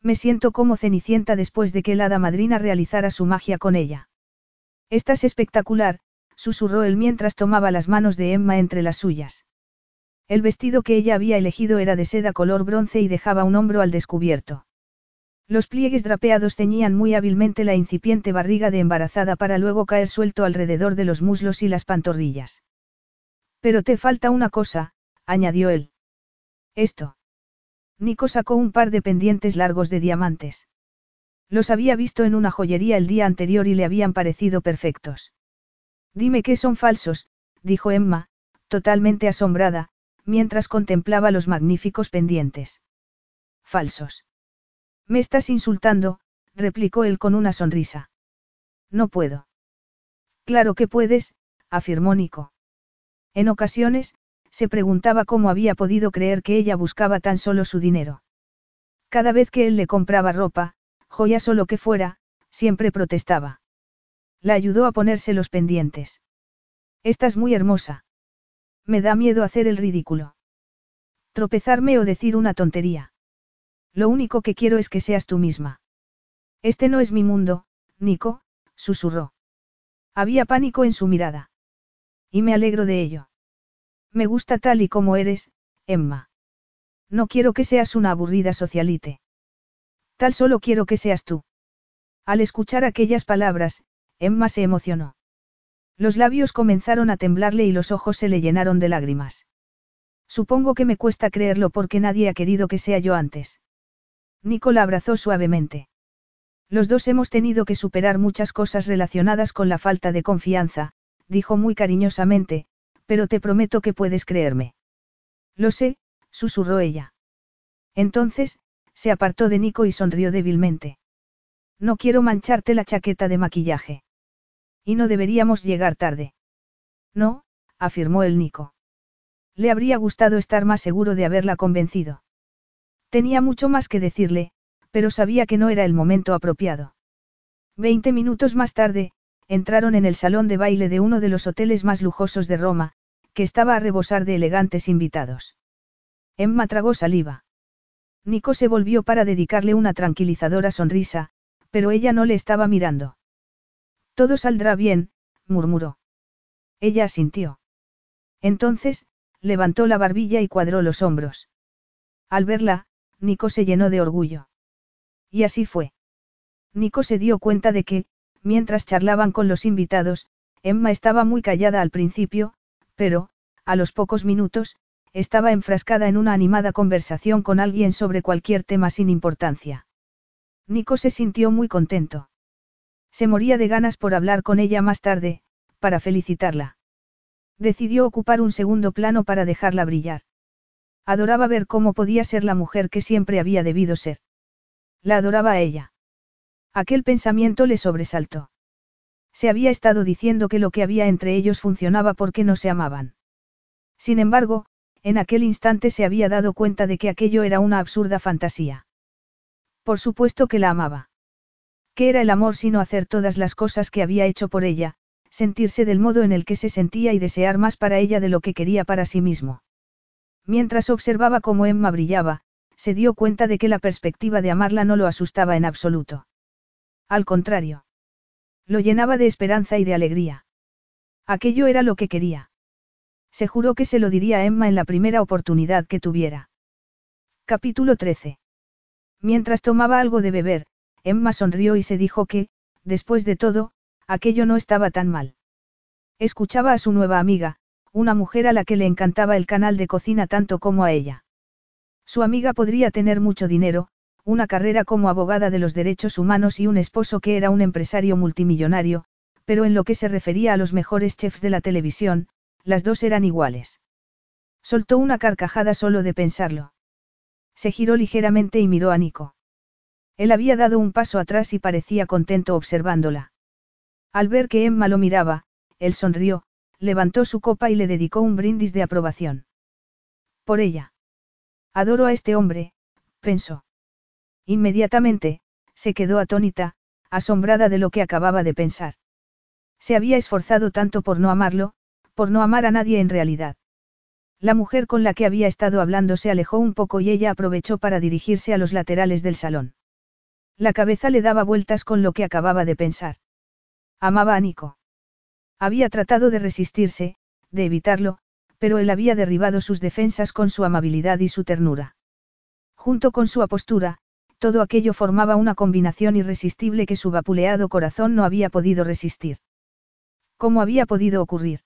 Me siento como Cenicienta después de que la hada madrina realizara su magia con ella. Estás espectacular, susurró él mientras tomaba las manos de Emma entre las suyas. El vestido que ella había elegido era de seda color bronce y dejaba un hombro al descubierto. Los pliegues drapeados ceñían muy hábilmente la incipiente barriga de embarazada para luego caer suelto alrededor de los muslos y las pantorrillas. Pero te falta una cosa, añadió él. Esto. Nico sacó un par de pendientes largos de diamantes. Los había visto en una joyería el día anterior y le habían parecido perfectos. Dime que son falsos, dijo Emma, totalmente asombrada, mientras contemplaba los magníficos pendientes. Falsos. Me estás insultando, replicó él con una sonrisa. No puedo. Claro que puedes, afirmó Nico. En ocasiones, se preguntaba cómo había podido creer que ella buscaba tan solo su dinero. Cada vez que él le compraba ropa, joyas o lo que fuera, siempre protestaba. La ayudó a ponerse los pendientes. Estás muy hermosa. Me da miedo hacer el ridículo. Tropezarme o decir una tontería. Lo único que quiero es que seas tú misma. Este no es mi mundo, Nico, susurró. Había pánico en su mirada. Y me alegro de ello. Me gusta tal y como eres, Emma. No quiero que seas una aburrida socialite. Tal solo quiero que seas tú. Al escuchar aquellas palabras, Emma se emocionó. Los labios comenzaron a temblarle y los ojos se le llenaron de lágrimas. Supongo que me cuesta creerlo porque nadie ha querido que sea yo antes. Nico la abrazó suavemente. Los dos hemos tenido que superar muchas cosas relacionadas con la falta de confianza, dijo muy cariñosamente, pero te prometo que puedes creerme. Lo sé, susurró ella. Entonces, se apartó de Nico y sonrió débilmente. No quiero mancharte la chaqueta de maquillaje. Y no deberíamos llegar tarde. No, afirmó el Nico. Le habría gustado estar más seguro de haberla convencido. Tenía mucho más que decirle, pero sabía que no era el momento apropiado. Veinte minutos más tarde, entraron en el salón de baile de uno de los hoteles más lujosos de Roma, que estaba a rebosar de elegantes invitados. Emma tragó saliva. Nico se volvió para dedicarle una tranquilizadora sonrisa, pero ella no le estaba mirando. Todo saldrá bien, murmuró. Ella asintió. Entonces, levantó la barbilla y cuadró los hombros. Al verla, Nico se llenó de orgullo. Y así fue. Nico se dio cuenta de que, mientras charlaban con los invitados, Emma estaba muy callada al principio, pero, a los pocos minutos, estaba enfrascada en una animada conversación con alguien sobre cualquier tema sin importancia. Nico se sintió muy contento. Se moría de ganas por hablar con ella más tarde, para felicitarla. Decidió ocupar un segundo plano para dejarla brillar. Adoraba ver cómo podía ser la mujer que siempre había debido ser. La adoraba a ella. Aquel pensamiento le sobresaltó. Se había estado diciendo que lo que había entre ellos funcionaba porque no se amaban. Sin embargo, en aquel instante se había dado cuenta de que aquello era una absurda fantasía. Por supuesto que la amaba. ¿Qué era el amor sino hacer todas las cosas que había hecho por ella, sentirse del modo en el que se sentía y desear más para ella de lo que quería para sí mismo? Mientras observaba cómo Emma brillaba, se dio cuenta de que la perspectiva de amarla no lo asustaba en absoluto. Al contrario. Lo llenaba de esperanza y de alegría. Aquello era lo que quería. Se juró que se lo diría a Emma en la primera oportunidad que tuviera. Capítulo 13. Mientras tomaba algo de beber, Emma sonrió y se dijo que, después de todo, aquello no estaba tan mal. Escuchaba a su nueva amiga, una mujer a la que le encantaba el canal de cocina tanto como a ella. Su amiga podría tener mucho dinero, una carrera como abogada de los derechos humanos y un esposo que era un empresario multimillonario, pero en lo que se refería a los mejores chefs de la televisión, las dos eran iguales. Soltó una carcajada solo de pensarlo. Se giró ligeramente y miró a Nico. Él había dado un paso atrás y parecía contento observándola. Al ver que Emma lo miraba, él sonrió, levantó su copa y le dedicó un brindis de aprobación. Por ella. Adoro a este hombre, pensó. Inmediatamente, se quedó atónita, asombrada de lo que acababa de pensar. Se había esforzado tanto por no amarlo, por no amar a nadie en realidad. La mujer con la que había estado hablando se alejó un poco y ella aprovechó para dirigirse a los laterales del salón. La cabeza le daba vueltas con lo que acababa de pensar. Amaba a Nico. Había tratado de resistirse, de evitarlo, pero él había derribado sus defensas con su amabilidad y su ternura. Junto con su apostura, todo aquello formaba una combinación irresistible que su vapuleado corazón no había podido resistir. ¿Cómo había podido ocurrir?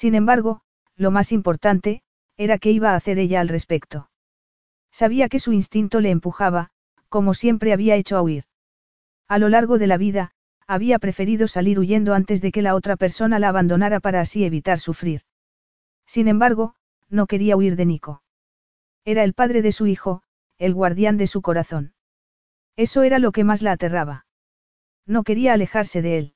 Sin embargo, lo más importante, era qué iba a hacer ella al respecto. Sabía que su instinto le empujaba, como siempre había hecho a huir. A lo largo de la vida, había preferido salir huyendo antes de que la otra persona la abandonara para así evitar sufrir. Sin embargo, no quería huir de Nico. Era el padre de su hijo, el guardián de su corazón. Eso era lo que más la aterraba. No quería alejarse de él.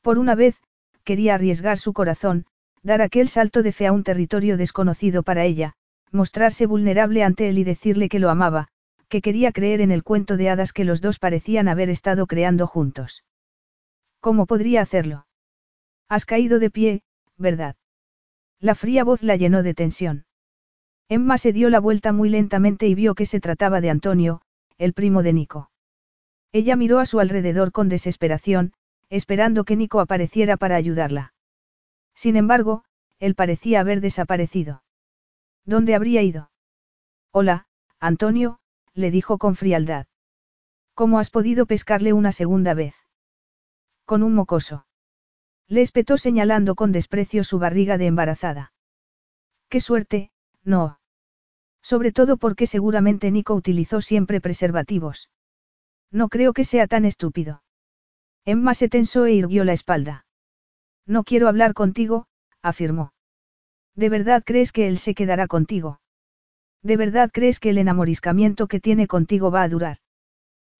Por una vez, quería arriesgar su corazón, dar aquel salto de fe a un territorio desconocido para ella, mostrarse vulnerable ante él y decirle que lo amaba, que quería creer en el cuento de hadas que los dos parecían haber estado creando juntos. ¿Cómo podría hacerlo? Has caído de pie, ¿verdad? La fría voz la llenó de tensión. Emma se dio la vuelta muy lentamente y vio que se trataba de Antonio, el primo de Nico. Ella miró a su alrededor con desesperación, esperando que Nico apareciera para ayudarla. Sin embargo, él parecía haber desaparecido. ¿Dónde habría ido? Hola, Antonio, le dijo con frialdad. ¿Cómo has podido pescarle una segunda vez? Con un mocoso. Le espetó señalando con desprecio su barriga de embarazada. Qué suerte, no. Sobre todo porque seguramente Nico utilizó siempre preservativos. No creo que sea tan estúpido. Emma se tensó e irguió la espalda. No quiero hablar contigo, afirmó. ¿De verdad crees que él se quedará contigo? ¿De verdad crees que el enamoriscamiento que tiene contigo va a durar?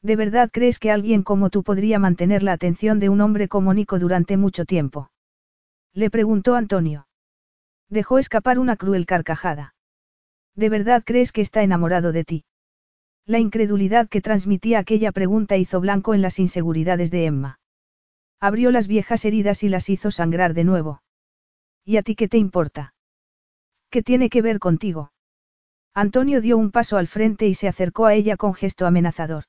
¿De verdad crees que alguien como tú podría mantener la atención de un hombre como Nico durante mucho tiempo? Le preguntó Antonio. Dejó escapar una cruel carcajada. ¿De verdad crees que está enamorado de ti? La incredulidad que transmitía aquella pregunta hizo blanco en las inseguridades de Emma. Abrió las viejas heridas y las hizo sangrar de nuevo. ¿Y a ti qué te importa? ¿Qué tiene que ver contigo? Antonio dio un paso al frente y se acercó a ella con gesto amenazador.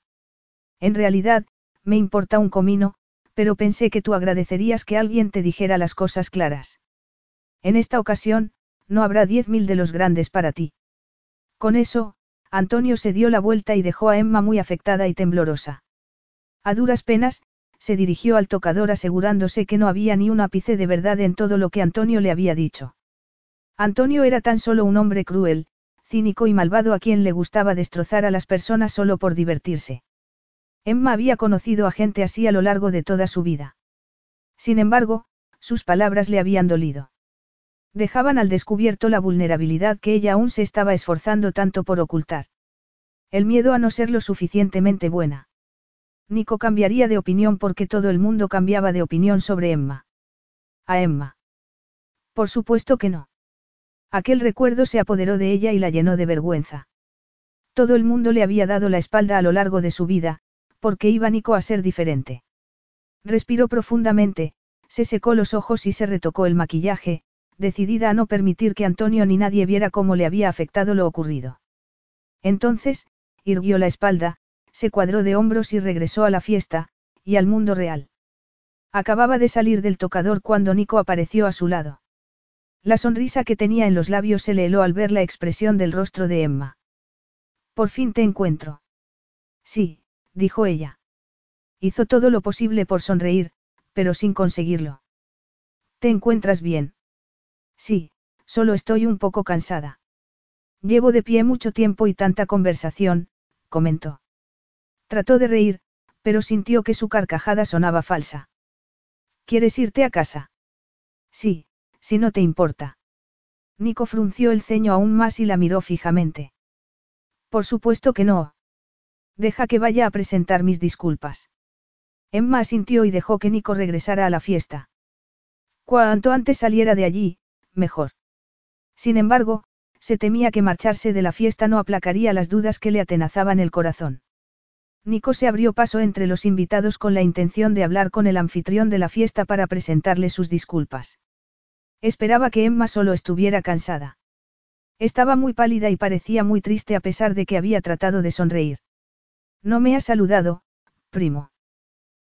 En realidad, me importa un comino, pero pensé que tú agradecerías que alguien te dijera las cosas claras. En esta ocasión, no habrá diez mil de los grandes para ti. Con eso, Antonio se dio la vuelta y dejó a Emma muy afectada y temblorosa. A duras penas, se dirigió al tocador asegurándose que no había ni un ápice de verdad en todo lo que Antonio le había dicho. Antonio era tan solo un hombre cruel, cínico y malvado a quien le gustaba destrozar a las personas solo por divertirse. Emma había conocido a gente así a lo largo de toda su vida. Sin embargo, sus palabras le habían dolido. Dejaban al descubierto la vulnerabilidad que ella aún se estaba esforzando tanto por ocultar. El miedo a no ser lo suficientemente buena. Nico cambiaría de opinión porque todo el mundo cambiaba de opinión sobre Emma. A Emma. Por supuesto que no. Aquel recuerdo se apoderó de ella y la llenó de vergüenza. Todo el mundo le había dado la espalda a lo largo de su vida, porque iba Nico a ser diferente. Respiró profundamente, se secó los ojos y se retocó el maquillaje, decidida a no permitir que Antonio ni nadie viera cómo le había afectado lo ocurrido. Entonces, irguió la espalda, se cuadró de hombros y regresó a la fiesta, y al mundo real. Acababa de salir del tocador cuando Nico apareció a su lado. La sonrisa que tenía en los labios se le heló al ver la expresión del rostro de Emma. Por fin te encuentro. Sí, dijo ella. Hizo todo lo posible por sonreír, pero sin conseguirlo. ¿Te encuentras bien? Sí, solo estoy un poco cansada. Llevo de pie mucho tiempo y tanta conversación, comentó. Trató de reír, pero sintió que su carcajada sonaba falsa. ¿Quieres irte a casa? Sí, si no te importa. Nico frunció el ceño aún más y la miró fijamente. Por supuesto que no. Deja que vaya a presentar mis disculpas. Emma asintió y dejó que Nico regresara a la fiesta. Cuanto antes saliera de allí, mejor. Sin embargo, se temía que marcharse de la fiesta no aplacaría las dudas que le atenazaban el corazón. Nico se abrió paso entre los invitados con la intención de hablar con el anfitrión de la fiesta para presentarle sus disculpas. Esperaba que Emma solo estuviera cansada. Estaba muy pálida y parecía muy triste a pesar de que había tratado de sonreír. No me ha saludado, primo.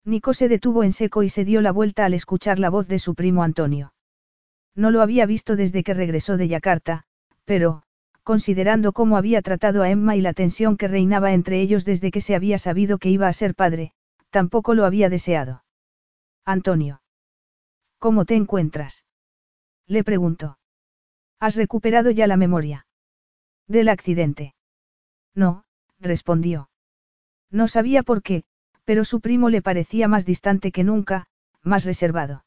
Nico se detuvo en seco y se dio la vuelta al escuchar la voz de su primo Antonio. No lo había visto desde que regresó de Yakarta, pero, considerando cómo había tratado a Emma y la tensión que reinaba entre ellos desde que se había sabido que iba a ser padre, tampoco lo había deseado. Antonio. ¿Cómo te encuentras? Le preguntó. ¿Has recuperado ya la memoria? Del accidente. No, respondió. No sabía por qué, pero su primo le parecía más distante que nunca, más reservado.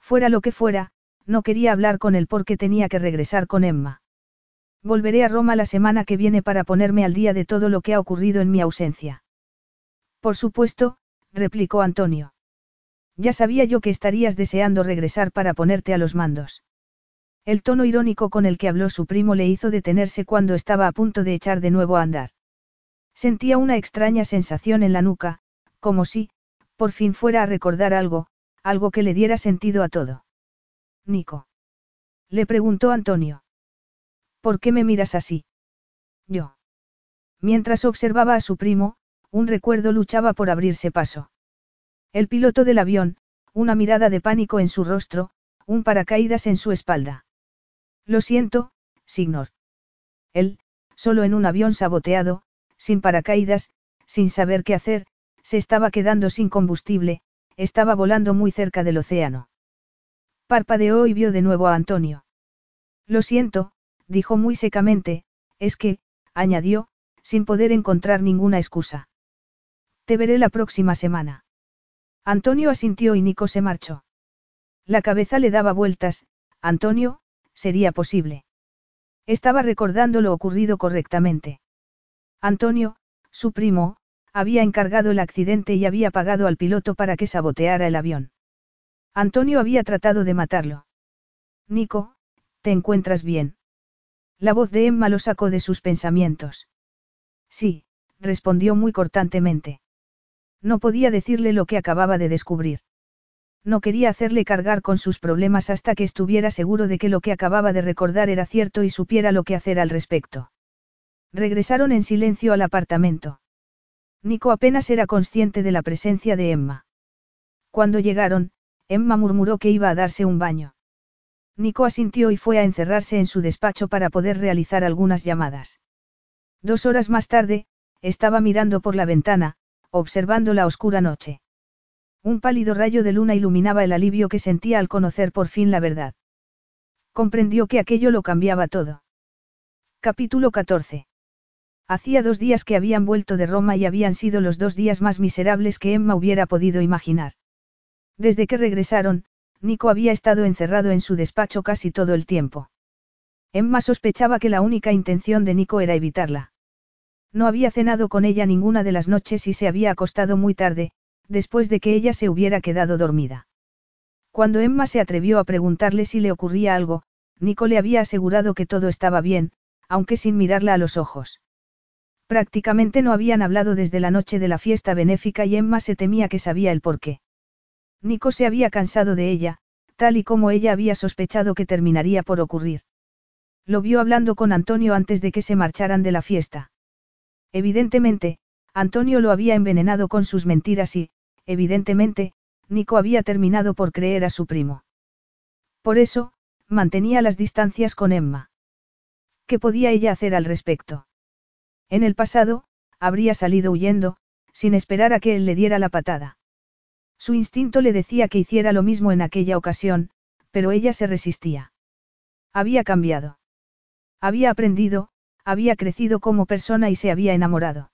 Fuera lo que fuera, no quería hablar con él porque tenía que regresar con Emma. Volveré a Roma la semana que viene para ponerme al día de todo lo que ha ocurrido en mi ausencia. Por supuesto, replicó Antonio. Ya sabía yo que estarías deseando regresar para ponerte a los mandos. El tono irónico con el que habló su primo le hizo detenerse cuando estaba a punto de echar de nuevo a andar. Sentía una extraña sensación en la nuca, como si, por fin fuera a recordar algo, algo que le diera sentido a todo. Nico. Le preguntó Antonio. ¿Por qué me miras así? Yo. Mientras observaba a su primo, un recuerdo luchaba por abrirse paso. El piloto del avión, una mirada de pánico en su rostro, un paracaídas en su espalda. Lo siento, Signor. Él, solo en un avión saboteado, sin paracaídas, sin saber qué hacer, se estaba quedando sin combustible, estaba volando muy cerca del océano. Parpadeó y vio de nuevo a Antonio. Lo siento, dijo muy secamente, es que, añadió, sin poder encontrar ninguna excusa. Te veré la próxima semana. Antonio asintió y Nico se marchó. La cabeza le daba vueltas, Antonio, sería posible. Estaba recordando lo ocurrido correctamente. Antonio, su primo, había encargado el accidente y había pagado al piloto para que saboteara el avión. Antonio había tratado de matarlo. Nico, ¿te encuentras bien? La voz de Emma lo sacó de sus pensamientos. Sí, respondió muy cortantemente. No podía decirle lo que acababa de descubrir. No quería hacerle cargar con sus problemas hasta que estuviera seguro de que lo que acababa de recordar era cierto y supiera lo que hacer al respecto. Regresaron en silencio al apartamento. Nico apenas era consciente de la presencia de Emma. Cuando llegaron, Emma murmuró que iba a darse un baño. Nico asintió y fue a encerrarse en su despacho para poder realizar algunas llamadas. Dos horas más tarde, estaba mirando por la ventana, observando la oscura noche. Un pálido rayo de luna iluminaba el alivio que sentía al conocer por fin la verdad. Comprendió que aquello lo cambiaba todo. Capítulo 14. Hacía dos días que habían vuelto de Roma y habían sido los dos días más miserables que Emma hubiera podido imaginar. Desde que regresaron, Nico había estado encerrado en su despacho casi todo el tiempo. Emma sospechaba que la única intención de Nico era evitarla. No había cenado con ella ninguna de las noches y se había acostado muy tarde, después de que ella se hubiera quedado dormida. Cuando Emma se atrevió a preguntarle si le ocurría algo, Nico le había asegurado que todo estaba bien, aunque sin mirarla a los ojos. Prácticamente no habían hablado desde la noche de la fiesta benéfica y Emma se temía que sabía el porqué. Nico se había cansado de ella, tal y como ella había sospechado que terminaría por ocurrir. Lo vio hablando con Antonio antes de que se marcharan de la fiesta. Evidentemente, Antonio lo había envenenado con sus mentiras y, evidentemente, Nico había terminado por creer a su primo. Por eso, mantenía las distancias con Emma. ¿Qué podía ella hacer al respecto? En el pasado, habría salido huyendo, sin esperar a que él le diera la patada. Su instinto le decía que hiciera lo mismo en aquella ocasión, pero ella se resistía. Había cambiado. Había aprendido, había crecido como persona y se había enamorado.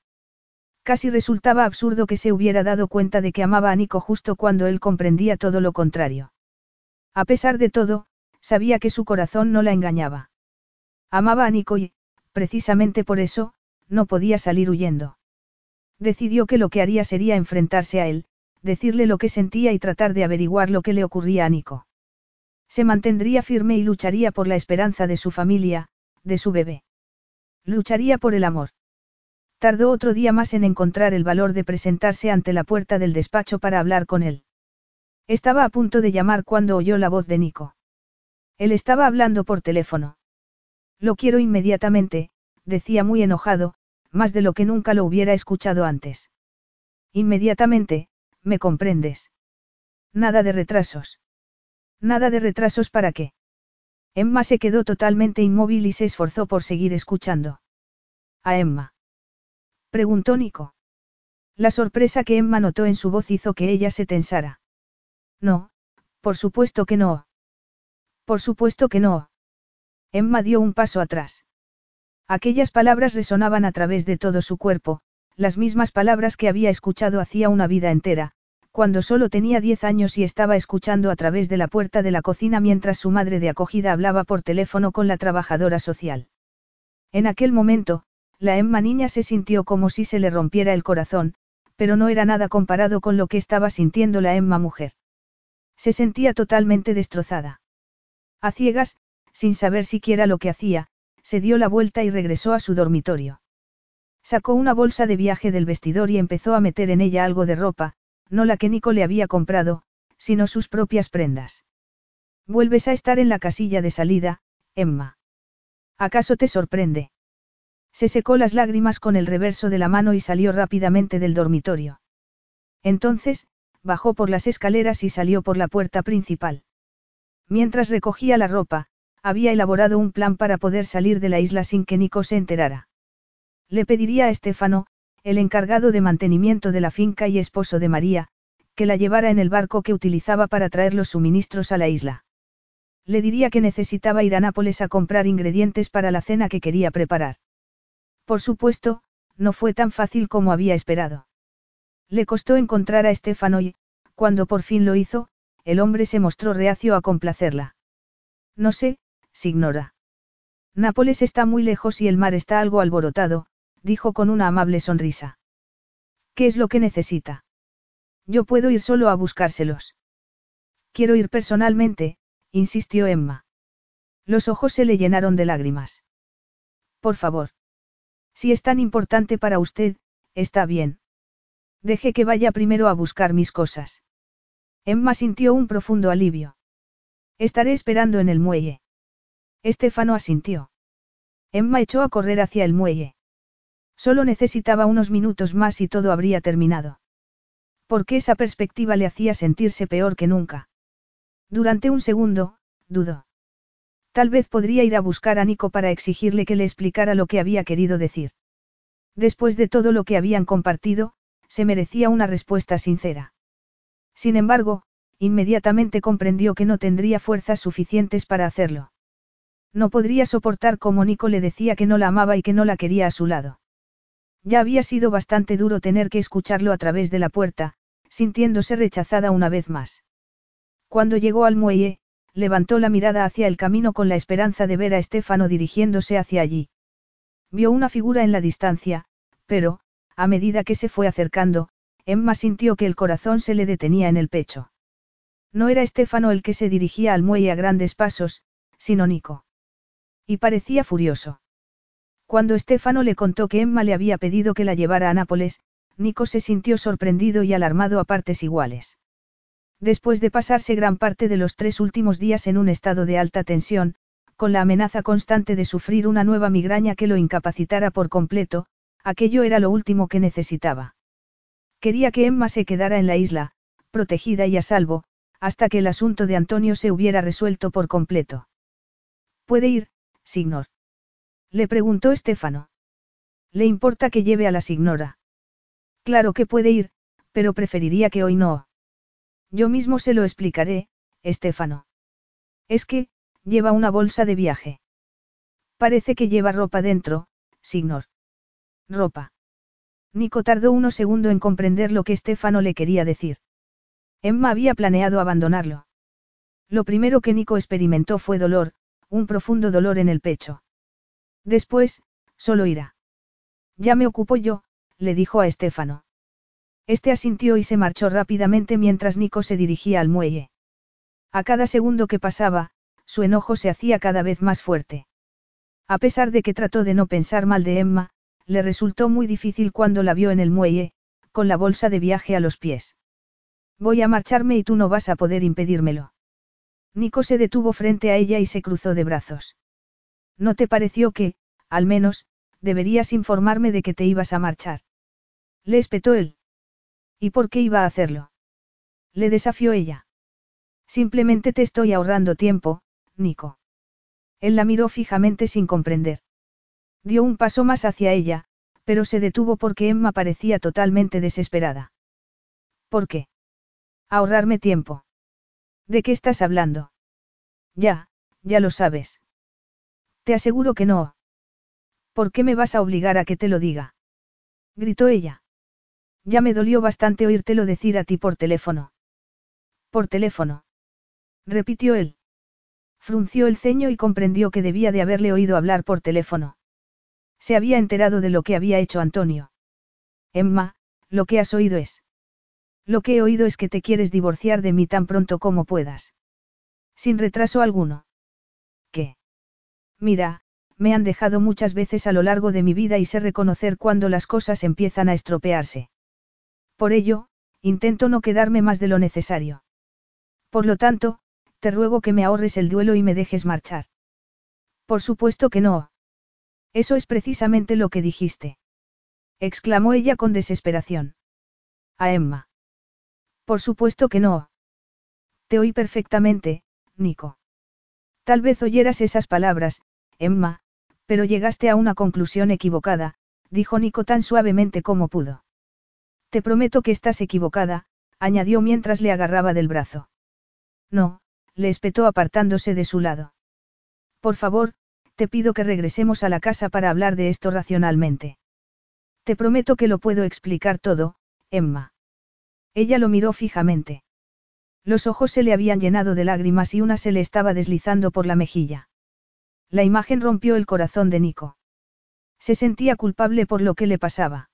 Casi resultaba absurdo que se hubiera dado cuenta de que amaba a Nico justo cuando él comprendía todo lo contrario. A pesar de todo, sabía que su corazón no la engañaba. Amaba a Nico y, precisamente por eso, no podía salir huyendo. Decidió que lo que haría sería enfrentarse a él, decirle lo que sentía y tratar de averiguar lo que le ocurría a Nico. Se mantendría firme y lucharía por la esperanza de su familia, de su bebé. Lucharía por el amor. Tardó otro día más en encontrar el valor de presentarse ante la puerta del despacho para hablar con él. Estaba a punto de llamar cuando oyó la voz de Nico. Él estaba hablando por teléfono. Lo quiero inmediatamente, decía muy enojado, más de lo que nunca lo hubiera escuchado antes. Inmediatamente, ¿Me comprendes? Nada de retrasos. Nada de retrasos para qué. Emma se quedó totalmente inmóvil y se esforzó por seguir escuchando. ¿A Emma? Preguntó Nico. La sorpresa que Emma notó en su voz hizo que ella se tensara. No, por supuesto que no. Por supuesto que no. Emma dio un paso atrás. Aquellas palabras resonaban a través de todo su cuerpo, las mismas palabras que había escuchado hacía una vida entera, cuando solo tenía diez años y estaba escuchando a través de la puerta de la cocina mientras su madre de acogida hablaba por teléfono con la trabajadora social. En aquel momento, la Emma niña se sintió como si se le rompiera el corazón, pero no era nada comparado con lo que estaba sintiendo la Emma mujer. Se sentía totalmente destrozada. A ciegas, sin saber siquiera lo que hacía, se dio la vuelta y regresó a su dormitorio. Sacó una bolsa de viaje del vestidor y empezó a meter en ella algo de ropa, no la que Nico le había comprado, sino sus propias prendas. Vuelves a estar en la casilla de salida, Emma. ¿Acaso te sorprende? Se secó las lágrimas con el reverso de la mano y salió rápidamente del dormitorio. Entonces, bajó por las escaleras y salió por la puerta principal. Mientras recogía la ropa, había elaborado un plan para poder salir de la isla sin que Nico se enterara. Le pediría a Estefano, el encargado de mantenimiento de la finca y esposo de María, que la llevara en el barco que utilizaba para traer los suministros a la isla. Le diría que necesitaba ir a Nápoles a comprar ingredientes para la cena que quería preparar. Por supuesto, no fue tan fácil como había esperado. Le costó encontrar a Estefano y, cuando por fin lo hizo, el hombre se mostró reacio a complacerla. No sé, Signora. Nápoles está muy lejos y el mar está algo alborotado, dijo con una amable sonrisa. ¿Qué es lo que necesita? Yo puedo ir solo a buscárselos. Quiero ir personalmente, insistió Emma. Los ojos se le llenaron de lágrimas. Por favor. Si es tan importante para usted, está bien. Deje que vaya primero a buscar mis cosas. Emma sintió un profundo alivio. Estaré esperando en el muelle. Estefano asintió. Emma echó a correr hacia el muelle. Solo necesitaba unos minutos más y todo habría terminado. Porque esa perspectiva le hacía sentirse peor que nunca. Durante un segundo, dudó. Tal vez podría ir a buscar a Nico para exigirle que le explicara lo que había querido decir. Después de todo lo que habían compartido, se merecía una respuesta sincera. Sin embargo, inmediatamente comprendió que no tendría fuerzas suficientes para hacerlo. No podría soportar como Nico le decía que no la amaba y que no la quería a su lado. Ya había sido bastante duro tener que escucharlo a través de la puerta, sintiéndose rechazada una vez más. Cuando llegó al muelle, levantó la mirada hacia el camino con la esperanza de ver a Estefano dirigiéndose hacia allí. Vio una figura en la distancia, pero, a medida que se fue acercando, Emma sintió que el corazón se le detenía en el pecho. No era Estefano el que se dirigía al muelle a grandes pasos, sino Nico. Y parecía furioso. Cuando Estefano le contó que Emma le había pedido que la llevara a Nápoles, Nico se sintió sorprendido y alarmado a partes iguales. Después de pasarse gran parte de los tres últimos días en un estado de alta tensión, con la amenaza constante de sufrir una nueva migraña que lo incapacitara por completo, aquello era lo último que necesitaba. Quería que Emma se quedara en la isla, protegida y a salvo, hasta que el asunto de Antonio se hubiera resuelto por completo. Puede ir, Signor. Le preguntó Estefano. ¿Le importa que lleve a la Signora? Claro que puede ir, pero preferiría que hoy no. Yo mismo se lo explicaré, Estefano. Es que, lleva una bolsa de viaje. Parece que lleva ropa dentro, Signor. Ropa. Nico tardó unos segundos en comprender lo que Estefano le quería decir. Emma había planeado abandonarlo. Lo primero que Nico experimentó fue dolor, un profundo dolor en el pecho. Después, solo irá. Ya me ocupo yo, le dijo a Estefano. Este asintió y se marchó rápidamente mientras Nico se dirigía al muelle. A cada segundo que pasaba, su enojo se hacía cada vez más fuerte. A pesar de que trató de no pensar mal de Emma, le resultó muy difícil cuando la vio en el muelle, con la bolsa de viaje a los pies. Voy a marcharme y tú no vas a poder impedírmelo. Nico se detuvo frente a ella y se cruzó de brazos. ¿No te pareció que, al menos, deberías informarme de que te ibas a marchar? Le espetó él. ¿Y por qué iba a hacerlo? Le desafió ella. Simplemente te estoy ahorrando tiempo, Nico. Él la miró fijamente sin comprender. Dio un paso más hacia ella, pero se detuvo porque Emma parecía totalmente desesperada. ¿Por qué? Ahorrarme tiempo. ¿De qué estás hablando? Ya, ya lo sabes. Te aseguro que no. ¿Por qué me vas a obligar a que te lo diga? gritó ella. Ya me dolió bastante oírtelo decir a ti por teléfono. Por teléfono. repitió él. Frunció el ceño y comprendió que debía de haberle oído hablar por teléfono. Se había enterado de lo que había hecho Antonio. Emma, lo que has oído es. Lo que he oído es que te quieres divorciar de mí tan pronto como puedas. Sin retraso alguno. ¿Qué? Mira, me han dejado muchas veces a lo largo de mi vida y sé reconocer cuando las cosas empiezan a estropearse. Por ello, intento no quedarme más de lo necesario. Por lo tanto, te ruego que me ahorres el duelo y me dejes marchar. Por supuesto que no. Eso es precisamente lo que dijiste. exclamó ella con desesperación. A Emma. Por supuesto que no. Te oí perfectamente, Nico. Tal vez oyeras esas palabras, Emma, pero llegaste a una conclusión equivocada, dijo Nico tan suavemente como pudo. Te prometo que estás equivocada, añadió mientras le agarraba del brazo. No, le espetó apartándose de su lado. Por favor, te pido que regresemos a la casa para hablar de esto racionalmente. Te prometo que lo puedo explicar todo, Emma. Ella lo miró fijamente. Los ojos se le habían llenado de lágrimas y una se le estaba deslizando por la mejilla. La imagen rompió el corazón de Nico. Se sentía culpable por lo que le pasaba.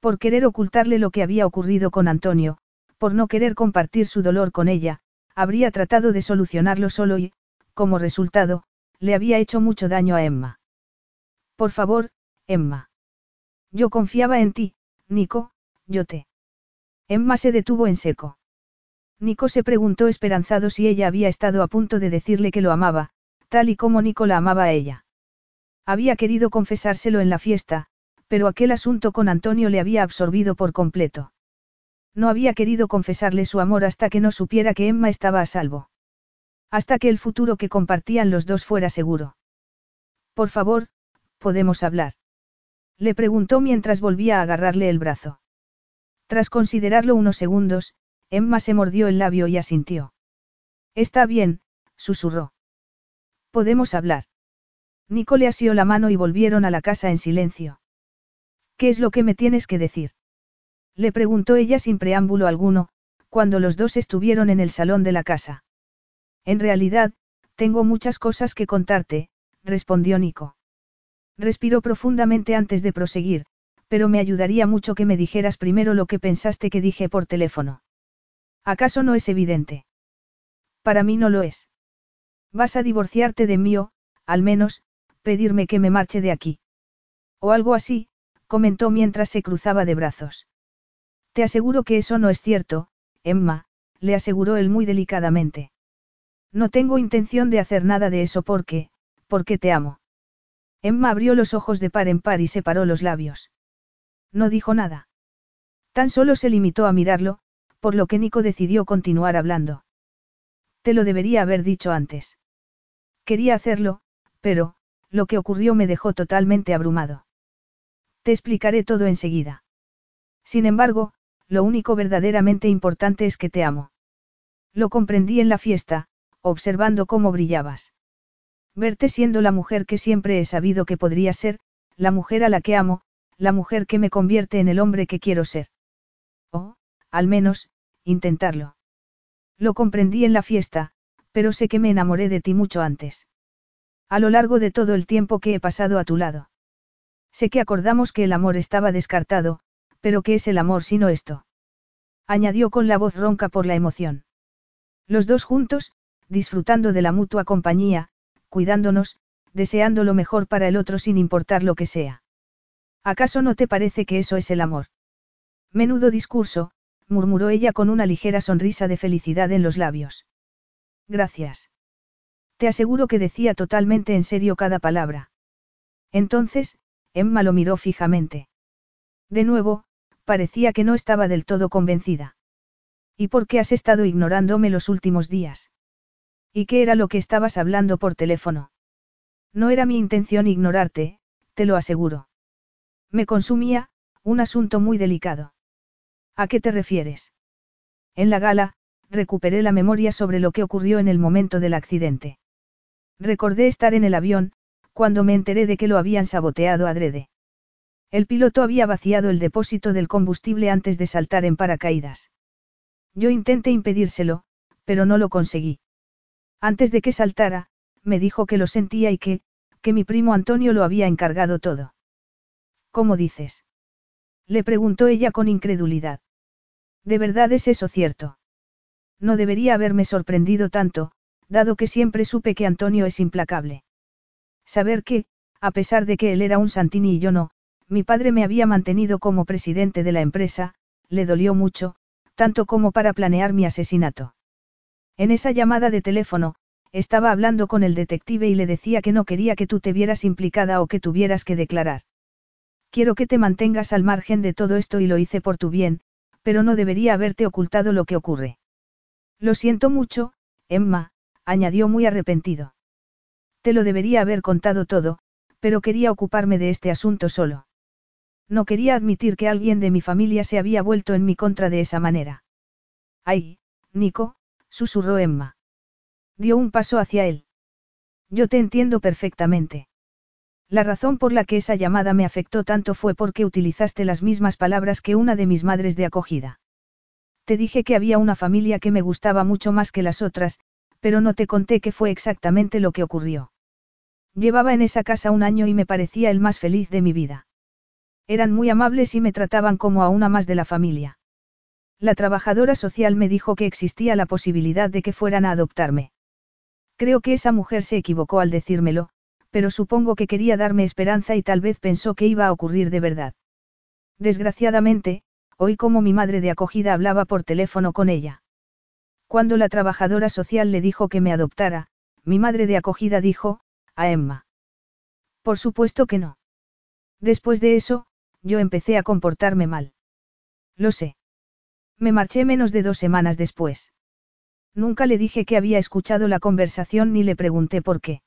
Por querer ocultarle lo que había ocurrido con Antonio, por no querer compartir su dolor con ella, habría tratado de solucionarlo solo y, como resultado, le había hecho mucho daño a Emma. Por favor, Emma. Yo confiaba en ti, Nico, yo te. Emma se detuvo en seco. Nico se preguntó esperanzado si ella había estado a punto de decirle que lo amaba, tal y como Nico la amaba a ella. Había querido confesárselo en la fiesta, pero aquel asunto con Antonio le había absorbido por completo. No había querido confesarle su amor hasta que no supiera que Emma estaba a salvo. Hasta que el futuro que compartían los dos fuera seguro. Por favor, ¿podemos hablar? Le preguntó mientras volvía a agarrarle el brazo. Tras considerarlo unos segundos, Emma se mordió el labio y asintió. Está bien, susurró. Podemos hablar. Nico le asió la mano y volvieron a la casa en silencio. ¿Qué es lo que me tienes que decir? Le preguntó ella sin preámbulo alguno, cuando los dos estuvieron en el salón de la casa. En realidad, tengo muchas cosas que contarte, respondió Nico. Respiró profundamente antes de proseguir, pero me ayudaría mucho que me dijeras primero lo que pensaste que dije por teléfono. ¿Acaso no es evidente? Para mí no lo es. Vas a divorciarte de mí o, al menos, pedirme que me marche de aquí. O algo así, comentó mientras se cruzaba de brazos. Te aseguro que eso no es cierto, Emma, le aseguró él muy delicadamente. No tengo intención de hacer nada de eso porque, porque te amo. Emma abrió los ojos de par en par y separó los labios. No dijo nada. Tan solo se limitó a mirarlo, por lo que Nico decidió continuar hablando. Te lo debería haber dicho antes. Quería hacerlo, pero, lo que ocurrió me dejó totalmente abrumado. Te explicaré todo enseguida. Sin embargo, lo único verdaderamente importante es que te amo. Lo comprendí en la fiesta, observando cómo brillabas. Verte siendo la mujer que siempre he sabido que podría ser, la mujer a la que amo, la mujer que me convierte en el hombre que quiero ser. O, al menos, intentarlo. Lo comprendí en la fiesta, pero sé que me enamoré de ti mucho antes. A lo largo de todo el tiempo que he pasado a tu lado. Sé que acordamos que el amor estaba descartado, pero ¿qué es el amor sino esto? Añadió con la voz ronca por la emoción. Los dos juntos, disfrutando de la mutua compañía, cuidándonos, deseando lo mejor para el otro sin importar lo que sea. ¿Acaso no te parece que eso es el amor? Menudo discurso, murmuró ella con una ligera sonrisa de felicidad en los labios. Gracias. Te aseguro que decía totalmente en serio cada palabra. Entonces, Emma lo miró fijamente. De nuevo, parecía que no estaba del todo convencida. ¿Y por qué has estado ignorándome los últimos días? ¿Y qué era lo que estabas hablando por teléfono? No era mi intención ignorarte, te lo aseguro. Me consumía, un asunto muy delicado. ¿A qué te refieres? En la gala, recuperé la memoria sobre lo que ocurrió en el momento del accidente. Recordé estar en el avión, cuando me enteré de que lo habían saboteado adrede. El piloto había vaciado el depósito del combustible antes de saltar en paracaídas. Yo intenté impedírselo, pero no lo conseguí. Antes de que saltara, me dijo que lo sentía y que, que mi primo Antonio lo había encargado todo. ¿Cómo dices? Le preguntó ella con incredulidad. ¿De verdad es eso cierto? No debería haberme sorprendido tanto, dado que siempre supe que Antonio es implacable. Saber que, a pesar de que él era un Santini y yo no, mi padre me había mantenido como presidente de la empresa, le dolió mucho, tanto como para planear mi asesinato. En esa llamada de teléfono, estaba hablando con el detective y le decía que no quería que tú te vieras implicada o que tuvieras que declarar. Quiero que te mantengas al margen de todo esto y lo hice por tu bien, pero no debería haberte ocultado lo que ocurre. Lo siento mucho, Emma, añadió muy arrepentido. Te lo debería haber contado todo, pero quería ocuparme de este asunto solo. No quería admitir que alguien de mi familia se había vuelto en mi contra de esa manera. Ay, Nico, susurró Emma. Dio un paso hacia él. Yo te entiendo perfectamente. La razón por la que esa llamada me afectó tanto fue porque utilizaste las mismas palabras que una de mis madres de acogida. Te dije que había una familia que me gustaba mucho más que las otras, pero no te conté que fue exactamente lo que ocurrió. Llevaba en esa casa un año y me parecía el más feliz de mi vida. Eran muy amables y me trataban como a una más de la familia. La trabajadora social me dijo que existía la posibilidad de que fueran a adoptarme. Creo que esa mujer se equivocó al decírmelo, pero supongo que quería darme esperanza y tal vez pensó que iba a ocurrir de verdad. Desgraciadamente, oí como mi madre de acogida hablaba por teléfono con ella. Cuando la trabajadora social le dijo que me adoptara, mi madre de acogida dijo, a Emma. Por supuesto que no. Después de eso, yo empecé a comportarme mal. Lo sé. Me marché menos de dos semanas después. Nunca le dije que había escuchado la conversación ni le pregunté por qué.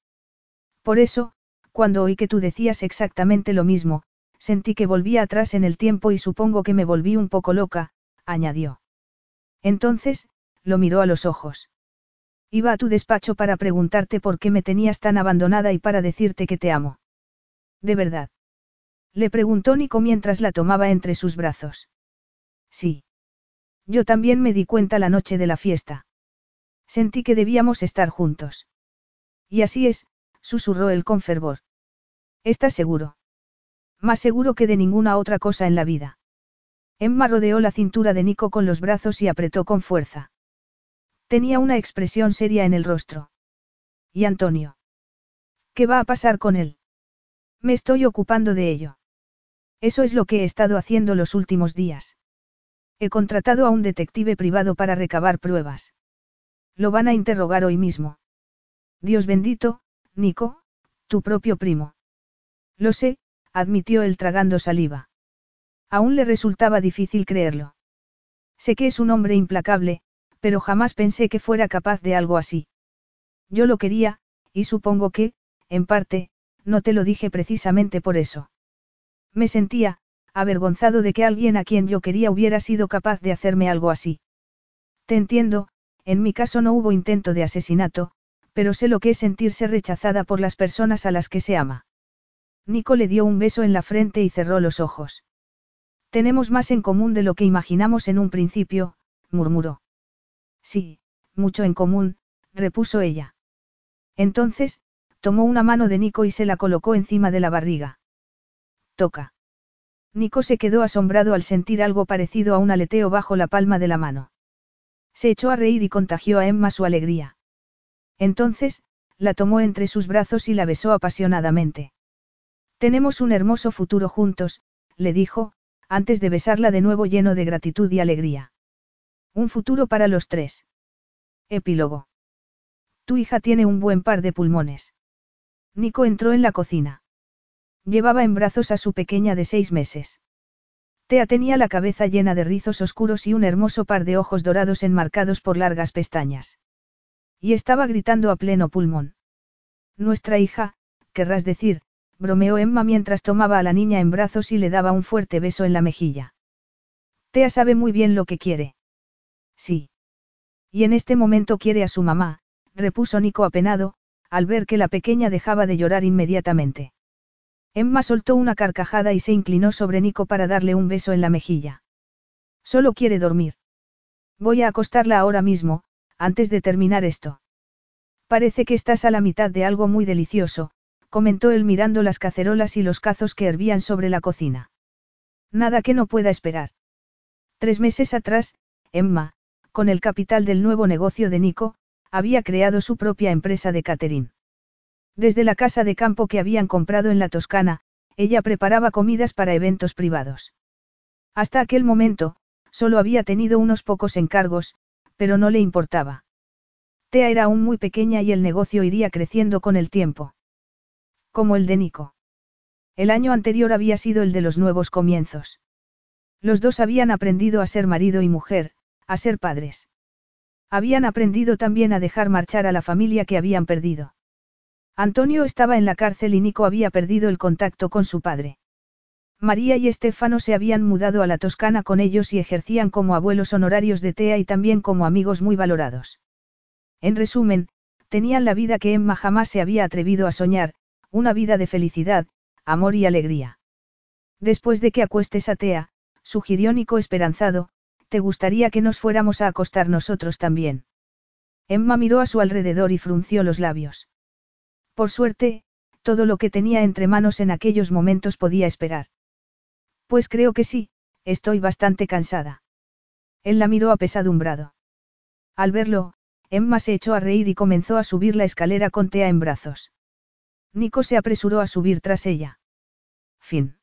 Por eso, cuando oí que tú decías exactamente lo mismo, sentí que volvía atrás en el tiempo y supongo que me volví un poco loca, añadió. Entonces, lo miró a los ojos. Iba a tu despacho para preguntarte por qué me tenías tan abandonada y para decirte que te amo. ¿De verdad? Le preguntó Nico mientras la tomaba entre sus brazos. Sí. Yo también me di cuenta la noche de la fiesta. Sentí que debíamos estar juntos. Y así es, susurró él con fervor. ¿Estás seguro? Más seguro que de ninguna otra cosa en la vida. Emma rodeó la cintura de Nico con los brazos y apretó con fuerza. Tenía una expresión seria en el rostro. ¿Y Antonio? ¿Qué va a pasar con él? Me estoy ocupando de ello. Eso es lo que he estado haciendo los últimos días. He contratado a un detective privado para recabar pruebas. Lo van a interrogar hoy mismo. Dios bendito, Nico, tu propio primo. Lo sé, admitió él tragando saliva. Aún le resultaba difícil creerlo. Sé que es un hombre implacable, pero jamás pensé que fuera capaz de algo así. Yo lo quería, y supongo que, en parte, no te lo dije precisamente por eso. Me sentía, avergonzado de que alguien a quien yo quería hubiera sido capaz de hacerme algo así. Te entiendo, en mi caso no hubo intento de asesinato, pero sé lo que es sentirse rechazada por las personas a las que se ama. Nico le dio un beso en la frente y cerró los ojos. Tenemos más en común de lo que imaginamos en un principio, murmuró. Sí, mucho en común, repuso ella. Entonces, tomó una mano de Nico y se la colocó encima de la barriga. Toca. Nico se quedó asombrado al sentir algo parecido a un aleteo bajo la palma de la mano. Se echó a reír y contagió a Emma su alegría. Entonces, la tomó entre sus brazos y la besó apasionadamente. Tenemos un hermoso futuro juntos, le dijo, antes de besarla de nuevo lleno de gratitud y alegría. Un futuro para los tres. Epílogo. Tu hija tiene un buen par de pulmones. Nico entró en la cocina. Llevaba en brazos a su pequeña de seis meses. Tea tenía la cabeza llena de rizos oscuros y un hermoso par de ojos dorados enmarcados por largas pestañas. Y estaba gritando a pleno pulmón. Nuestra hija, querrás decir, bromeó Emma mientras tomaba a la niña en brazos y le daba un fuerte beso en la mejilla. Tea sabe muy bien lo que quiere. Sí. Y en este momento quiere a su mamá, repuso Nico apenado, al ver que la pequeña dejaba de llorar inmediatamente. Emma soltó una carcajada y se inclinó sobre Nico para darle un beso en la mejilla. Solo quiere dormir. Voy a acostarla ahora mismo, antes de terminar esto. Parece que estás a la mitad de algo muy delicioso, comentó él mirando las cacerolas y los cazos que hervían sobre la cocina. Nada que no pueda esperar. Tres meses atrás, Emma, con el capital del nuevo negocio de Nico, había creado su propia empresa de catering. Desde la casa de campo que habían comprado en la Toscana, ella preparaba comidas para eventos privados. Hasta aquel momento, solo había tenido unos pocos encargos, pero no le importaba. Tea era aún muy pequeña y el negocio iría creciendo con el tiempo. Como el de Nico. El año anterior había sido el de los nuevos comienzos. Los dos habían aprendido a ser marido y mujer, a ser padres. Habían aprendido también a dejar marchar a la familia que habían perdido. Antonio estaba en la cárcel y Nico había perdido el contacto con su padre. María y Estefano se habían mudado a la Toscana con ellos y ejercían como abuelos honorarios de TEA y también como amigos muy valorados. En resumen, tenían la vida que Emma jamás se había atrevido a soñar, una vida de felicidad, amor y alegría. Después de que acuestes a Tea, sugirió Nico esperanzado, ¿te gustaría que nos fuéramos a acostar nosotros también? Emma miró a su alrededor y frunció los labios. Por suerte, todo lo que tenía entre manos en aquellos momentos podía esperar. Pues creo que sí, estoy bastante cansada. Él la miró apesadumbrado. Al verlo, Emma se echó a reír y comenzó a subir la escalera con Tea en brazos. Nico se apresuró a subir tras ella. Fin.